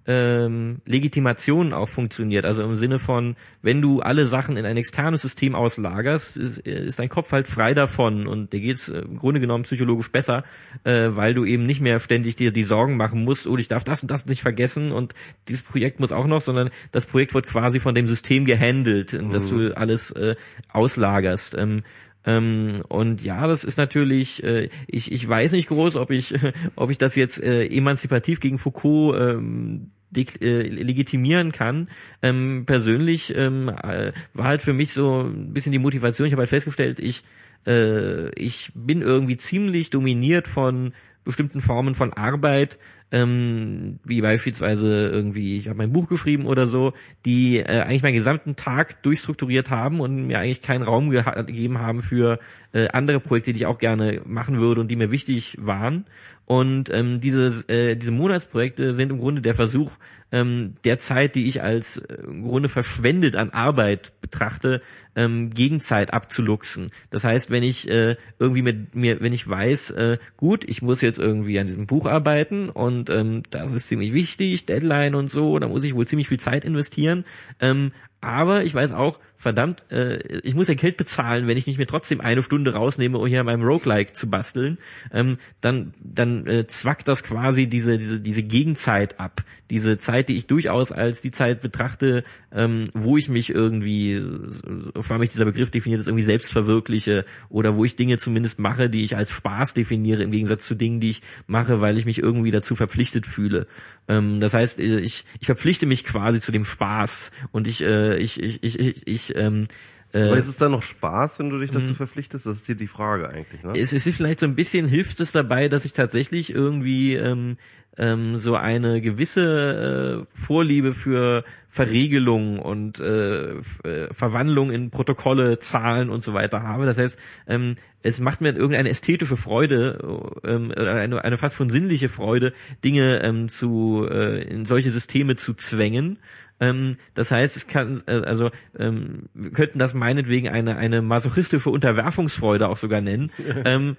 ähm, Legitimation auch funktioniert. Also im Sinne von, wenn du alle Sachen in ein externes System auslagerst, ist, ist dein Kopf halt frei davon und dir geht's äh, im Grunde genommen psychologisch besser, äh, weil du eben nicht mehr ständig dir die Sorgen machen musst, oh, ich darf das und das nicht vergessen und dieses Projekt muss auch noch, sondern das Projekt wird quasi von dem System gehandelt, mhm. dass du alles äh, auslagerst. Ähm, ähm, und ja, das ist natürlich, äh, ich, ich weiß nicht groß, ob ich, ob ich das jetzt äh, emanzipativ gegen Foucault ähm, äh, legitimieren kann. Ähm, persönlich ähm, äh, war halt für mich so ein bisschen die Motivation. Ich habe halt festgestellt, ich äh, ich bin irgendwie ziemlich dominiert von bestimmten Formen von Arbeit, ähm, wie beispielsweise irgendwie, ich habe mein Buch geschrieben oder so, die äh, eigentlich meinen gesamten Tag durchstrukturiert haben und mir eigentlich keinen Raum gegeben haben für äh, andere Projekte, die ich auch gerne machen würde und die mir wichtig waren. Und ähm, diese, äh, diese Monatsprojekte sind im Grunde der Versuch, ähm, der Zeit, die ich als äh, im Grunde verschwendet an Arbeit betrachte, ähm, Gegenzeit abzuluxen. Das heißt, wenn ich äh, irgendwie mit mir, wenn ich weiß, äh, gut, ich muss jetzt irgendwie an diesem Buch arbeiten und ähm, das ist ziemlich wichtig, Deadline und so, da muss ich wohl ziemlich viel Zeit investieren. Ähm, aber ich weiß auch, verdammt, äh, ich muss ja Geld bezahlen, wenn ich nicht mehr trotzdem eine Stunde rausnehme, um hier an meinem Roguelike zu basteln, ähm, dann, dann äh, zwackt das quasi diese, diese, diese Gegenzeit ab. Diese Zeit, die ich durchaus als die Zeit betrachte, ähm, wo ich mich irgendwie, vor allem dieser Begriff definiert ist, irgendwie selbst verwirkliche oder wo ich Dinge zumindest mache, die ich als Spaß definiere, im Gegensatz zu Dingen, die ich mache, weil ich mich irgendwie dazu verpflichtet fühle. Ähm, das heißt, äh, ich, ich verpflichte mich quasi zu dem Spaß und ich, äh, ich, ich, ich, ich, ich ähm, äh, Aber ist es dann noch Spaß, wenn du dich dazu mhm. verpflichtest? Das ist hier die Frage eigentlich. Ne? Es ist vielleicht so ein bisschen hilft es dabei, dass ich tatsächlich irgendwie ähm, ähm, so eine gewisse äh, Vorliebe für Verriegelung und äh, äh, Verwandlung in Protokolle, Zahlen und so weiter habe. Das heißt, ähm, es macht mir irgendeine ästhetische Freude, ähm, eine, eine fast schon sinnliche Freude, Dinge ähm, zu äh, in solche Systeme zu zwängen ähm, das heißt, es kann, äh, also ähm, wir könnten das meinetwegen eine eine masochistische Unterwerfungsfreude auch sogar nennen. ähm,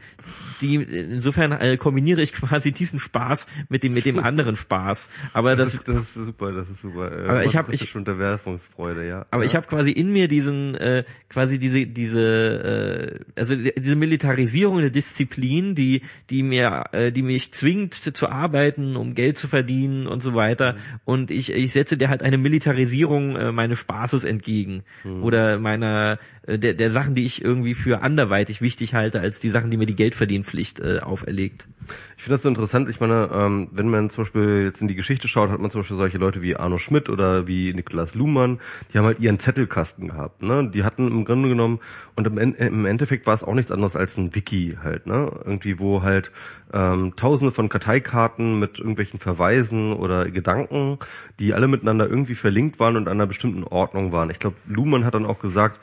die insofern äh, kombiniere ich quasi diesen Spaß mit dem mit dem anderen Spaß. Aber das, das, ist, das ist super, das ist super. Äh, aber ich habe ich Unterwerfungsfreude, ja. Aber ja. ich habe quasi in mir diesen äh, quasi diese diese äh, also diese Militarisierung der Disziplin, die die mir äh, die mich zwingt zu arbeiten, um Geld zu verdienen und so weiter. Mhm. Und ich ich setze der halt eine Militarisierung äh, meines Spaßes entgegen mhm. oder meiner äh, der, der Sachen, die ich irgendwie für anderweitig wichtig halte, als die Sachen, die mir die Geldverdienpflicht äh, auferlegt. Ich finde das so interessant. Ich meine, ähm, wenn man zum Beispiel jetzt in die Geschichte schaut, hat man zum Beispiel solche Leute wie Arno Schmidt oder wie Niklas Luhmann, die haben halt ihren Zettelkasten gehabt. Ne? Die hatten im Grunde genommen, und im, im Endeffekt war es auch nichts anderes als ein Wiki halt, ne? Irgendwie, wo halt ähm, tausende von Karteikarten mit irgendwelchen Verweisen oder Gedanken, die alle miteinander irgendwie verlinkt waren und an einer bestimmten Ordnung waren. Ich glaube, Luhmann hat dann auch gesagt,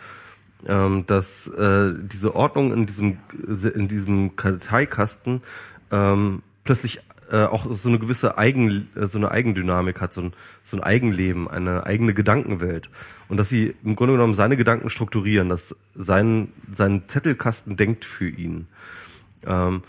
ähm, dass äh, diese Ordnung in diesem in diesem Karteikasten ähm, plötzlich äh, auch so eine gewisse Eigen äh, so eine Eigendynamik hat, so ein, so ein Eigenleben, eine eigene Gedankenwelt und dass sie im Grunde genommen seine Gedanken strukturieren, dass sein sein Zettelkasten denkt für ihn Ähm,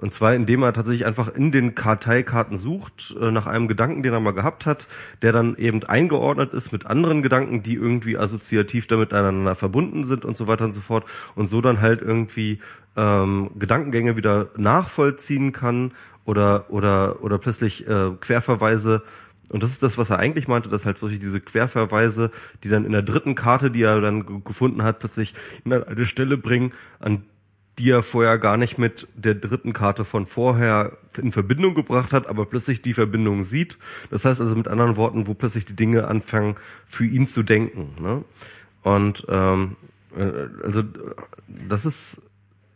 und zwar, indem er tatsächlich einfach in den Karteikarten sucht, äh, nach einem Gedanken, den er mal gehabt hat, der dann eben eingeordnet ist mit anderen Gedanken, die irgendwie assoziativ damit miteinander verbunden sind und so weiter und so fort. Und so dann halt irgendwie ähm, Gedankengänge wieder nachvollziehen kann oder oder oder plötzlich äh, Querverweise und das ist das, was er eigentlich meinte, dass halt wirklich diese Querverweise, die dann in der dritten Karte, die er dann gefunden hat, plötzlich in eine Stelle bringen, an die er vorher gar nicht mit der dritten Karte von vorher in Verbindung gebracht hat, aber plötzlich die Verbindung sieht. Das heißt also mit anderen Worten, wo plötzlich die Dinge anfangen, für ihn zu denken. Ne? Und ähm, äh, also das ist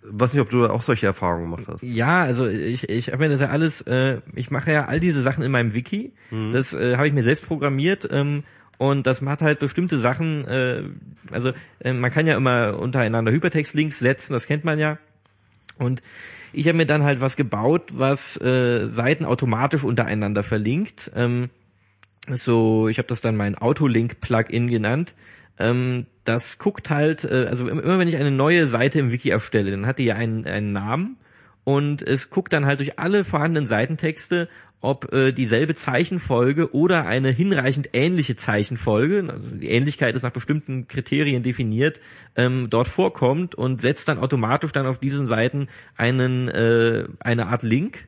weiß nicht, ob du auch solche Erfahrungen gemacht hast. Ja, also ich, ich habe mir das ja alles, äh, ich mache ja all diese Sachen in meinem Wiki. Mhm. Das äh, habe ich mir selbst programmiert. Ähm, und das macht halt bestimmte Sachen, äh, also äh, man kann ja immer untereinander Hypertext-Links setzen, das kennt man ja. Und ich habe mir dann halt was gebaut, was äh, Seiten automatisch untereinander verlinkt. Ähm, so, ich habe das dann mein Autolink-Plugin genannt. Ähm, das guckt halt, äh, also immer wenn ich eine neue Seite im Wiki erstelle, dann hat die ja einen, einen Namen und es guckt dann halt durch alle vorhandenen Seitentexte, ob äh, dieselbe Zeichenfolge oder eine hinreichend ähnliche Zeichenfolge, also die Ähnlichkeit ist nach bestimmten Kriterien definiert, ähm, dort vorkommt und setzt dann automatisch dann auf diesen Seiten einen äh, eine Art Link.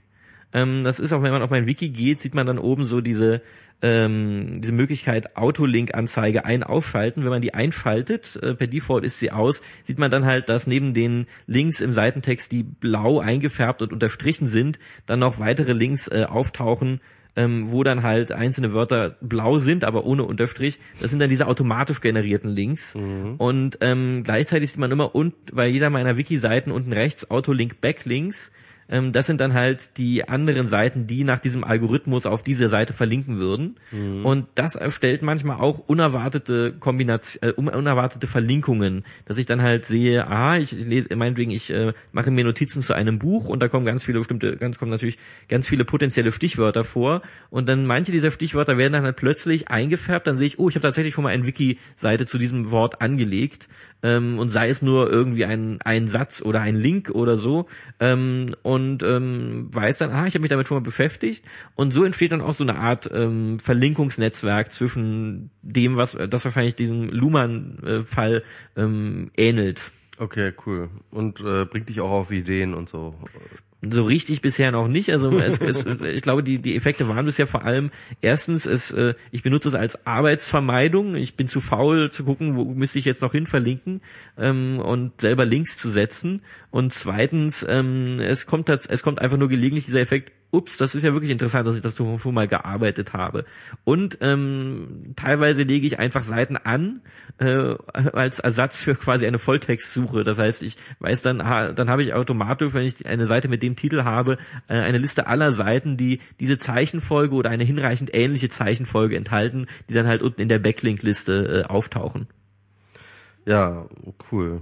Ähm, das ist auch, wenn man auf mein Wiki geht, sieht man dann oben so diese ähm, diese Möglichkeit Autolink-Anzeige ein aufschalten. Wenn man die einschaltet, äh, per Default ist sie aus, sieht man dann halt, dass neben den Links im Seitentext, die blau eingefärbt und unterstrichen sind, dann noch weitere Links äh, auftauchen, ähm, wo dann halt einzelne Wörter blau sind, aber ohne Unterstrich. Das sind dann diese automatisch generierten Links. Mhm. Und ähm, gleichzeitig sieht man immer und bei jeder meiner Wiki-Seiten unten rechts Autolink Backlinks. Ähm, das sind dann halt die anderen Seiten, die nach diesem Algorithmus auf diese Seite verlinken würden. Mhm. Und das erstellt manchmal auch unerwartete Kombination, äh, unerwartete Verlinkungen, dass ich dann halt sehe, ah, ich lese, meinetwegen, ich äh, mache mir Notizen zu einem Buch und da kommen ganz viele bestimmte, ganz kommen natürlich ganz viele potenzielle Stichwörter vor und dann manche dieser Stichwörter werden dann halt plötzlich eingefärbt, dann sehe ich, oh, ich habe tatsächlich schon mal eine Wiki-Seite zu diesem Wort angelegt ähm, und sei es nur irgendwie ein, ein Satz oder ein Link oder so ähm, und ähm, weiß dann, ah, ich habe mich damit schon mal beschäftigt und so entsteht dann auch so eine Art ähm, Verlinkungsnetzwerk zwischen dem, was das wahrscheinlich diesem Luhmann-Fall ähm, ähnelt. Okay, cool. Und äh, bringt dich auch auf Ideen und so. So richtig bisher noch nicht. Also es, es, ich glaube, die, die Effekte waren bisher vor allem erstens, es, äh, ich benutze es als Arbeitsvermeidung. Ich bin zu faul zu gucken, wo müsste ich jetzt noch hin verlinken ähm, und selber Links zu setzen. Und zweitens, ähm, es kommt es kommt einfach nur gelegentlich dieser Effekt, ups, das ist ja wirklich interessant, dass ich das schon mal gearbeitet habe. Und ähm, teilweise lege ich einfach Seiten an äh, als Ersatz für quasi eine Volltextsuche. Das heißt, ich weiß dann, dann habe ich automatisch, wenn ich eine Seite mit dem Titel habe, äh, eine Liste aller Seiten, die diese Zeichenfolge oder eine hinreichend ähnliche Zeichenfolge enthalten, die dann halt unten in der Backlink-Liste äh, auftauchen. Ja, cool.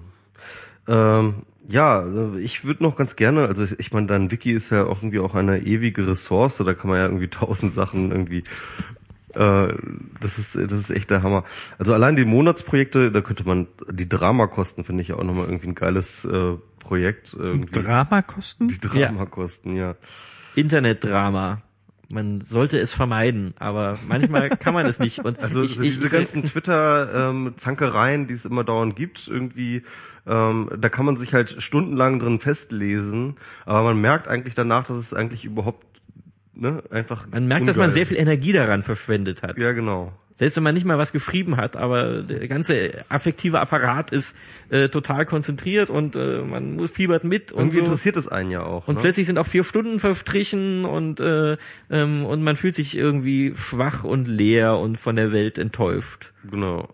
Ähm, ja, ich würde noch ganz gerne, also ich meine, dein Wiki ist ja irgendwie auch eine ewige Ressource, da kann man ja irgendwie tausend Sachen irgendwie äh, das ist das ist echt der Hammer. Also allein die Monatsprojekte, da könnte man die Dramakosten finde ich ja auch nochmal irgendwie ein geiles äh, Projekt. Irgendwie. Dramakosten? Die Dramakosten, ja. ja. Internetdrama man sollte es vermeiden, aber manchmal kann man es nicht. Und also ich, diese ich, ganzen Twitter-Zankereien, ähm, die es immer dauernd gibt, irgendwie, ähm, da kann man sich halt stundenlang drin festlesen, aber man merkt eigentlich danach, dass es eigentlich überhaupt ne, einfach. Man merkt, ungeil. dass man sehr viel Energie daran verschwendet hat. Ja, genau. Selbst wenn man nicht mal was geschrieben hat, aber der ganze affektive Apparat ist äh, total konzentriert und äh, man muss fiebert mit. Und Irgendwie so. interessiert es einen ja auch. Und ne? plötzlich sind auch vier Stunden verstrichen und äh, ähm, und man fühlt sich irgendwie schwach und leer und von der Welt enttäuscht. Genau.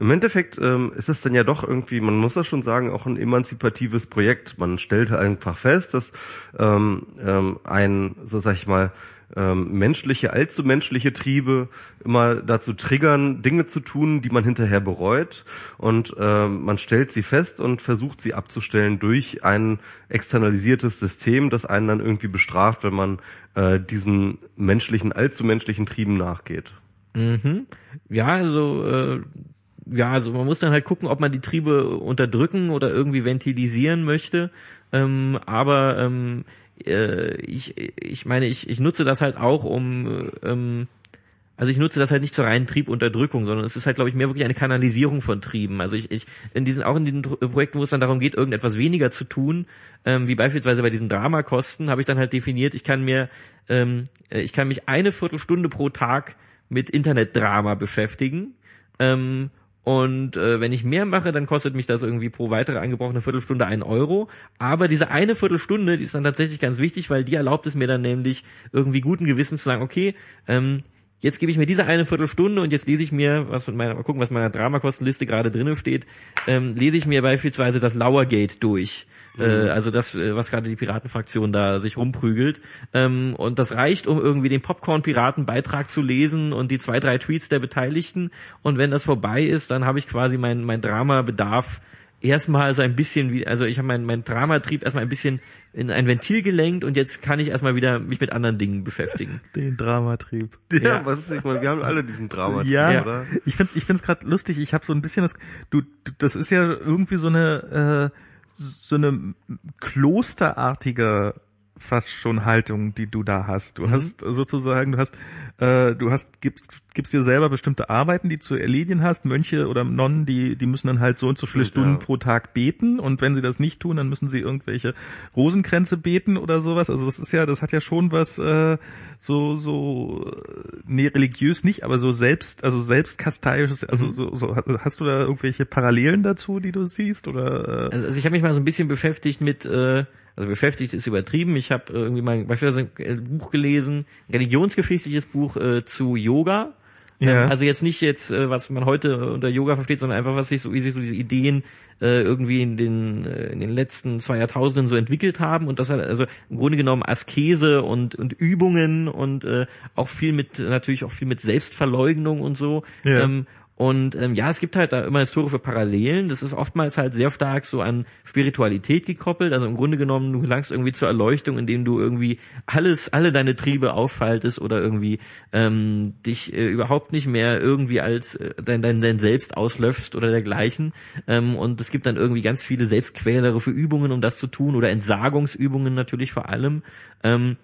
Im Endeffekt ähm, ist es dann ja doch irgendwie, man muss das schon sagen, auch ein emanzipatives Projekt. Man stellt einfach fest, dass ähm, ähm, ein, so sag ich mal, ähm, menschliche, allzu menschliche Triebe immer dazu triggern, Dinge zu tun, die man hinterher bereut. Und ähm, man stellt sie fest und versucht sie abzustellen durch ein externalisiertes System, das einen dann irgendwie bestraft, wenn man äh, diesen menschlichen, allzu menschlichen Trieben nachgeht. Mhm. Ja, also äh, ja, also man muss dann halt gucken, ob man die Triebe unterdrücken oder irgendwie ventilisieren möchte. Ähm, aber ähm, äh, ich, ich meine, ich, ich nutze das halt auch, um ähm, also ich nutze das halt nicht zur reinen Triebunterdrückung, sondern es ist halt, glaube ich, mehr wirklich eine Kanalisierung von Trieben. Also ich, ich in diesen auch in diesen Projekten, wo es dann darum geht, irgendetwas weniger zu tun, ähm, wie beispielsweise bei diesen Dramakosten, habe ich dann halt definiert, ich kann mir, ähm, äh, ich kann mich eine Viertelstunde pro Tag mit Internetdrama beschäftigen. Ähm, und äh, wenn ich mehr mache, dann kostet mich das irgendwie pro weitere angebrochene Viertelstunde einen Euro. Aber diese eine Viertelstunde, die ist dann tatsächlich ganz wichtig, weil die erlaubt es mir dann nämlich irgendwie guten Gewissen zu sagen, okay, ähm, jetzt gebe ich mir diese eine Viertelstunde und jetzt lese ich mir, was mit meiner, mal gucken, was in meiner Dramakostenliste gerade drinnen steht, ähm, lese ich mir beispielsweise das Lauergate durch. Mhm. Äh, also das, äh, was gerade die Piratenfraktion da sich rumprügelt. Ähm, und das reicht, um irgendwie den Popcorn-Piraten-Beitrag zu lesen und die zwei, drei Tweets der Beteiligten. Und wenn das vorbei ist, dann habe ich quasi mein, mein Drama-Bedarf erstmal so ein bisschen wie, also ich habe mein, mein Dramatrieb erstmal ein bisschen in ein Ventil gelenkt und jetzt kann ich erstmal wieder mich mit anderen Dingen beschäftigen. Den Dramatrieb. Ja, ja. was ist, ich meine, wir haben alle diesen Dramatrieb, ja, oder? Ich finde ich find's gerade lustig, ich habe so ein bisschen das, du, du, das ist ja irgendwie so eine, äh, so eine klosterartige fast schon Haltung, die du da hast. Du mhm. hast sozusagen, du hast, äh, du hast, gibst, gibst dir selber bestimmte Arbeiten, die zu erledigen hast. Mönche oder Nonnen, die, die müssen dann halt so und so viele Stunden ja. pro Tag beten und wenn sie das nicht tun, dann müssen sie irgendwelche Rosenkränze beten oder sowas. Also das ist ja, das hat ja schon was äh, so, so, nee, religiös nicht, aber so selbst, also selbstkasteiisches, also mhm. so, so, hast du da irgendwelche Parallelen dazu, die du siehst? Oder? Äh? Also ich habe mich mal so ein bisschen beschäftigt mit äh also beschäftigt ist übertrieben. Ich habe irgendwie mal beispielsweise ein Buch gelesen, ein religionsgeschichtliches Buch äh, zu Yoga. Ja. Ähm, also jetzt nicht jetzt, äh, was man heute unter Yoga versteht, sondern einfach, was sich so, wie sich so diese Ideen äh, irgendwie in den, äh, in den letzten zwei Jahrtausenden so entwickelt haben und das hat also im Grunde genommen Askese und, und Übungen und äh, auch viel mit, natürlich auch viel mit Selbstverleugnung und so. Ja. Ähm, und ähm, ja, es gibt halt da immer historische Parallelen. Das ist oftmals halt sehr stark so an Spiritualität gekoppelt. Also im Grunde genommen, du gelangst irgendwie zur Erleuchtung, indem du irgendwie alles, alle deine Triebe auffaltest oder irgendwie ähm, dich äh, überhaupt nicht mehr irgendwie als äh, dein, dein, dein Selbst auslöschst oder dergleichen. Ähm, und es gibt dann irgendwie ganz viele selbstquälerische Übungen, um das zu tun oder Entsagungsübungen natürlich vor allem. Ähm,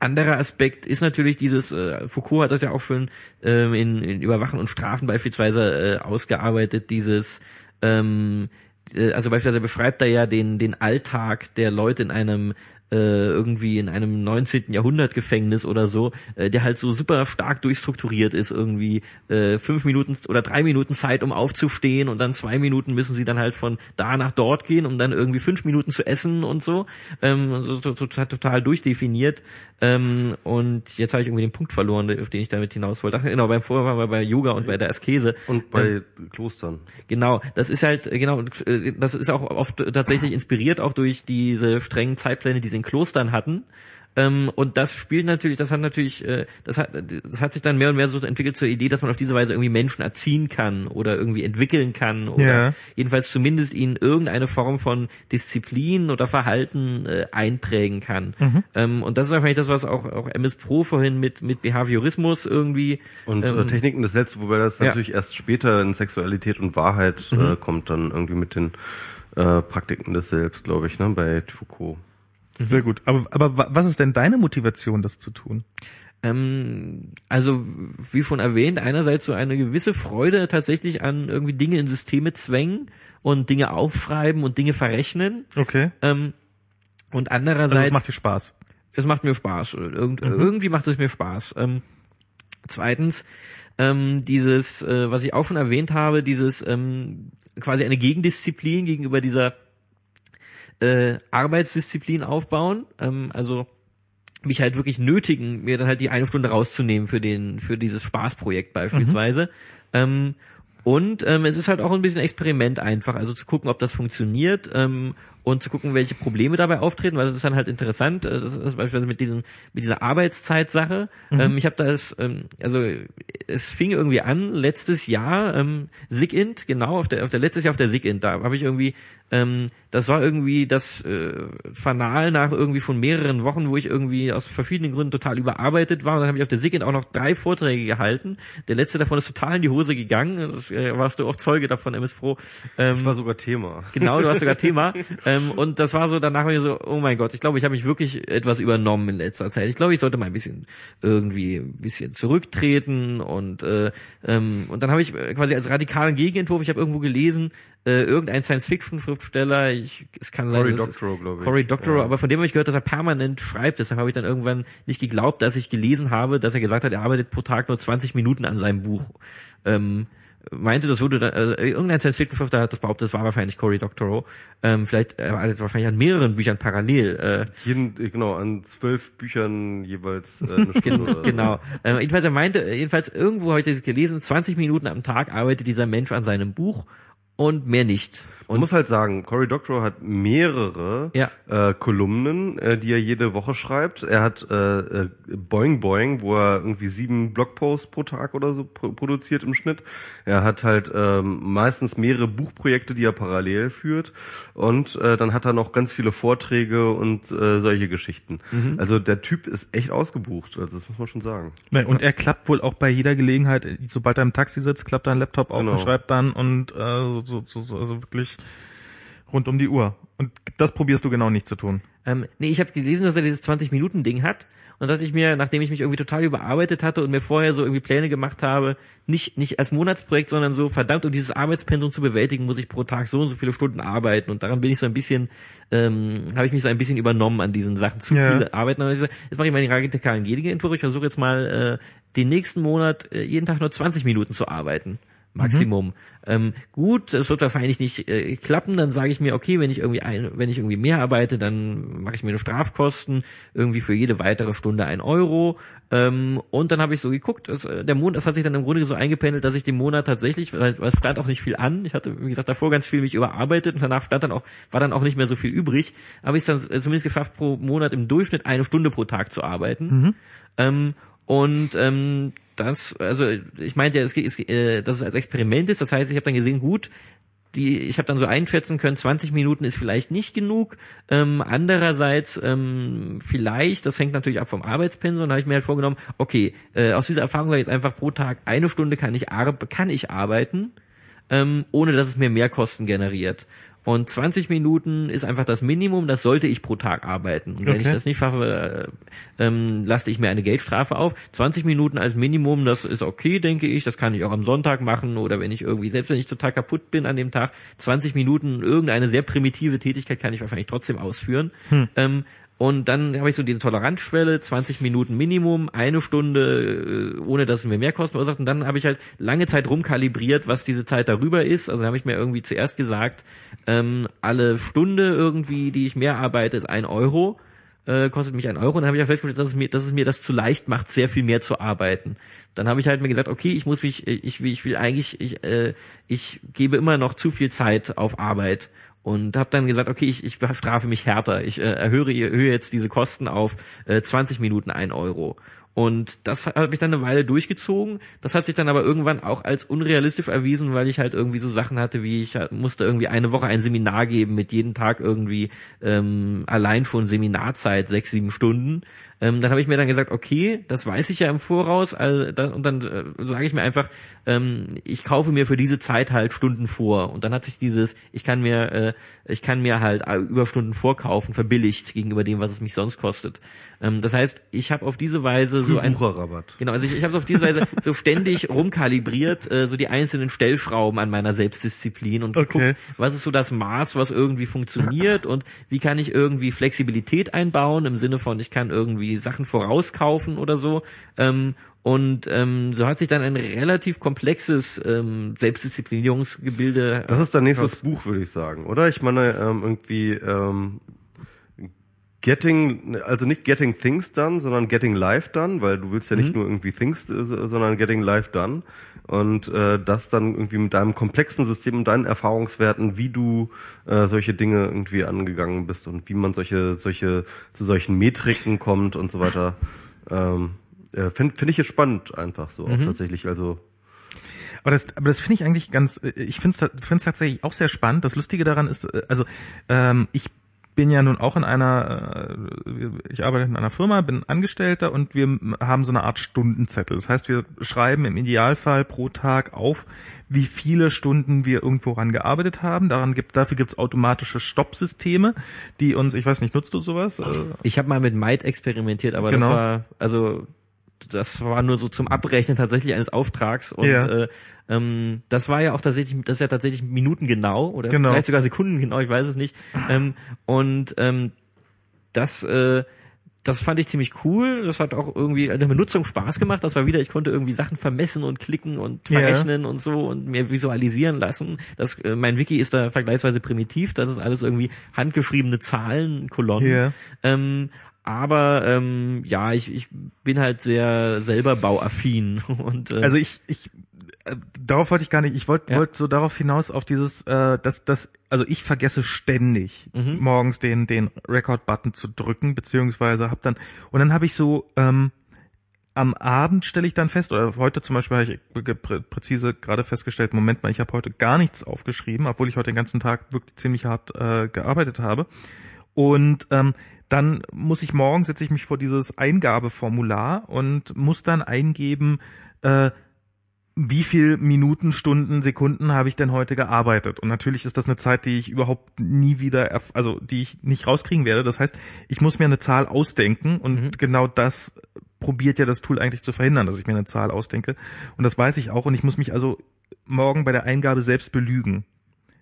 anderer Aspekt ist natürlich dieses, äh, Foucault hat das ja auch schon ähm, in, in Überwachen und Strafen beispielsweise äh, ausgearbeitet, dieses ähm, äh, also beispielsweise beschreibt er ja den, den Alltag der Leute in einem äh, irgendwie in einem 19. Jahrhundert Gefängnis oder so, äh, der halt so super stark durchstrukturiert ist, irgendwie äh, fünf Minuten oder drei Minuten Zeit, um aufzustehen und dann zwei Minuten müssen sie dann halt von da nach dort gehen, um dann irgendwie fünf Minuten zu essen und so. Ähm, so, so, so total durchdefiniert. Ähm, und jetzt habe ich irgendwie den Punkt verloren, auf den ich damit hinaus wollte. Ach, genau, beim Vorher waren wir bei Yoga und bei der Askese. Und bei ähm, Klostern. Genau, das ist halt, genau, das ist auch oft tatsächlich inspiriert auch durch diese strengen Zeitpläne, die in Klostern hatten. Ähm, und das spielt natürlich, das hat natürlich, äh, das hat, das hat sich dann mehr und mehr so entwickelt zur Idee, dass man auf diese Weise irgendwie Menschen erziehen kann oder irgendwie entwickeln kann oder ja. jedenfalls zumindest ihnen irgendeine Form von Disziplin oder Verhalten äh, einprägen kann. Mhm. Ähm, und das ist wahrscheinlich das, was auch, auch MS Pro vorhin mit, mit Behaviorismus irgendwie. Und äh, ähm, Techniken des Selbst, wobei das natürlich ja. erst später in Sexualität und Wahrheit mhm. äh, kommt dann irgendwie mit den äh, Praktiken des Selbst, glaube ich, ne, bei Foucault. Sehr gut. Aber, aber was ist denn deine Motivation, das zu tun? Ähm, also, wie schon erwähnt, einerseits so eine gewisse Freude tatsächlich an irgendwie Dinge in Systeme zwängen und Dinge aufschreiben und Dinge verrechnen. Okay. Ähm, und andererseits. Also es macht dir Spaß. Es macht mir Spaß. Irgend, mhm. Irgendwie macht es mir Spaß. Ähm, zweitens, dieses, äh, was ich auch schon erwähnt habe, dieses quasi eine Gegendisziplin gegenüber dieser äh, Arbeitsdisziplin aufbauen. Ähm, also mich halt wirklich nötigen, mir dann halt die eine Stunde rauszunehmen für den, für dieses Spaßprojekt beispielsweise. Mhm. Ähm, und ähm, es ist halt auch ein bisschen Experiment einfach, also zu gucken, ob das funktioniert. Ähm, und zu gucken, welche Probleme dabei auftreten, weil das ist dann halt interessant. Äh, Das ist beispielsweise mit diesem mit dieser Arbeitszeitsache. Ähm, ich habe das, ähm, also es fing irgendwie an letztes Jahr ähm, SIGINT, genau auf der auf der letztes Jahr auf der SIGINT, da habe ich irgendwie ähm, das war irgendwie das äh, Fanal nach irgendwie von mehreren Wochen, wo ich irgendwie aus verschiedenen Gründen total überarbeitet war. Und dann habe ich auf der SIGINT auch noch drei Vorträge gehalten. Der letzte davon ist total in die Hose gegangen. Das äh, warst du auch Zeuge davon, MS Pro. Ähm, Ich war sogar Thema. Genau, du hast sogar Thema. ähm, und das war so, danach war ich so, oh mein Gott, ich glaube, ich habe mich wirklich etwas übernommen in letzter Zeit. Ich glaube, ich sollte mal ein bisschen irgendwie ein bisschen zurücktreten und äh, ähm, und dann habe ich quasi als radikalen Gegenentwurf, ich habe irgendwo gelesen, äh, irgendein Science-Fiction-Schriftsteller, ich, es kann sein, Cory Doctorow, glaube ich. Cory Doctorow, Ja. aber von dem habe ich gehört, dass er permanent schreibt. Deshalb habe ich dann irgendwann nicht geglaubt, dass ich gelesen habe, dass er gesagt hat, er arbeitet pro Tag nur 20 Minuten an seinem Buch. Ähm, meinte, das würde dann, äh, irgendein Science-Fiction-Schriftsteller hat das behauptet, das war wahrscheinlich Cory Doctorow. Ähm, vielleicht er arbeitet wahrscheinlich an mehreren Büchern parallel. Äh, Jeden, äh, genau, an zwölf Büchern jeweils äh, eine Stunde. so. genau. Ähm, jedenfalls, er meinte, jedenfalls irgendwo habe ich das gelesen, 20 Minuten am Tag arbeitet dieser Mensch an seinem Buch und mehr nicht. Und muss halt sagen, Cory Doctorow hat mehrere Ja. äh, Kolumnen, äh, die er jede Woche schreibt. Er hat äh, äh, Boing Boing, wo er irgendwie sieben Blogposts pro Tag oder so pro produziert im Schnitt. Er hat halt ähm, meistens mehrere Buchprojekte, die er parallel führt. Und äh, dann hat er noch ganz viele Vorträge und äh, solche Geschichten. Mhm. Also der Typ ist echt ausgebucht, also das muss man schon sagen. Nein, und er klappt wohl auch bei jeder Gelegenheit, sobald er im Taxi sitzt, klappt er einen Laptop auf Genau. und schreibt dann und äh, so, so, so, also wirklich rund um die Uhr. Und das probierst du genau nicht zu tun. Ähm, nee, ich habe gelesen, dass er dieses 20-Minuten-Ding hat. Und da dachte ich mir, nachdem ich mich irgendwie total überarbeitet hatte und mir vorher so irgendwie Pläne gemacht habe, nicht, nicht als Monatsprojekt, sondern so, verdammt, um dieses Arbeitspensum zu bewältigen, muss ich pro Tag so und so viele Stunden arbeiten. Und daran bin ich so ein bisschen, ähm, habe ich mich so ein bisschen übernommen an diesen Sachen. Zu Ja. viele Arbeiten. Hab ich gesagt, jetzt mache ich mal den radikalen Gegenentwurf. Ich versuche jetzt mal äh, den nächsten Monat äh, jeden Tag nur 20 Minuten zu arbeiten. Maximum. Ähm, gut, es wird wahrscheinlich nicht äh, klappen, dann sage ich mir, okay, wenn ich irgendwie ein, wenn ich irgendwie mehr arbeite, dann mache ich mir eine Strafkosten, irgendwie für jede weitere Stunde ein Euro. Ähm, und dann habe ich so geguckt, es, äh, der Monat, das hat sich dann im Grunde so eingependelt, dass ich den Monat tatsächlich, weil es stand auch nicht viel an, ich hatte, wie gesagt, davor ganz viel mich überarbeitet und danach stand dann auch, war dann auch nicht mehr so viel übrig, aber ich es dann äh, zumindest geschafft, pro Monat im Durchschnitt eine Stunde pro Tag zu arbeiten. Ähm, und ähm, das, also ich meinte ja, es, es, äh, dass es als Experiment ist. Das heißt, ich habe dann gesehen, gut, die, ich habe dann so einschätzen können, 20 Minuten ist vielleicht nicht genug. Ähm, andererseits ähm, vielleicht, das hängt natürlich ab vom Arbeitspensum, da habe ich mir halt vorgenommen, okay, äh, aus dieser Erfahrung war jetzt einfach pro Tag eine Stunde kann ich, ar kann ich arbeiten, ähm, ohne dass es mir mehr Kosten generiert. Und 20 Minuten ist einfach das Minimum, das sollte ich pro Tag arbeiten. Und wenn ich Okay. das nicht schaffe, äh, ähm, laste ich mir eine Geldstrafe auf. 20 Minuten als Minimum, das ist okay, denke ich. Das kann ich auch am Sonntag machen oder wenn ich irgendwie, selbst wenn ich total kaputt bin an dem Tag, 20 Minuten irgendeine sehr primitive Tätigkeit kann ich wahrscheinlich trotzdem ausführen. Ähm, und dann habe ich so diese Toleranzschwelle, 20 Minuten Minimum, eine Stunde, äh, ohne dass es mir mehr Kosten verursacht. Und dann habe ich halt lange Zeit rumkalibriert, was diese Zeit darüber ist. Also habe ich mir irgendwie zuerst gesagt, ähm, alle Stunde irgendwie, die ich mehr arbeite, ist ein Euro äh, kostet mich ein Euro. Und dann habe ich ja festgestellt, dass es mir, dass es mir das zu leicht macht, sehr viel mehr zu arbeiten. Dann habe ich halt mir gesagt, okay, ich muss mich, ich ich will eigentlich, ich, äh, ich gebe immer noch zu viel Zeit auf Arbeit und habe dann gesagt, okay, ich, ich strafe mich härter. Ich äh, erhöhe, erhöhe jetzt diese Kosten auf äh, 20 Minuten ein Euro. Und das habe ich dann eine Weile durchgezogen. Das hat sich dann aber irgendwann auch als unrealistisch erwiesen, weil ich halt irgendwie so Sachen hatte, wie ich halt musste irgendwie eine Woche ein Seminar geben mit jeden Tag irgendwie ähm, allein schon Seminarzeit sechs, sieben Stunden. Ähm, dann habe ich mir dann gesagt, okay, das weiß ich ja im Voraus, also, da, und dann äh, sage ich mir einfach, ähm, ich kaufe mir für diese Zeit halt Stunden vor. Und dann hat sich dieses, ich kann mir, äh, ich kann mir halt Überstunden vorkaufen, verbilligt gegenüber dem, was es mich sonst kostet. Ähm, das heißt, ich habe auf diese Weise so ein Bucherrabatt. Genau, also ich, ich habe auf diese Weise so ständig rumkalibriert, äh, so die einzelnen Stellschrauben an meiner Selbstdisziplin und Okay. geguckt, was ist so das Maß, was irgendwie funktioniert und wie kann ich irgendwie Flexibilität einbauen im Sinne von, ich kann irgendwie Sachen vorauskaufen oder so. Ähm, und ähm, so hat sich dann ein relativ komplexes ähm, Selbstdisziplinierungsgebilde. Das ist dein nächstes Buch, würde ich sagen, oder? Ich meine, ähm, irgendwie, ähm, Getting, also nicht Getting Things Done, sondern Getting Life Done, weil du willst ja nicht nur irgendwie Things, äh, sondern Getting Life Done. Und äh, das dann irgendwie mit deinem komplexen System und deinen Erfahrungswerten, wie du äh, solche Dinge irgendwie angegangen bist und wie man solche, solche, zu solchen Metriken kommt und so weiter. Ähm, äh, Finde find ich jetzt spannend einfach so auch tatsächlich. Also Aber das, aber das finde ich eigentlich ganz, äh, ich finde es tatsächlich auch sehr spannend. Das Lustige daran ist, äh, also ähm, ich bin ja nun auch in einer, äh, ich arbeite in einer Firma, bin Angestellter und wir haben so eine Art Stundenzettel. Das heißt, wir schreiben im Idealfall pro Tag auf, wie viele Stunden wir irgendwo ran gearbeitet haben. Daran gibt, dafür gibt's automatische Stoppsysteme, die uns, ich weiß nicht, nutzt du sowas? Äh, Ich habe mal mit Might experimentiert, aber Genau. das war also das war nur so zum Abrechnen tatsächlich eines Auftrags und Ja. äh, ähm, das war ja auch tatsächlich, das ist ja tatsächlich minutengenau oder Genau. vielleicht sogar sekundengenau, ich weiß es nicht. Ähm, und ähm, das äh, das fand ich ziemlich cool. Das hat auch irgendwie an der Benutzung Spaß gemacht. Das war wieder, ich konnte irgendwie Sachen vermessen und klicken und verrechnen und so und mir visualisieren lassen. Das, äh, mein Wiki ist da vergleichsweise primitiv. Das ist alles irgendwie handgeschriebene Zahlen, Kolonnen. Ja. Ähm, aber ähm, ja, ich, ich bin halt sehr selber bauaffin und äh, Also ich, ich äh, darauf wollte ich gar nicht, ich wollte Ja. wollte so darauf hinaus auf dieses, äh, dass das, also ich vergesse ständig Mhm. morgens den den Record-Button zu drücken, beziehungsweise hab dann und dann habe ich so ähm, am Abend stelle ich dann fest, oder heute zum Beispiel habe ich präzise gerade festgestellt, Moment mal, ich habe heute gar nichts aufgeschrieben, obwohl ich heute den ganzen Tag wirklich ziemlich hart äh, gearbeitet habe. Und ähm, dann muss ich morgen, setze ich mich vor dieses Eingabeformular und muss dann eingeben, äh, wie viel Minuten, Stunden, Sekunden habe ich denn heute gearbeitet? Und natürlich ist das eine Zeit, die ich überhaupt nie wieder, also die ich nicht rauskriegen werde. Das heißt, ich muss mir eine Zahl ausdenken und genau das probiert ja das Tool eigentlich zu verhindern, dass ich mir eine Zahl ausdenke. Und das weiß ich auch und ich muss mich also morgen bei der Eingabe selbst belügen,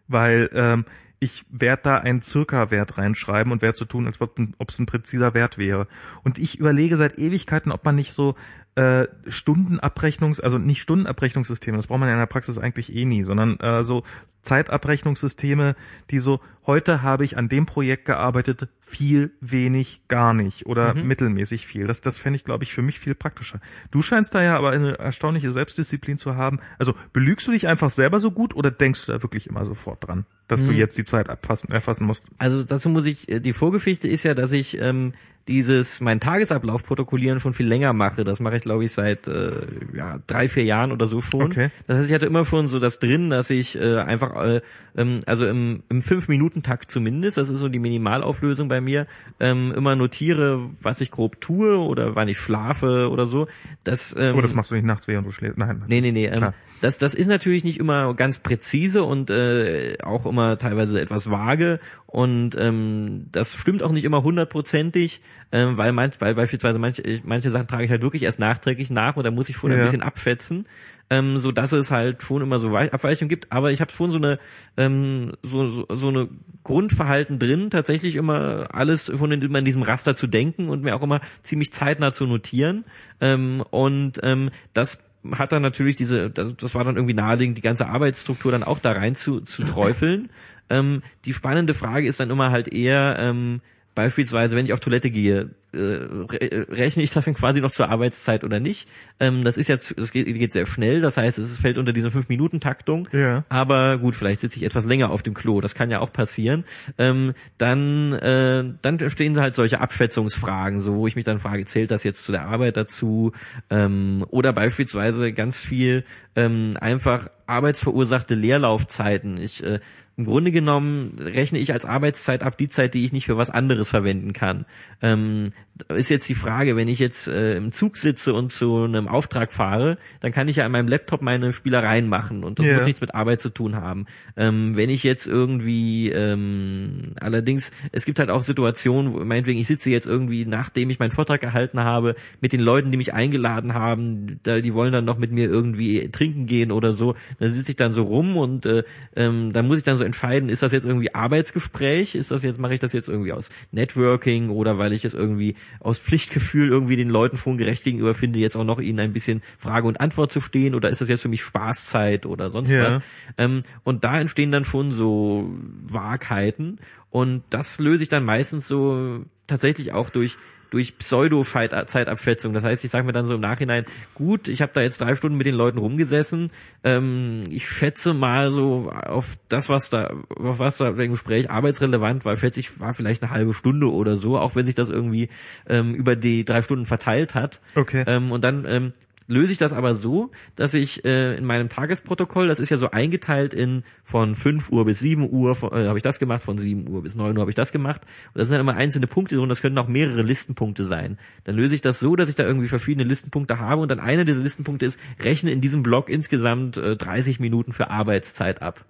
weil ähm, ich werde da einen Circa-Wert reinschreiben und werde so tun, als ob ob es ein präziser Wert wäre. Und ich überlege seit Ewigkeiten, ob man nicht so äh, Stundenabrechnungs, also nicht Stundenabrechnungssysteme, das braucht man ja in der Praxis eigentlich eh nie, sondern äh, so Zeitabrechnungssysteme, die so, heute habe ich an dem Projekt gearbeitet, viel, wenig, gar nicht oder mittelmäßig viel. Das, das fände ich, glaube ich, für mich viel praktischer. Du scheinst da ja aber eine erstaunliche Selbstdisziplin zu haben. Also belügst du dich einfach selber so gut oder denkst du da wirklich immer sofort dran, dass du jetzt die Zeit abfassen, erfassen musst? Also dazu muss ich, äh, die Vorgeschichte ist ja, dass ich ähm, dieses, mein Tagesablauf protokollieren schon viel länger mache. Das mache ich, glaube ich, seit äh, ja, drei, vier Jahren oder so schon. Okay. Das heißt, ich hatte immer schon so das drin, dass ich äh, einfach, äh, ähm, also im, im Fünf-Minuten-Takt zumindest, das ist so die Minimalauflösung bei mir, ähm, immer notiere, was ich grob tue oder wann ich schlafe oder so. Das, ähm, Oh, das machst du nicht nachts, während du schläfst. Nein. Nee, nee, nee. Ähm, Klar. Das, das ist natürlich nicht immer ganz präzise und äh, auch immer teilweise etwas vage und ähm, das stimmt auch nicht immer hundertprozentig, ähm, weil, manch, weil beispielsweise manche, manche Sachen trage ich halt wirklich erst nachträglich nach und da muss ich schon ein Ja. bisschen abschätzen, ähm, so dass es halt schon immer so Wei- Abweichungen gibt. Aber ich habe schon so eine ähm, so, so, so eine Grundverhalten drin, tatsächlich immer alles von in, immer in diesem Raster zu denken und mir auch immer ziemlich zeitnah zu notieren. Ähm, und ähm, das hat dann natürlich diese, das, das war dann irgendwie naheliegend, die ganze Arbeitsstruktur dann auch da rein zu, zu träufeln. ähm, die spannende Frage ist dann immer halt eher, ähm, beispielsweise, wenn ich auf Toilette gehe, äh, re rechne ich das dann quasi noch zur Arbeitszeit oder nicht? Ähm, das ist ja, das geht, geht sehr schnell, das heißt, es fällt unter diese 5-Minuten-Taktung. Ja. Aber gut, vielleicht sitze ich etwas länger auf dem Klo, das kann ja auch passieren. Ähm, dann, äh, dann stehen halt solche Abschätzungsfragen, so wo ich mich dann frage, zählt das jetzt zu der Arbeit dazu? Ähm, oder beispielsweise ganz viel ähm, einfach arbeitsverursachte Leerlaufzeiten. Ich äh, im Grunde genommen rechne ich als Arbeitszeit ab die Zeit, die ich nicht für was anderes verwenden kann. Ähm, ist jetzt die Frage, wenn ich jetzt äh, im Zug sitze und zu einem Auftrag fahre, dann kann ich ja an meinem Laptop meine Spielereien machen und das Ja. muss nichts mit Arbeit zu tun haben. Ähm, wenn ich jetzt irgendwie ähm, allerdings, es gibt halt auch Situationen, wo meinetwegen, ich sitze jetzt irgendwie, nachdem ich meinen Vortrag gehalten habe, mit den Leuten, die mich eingeladen haben, da, die wollen dann noch mit mir irgendwie trinken gehen oder so, Dann sitze ich dann so rum und äh, ähm, dann muss ich dann so entscheiden, ist das jetzt irgendwie Arbeitsgespräch? Ist das jetzt, mache ich das jetzt irgendwie aus Networking oder weil ich es irgendwie aus Pflichtgefühl irgendwie den Leuten schon gerecht gegenüber finde, jetzt auch noch ihnen ein bisschen Frage und Antwort zu stehen oder ist das jetzt für mich Spaßzeit oder sonst Ja. was? Ähm, und da entstehen dann schon so Wahrheiten und das löse ich dann meistens so tatsächlich auch durch durch Pseudo-Zeitabschätzung. Das heißt, ich sage mir dann so im Nachhinein, gut, ich habe da jetzt drei Stunden mit den Leuten rumgesessen. Ähm, ich schätze mal so auf das, was da, auf was da im Gespräch arbeitsrelevant war, schätze ich, war vielleicht eine halbe Stunde oder so, auch wenn sich das irgendwie ähm, über die drei Stunden verteilt hat. Okay. Ähm, und dann ähm, löse ich das aber so, dass ich äh, in meinem Tagesprotokoll, das ist ja so eingeteilt in von 5 Uhr bis 7 Uhr äh, habe ich das gemacht, von 7 Uhr bis 9 Uhr habe ich das gemacht. Und das sind dann immer einzelne Punkte drin, das können auch mehrere Listenpunkte sein. Dann löse ich das so, dass ich da irgendwie verschiedene Listenpunkte habe und dann einer dieser Listenpunkte ist, rechne in diesem Block insgesamt äh, 30 Minuten für Arbeitszeit ab.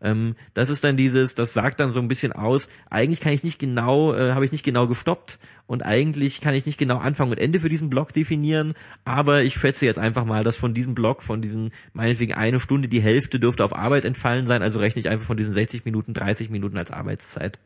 Ähm, das ist dann dieses, das sagt dann so ein bisschen aus, eigentlich kann ich nicht genau, äh, habe ich nicht genau gestoppt und eigentlich kann ich nicht genau Anfang und Ende für diesen Block definieren, aber ich schätze jetzt einfach mal, dass von diesem Block, von diesen meinetwegen eine Stunde, die Hälfte dürfte auf Arbeit entfallen sein, also rechne ich einfach von diesen 60 Minuten 30 Minuten als Arbeitszeit.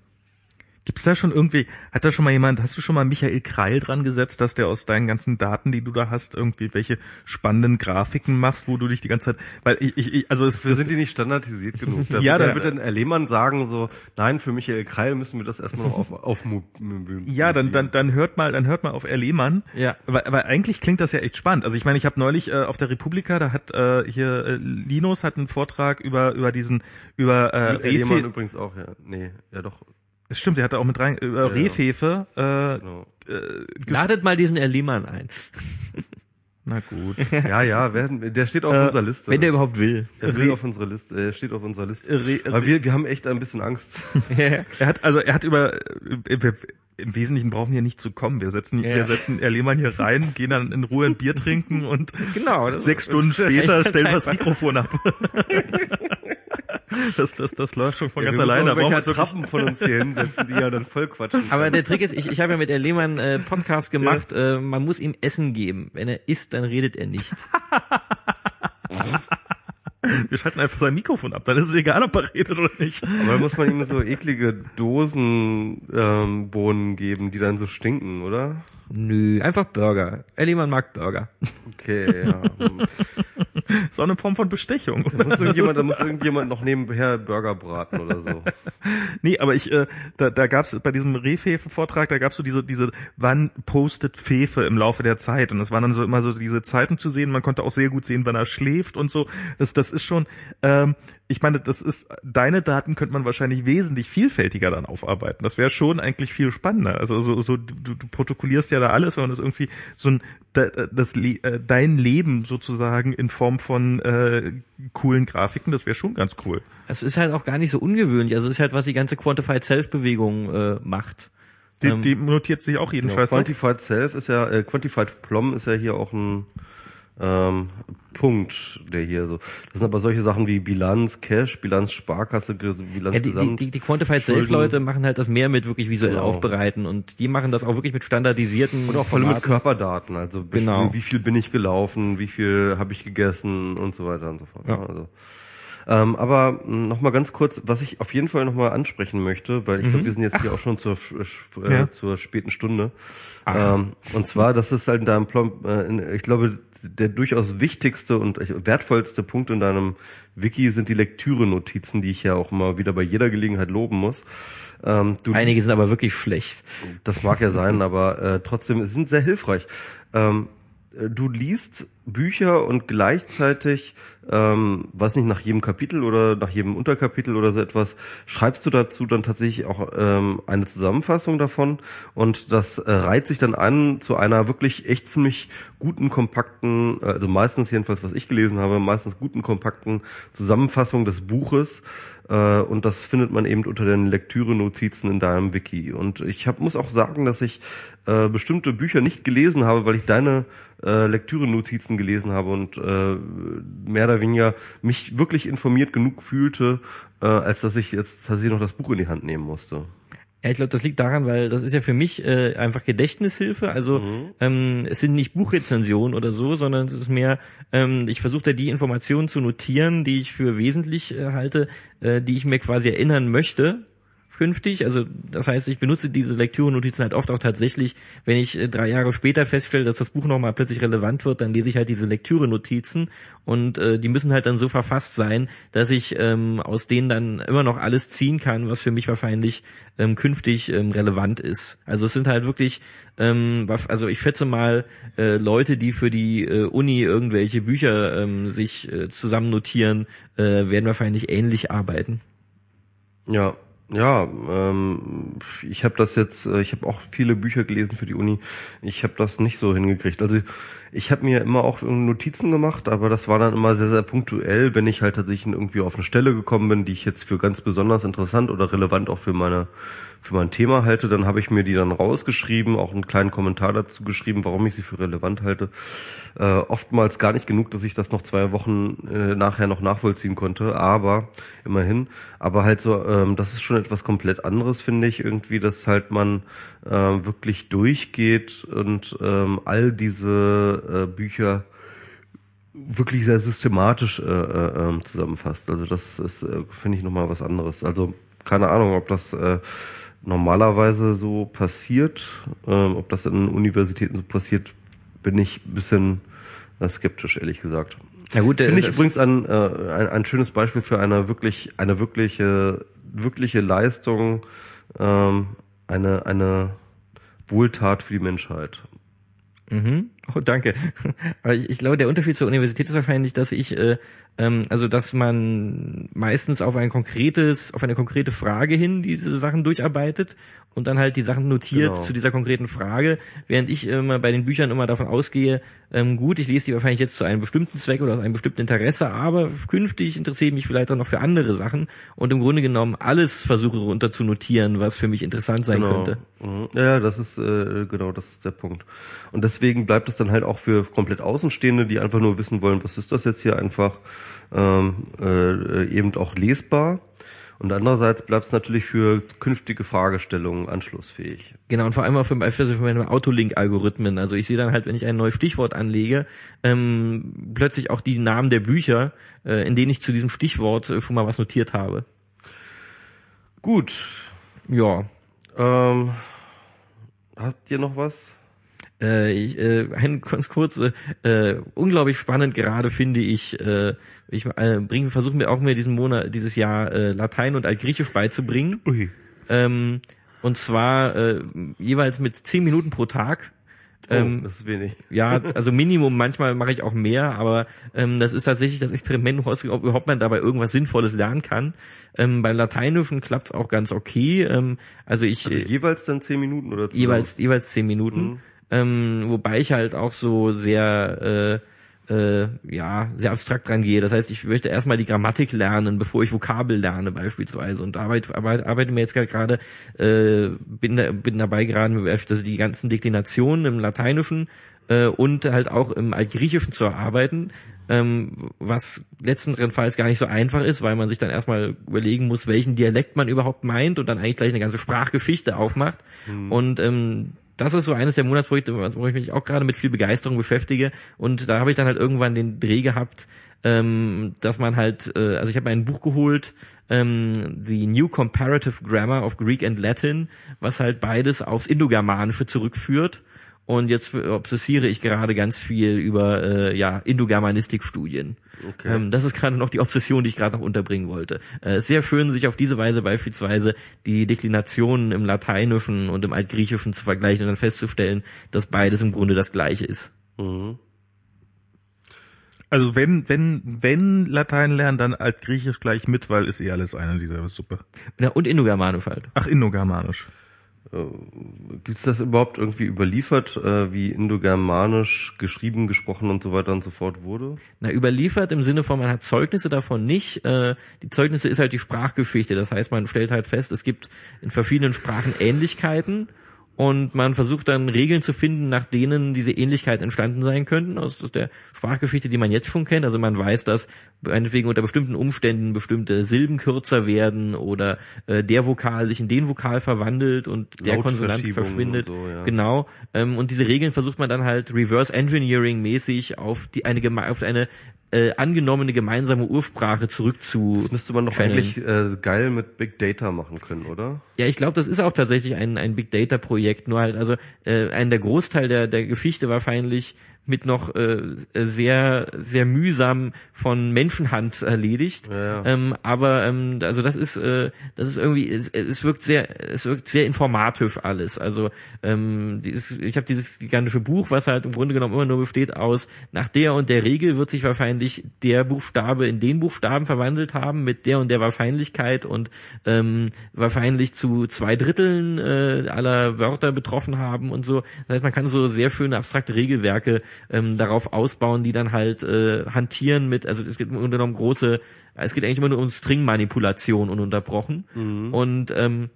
Gibt's da schon irgendwie, hat da schon mal jemand, hast du schon mal Michael Kreil dran gesetzt, dass der aus deinen ganzen Daten, die du da hast, irgendwie welche spannenden Grafiken machst, wo du dich die ganze Zeit, weil ich, ich, ich also es Wir sind die nicht standardisiert genug. Da Ja, dann- wird dann Herr Lehmann sagen so, nein, für Michael Kreil müssen wir das erstmal noch auf, auf Ja, dann, dann, dann hört mal, dann hört mal auf R. Lehmann. Ja. Weil, weil eigentlich klingt das ja echt spannend. Also ich meine, ich habe neulich äh, auf der Republika, da hat äh, hier äh, Linus hat einen Vortrag über über diesen über äh, Lehmann übrigens auch, ja. Nee, ja doch. Das stimmt, der hat da auch mit rein über ja. Rehfefe. Äh, Genau. Ladet mal diesen Erlehmann ein, na gut. Ja, ja, werden, der steht auf Äh, unserer Liste. wenn der überhaupt will. er will auf unserer Liste, er steht auf unserer Liste. Re- Aber wir, wir haben echt ein bisschen Angst. er hat also er hat über äh, im Wesentlichen brauchen wir nicht zu kommen. Wir setzen Ja. wir setzen R. Lehmann hier rein, gehen dann in Ruhe ein Bier trinken und Genau, sechs Stunden später stellen wir das. Mikrofon ab. Das, das, das läuft schon von Ja, ganz müssen alleine. auch Da brauchen wir wirklich- Trappen von uns hier hinsetzen, die ja dann voll quatschen. Aber der Trick ist, ich, ich habe ja mit der Lehmann äh, Podcast gemacht, äh, man muss ihm Essen geben. Wenn er isst, dann redet er nicht. Wir schalten einfach sein Mikrofon ab, dann ist es egal, ob er redet oder nicht. Aber da muss man ihm so eklige Dosenbohnen ähm, Bohnen geben, die dann so stinken, oder? Nö, einfach Burger. Der Lehmann mag Burger. Okay, ja. Auch eine Form von Bestechung. Da muss irgendjemand, da muss irgendjemand noch nebenher Burger braten oder so. Nee, aber ich, äh, da, da gab's bei diesem Rehfefe-Vortrag, da gab's so diese, diese, wann postet Fefe im Laufe der Zeit? Und das waren dann so immer so diese Zeiten zu sehen. Man konnte auch sehr gut sehen, wann er schläft und so. Das, das ist schon, ähm, ich meine, das ist, deine Daten könnte man wahrscheinlich wesentlich vielfältiger dann aufarbeiten. Das wäre schon eigentlich viel spannender. Also so, so du, du protokollierst ja da alles, wenn man das irgendwie so ein, da- das, äh, dein Leben sozusagen in Form von äh, coolen Grafiken, das wäre schon ganz cool. Es ist halt auch gar nicht so ungewöhnlich. Also es ist halt, was die ganze Quantified Self-Bewegung äh, macht. Die, Ähm, die notiert sich auch jeden Ja, Scheiß. drauf. Quantified Self ist ja, äh, Quantified Plom ist ja hier auch ein ähm, Punkt, der hier so. Das sind aber solche Sachen wie Bilanz, Cash, Bilanz Sparkasse, Bilanz Ja, die, die, Gesamt. die, die Quantified Schulden. Self-Leute machen halt das mehr mit wirklich visuell Genau. aufbereiten und die machen das auch wirklich mit standardisierten und auch voll mit. Körperdaten, also Genau. wie viel bin ich gelaufen, wie viel habe ich gegessen und so weiter und so fort. Ja. Also. Ähm, aber noch mal ganz kurz, was ich auf jeden Fall noch mal ansprechen möchte, weil ich glaube, wir sind jetzt hier auch schon zur, äh, Ja. zur späten Stunde. Ähm, und zwar, das ist halt in deinem Plom, äh, in, ich glaube, der durchaus wichtigste und wertvollste Punkt in deinem Wiki sind die Lektüre-Notizen, die ich ja auch immer wieder bei jeder Gelegenheit loben muss. Ähm, Einige sind aber wirklich schlecht. das mag ja sein, aber äh, trotzdem sind sehr hilfreich. Ähm, äh, du liest Bücher und gleichzeitig, ähm, weiß nicht, nach jedem Kapitel oder nach jedem Unterkapitel oder so etwas, schreibst du dazu dann tatsächlich auch ähm, eine Zusammenfassung davon. Und das äh, reiht sich dann an zu einer wirklich echt ziemlich guten, kompakten, äh, also meistens jedenfalls, was ich gelesen habe, meistens guten, kompakten Zusammenfassung des Buches äh, und das findet man eben unter den Lektüre-Notizen in deinem Wiki. Und ich hab, muss auch sagen, dass ich äh, bestimmte Bücher nicht gelesen habe, weil ich deine äh, Lektüre-Notizen gelesen habe und äh, mehr oder weniger mich wirklich informiert genug fühlte, äh, als dass ich jetzt tatsächlich noch das Buch in die Hand nehmen musste. Ja, ich glaube, das liegt daran, weil das ist ja für mich äh, einfach Gedächtnishilfe. Also Mhm. ähm, es sind nicht Buchrezensionen oder so, sondern es ist mehr, ähm, ich versuche da die Informationen zu notieren, die ich für wesentlich äh, halte, äh, die ich mir quasi erinnern möchte künftig. Also das heißt, ich benutze diese Lektüre-Notizen halt oft auch tatsächlich, wenn ich äh, drei Jahre später feststelle, dass das Buch nochmal plötzlich relevant wird, dann lese ich halt diese Lektüre-Notizen und äh, die müssen halt dann so verfasst sein, dass ich ähm, aus denen dann immer noch alles ziehen kann, was für mich wahrscheinlich ähm, künftig ähm, relevant ist. Also es sind halt wirklich, ähm, also ich schätze mal, äh, Leute, die für die äh, Uni irgendwelche Bücher ähm, sich äh, zusammen notieren, äh, werden wahrscheinlich ähnlich arbeiten. Ja, ja, ähm, ich habe das jetzt, äh, ich habe auch viele Bücher gelesen für die Uni. Ich habe das nicht so hingekriegt. Also ich habe mir immer auch Notizen gemacht, aber das war dann immer sehr, sehr punktuell, wenn ich halt tatsächlich irgendwie auf eine Stelle gekommen bin, die ich jetzt für ganz besonders interessant oder relevant auch für meine für mein Thema halte, dann habe ich mir die dann rausgeschrieben, auch einen kleinen Kommentar dazu geschrieben, warum ich sie für relevant halte. Äh, oftmals gar nicht genug, dass ich das noch zwei Wochen äh, nachher noch nachvollziehen konnte, aber immerhin. Aber halt so, ähm, das ist schon etwas komplett anderes, finde ich, irgendwie, dass halt man äh, wirklich durchgeht und ähm, all diese äh, Bücher wirklich sehr systematisch äh, äh, ähm, zusammenfasst. Also das ist, äh, finde ich, nochmal was anderes. Also keine Ahnung, ob das äh, normalerweise so passiert, ähm, ob das in Universitäten so passiert, bin ich ein bisschen äh, skeptisch, ehrlich gesagt. Na gut, Finde ich das- übrigens ein, äh, ein, ein schönes Beispiel für eine wirklich, eine wirkliche, wirkliche Leistung, ähm, eine, eine Wohltat für die Menschheit. Mhm. Oh, danke. Aber ich, ich glaube, der Unterschied zur Universität ist wahrscheinlich, dass ich, äh, ähm, also dass man meistens auf ein konkretes, auf eine konkrete Frage hin diese Sachen durcharbeitet und dann halt die Sachen notiert Genau. zu dieser konkreten Frage, während ich immer bei den Büchern immer davon ausgehe, ähm, gut, ich lese die wahrscheinlich jetzt zu einem bestimmten Zweck oder aus einem bestimmten Interesse, aber künftig interessiere ich mich vielleicht auch noch für andere Sachen und im Grunde genommen alles versuche runter zu notieren, was für mich interessant sein Genau. könnte. Mhm. Ja, ja, das ist äh, genau das ist der Punkt. Und deswegen bleibt es dann halt auch für komplett Außenstehende, die einfach nur wissen wollen, was ist das jetzt hier einfach ähm, äh, eben auch lesbar. Und andererseits bleibt es natürlich für künftige Fragestellungen anschlussfähig. Genau, und vor allem auch für, für, für meine Autolink-Algorithmen. Also ich sehe dann halt, wenn ich ein neues Stichwort anlege, ähm, plötzlich auch die Namen der Bücher, äh, in denen ich zu diesem Stichwort äh, schon mal was notiert habe. Gut. Ja. Ähm, habt ihr noch was? Äh, ich, äh, ein ganz kurz, äh, äh, unglaublich spannend gerade finde ich, äh, ich äh, bringe, versuche mir auch mir diesen Monat, dieses Jahr äh, Latein und Altgriechisch beizubringen. Ui. Ähm, und zwar äh, jeweils mit zehn Minuten pro Tag. Oh, das ist wenig. Ja, also Minimum, manchmal mache ich auch mehr, aber ähm, das ist tatsächlich das Experiment, ob überhaupt man dabei irgendwas Sinnvolles lernen kann. Ähm, beim Lateinischen klappt es auch ganz okay. Ähm, also ich Also jeweils dann zehn Minuten oder zusammen? jeweils jeweils zehn Minuten, ähm, wobei ich halt auch so sehr äh, äh, ja sehr abstrakt dran gehe. Das heißt, ich möchte erstmal die Grammatik lernen, bevor ich Vokabel lerne beispielsweise. Und arbeite arbeite, arbeite mir jetzt gerade äh, bin bin dabei gerade also die ganzen Deklinationen im Lateinischen äh, und halt auch im Altgriechischen zu erarbeiten. Ähm, was letztenfalls gar nicht so einfach ist, weil man sich dann erstmal überlegen muss, welchen Dialekt man überhaupt meint und dann eigentlich gleich eine ganze Sprachgeschichte aufmacht. Und ähm, das ist so eines der Monatsprojekte, wo ich mich auch gerade mit viel Begeisterung beschäftige. Und da habe ich dann halt irgendwann den Dreh gehabt, ähm, dass man halt, äh, also ich habe ein Buch geholt, ähm, The New Comparative Grammar of Greek and Latin, was halt beides aufs Indogermanische zurückführt. Und jetzt obsessiere ich gerade ganz viel über äh, ja, Indogermanistik-Studien. Okay. Ähm, das ist gerade noch die Obsession, die ich gerade noch unterbringen wollte. Äh, ist sehr schön, sich auf diese Weise beispielsweise die Deklinationen im Lateinischen und im Altgriechischen zu vergleichen und dann festzustellen, dass beides im Grunde das Gleiche ist. Mhm. Also wenn, wenn, wenn Latein lernen, dann Altgriechisch gleich mit, weil ist eh alles eine dieselbe Suppe. Ja, und Indogermanisch halt. Ach, Indogermanisch. Gibt's das überhaupt irgendwie überliefert, äh, wie Indogermanisch geschrieben, gesprochen und so weiter und so fort wurde? Na, überliefert im Sinne von, man hat Zeugnisse davon nicht. Äh, die Zeugnisse ist halt die Sprachgeschichte. Das heißt, man stellt halt fest, es gibt in verschiedenen Sprachen Ähnlichkeiten und man versucht dann Regeln zu finden, nach denen diese Ähnlichkeit entstanden sein könnten aus, der Sprachgeschichte, die man jetzt schon kennt. Also man weiß, dass meinetwegen unter bestimmten Umständen bestimmte Silben kürzer werden oder äh, der Vokal sich in den Vokal verwandelt und der Konsonant verschwindet. So, ja. Genau. Ähm, und diese Regeln versucht man dann halt Reverse Engineering mäßig auf die eine auf eine äh, angenommene gemeinsame Ursprache zurückzu. Das müsste man doch eigentlich äh, geil mit Big Data machen können, oder? Ja, ich glaube, das ist auch tatsächlich ein, ein Big Data Projekt, nur halt, also äh, ein der Großteil der, der Geschichte wahrscheinlich mit noch äh, sehr sehr mühsam von Menschenhand erledigt. Ja, ja. Ähm, aber ähm, also das ist äh, das ist irgendwie es, es wirkt sehr es wirkt sehr informatisch alles. Also ähm, dieses, ich habe dieses gigantische Buch, was halt im Grunde genommen immer nur besteht aus nach der und der Regel wird sich wahrscheinlich der Buchstabe in den Buchstaben verwandelt haben mit der und der Wahrscheinlichkeit und ähm, wahrscheinlich zu zwei Dritteln äh, aller Wörter betroffen haben und so. Das heißt, man kann so sehr schöne abstrakte Regelwerke ähm, darauf ausbauen, die dann halt äh, hantieren mit, also es gibt im Grunde genommen große, es geht eigentlich immer nur um Stringmanipulation ununterbrochen. Mhm. Und ähm,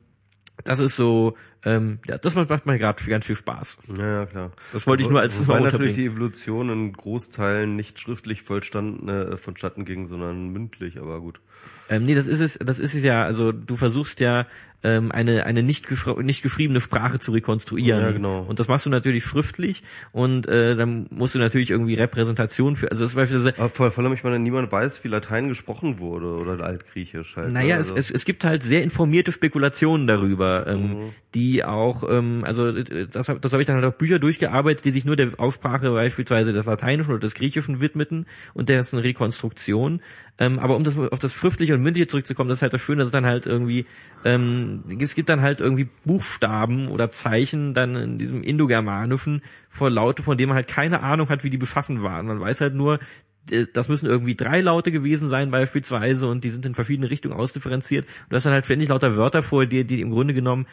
das ist so, ähm, ja, das macht mir gerade ganz viel Spaß. Ja, ja, klar. Das wollte ich nur als Wobei natürlich die Evolution in Großteilen nicht schriftlich vollstanden, äh, vonstatten ging, sondern mündlich, aber gut. Ähm, nee, das ist es, das ist es ja, also du versuchst ja ähm, eine eine nicht, nicht geschriebene Sprache zu rekonstruieren. Ja, genau. Und das machst du natürlich schriftlich und äh, dann musst du natürlich irgendwie Repräsentation für, also das beispielsweise. Aber vor, vor allem, ich meine, niemand weiß, wie Latein gesprochen wurde oder Altgriechisch halt. Naja, also. es, es, es gibt halt sehr informierte Spekulationen darüber, ähm, mhm. die auch, ähm, also äh, das, das habe ich dann halt auch Bücher durchgearbeitet, die sich nur der Aussprache beispielsweise des Lateinischen oder des Griechischen widmeten und dessen Rekonstruktion. Ähm, aber um das auf das Schriftliche und Mündliche zurückzukommen, das ist halt das Schöne, dass es dann halt irgendwie, ähm, es gibt dann halt irgendwie Buchstaben oder Zeichen dann in diesem Indogermanischen vor Laute, von denen man halt keine Ahnung hat, wie die beschaffen waren. Man weiß halt nur, das müssen irgendwie drei Laute gewesen sein beispielsweise und die sind in verschiedene Richtungen ausdifferenziert. Und du hast dann halt ständig lauter Wörter vor dir, die im Grunde genommen,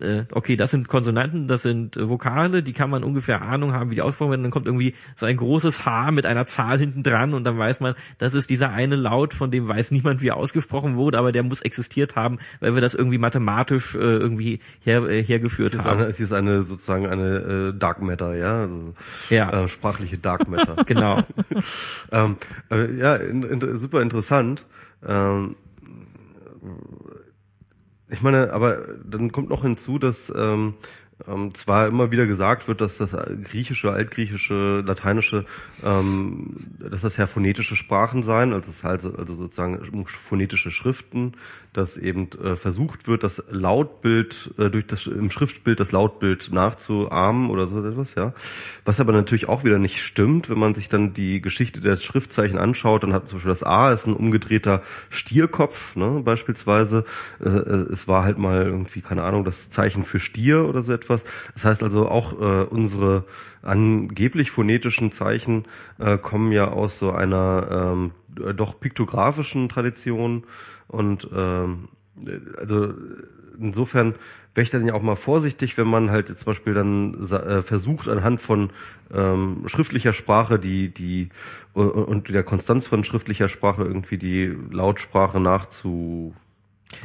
äh, okay, das sind Konsonanten, das sind äh, Vokale, die kann man ungefähr Ahnung haben, wie die ausgesprochen werden. Dann kommt irgendwie so ein großes H mit einer Zahl hinten dran und dann weiß man, das ist dieser eine Laut, von dem weiß niemand, wie er ausgesprochen wurde, aber der muss existiert haben, weil wir das irgendwie mathematisch äh, irgendwie her, äh, hergeführt haben. Es ist eine sozusagen eine äh, Dark Matter, ja, also, ja. Äh, sprachliche Dark Matter. genau. ähm, äh, ja, in, in, super interessant. Ähm, ich meine, aber dann kommt noch hinzu, dass ähm, ähm, zwar immer wieder gesagt wird, dass das griechische, altgriechische, lateinische, ähm, dass das ja phonetische Sprachen seien, also das halt also sozusagen phonetische Schriften, dass eben äh, versucht wird, das Lautbild äh, durch das im Schriftbild das Lautbild nachzuahmen oder so etwas, ja. Was aber natürlich auch wieder nicht stimmt, wenn man sich dann die Geschichte der Schriftzeichen anschaut, dann hat zum Beispiel das A ist ein umgedrehter Stierkopf, ne, beispielsweise. Äh, äh es war halt mal irgendwie keine Ahnung das Zeichen für Stier oder so etwas. Das heißt also auch äh, unsere angeblich phonetischen Zeichen äh, kommen ja aus so einer ähm, doch piktografischen Tradition und ähm, also insofern wäre ich dann ja auch mal vorsichtig, wenn man halt zum Beispiel dann äh, versucht, anhand von ähm, schriftlicher Sprache die, die äh, und der Konstanz von schriftlicher Sprache irgendwie die Lautsprache nachzu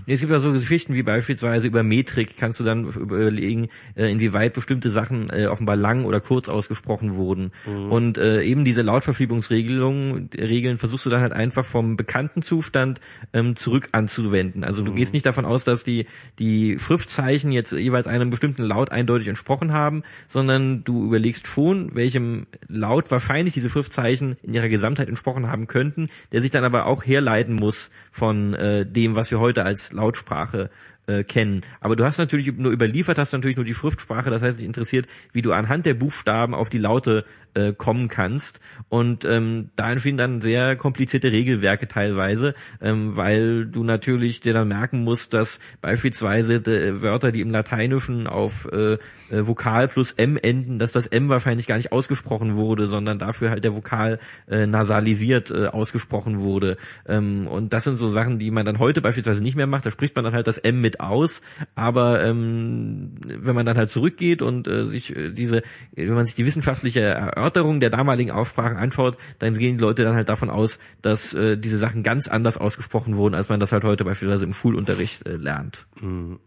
es gibt ja so Geschichten wie beispielsweise über Metrik kannst du dann überlegen, äh, inwieweit bestimmte Sachen äh, offenbar lang oder kurz ausgesprochen wurden. Mhm. Und äh, eben diese Lautverschiebungsregelungen, Regeln versuchst du dann halt einfach vom bekannten Zustand ähm, zurück anzuwenden. Also du mhm. gehst nicht davon aus, dass die, die Schriftzeichen jetzt jeweils einem bestimmten Laut eindeutig entsprochen haben, sondern du überlegst schon, welchem Laut wahrscheinlich diese Schriftzeichen in ihrer Gesamtheit entsprochen haben könnten, der sich dann aber auch herleiten muss von dem, was wir heute als Lautsprache äh, kennen. Aber du hast natürlich nur überliefert, hast natürlich nur die Schriftsprache, das heißt, dich interessiert, wie du anhand der Buchstaben auf die Laute äh, kommen kannst. Und ähm, da entstehen dann sehr komplizierte Regelwerke teilweise, ähm, weil du natürlich dir dann merken musst, dass beispielsweise de, Wörter, die im Lateinischen auf äh, äh, Vokal plus M enden, dass das M wahrscheinlich gar nicht ausgesprochen wurde, sondern dafür halt der Vokal äh, nasalisiert äh, ausgesprochen wurde. Ähm, und das sind so Sachen, die man dann heute beispielsweise nicht mehr macht. Da spricht man dann halt das M mit aus. Aber ähm, wenn man dann halt zurückgeht und äh, sich äh, diese, wenn man sich die wissenschaftliche Erörterung der damaligen Aussprachen anschaut, dann gehen die Leute dann halt davon aus, dass äh, diese Sachen ganz anders ausgesprochen wurden, als man das halt heute beispielsweise im Schulunterricht äh, lernt. Mhm.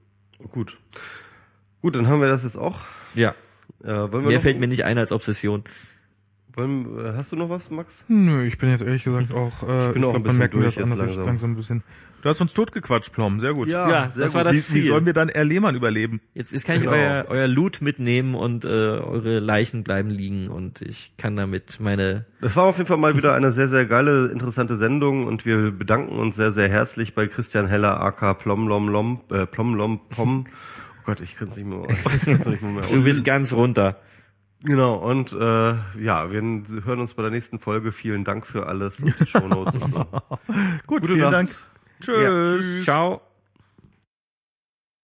Gut. Gut, dann haben wir das jetzt auch. Ja. Äh, Mehr fällt mir nicht ein als Obsession. wollen, äh, hast du noch was, Max? Nö, ich bin jetzt ehrlich gesagt auch, äh, ich, bin auch glaub, ein man bisschen merkt mir das an, jetzt dass ich langsam. langsam ein bisschen. Du hast uns totgequatscht, Plom, sehr gut. Ja, sehr das war gut. das Wie, wie Ziel. sollen wir dann Air Lehmann überleben? Jetzt, jetzt kann ich Genau. euer, euer Loot mitnehmen und äh, eure Leichen bleiben liegen und ich kann damit meine Das war auf jeden Fall mal wieder eine sehr, sehr geile, interessante Sendung und wir bedanken uns sehr, sehr herzlich bei Christian Heller, aka Plomlomlom, äh, Plomlom Pom. Oh Gott, ich kann es nicht mehr, nicht mehr, Du bist ganz runter. Genau, und äh, ja, wir hören uns bei der nächsten Folge. Vielen Dank für alles und die Shownotes und so. Gut, Gute vielen Nacht. Dank. Tschüss. Ja. Ciao.